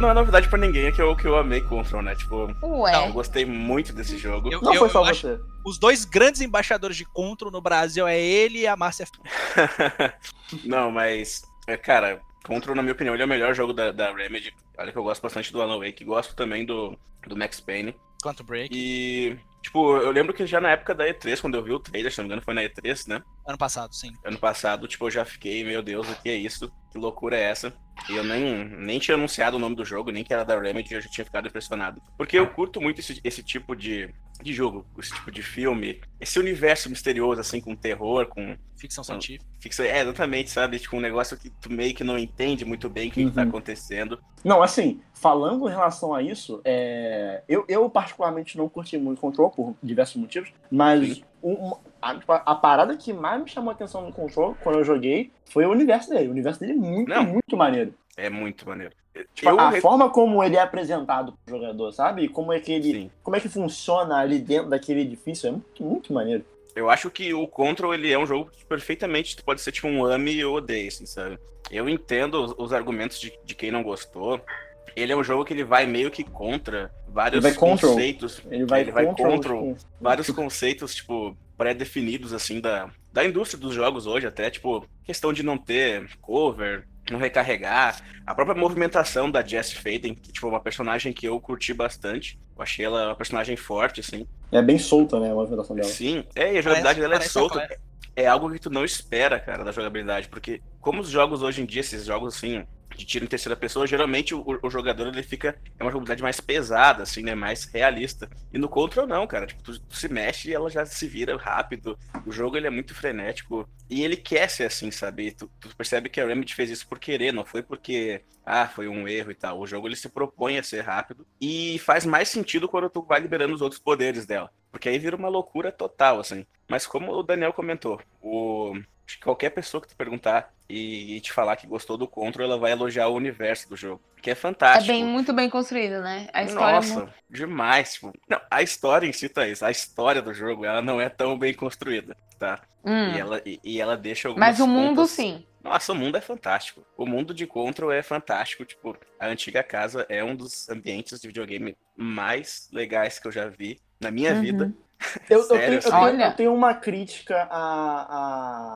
Não é novidade pra ninguém que eu, que eu amei Control, né? Tipo, Ué. eu gostei muito desse jogo. Eu- Não foi só eu você. Os dois grandes embaixadores de Control no Brasil é ele e a Márcia. Não, mas, é, cara, Control, na minha opinião, ele é o melhor jogo da, da Remedy. Olha que eu gosto bastante do Alan Wake, gosto também do, do Max Payne. Quanto Break, E, tipo, eu lembro que já na época da E3, quando eu vi o trailer, se não me engano, foi na E3, né? ano passado, sim. Ano passado, tipo, eu já fiquei, meu Deus, o que é isso? Que loucura é essa? E eu nem, nem tinha anunciado o nome do jogo, nem que era da Remedy, eu já tinha ficado impressionado. Porque eu curto muito esse, esse tipo de, de jogo, esse tipo de filme, esse universo misterioso, assim, com terror, com Ficção científica. ficção. É, exatamente, sabe? Tipo, um negócio que tu meio que não entende muito bem o que, que tá Uhum. acontecendo. Não, assim, falando em relação a isso, é, eu, eu particularmente não curti muito Control por diversos motivos, mas um- a, a parada que mais me chamou a atenção no Control quando eu joguei foi o universo dele. O universo dele é muito, Não. muito maneiro. É muito maneiro. Tipo, eu a forma como ele é apresentado pro jogador, sabe? Como é que ele. Sim. Como é que funciona ali dentro daquele edifício é muito, muito maneiro. Eu acho que o Control, ele é um jogo que perfeitamente pode ser tipo um ame ou odeie, assim, sabe? Eu entendo os, os argumentos de, de quem não gostou. Ele é um jogo que ele vai meio que contra vários Ele control. conceitos. Ele vai, Ele vai contra contra os- vários conceitos, tipo, pré-definidos, assim, da, da indústria dos jogos hoje, até, tipo, questão de não ter cover, não recarregar, a própria movimentação da Jess Faden, que, tipo, é uma personagem que eu curti bastante. Eu achei ela uma personagem forte, assim. É bem solta, né? A movimentação dela. Sim, é, e a jogabilidade dela é parece solta. É algo que tu não espera, cara, da jogabilidade, porque como os jogos hoje em dia, esses jogos assim, de tiro em terceira pessoa, geralmente o, o jogador ele fica é uma jogabilidade mais pesada, assim, né, mais realista. E no Control não, cara, tipo, tu, tu se mexe e ela já se vira rápido. O jogo ele é muito frenético e ele quer ser assim, sabe? Tu, tu percebe que a Remedy fez isso por querer, não foi porque ah, foi um erro e tal. O jogo ele se propõe a ser rápido e faz mais sentido quando tu vai liberando os outros poderes dela. Porque aí vira uma loucura total, assim. Mas como o Daniel comentou, o acho que qualquer pessoa que tu perguntar e, e te falar que gostou do Control, ela vai elogiar o universo do jogo. Que é É fantástico. bem, muito bem construído, né? A história é Nossa, muito... demais. Tipo, não, a história em si, Thaís, a história do jogo, ela não é tão bem construída, tá? Hum, E, ela, e, e ela deixa algumas Mas o mundo, pontas- sim. Nossa, o mundo é fantástico. O mundo de Control é fantástico. Tipo, a antiga casa é um dos ambientes de videogame mais legais que eu já vi na minha Uhum. vida. Eu, eu tenho, eu, assim? tenho, eu tenho uma crítica à, à,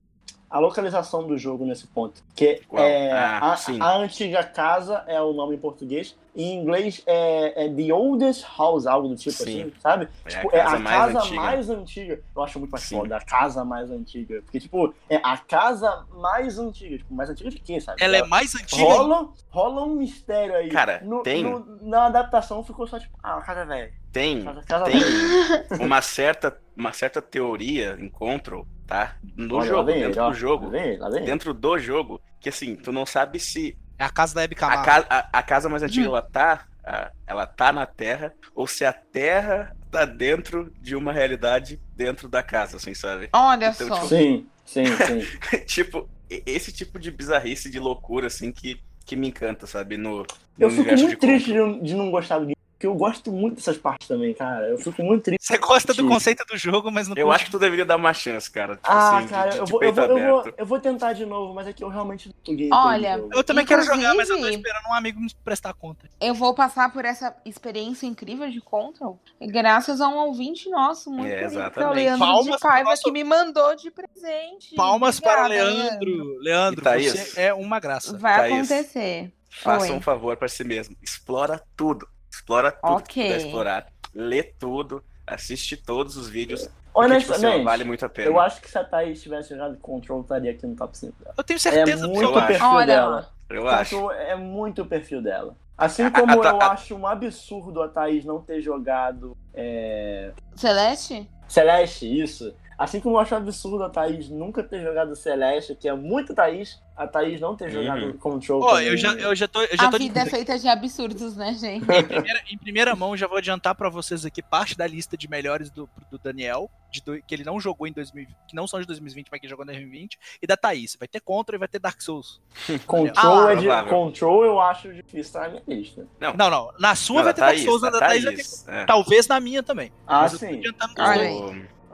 à localização do jogo nesse ponto. Que é, Ah, a, a antiga casa é o nome em português. Em inglês é, é The Oldest House, algo do tipo Sim. assim, sabe? É Tipo, a é casa a mais casa antiga. mais antiga. Eu acho muito mais Sim. foda, a casa mais antiga. Porque, tipo, é a casa mais antiga. Tipo, mais antiga de quê, sabe? Ela é mais antiga. Rola, rola um mistério aí. Cara, No- tem. no- na adaptação ficou só tipo, ah, casa velha. Tem, Casa, casa tem velha. uma certa, uma certa teoria em Control, tá? No Olha, jogo, vem dentro ó. do jogo. Lá vem lá vem. Dentro do jogo, que assim, tu não sabe se É a casa da Hebe a, ca- a- a casa mais antiga ela tá, a- ela tá na Terra, ou se a Terra tá dentro de uma realidade dentro da casa, assim, sabe? Olha Então, só. tipo, Sim, sim, sim. tipo, esse tipo de bizarrice, de loucura, assim, que, que me encanta, sabe? No, no Eu fico muito de triste de, não- de não gostar do game, porque eu gosto muito dessas partes também, cara. Eu fico muito triste. Você gosta do conceito do jogo, mas não Eu acho que tu deveria dar uma chance, cara. Tipo Ah, assim, cara, de, eu de vou, eu, vou, eu, vou, eu vou tentar de novo, mas é que eu realmente não game. Olha. Eu também quero jogar, mas eu tô esperando um amigo me prestar conta. Eu vou passar por essa experiência incrível de Control graças a um ouvinte nosso, muito É, é o exatamente. Leandro Palmas de Paiva, nosso- que me mandou de presente. Palmas para Obrigada, Leandro. Leandro, E Thaís? você é uma graça. Vai Thaís, acontecer. Faça Oi. um favor pra si mesmo. Explora tudo. Explora tudo que Ok. puder explorar. Lê tudo. Assiste todos os vídeos. Porque, tipo assim, Honestamente, vale muito a pena. eu acho que se a Thaís tivesse jogado Control, estaria aqui no top 5 dela. Eu tenho É certeza muito eu o acho. perfil Olha dela. Eu acho. É muito o perfil dela. Assim A- como a- eu a- acho um absurdo a Thaís não ter jogado é, Celeste? Celeste, isso. Assim como eu acho absurdo a Thaís nunca ter jogado Celeste, que é muito Thaís, a Thaís não ter Uhum. jogado Control. Ó, também. eu já, eu já tô, eu já a tô de- vida é feita de absurdos, né, gente? em, primeira, em primeira mão, já vou adiantar pra vocês aqui parte da lista de melhores do, do Daniel, de do- que ele não jogou em 2020, que não são de 2020, mas que jogou em 2020, e da Thaís. Vai ter Contra e vai ter Dark Souls. Control, Ah, é de, provável. Control eu acho difícil estar na minha lista. Não, não. Na sua Não, vai ter Dark Thaís, Souls, na da da Thaís vai ter. Thaís, é. Talvez na minha também. Ah, Mas eu tô sim. adiantando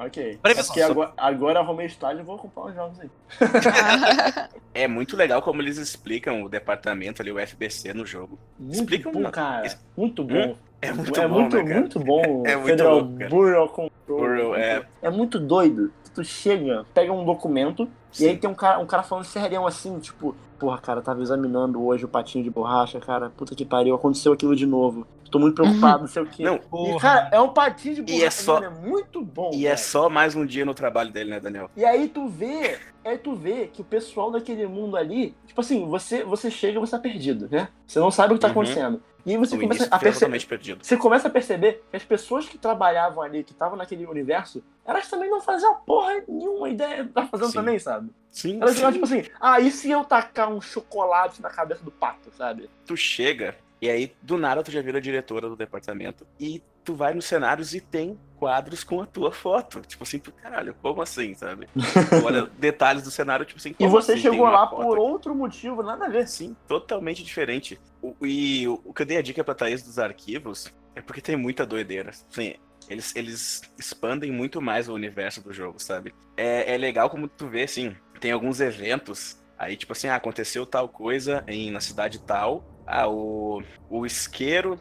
Ok. Previsão. Porque agora, agora arrumei estágio e vou comprar uns jogos aí. É muito legal como eles explicam o departamento ali, o FBC no jogo. Muito Explica bom, uma- cara. Muito bom. É muito é bom, muito, né, cara? muito bom. É muito Federal louco, cara. Bureau Control. Bureau, é. É muito doido. Tu chega, pega um documento, e aí tem um cara, um cara falando serião assim, tipo, porra, cara, tava examinando hoje o patinho de borracha, cara, puta que pariu, aconteceu aquilo de novo. Tô muito preocupado, não sei o quê. Não, E, cara, é um patinho de E borracha, é só- mano, é muito bom. E é velho. só mais um dia no trabalho dele, né, Daniel? E aí tu vê, aí tu vê que o pessoal daquele mundo ali, tipo assim, você, você chega e você tá perdido, né? Você não sabe o que tá Uhum. acontecendo. E aí você No começa a perceber. perdido. Você começa a perceber que as pessoas que trabalhavam ali, que estavam naquele universo, elas também não faziam porra nenhuma ideia tá fazendo Sim. também, sabe? Sim, Elas sim. ficavam tipo assim, ah, e se eu tacar um chocolate na cabeça do pato, sabe? tu chega e aí do nada tu já vira diretora do departamento e tu vai nos cenários e tem quadros com a tua foto. Tipo assim, tu, caralho, como assim, sabe? Olha detalhes do cenário, tipo assim, E você assim chegou lá por outro motivo, nada a ver. Sim, totalmente diferente. O, e o, o que eu dei a dica pra Thaís dos arquivos é porque tem muita doideira. Sim, eles, eles expandem muito mais o universo do jogo, sabe? É, é legal como tu vê, assim, tem alguns eventos, aí tipo assim, ah, aconteceu tal coisa em, na cidade tal, ah, o, o isqueiro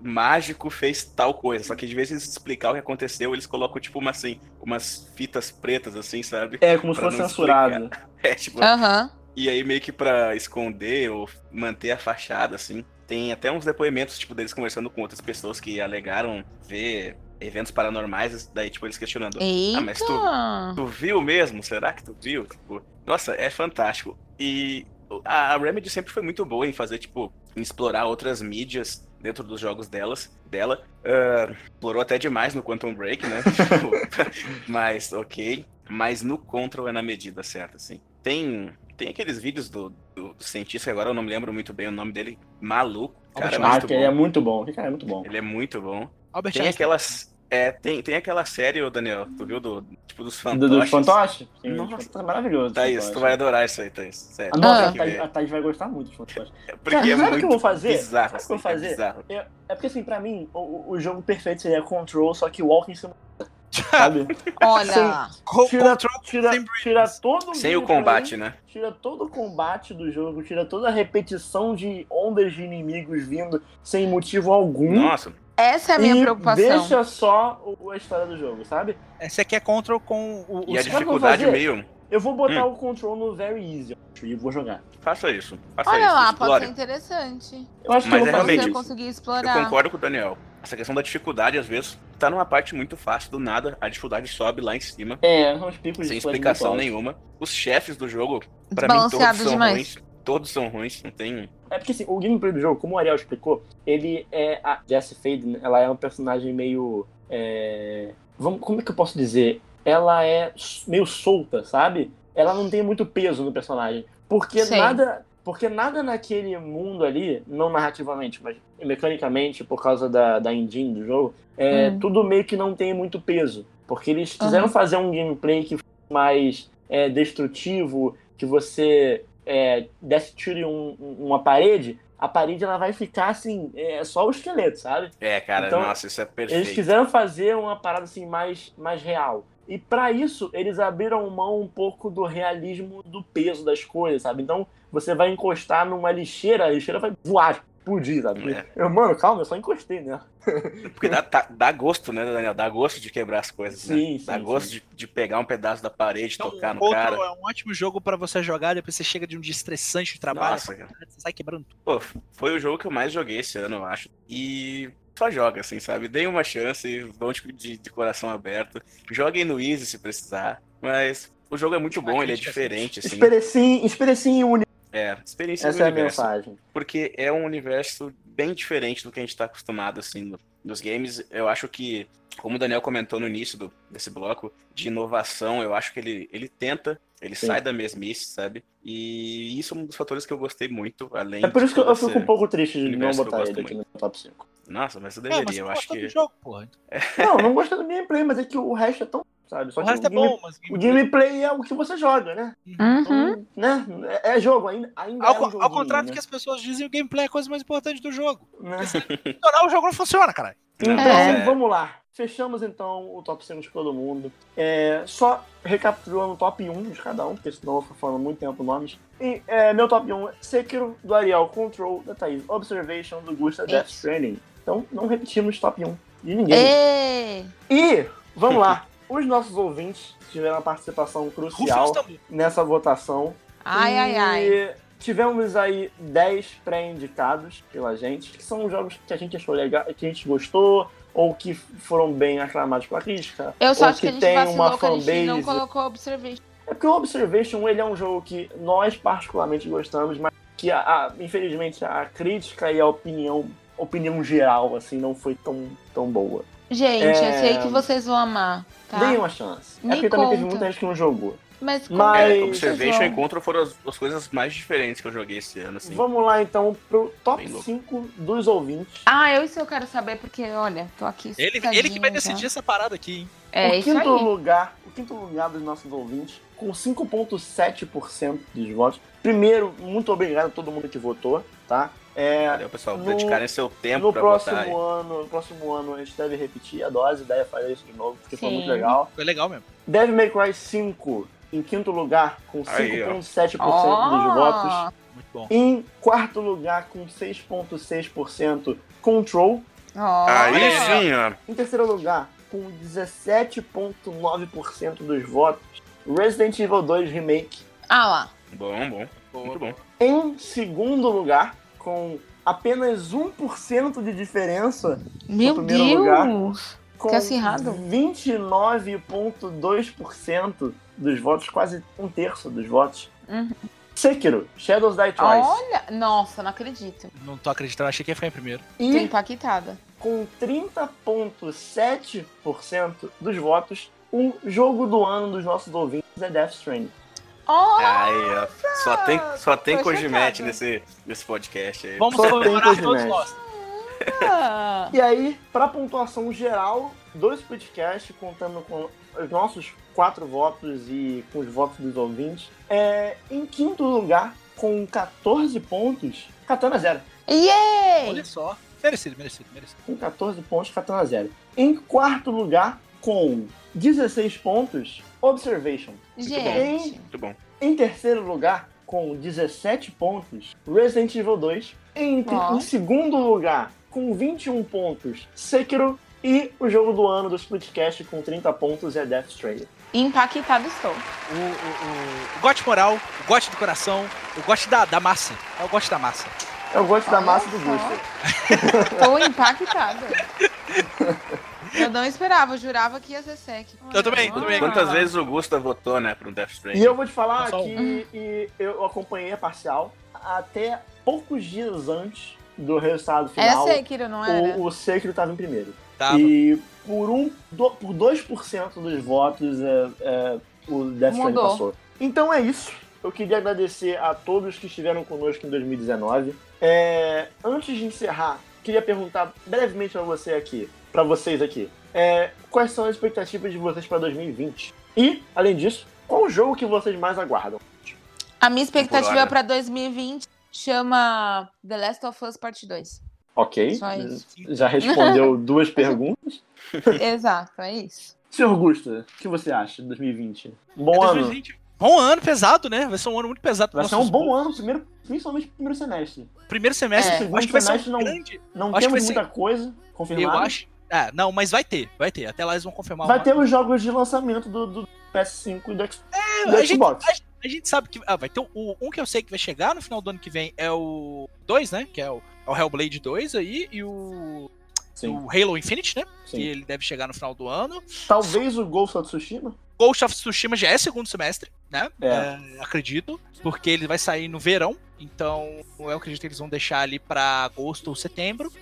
mágico fez tal coisa, só que de vez em eles explicar o que aconteceu, eles colocam tipo uma, assim, umas fitas pretas, assim, sabe? É, como se fosse censurado. É, tipo, Aham. e aí, meio que pra esconder ou manter a fachada, assim, tem até uns depoimentos, tipo, deles conversando com outras pessoas que alegaram ver eventos paranormais, daí, tipo, eles questionando. Eita! Ah, mas tu- Tu viu mesmo? Será que tu viu? Tipo, nossa, é fantástico. E a Remedy sempre foi muito boa em fazer, tipo, em explorar outras mídias dentro dos jogos delas, dela. Ah, explorou até demais no Quantum Break, né? Tipo, mas, ok. Mas no Control é na medida certa, assim. Tem, tem aqueles vídeos do, do, cientista, agora eu não me lembro muito bem o nome dele, maluco. Cara, é Albert Ah, muito que ele é bom. muito bom. Que cara é muito bom. Ele é muito bom. Albert Tem Einstein. aquelas. É, tem, tem aquela série, ô Daniel, tu viu? Do, tipo, dos Do, fantoches. dos fantoches? Sim, Nossa. é maravilhoso. Thaís, tu vai adorar isso aí, Thaís. Sério. Ah, a que Thaís, a Thaís vai gostar muito dos fantoches. Porque Cara, é sabe o muito que eu vou fazer? bizarro, Sabe o que eu vou assim, é fazer? É, é porque assim, pra mim, o, o jogo perfeito seria Control, só que Walking Simulator. Sabe? Olha, Co- Tira, tira, sem tira todo Sem o combate, né? Tira todo o combate do jogo, tira toda a repetição de ondas de inimigos vindo sem motivo algum. Nossa, essa é a minha e preocupação. deixa só o- a história do jogo, sabe? Esse aqui é Control com o, o e a que eu dificuldade meio. Eu vou botar Hum. o control no Very Easy eu acho, e vou jogar. Faça isso. Faça Olha isso. lá, pode explore. ser interessante. Eu acho que Mas eu é vou realmente- isso. conseguir Eu explorar. concordo com o Daniel. Essa questão da dificuldade, às vezes, tá numa parte muito fácil, do nada, a dificuldade sobe lá em cima, É, são os picos sem explicação nenhuma. Os chefes do jogo, pra mim, todos são demais. ruins. Todos são ruins, não tem. É porque assim, o gameplay do jogo, como o Ariel explicou, ele é. A Jessie Faden, ela é um personagem meio. é, Vamos, como é que eu posso dizer? Ela é meio solta, sabe? Ela não tem muito peso no personagem. Porque Sei. nada. Porque nada naquele mundo ali, não narrativamente, mas mecanicamente, por causa da, da engine do jogo, é Hum. tudo meio que não tem muito peso. Porque eles quiseram Aham. fazer um gameplay que fosse mais é, destrutivo, que você é, desse tiro em um- um- uma parede, a parede ela vai ficar assim, é só o esqueleto, sabe? É, cara, Então, nossa, isso é Eles perfeito. quiseram fazer uma parada assim mais, mais real. E pra isso, eles abriram mão um pouco do realismo do peso das coisas, sabe? Então, você vai encostar numa lixeira, a lixeira vai voar, explodir, sabe? É. Eu, mano, calma, eu só encostei, né? Porque dá, tá- dá gosto, né, Daniel? Dá gosto de quebrar as coisas, né? Sim, Dá sim, gosto sim. de, de pegar um pedaço da parede, Então, tocar no cara. é um ótimo jogo pra você jogar, depois você chega de um dia estressante de trabalho, Nossa, cara. você sai quebrando tudo. Pô, foi o jogo que eu mais joguei esse ano, eu acho. E só joga, assim, sabe? Dei uma chance, vão de, de, de coração aberto. Joguem no Easy se precisar. Mas o jogo é muito bom, ele é diferente, assim. Experienciem, experienciem o universo. É, experiência Essa do é a universo. mensagem. Porque é um universo bem diferente do que a gente tá acostumado, assim, no- nos games. Eu acho que, como o Daniel comentou no início do- desse bloco, de inovação, eu acho que ele, ele tenta, ele Sim. sai da mesmice, sabe? E isso é um dos fatores que eu gostei muito, além É por isso que eu, fico um pouco triste de não botar ele aqui no top 5. Nossa, mas eu É, mas deveria, eu acho que... do jogo, porra. Não, não gostei do gameplay, mas é que o resto é tão. Sabe? Só o que resto é game- bom, mas... O gameplay é o que você joga, né? Uhum. Então, né? É é jogo, ainda, ainda Ao, é um co- ao joguinho, contrário né? do que as pessoas dizem, o gameplay é a coisa mais importante do jogo. Né? Funcionar, o jogo não funciona, caralho. Então, é- vamos lá. Fechamos então o top 5 de todo mundo. É, só recapitulando o top 1 de cada um, porque senão eu vou falando muito tempo nomes. E, é, meu top 1 é Sekiro, do Ariel, Control, da Thaís, Observation, do Gusta, Death. Stranding. Então, não repetimos top 1 de ninguém. E, vamos lá. Os nossos ouvintes tiveram uma participação crucial nessa votação. Ai, ai, ai. E tivemos aí 10 pré-indicados pela gente, que são jogos que a gente achou legal, que a gente gostou, ou que foram bem aclamados pela crítica. Eu só ou acho que a gente tem vacilou uma que a gente não fanbase. colocou Observation. É porque o Observation ele é um jogo que nós particularmente gostamos, mas que a- a- infelizmente a crítica e a opinião, opinião geral assim não foi tão, tão boa. Gente, eu É. sei que vocês vão amar, tá? Deem uma chance. Me é porque também teve conta. muita gente que não jogou. Mas, como Mas- que É, Observation e Control foram as, as coisas mais diferentes que eu joguei esse ano, assim. Vamos lá então pro top Bem louco. 5 dos ouvintes. Ah, eu isso eu quero saber, porque, olha, tô aqui. Ele, ele que vai decidir essa parada aqui, hein? É o isso quinto aí. lugar, o quinto lugar dos nossos ouvintes, com 5.7% dos votos. Primeiro, muito obrigado a todo mundo que votou, tá? É, Valeu, pessoal, no- dedicarem seu tempo no pra próximo ano, no próximo ano a gente deve repetir a dose, deve fazer isso de novo, porque foi Sim. muito legal. Foi legal mesmo. Devil May Cry 5 em quinto lugar com Aí, ó. 5.7% dos votos. Muito bom. Em quarto lugar com 6.6% Control. ó. Aí sim, ó. Em terceiro lugar, com 17,9% dos votos, Resident Evil 2 Remake. Ah lá. Bom, bom. Muito bom. Em segundo lugar, com apenas 1% de diferença, Meu primeiro Deus. lugar. com Que acirrado. 29,2% dos votos, quase um terço dos votos. Uhum. Sekiro, Shadows Die Twice. Olha, nossa, não acredito. Não tô acreditando, achei que ia ficar em primeiro. Tô E impactada. com 30,7% dos votos, o jogo do ano dos nossos ouvintes é Death Stranding. Olha, Aí, ó. Só tem, só tem chocada. nesse, nesse podcast aí. Vamos Só tem comemorar todos nós. Ah! E aí, pra pontuação geral do Splitcast, contando com os nossos quatro votos e com os votos dos ouvintes, é, em quinto lugar, com 14 pontos, Katana Zero. Yay! Olha só. Merecido, merecido, merecido. Com 14 pontos, Katana Zero. Em quarto lugar, com 16 pontos, Observation. Gente. Muito bom. Em terceiro lugar, com 17 pontos, Resident Evil 2. Em, em segundo lugar, com 21 pontos, Sekiro. E o jogo do ano do Splitcast com 30 pontos é Death Stranding. Impactado estou. O, o, o, o gote moral, o gote do coração, o gote da, da massa. É o gote da massa. Eu gosto da Olha massa do. Gusto. Tô impactada. Eu não esperava, eu jurava que ia ser sec. Eu também, eu também. Quantas vezes o Gusta votou, né, pro Death Stranding? E eu vou te falar Só que e eu acompanhei a parcial até poucos dias antes do resultado final. Sekiro, não era? o, o Sekiro estava em primeiro. Tava. E por, um, do, por 2% dos votos é, é, o Death Stranding Mudou. passou. Então é isso. Eu queria agradecer a todos que estiveram conosco em 2019. É, antes de encerrar, queria perguntar brevemente para você aqui, para vocês aqui, é, quais são as expectativas de vocês para 2020? E, além disso, qual o jogo que vocês mais aguardam? A minha expectativa pra 2020 chama The Last of Us Parte 2. Ok, Só isso. já respondeu duas perguntas. Exato, é isso. Senhor Gusta, o que você acha de 2020? Um bom É ano. 2020. Bom ano pesado, né? Vai ser um ano muito pesado. Vai ser um bom ano, primeiro, principalmente primeiro semestre. Primeiro semestre, É. acho que vai ser Segundo um semestre, grande. Não Acho que temos vai ser- muita coisa confirmada. Eu acho. Ah, não, mas vai ter, vai ter. Até lá eles vão confirmar. Vai uma- ter os jogos de lançamento do, do PS5 e do, X- É, do a, gente, Xbox. a, a gente sabe que. Ah, vai ter o, um que eu sei que vai chegar no final do ano que vem é o 2, né? Que é o, é o Hellblade 2 aí, e o, Sim, o Halo Infinite, né? sim. Que ele deve chegar no final do ano. Talvez o Ghost of Tsushima. Ghost of Tsushima já é segundo semestre, né? É. É, acredito. Porque ele vai sair no verão. Então, eu acredito que eles vão deixar ali pra agosto ou setembro.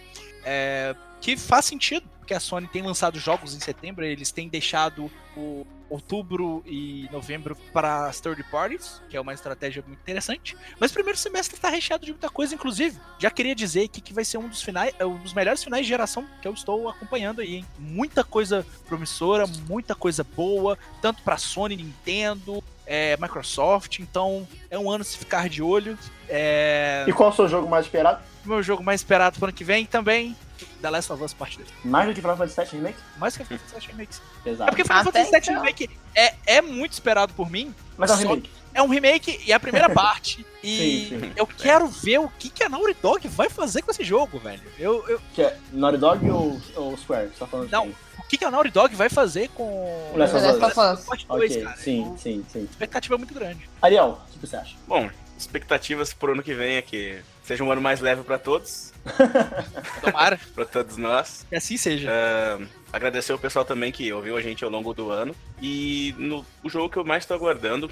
É, que faz sentido, porque a Sony tem lançado jogos em setembro, eles têm deixado o outubro e novembro para as third parties, que é uma estratégia muito interessante. Mas o primeiro semestre está recheado de muita coisa, inclusive. Já queria dizer aqui que vai ser um dos finais, é um dos melhores finais de geração que eu estou acompanhando aí, hein? Muita coisa promissora, muita coisa boa, tanto para Sony, Nintendo, é, Microsoft. Então é um ano se ficar de olho. É, E qual é o seu jogo mais esperado? o meu jogo mais esperado pro ano que vem também. The Last of Us Part 2. Mais do que Final Fantasy VII Remake? Mais que Final Fantasy VII Remake. É Exato. porque Final Fantasy VII. Remake é, é muito esperado por mim. Mas é um remake. É um remake e é a primeira parte. E Sim, sim. eu quero ver o que, que a Naughty Dog vai fazer com esse jogo, velho. Eu, eu- Que é Naughty Dog ou, ou Square? Você tá falando de Não. o que, que a Naughty Dog vai fazer com O Last of Us. Last of Us. Part 2, Ok, cara. sim, sim, sim. A expectativa é muito grande. Ariel, o que você acha? Bom, expectativas pro ano que vem é que seja um ano mais leve pra todos, Tomara pra todos nós. que assim seja. Ah, agradecer o pessoal também que ouviu a gente ao longo do ano. E no, o jogo que eu mais tô aguardando,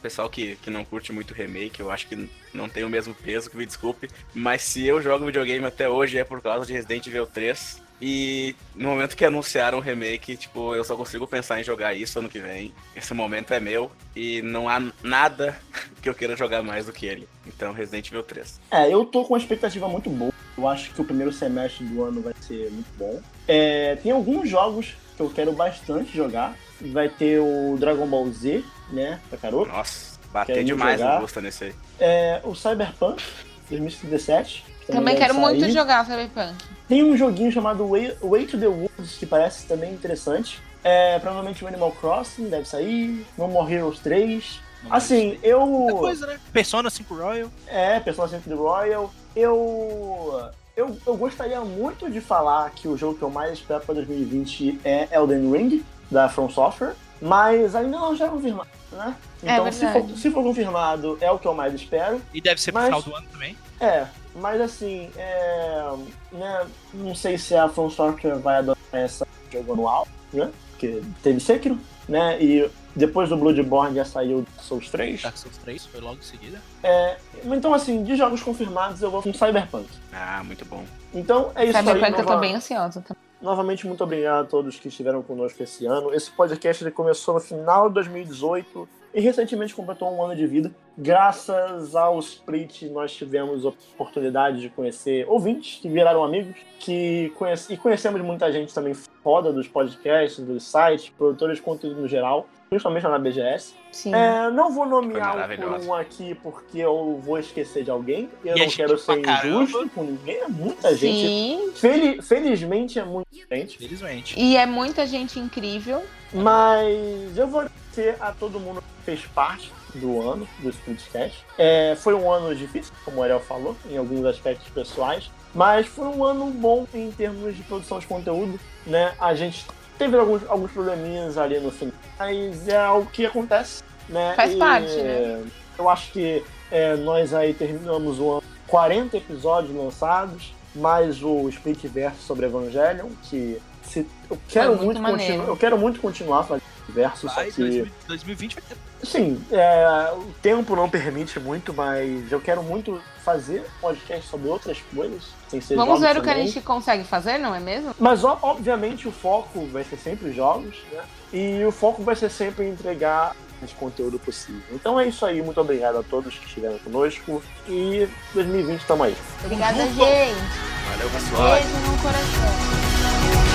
pessoal que, que não curte muito remake, eu acho que não tem o mesmo peso, que me desculpe. Mas se eu jogo videogame até hoje é por causa de Resident Evil 3. E no momento que anunciaram o remake, tipo, eu só consigo pensar em jogar isso ano que vem. Esse momento é meu e não há nada que eu queira jogar mais do que ele. Então, Resident Evil 3. É, eu tô com uma expectativa muito boa. Eu acho que o primeiro semestre do ano vai ser muito bom. É, tem alguns jogos que eu quero bastante jogar. Vai ter o Dragon Ball Z, né, Kakarot. Nossa, muito demais jogar. no Gusta nesse aí. É, o Cyberpunk 2077. Também deve quero muito sair. jogar Cyberpunk. Tem um joguinho chamado Way, Way to the Woods, que parece também interessante. É, provavelmente o Animal Crossing deve sair. No More Heroes 3. Assim, Muita eu. coisa, né? Persona 5 Royal. É, Persona 5 The Royal. Eu, eu. Eu gostaria muito de falar que o jogo que eu mais espero para 2020 é Elden Ring, da From Software. Mas ainda não já é confirmado, né? É Então, se, verdade. for, se for confirmado, é o que eu mais espero. E deve ser pro Mas- final do ano também. É, mas assim, é, né, não sei se a From Software vai adotar esse jogo anual, né? Porque teve Sekiro, né? E depois do Bloodborne já saiu Dark Souls 3. Dark Souls 3 foi logo em seguida. É, então, assim, de jogos confirmados, eu vou com Cyberpunk. Ah, muito bom. Então, é isso aí. Cyberpunk eu tô bem ansiosa também. Novamente, muito obrigado a todos que estiveram conosco esse ano. Esse podcast ele começou no final de 2018 e recentemente completou um ano de vida. Graças ao Split, nós tivemos a oportunidade de conhecer ouvintes que viraram amigos, que conhece, e conhecemos muita gente também foda dos podcasts, dos sites, produtores de conteúdo no geral, principalmente na BGS. Sim. É, não vou nomear um aqui porque eu vou esquecer de alguém. Eu E é não gente quero ser injusto com ninguém. É muita gente. Sim. Fel- felizmente é muita gente. Felizmente. E é muita gente incrível. Mas eu vou agradecer a todo mundo que fez parte do ano do Splitcast. É, foi um ano difícil, como o Ariel falou, em alguns aspectos pessoais. Mas foi um ano bom em termos de produção de conteúdo. Né? A gente teve alguns, alguns probleminhas ali no final. Mas é algo que acontece. Né? Faz E, parte, né? Eu acho que é, nós aí terminamos o ano 40 episódios lançados, mais o Split Verso sobre Evangelion, que se, eu quero muito muito, maneiro. continuar, eu quero muito continuar fazendo verso, só Vai, que 2000 2020 vai ter. sim, é, o tempo não permite muito, mas eu quero muito fazer podcast sobre outras coisas, sem ser Vamos ver o que a gente consegue fazer, não é mesmo? Mas ó, obviamente o foco vai ser sempre os jogos, né? E o foco vai ser sempre entregar de conteúdo possível. Então é isso aí, muito obrigado a todos que estiveram conosco e 2020 tamo aí. Obrigada, gente. Valeu, pessoal. Beijo no coração.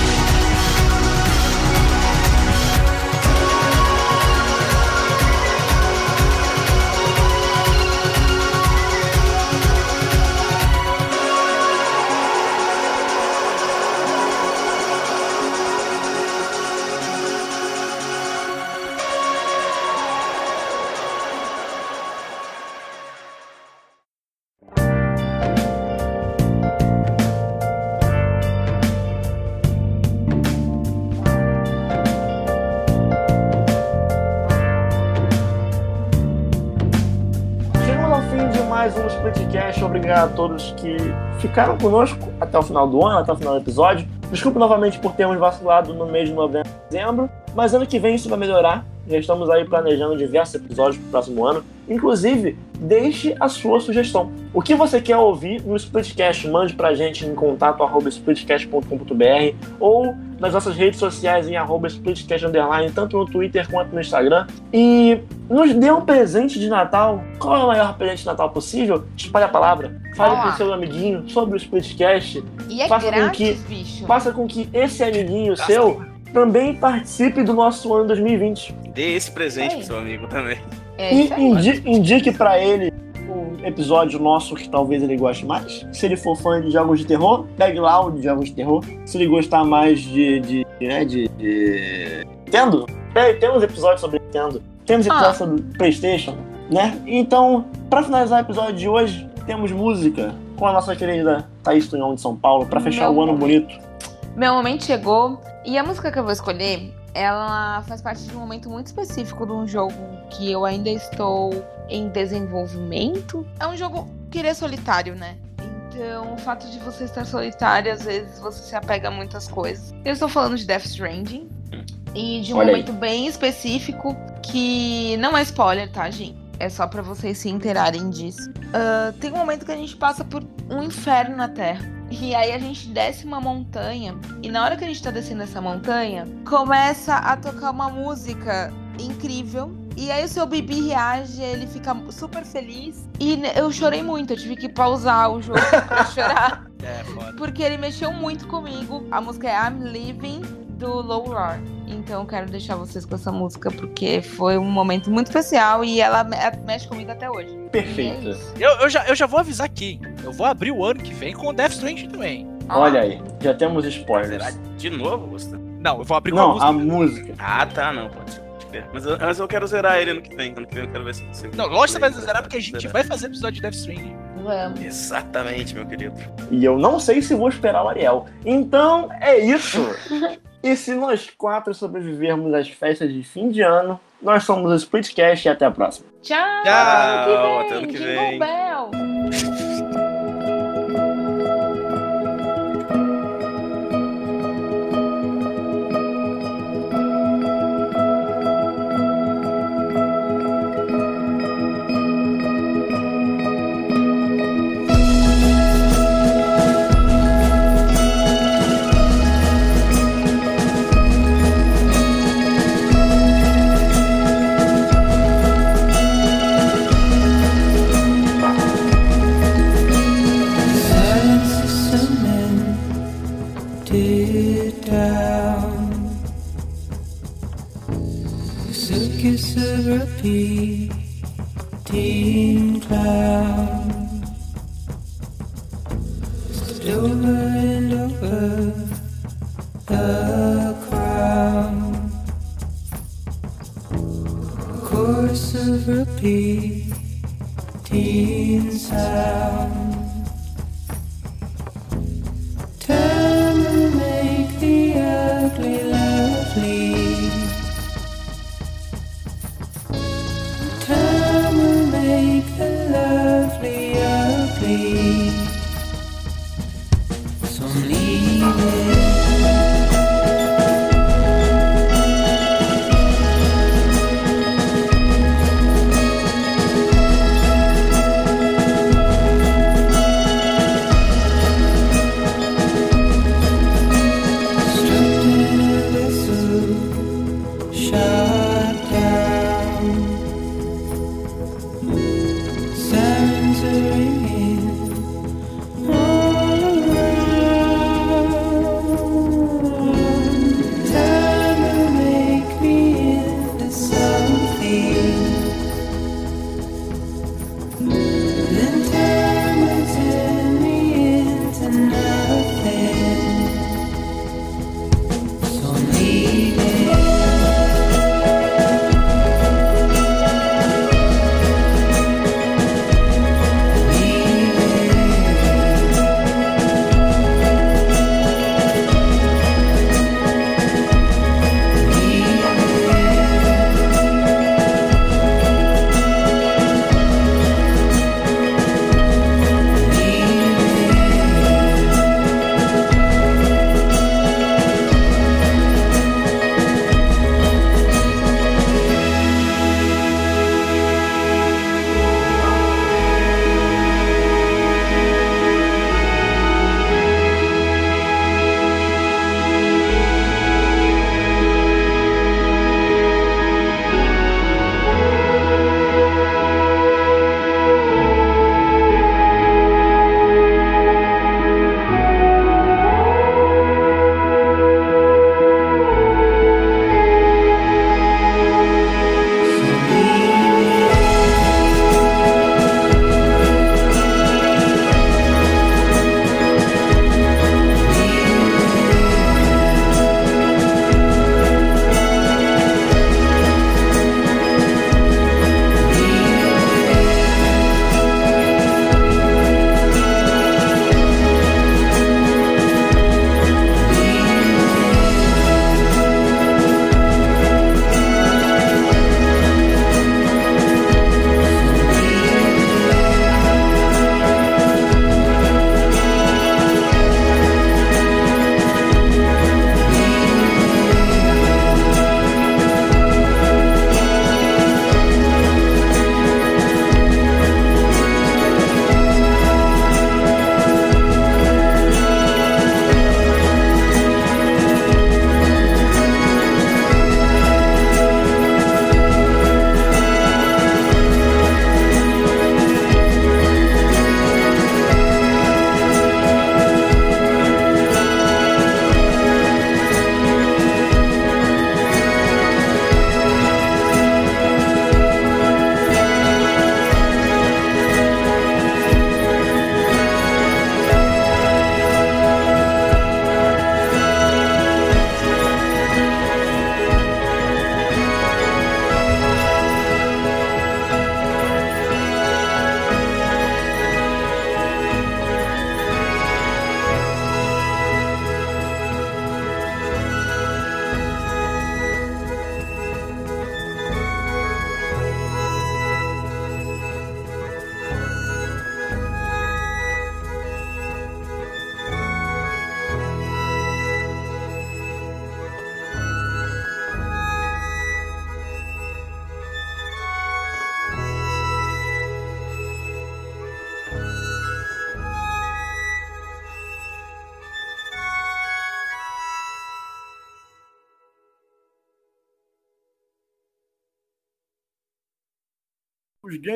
A todos que ficaram conosco até o final do ano, até o final do episódio. Desculpe novamente por termos vacilado no mês de novembro e dezembro, mas ano que vem isso vai melhorar. Já estamos aí planejando diversos episódios para o próximo ano. Inclusive, deixe a sua sugestão. O que você quer ouvir no Splitcast? Mande pra gente em contato arroba splitcast.com.br ou nas nossas redes sociais em arroba splitcast underline, tanto no Twitter quanto no Instagram. E nos dê um presente de Natal. Qual é o maior presente de Natal possível? Espalhe a palavra. Fale Olá. pro seu amiguinho sobre o Splitcast. E é Faça com grátis, que- bicho. Faça com que esse amiguinho seu também participe do nosso ano 2020. Dê esse presente Ei. pro seu amigo também. É E indique pra ele um episódio nosso que talvez ele goste mais. Se ele for fã de jogos de terror, pegue lá o de jogos de terror. Se ele gostar mais de. de, né, de, de... Nintendo, tem- temos episódios sobre Nintendo. Temos Ah. episódios sobre Playstation, né? Então, pra finalizar o episódio de hoje, temos música com a nossa querida Thaís Tunhão de São Paulo, pra fechar Meu o ano momento. bonito. Meu momento chegou e a música que eu vou escolher, ela faz parte de um momento muito específico de um jogo que eu ainda estou em desenvolvimento. É um jogo que ele é solitário, né? Então, o fato de você estar solitário, às vezes você se apega a muitas coisas. Eu estou falando de Death Stranding e de um Olha aí. momento bem específico que não é spoiler, tá, gente? É só pra vocês se inteirarem disso. Ah, tem um momento que a gente passa por um inferno na Terra. E aí a gente desce uma montanha. E na hora que a gente tá descendo essa montanha, começa a tocar uma música incrível. E aí o seu Bibi reage, ele fica super feliz. E eu chorei muito, eu tive que pausar o jogo pra chorar. É, foda. Porque ele mexeu muito comigo. A música é I'm Living do Low Roar. Então eu quero deixar vocês com essa música porque foi um momento muito especial e ela me- mexe comigo até hoje. É Perfeito. isso. Eu, eu, já, eu já vou avisar aqui. Eu vou abrir o ano que vem com o Death Stranding também. Olha aí, já temos spoilers. Será de novo, Gustavo? Não, eu vou abrir com a Não, música. a música. Ah, tá, não, pode ser. Mas eu, mas eu quero zerar ele ano que vem. Ano que vem eu quero ver se você. Não, lógico que você vai zerar porque a gente vai fazer episódio de Death Stranding. Vamos. Exatamente, meu querido. E eu não sei se vou esperar o Ariel. Então é isso. e se nós quatro sobrevivermos às festas de fim de ano, nós somos o Splitcast e até a próxima. Tchau! Tchau, ano até ano que faces repeating clouds, just over and over the crowd. Chorus of repeating sounds.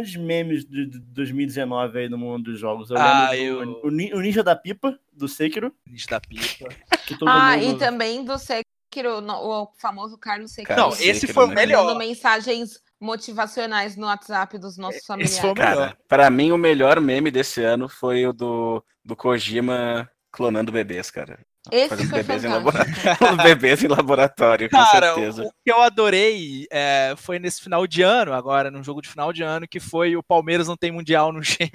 grandes memes de, de 2019 aí no mundo dos jogos. Eu ah, eu... Do, o, o, Ninja da Pipa, do Sekiro. Ninja da Pipa. ah, mundo... e também do Sekiro, o famoso Carlos Sekiro. Não, esse Sekiro foi o é melhor. Mandando mensagens motivacionais no WhatsApp dos nossos familiares. Esse foi o melhor. Cara, pra mim, o melhor meme desse ano foi o do, do Kojima clonando bebês, cara. Esse foi bebês em. Os bebês em laboratório, com Cara, certeza. o que eu adorei é, foi nesse final de ano, agora, num jogo de final de ano, que foi o Palmeiras não tem mundial no Shenmue.